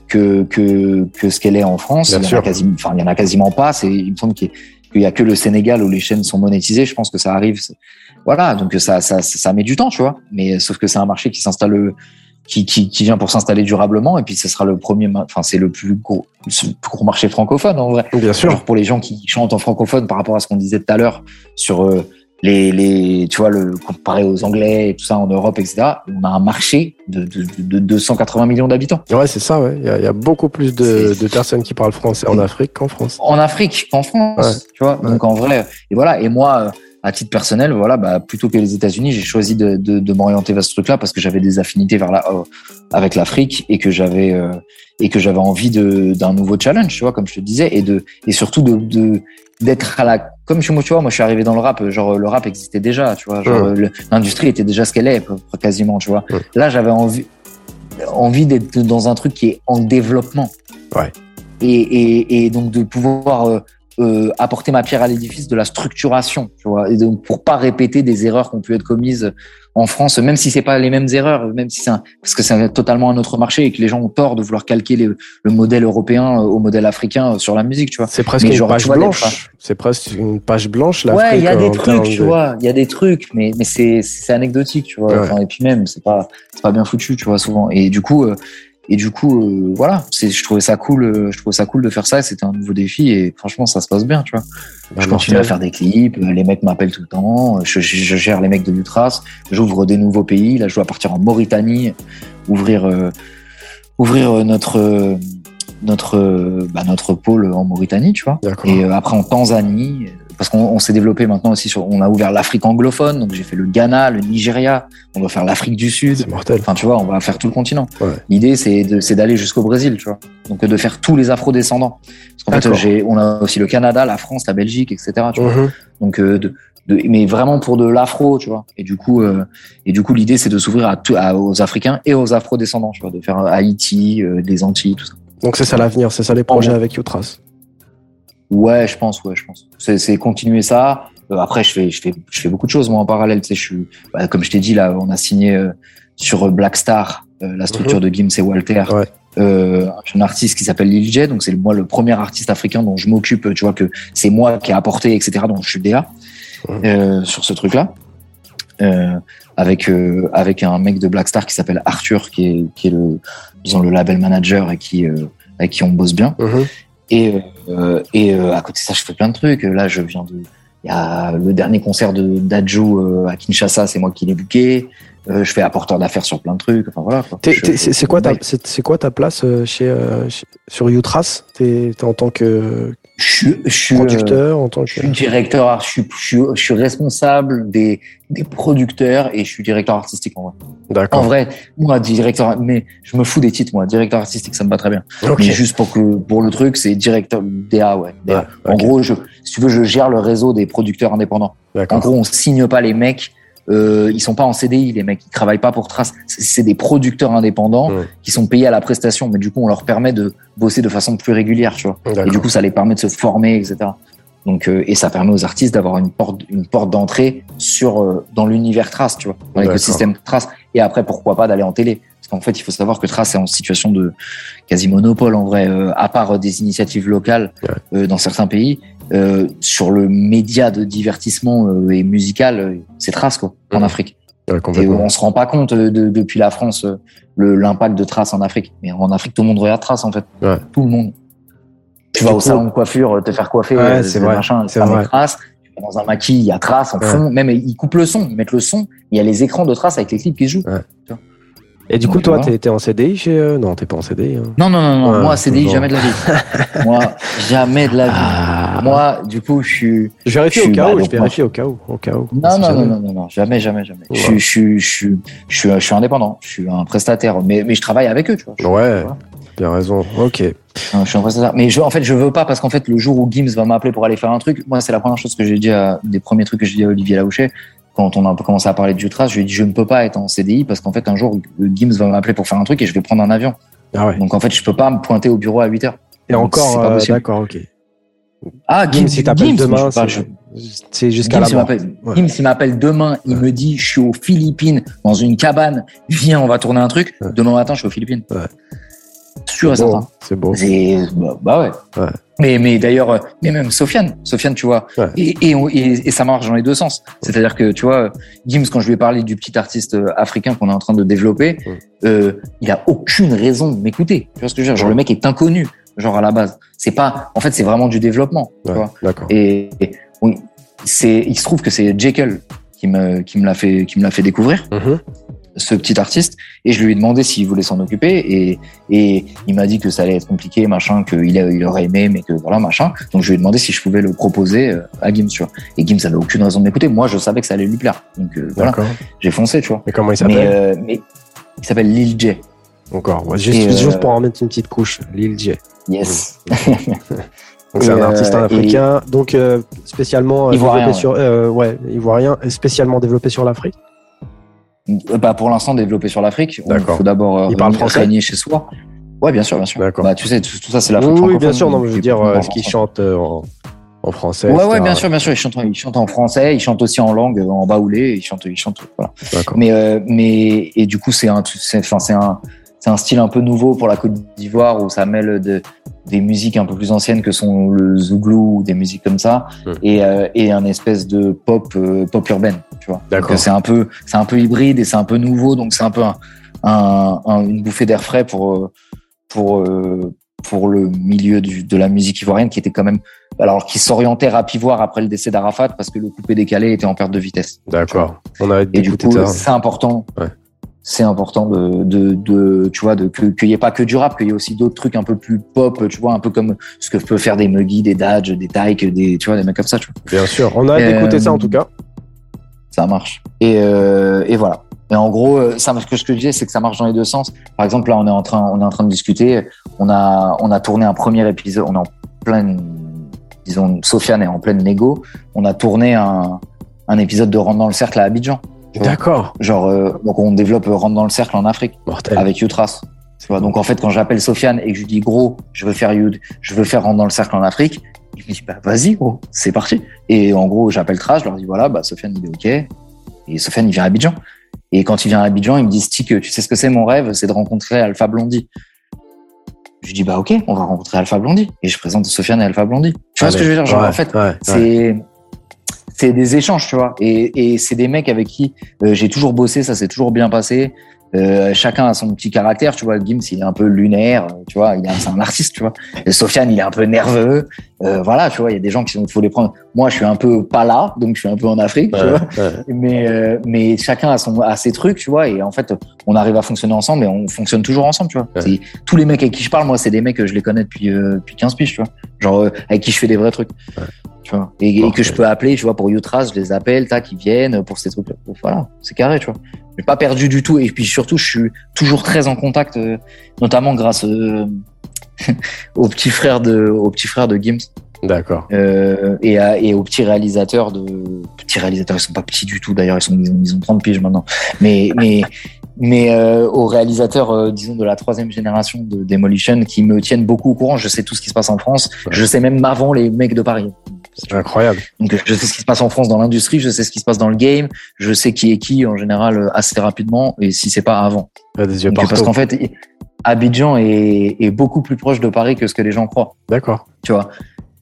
que, que, que ce qu'elle est en France. il y, en a quasiment, enfin, il y en a quasiment pas. C'est, il me semble qu'il y, a que le Sénégal où les chaînes sont monétisées. Je pense que ça arrive. Voilà, donc ça, ça, ça met du temps, tu vois. Mais sauf que c'est un marché qui s'installe, qui, qui, qui vient pour s'installer durablement. Et puis ce sera le premier, enfin c'est le plus gros, le plus gros marché francophone en vrai. Bien sûr. pour les gens qui chantent en francophone par rapport à ce qu'on disait tout à l'heure sur euh, les, les, tu vois, le, comparé aux Anglais et tout ça en Europe, etc., on a un marché de, de, de 280 millions d'habitants. Ouais, c'est ça, ouais. Il y, y a beaucoup plus de, de, personnes qui parlent français en Afrique qu'en France. En Afrique qu'en France, tu vois. Donc en vrai, et voilà. Et moi, à titre personnel, voilà, bah, plutôt que les États-Unis, j'ai choisi de, de, de m'orienter vers ce truc-là parce que j'avais des affinités vers la, euh, avec l'Afrique et que j'avais euh, et que j'avais envie d'un nouveau challenge, tu vois, comme je te disais, et de et surtout de d'être à la comme moi tu vois moi je suis arrivé dans le rap genre le rap existait déjà tu vois l'industrie était déjà ce qu'elle est quasiment tu vois. Là j'avais envie envie d'être dans un truc qui est en développement. Ouais. et, et, et donc de pouvoir euh, euh, apporter ma pierre à l'édifice de la structuration, tu vois, et donc pour pas répéter des erreurs qui ont pu être commises en France, même si c'est pas les mêmes erreurs, même si c'est parce que c'est totalement un autre marché et que les gens ont tort de vouloir calquer le modèle européen au modèle africain sur la musique, tu vois. C'est presque une page blanche. C'est presque une page blanche là. Ouais, il y a des trucs, tu vois, il y a des trucs, mais mais c'est c'est anecdotique, tu vois. Enfin, et puis même, c'est pas c'est pas bien foutu, tu vois, souvent. Et du coup. Euh, et du coup, euh, voilà, c'est, je trouvais ça cool, euh, je trouvais ça cool de faire ça. C'était un nouveau défi et franchement, ça se passe bien, tu vois. Bah, je continue à faire des clips, euh, les mecs m'appellent tout le temps, je, je, gère les mecs de l'Ultras, j'ouvre des nouveaux pays. Là, je dois partir en Mauritanie, ouvrir, ouvrir notre notre bah, notre pôle en Mauritanie, tu vois. Et après en Tanzanie, parce qu'on s'est développé maintenant aussi sur, on a ouvert l'Afrique anglophone, donc j'ai fait le Ghana, le Nigeria, on va faire l'Afrique du Sud. C'est mortel. Enfin, tu vois, on va faire tout le continent. L'idée, c'est d'aller jusqu'au Brésil, tu vois. Donc de faire tous les afro-descendants. Parce qu'en fait, on a aussi le Canada, la France, la Belgique, etc. Tu vois. Mhm. Donc euh, de, de, mais vraiment pour de l'afro, tu vois. Et du coup, euh, et du coup, l'idée, c'est de s'ouvrir à, à, aux Africains et aux afro-descendants, tu vois, de faire Haïti, euh, des Antilles, tout ça. Donc c'est ça l'avenir, c'est ça les projets avec Utras. Ouais, je pense, ouais, je pense. C'est continuer ça. Euh, après, je fais, je fais, je fais beaucoup de choses moi en parallèle. Tu sais, je suis, bah, comme je t'ai dit là, on a signé euh, sur Black Star, euh, la structure mhm. de Gims et Walter, ouais. un artiste qui s'appelle Lil J. Donc c'est moi le premier artiste africain dont je m'occupe. Tu vois que c'est moi qui ai apporté, etc. Donc je suis DA mhm. sur ce truc-là. avec avec un mec de Black Star qui s'appelle Arthur, qui est qui est le disons le label manager et qui avec qui on bosse bien. Mhm. Et, euh, et euh, à côté de ça, je fais plein de trucs. Là, je viens de. Il y a le dernier concert de d'Adju euh, à Kinshasa, c'est moi qui l'ai booké. Euh, je fais apporteur d'affaires sur plein de trucs. Enfin voilà. C'est quoi ta c'est quoi ta place chez, chez sur Utras T'es en tant que je, je suis producteur en tant que je suis directeur, je suis, je suis, responsable des, des producteurs et je suis directeur artistique en vrai. D'accord. En vrai, moi directeur, mais je me fous des titres moi. Directeur artistique, ça me va très bien. Okay. Mais juste pour que pour le truc, c'est directeur DA ouais. DA. en gros, je, si tu veux, je gère le réseau des producteurs indépendants. En gros, on signe pas les mecs euh, ils sont pas en CDI, les mecs, ils travaillent pas pour Trace. C'est des producteurs indépendants qui sont payés à la prestation, mais du coup, on leur permet de bosser de façon plus régulière, tu vois. Et du coup, ça les permet de se former, etc. Donc, euh, et ça permet aux artistes d'avoir une porte, une porte d'entrée sur euh, dans l'univers Trace, tu vois, dans l'écosystème Trace. Et après, pourquoi pas d'aller en télé? Parce qu'en fait, il faut savoir que Trace est en situation de quasi monopole en vrai, euh, à part des initiatives locales dans certains pays. Euh, sur le média de divertissement euh, et musical, euh, c'est Trace quoi, en Mhm. Afrique. Ouais, Et on se rend pas compte de- depuis la France l'impact de Trace en Afrique. Mais en Afrique, tout le monde regarde Trace en fait. Ouais. Tout le monde. Tu vas au coup- salon de coiffure, te faire coiffer, Ouais, c'est vrai, c'est. Trace. Dans un maquis, il y a Trace en fond. Même ils coupent le son, ils mettent le son. Il y a les écrans de Trace avec les clips qui se jouent. Et du coup, Donc, toi, t'es t'es en CDI chez. euh, Non, t'es pas en CDI. hein. Non, non, non, non. Ouais, moi, CDI, bon. jamais de la vie. moi, jamais de la vie. Ah. Moi, du coup, je suis. Je vérifie Je au cas où, je vérifie au cas où. Au cas où. Non, non, non, non, non, non, jamais, jamais, jamais. Je, Ouais. suis, je, suis, je, suis, je, suis, je suis indépendant. Je suis un prestataire. Mais, mais je travaille avec eux, tu vois. Je- Ouais, Voilà. bien raison. Ok. Non, je suis un prestataire. Mais je, en fait, je veux pas parce qu'en fait, le jour où Gims va m'appeler pour aller faire un truc, moi, c'est la première chose que j'ai dit à, des premiers trucs que j'ai dit à Olivier Laouchet. Quand on a commencé à parler de Jutras, je lui ai dit, je ne peux pas être en CDI parce qu'en fait, un jour, Gims va m'appeler pour faire un truc et je vais prendre un avion. Ah ouais. Donc, en fait, je peux pas me pointer au bureau à 8 heures. Et Donc, encore, c'est pas euh, possible. d'accord, ok. Ah, Gims, t'appelles Gims, demain, c'est jusqu'à la il mort. m'appelle Ouais. Gims, il m'appelle demain, il me dit, je suis aux Philippines, dans une cabane, viens, on va tourner un truc. Demain matin, je suis aux Philippines. Sûr et certain. C'est beau. C'est, bah, bah ouais. Ouais. Mais, mais d'ailleurs, euh, mais même Sofiane, Sofiane, tu vois, Ouais. et, et, on- et, et ça marche dans les deux sens. C'est-à-dire que, tu vois, Gims, quand je lui ai parlé du petit artiste euh, africain qu'on est en train de développer, Ouais. euh, il a aucune raison de m'écouter. Tu vois ce que je veux dire? Genre, le mec est inconnu, genre, à la base. C'est pas, en fait, c'est vraiment du développement, tu vois. Et, c'est, il se trouve que c'est Jekyll qui me, qui me l'a fait, qui me l'a fait découvrir, Mhm. Ce petit artiste. Et je lui ai demandé s'il voulait s'en occuper. Et, et il m'a dit que ça allait être compliqué, machin, qu'il il aurait aimé, mais que voilà, machin. Donc je lui ai demandé si je pouvais le proposer euh, à Gims, tu vois. Et Gims avait aucune raison de m'écouter. Moi, je savais que ça allait lui plaire. Donc euh, voilà, j'ai foncé, tu vois. Et comment il Mais, s'appelle euh, mais il s'appelle Lil J. Encore. Ouais, juste, euh, juste pour en mettre une petite couche. Lil J. Yes. Donc c'est un artiste euh, africain, donc euh, spécialement euh, sur, euh, ouais, ivoirien, spécialement développé sur l'Afrique. Euh, bah, pour l'instant, développé sur l'Afrique. Il D'accord. faut d'abord euh, chez soi. Ouais, bien sûr, bien sûr. D'accord. Bah, tu sais, tout, tout ça, c'est Oui, l'Afrique oui, bien sûr. Non, mais je veux dire, euh, comprendre est-ce qu'il français. chante euh, en, en français Ouais, ouais, bien sûr, bien sûr. Il chante, il chante en français, il chante aussi en langue, en baoulé, il chante, il chante, voilà. D'accord. Mais, euh, mais, et du coup, c'est un, c'est, enfin, c'est un, c'est un style un peu nouveau pour la Côte d'Ivoire où ça mêle de, des musiques un peu plus anciennes que sont le zouglou ou des musiques comme ça et, euh, et un espèce de pop, euh, pop urbaine, tu vois. D'accord. Donc, C'est un peu, c'est un peu hybride et c'est un peu nouveau, donc c'est un peu un, un- un- une bouffée d'air frais pour, euh, pour, euh, pour le milieu du, de la musique ivoirienne qui était quand même, alors qui s'orientait rap ivoire après le décès d'Arafat parce que le coupé décalé était en perte de vitesse. D'accord. On a Et du coup, c'est important. Ouais. C'est important de, de, de, tu vois, de, que, qu'il n'y ait pas que du rap, qu'il y ait aussi d'autres trucs un peu plus pop, tu vois, un peu comme ce que peut faire des Muggy, des Dodge, des Tyke, des, tu vois, des mecs comme ça, tu vois. Bien sûr. On a hâte Euh, d'écouter ça en tout cas. Ça marche. Et, euh, et voilà. Et en gros, euh, ça, ce que je disais, c'est que ça marche dans les deux sens. Par exemple, là, on est en train, on est en train de discuter. On a, on a tourné un premier épisode. On est en pleine, disons, Sofiane est en pleine négo. On a tourné un, un épisode de Rentre dans le cercle à Abidjan. D'accord. Genre, euh, donc on développe euh, Rentre dans le cercle en Afrique Mortel. avec Utras. Tu vois, donc en fait, quand j'appelle Sofiane et que je lui dis gros, je veux faire You- je veux faire Rentre dans le cercle en Afrique, il me dit bah vas-y gros, c'est parti. Et en gros, j'appelle Tra, je leur dis voilà, bah Sofiane il est ok. Et Sofiane il vient à Abidjan. Et quand il vient à Abidjan, il me dit Stick, tu sais ce que c'est mon rêve, c'est de rencontrer Alpha Blondie. Je lui dis bah ok, on va rencontrer Alpha Blondie. Et je présente Sofiane et Alpha Blondie. Tu vois ce que je veux dire? Genre Ouais, en fait, ouais, ouais. C'est des échanges, tu vois. Et, et c'est des mecs avec qui euh, j'ai toujours bossé, ça s'est toujours bien passé. Euh, chacun a son petit caractère, tu vois. Gims, il est un peu lunaire, euh, tu vois. Il est, c'est un artiste, tu vois. Et Sofiane, il est un peu nerveux. Euh, voilà, tu vois. Il y a des gens qui sont, il faut les prendre. Moi, je suis un peu pas là, donc je suis un peu en Afrique, tu Ouais, vois. ouais. Mais euh, mais chacun a son a ses trucs, tu vois. Et en fait, on arrive à fonctionner ensemble et on fonctionne toujours ensemble, tu vois. Ouais. Tous les mecs avec qui je parle, moi, c'est des mecs que je les connais depuis euh, depuis 15 piges, tu vois. Genre euh, avec qui je fais des vrais trucs. Tu vois. Et, que je peux appeler, tu vois, pour Utras, je les appelle, tac, ils viennent pour ces trucs-là. Voilà, c'est carré, tu vois. J'ai pas perdu du tout. Et puis surtout, je suis toujours très en contact, euh, notamment grâce euh, au petit frère de, au petit frère de Gims. D'accord. Euh, et, et aux petits réalisateurs de petits réalisateurs, ils sont pas petits du tout d'ailleurs, ils sont ils ont, ils ont 30 piges maintenant. Mais mais mais euh, aux réalisateurs, euh, disons de la troisième génération de Demolition, qui me tiennent beaucoup au courant. Je sais tout ce qui se passe en France. Ouais. Je sais même avant les mecs de Paris. Incroyable. Donc je sais ce qui se passe en France dans l'industrie, je sais ce qui se passe dans le game, je sais qui est qui en général euh, assez rapidement et si c'est pas avant. Il y a des yeux Donc, parce qu'en fait, Abidjan est, est beaucoup plus proche de Paris que ce que les gens croient D'accord. tu vois.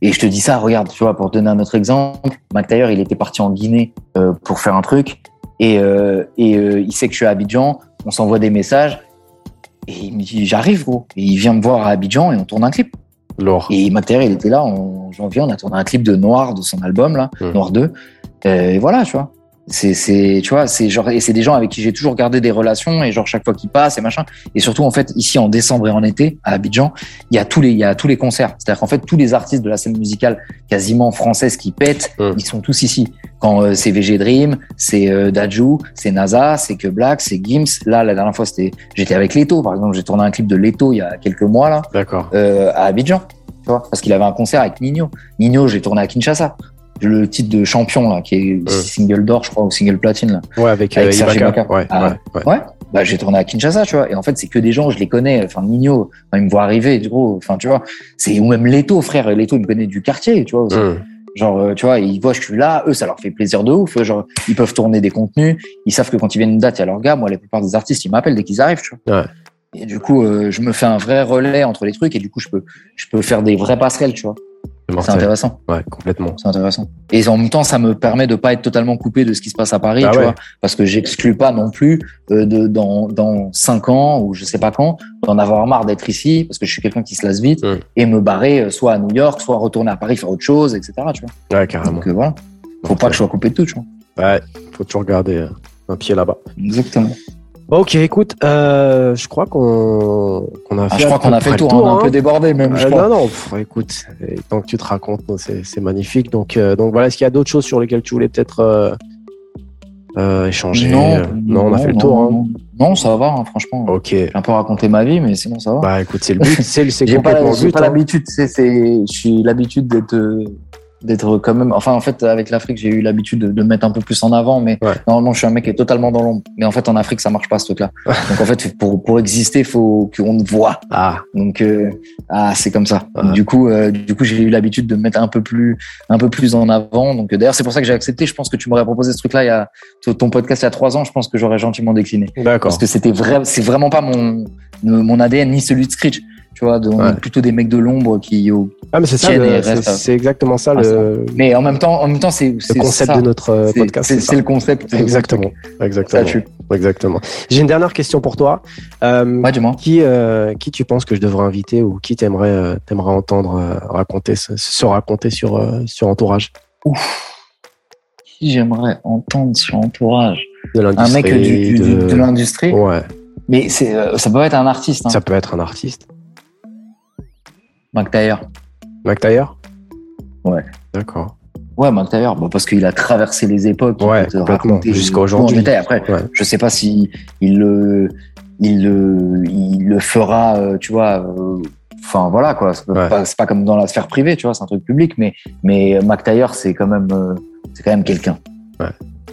Et je te dis ça, regarde, tu vois, pour donner un autre exemple, McTayer, il était parti en Guinée euh, pour faire un truc, et, euh, et euh, il sait que je suis à Abidjan, on s'envoie des messages, et il me dit, j'arrive, gros. Et il vient me voir à Abidjan et on tourne un clip. Lourd. Et McTayer, il était là en janvier, on a tourné un clip de Noir, de son album, là. Noir 2. Euh, et voilà, tu vois. C'est, c'est, tu vois, c'est genre, et c'est des gens avec qui j'ai toujours gardé des relations, et genre chaque fois qu'ils passent et machin. Et surtout, en fait, ici en décembre et en été, à Abidjan, il y a tous les, il y a tous les concerts. C'est-à-dire qu'en fait, tous les artistes de la scène musicale quasiment française qui pètent, Mm. ils sont tous ici. Quand euh, c'est VG Dream, c'est euh, Dajou, c'est NASA, c'est Que Black, c'est Gims. Là, la dernière fois, c'était, j'étais avec Leto, par exemple. J'ai tourné un clip de Leto il y a quelques mois, là D'accord. euh, à Abidjan, tu vois, parce qu'il avait un concert avec Nino. Nino, j'ai tourné à Kinshasa. Le titre de champion là, qui est single d'or, je crois, ou single platine là. Ouais, avec, Avec euh, Serge Ibaka. Ouais, Ah, ouais, ouais. Ouais, bah j'ai tourné à Kinshasa, tu vois. Et en fait, c'est que des gens, je les connais. Enfin, Nino, quand il me voit arriver, du gros, enfin, tu vois, c'est ou même Leto, frère. Leto, il me connaît du quartier, tu vois. aussi. Hum. Genre, euh, tu vois, ils voient que je suis là, eux, ça leur fait plaisir de ouf. Genre, ils peuvent tourner des contenus. Ils savent que quand ils viennent une date, il y a leur gars. Moi, la plupart des artistes, ils m'appellent dès qu'ils arrivent, tu vois. Ouais. Et du coup, euh, je me fais un vrai relais entre les trucs et du coup, je peux, je peux faire des vraies passerelles, tu vois. C'est intéressant. Ouais, complètement. C'est intéressant. Et en même temps, ça me permet de pas être totalement coupé de ce qui se passe à Paris, Ah tu ouais. vois, parce que j'exclus pas non plus euh, de dans dans cinq ans ou je sais pas quand d'en avoir marre d'être ici parce que je suis quelqu'un qui se lasse vite et me barrer euh, soit à New York, soit retourner à Paris faire autre chose, etc. Tu vois. Ouais, carrément. Donc euh, voilà. Faut pas que je sois coupé de tout, tu vois. Ouais, faut toujours garder un pied là-bas. Exactement. Ok, écoute, euh, je crois qu'on qu'on a Ah, fait. je à crois qu'on a fait le tour, on a un hein. peu débordé même. je Euh, crois. non, non, pff, écoute, et tant que tu te racontes, c'est magnifique. Donc, euh, donc voilà, est-ce qu'il y a d'autres choses sur lesquelles tu voulais peut-être euh, euh, échanger? Non, Euh, non, on a fait le tour. hein. Non, ça va, hein, franchement. Ok. J'ai un peu raconté ma vie, mais sinon ça va. Bah écoute, c'est le but, c'est j'ai pas, complètement le j'ai but. pas hein. l'habitude, c'est, c'est, je suis l'habitude d'être, euh, d'être quand même. Enfin, en fait, avec l'Afrique, j'ai eu l'habitude de, de me mettre un peu plus en avant, mais Ouais. normalement, je suis un mec qui est totalement dans l'ombre. Mais en fait, en Afrique, ça marche pas ce truc-là. Donc en fait, pour pour exister, faut qu'on te voit. Ah, Donc euh, ah, c'est comme ça. Du coup, euh, du coup, j'ai eu l'habitude de me mettre un peu plus, un peu plus en avant. Donc euh, d'ailleurs, c'est pour ça que j'ai accepté. Je pense que tu m'aurais proposé ce truc-là il y a ton podcast il y a trois ans. Je pense que j'aurais gentiment décliné d'accord. parce que c'était vrai, c'est vraiment pas mon mon ADN ni celui de Screech. Tu vois, donc, Ouais. plutôt des mecs de l'ombre qui. Ah, mais c'est ça, et c'est exactement ça Ah, le, Mais en même temps, en même temps, c'est le concept ça. de notre euh, podcast. C'est le concept. Exactement, truc. Ça exactement, exactement. J'ai une dernière question pour toi. Euh, Ouais, qui, euh, qui tu penses que je devrais inviter ou qui t'aimerais euh, t'aimerais entendre euh, raconter se, se raconter sur euh, sur entourage? Qui j'aimerais entendre sur Entourage? De Un mec du, du- de- de l'industrie? ouais Mais c'est, ça peut être un artiste. Hein. ça peut être un artiste Mac Taylor Ouais. d'accord Ouais, Mac Taylor, bon, parce qu'il a traversé les époques. il Ouais, complètement, jusqu'à aujourd'hui. Après, Ouais. je sais pas si il le, il le, il le fera, euh, tu vois. euh, Enfin voilà quoi, c'est Ouais. pas, comme dans la sphère privée, tu vois, c'est un truc public, mais mais Mac Taylor c'est quand même, euh, c'est quand même quelqu'un. Ouais.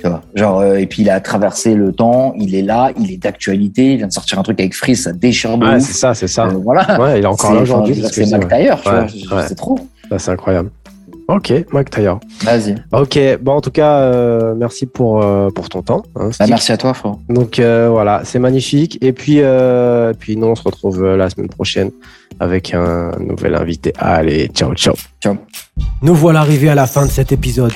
Tu vois, genre euh, et puis il a traversé le temps, il est là, il est d'actualité, il vient de sortir un truc avec Freeze, ça déchire de ouais ouf. c'est ça c'est ça Euh, voilà. ouais il est encore là aujourd'hui c'est Mac. Taylor, tu Ouais, vois, je- ouais. c'est trop. C'est incroyable ok Mac Taylor Vas-y. ok bon en tout cas euh, merci pour euh, pour ton temps hein, Bah, merci à toi, frère. Donc euh, voilà, c'est magnifique. Et puis, euh, puis nous, on se retrouve la semaine prochaine avec un nouvel invité. Allez, ciao, ciao. Nous voilà arrivés à la fin de cet épisode.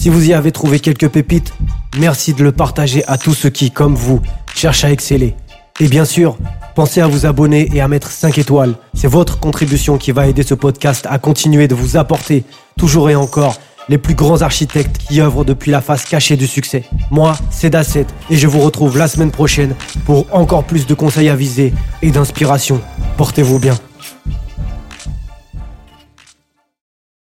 Si vous y avez trouvé quelques pépites, merci de le partager à tous ceux qui, comme vous, cherchent à exceller. Et bien sûr, pensez à vous abonner et à mettre 5 étoiles. C'est votre contribution qui va aider ce podcast à continuer de vous apporter, toujours et encore, les plus grands architectes qui œuvrent depuis la face cachée du succès. Moi, c'est Dasset et je vous retrouve la semaine prochaine pour encore plus de conseils avisés et d'inspiration. Portez-vous bien.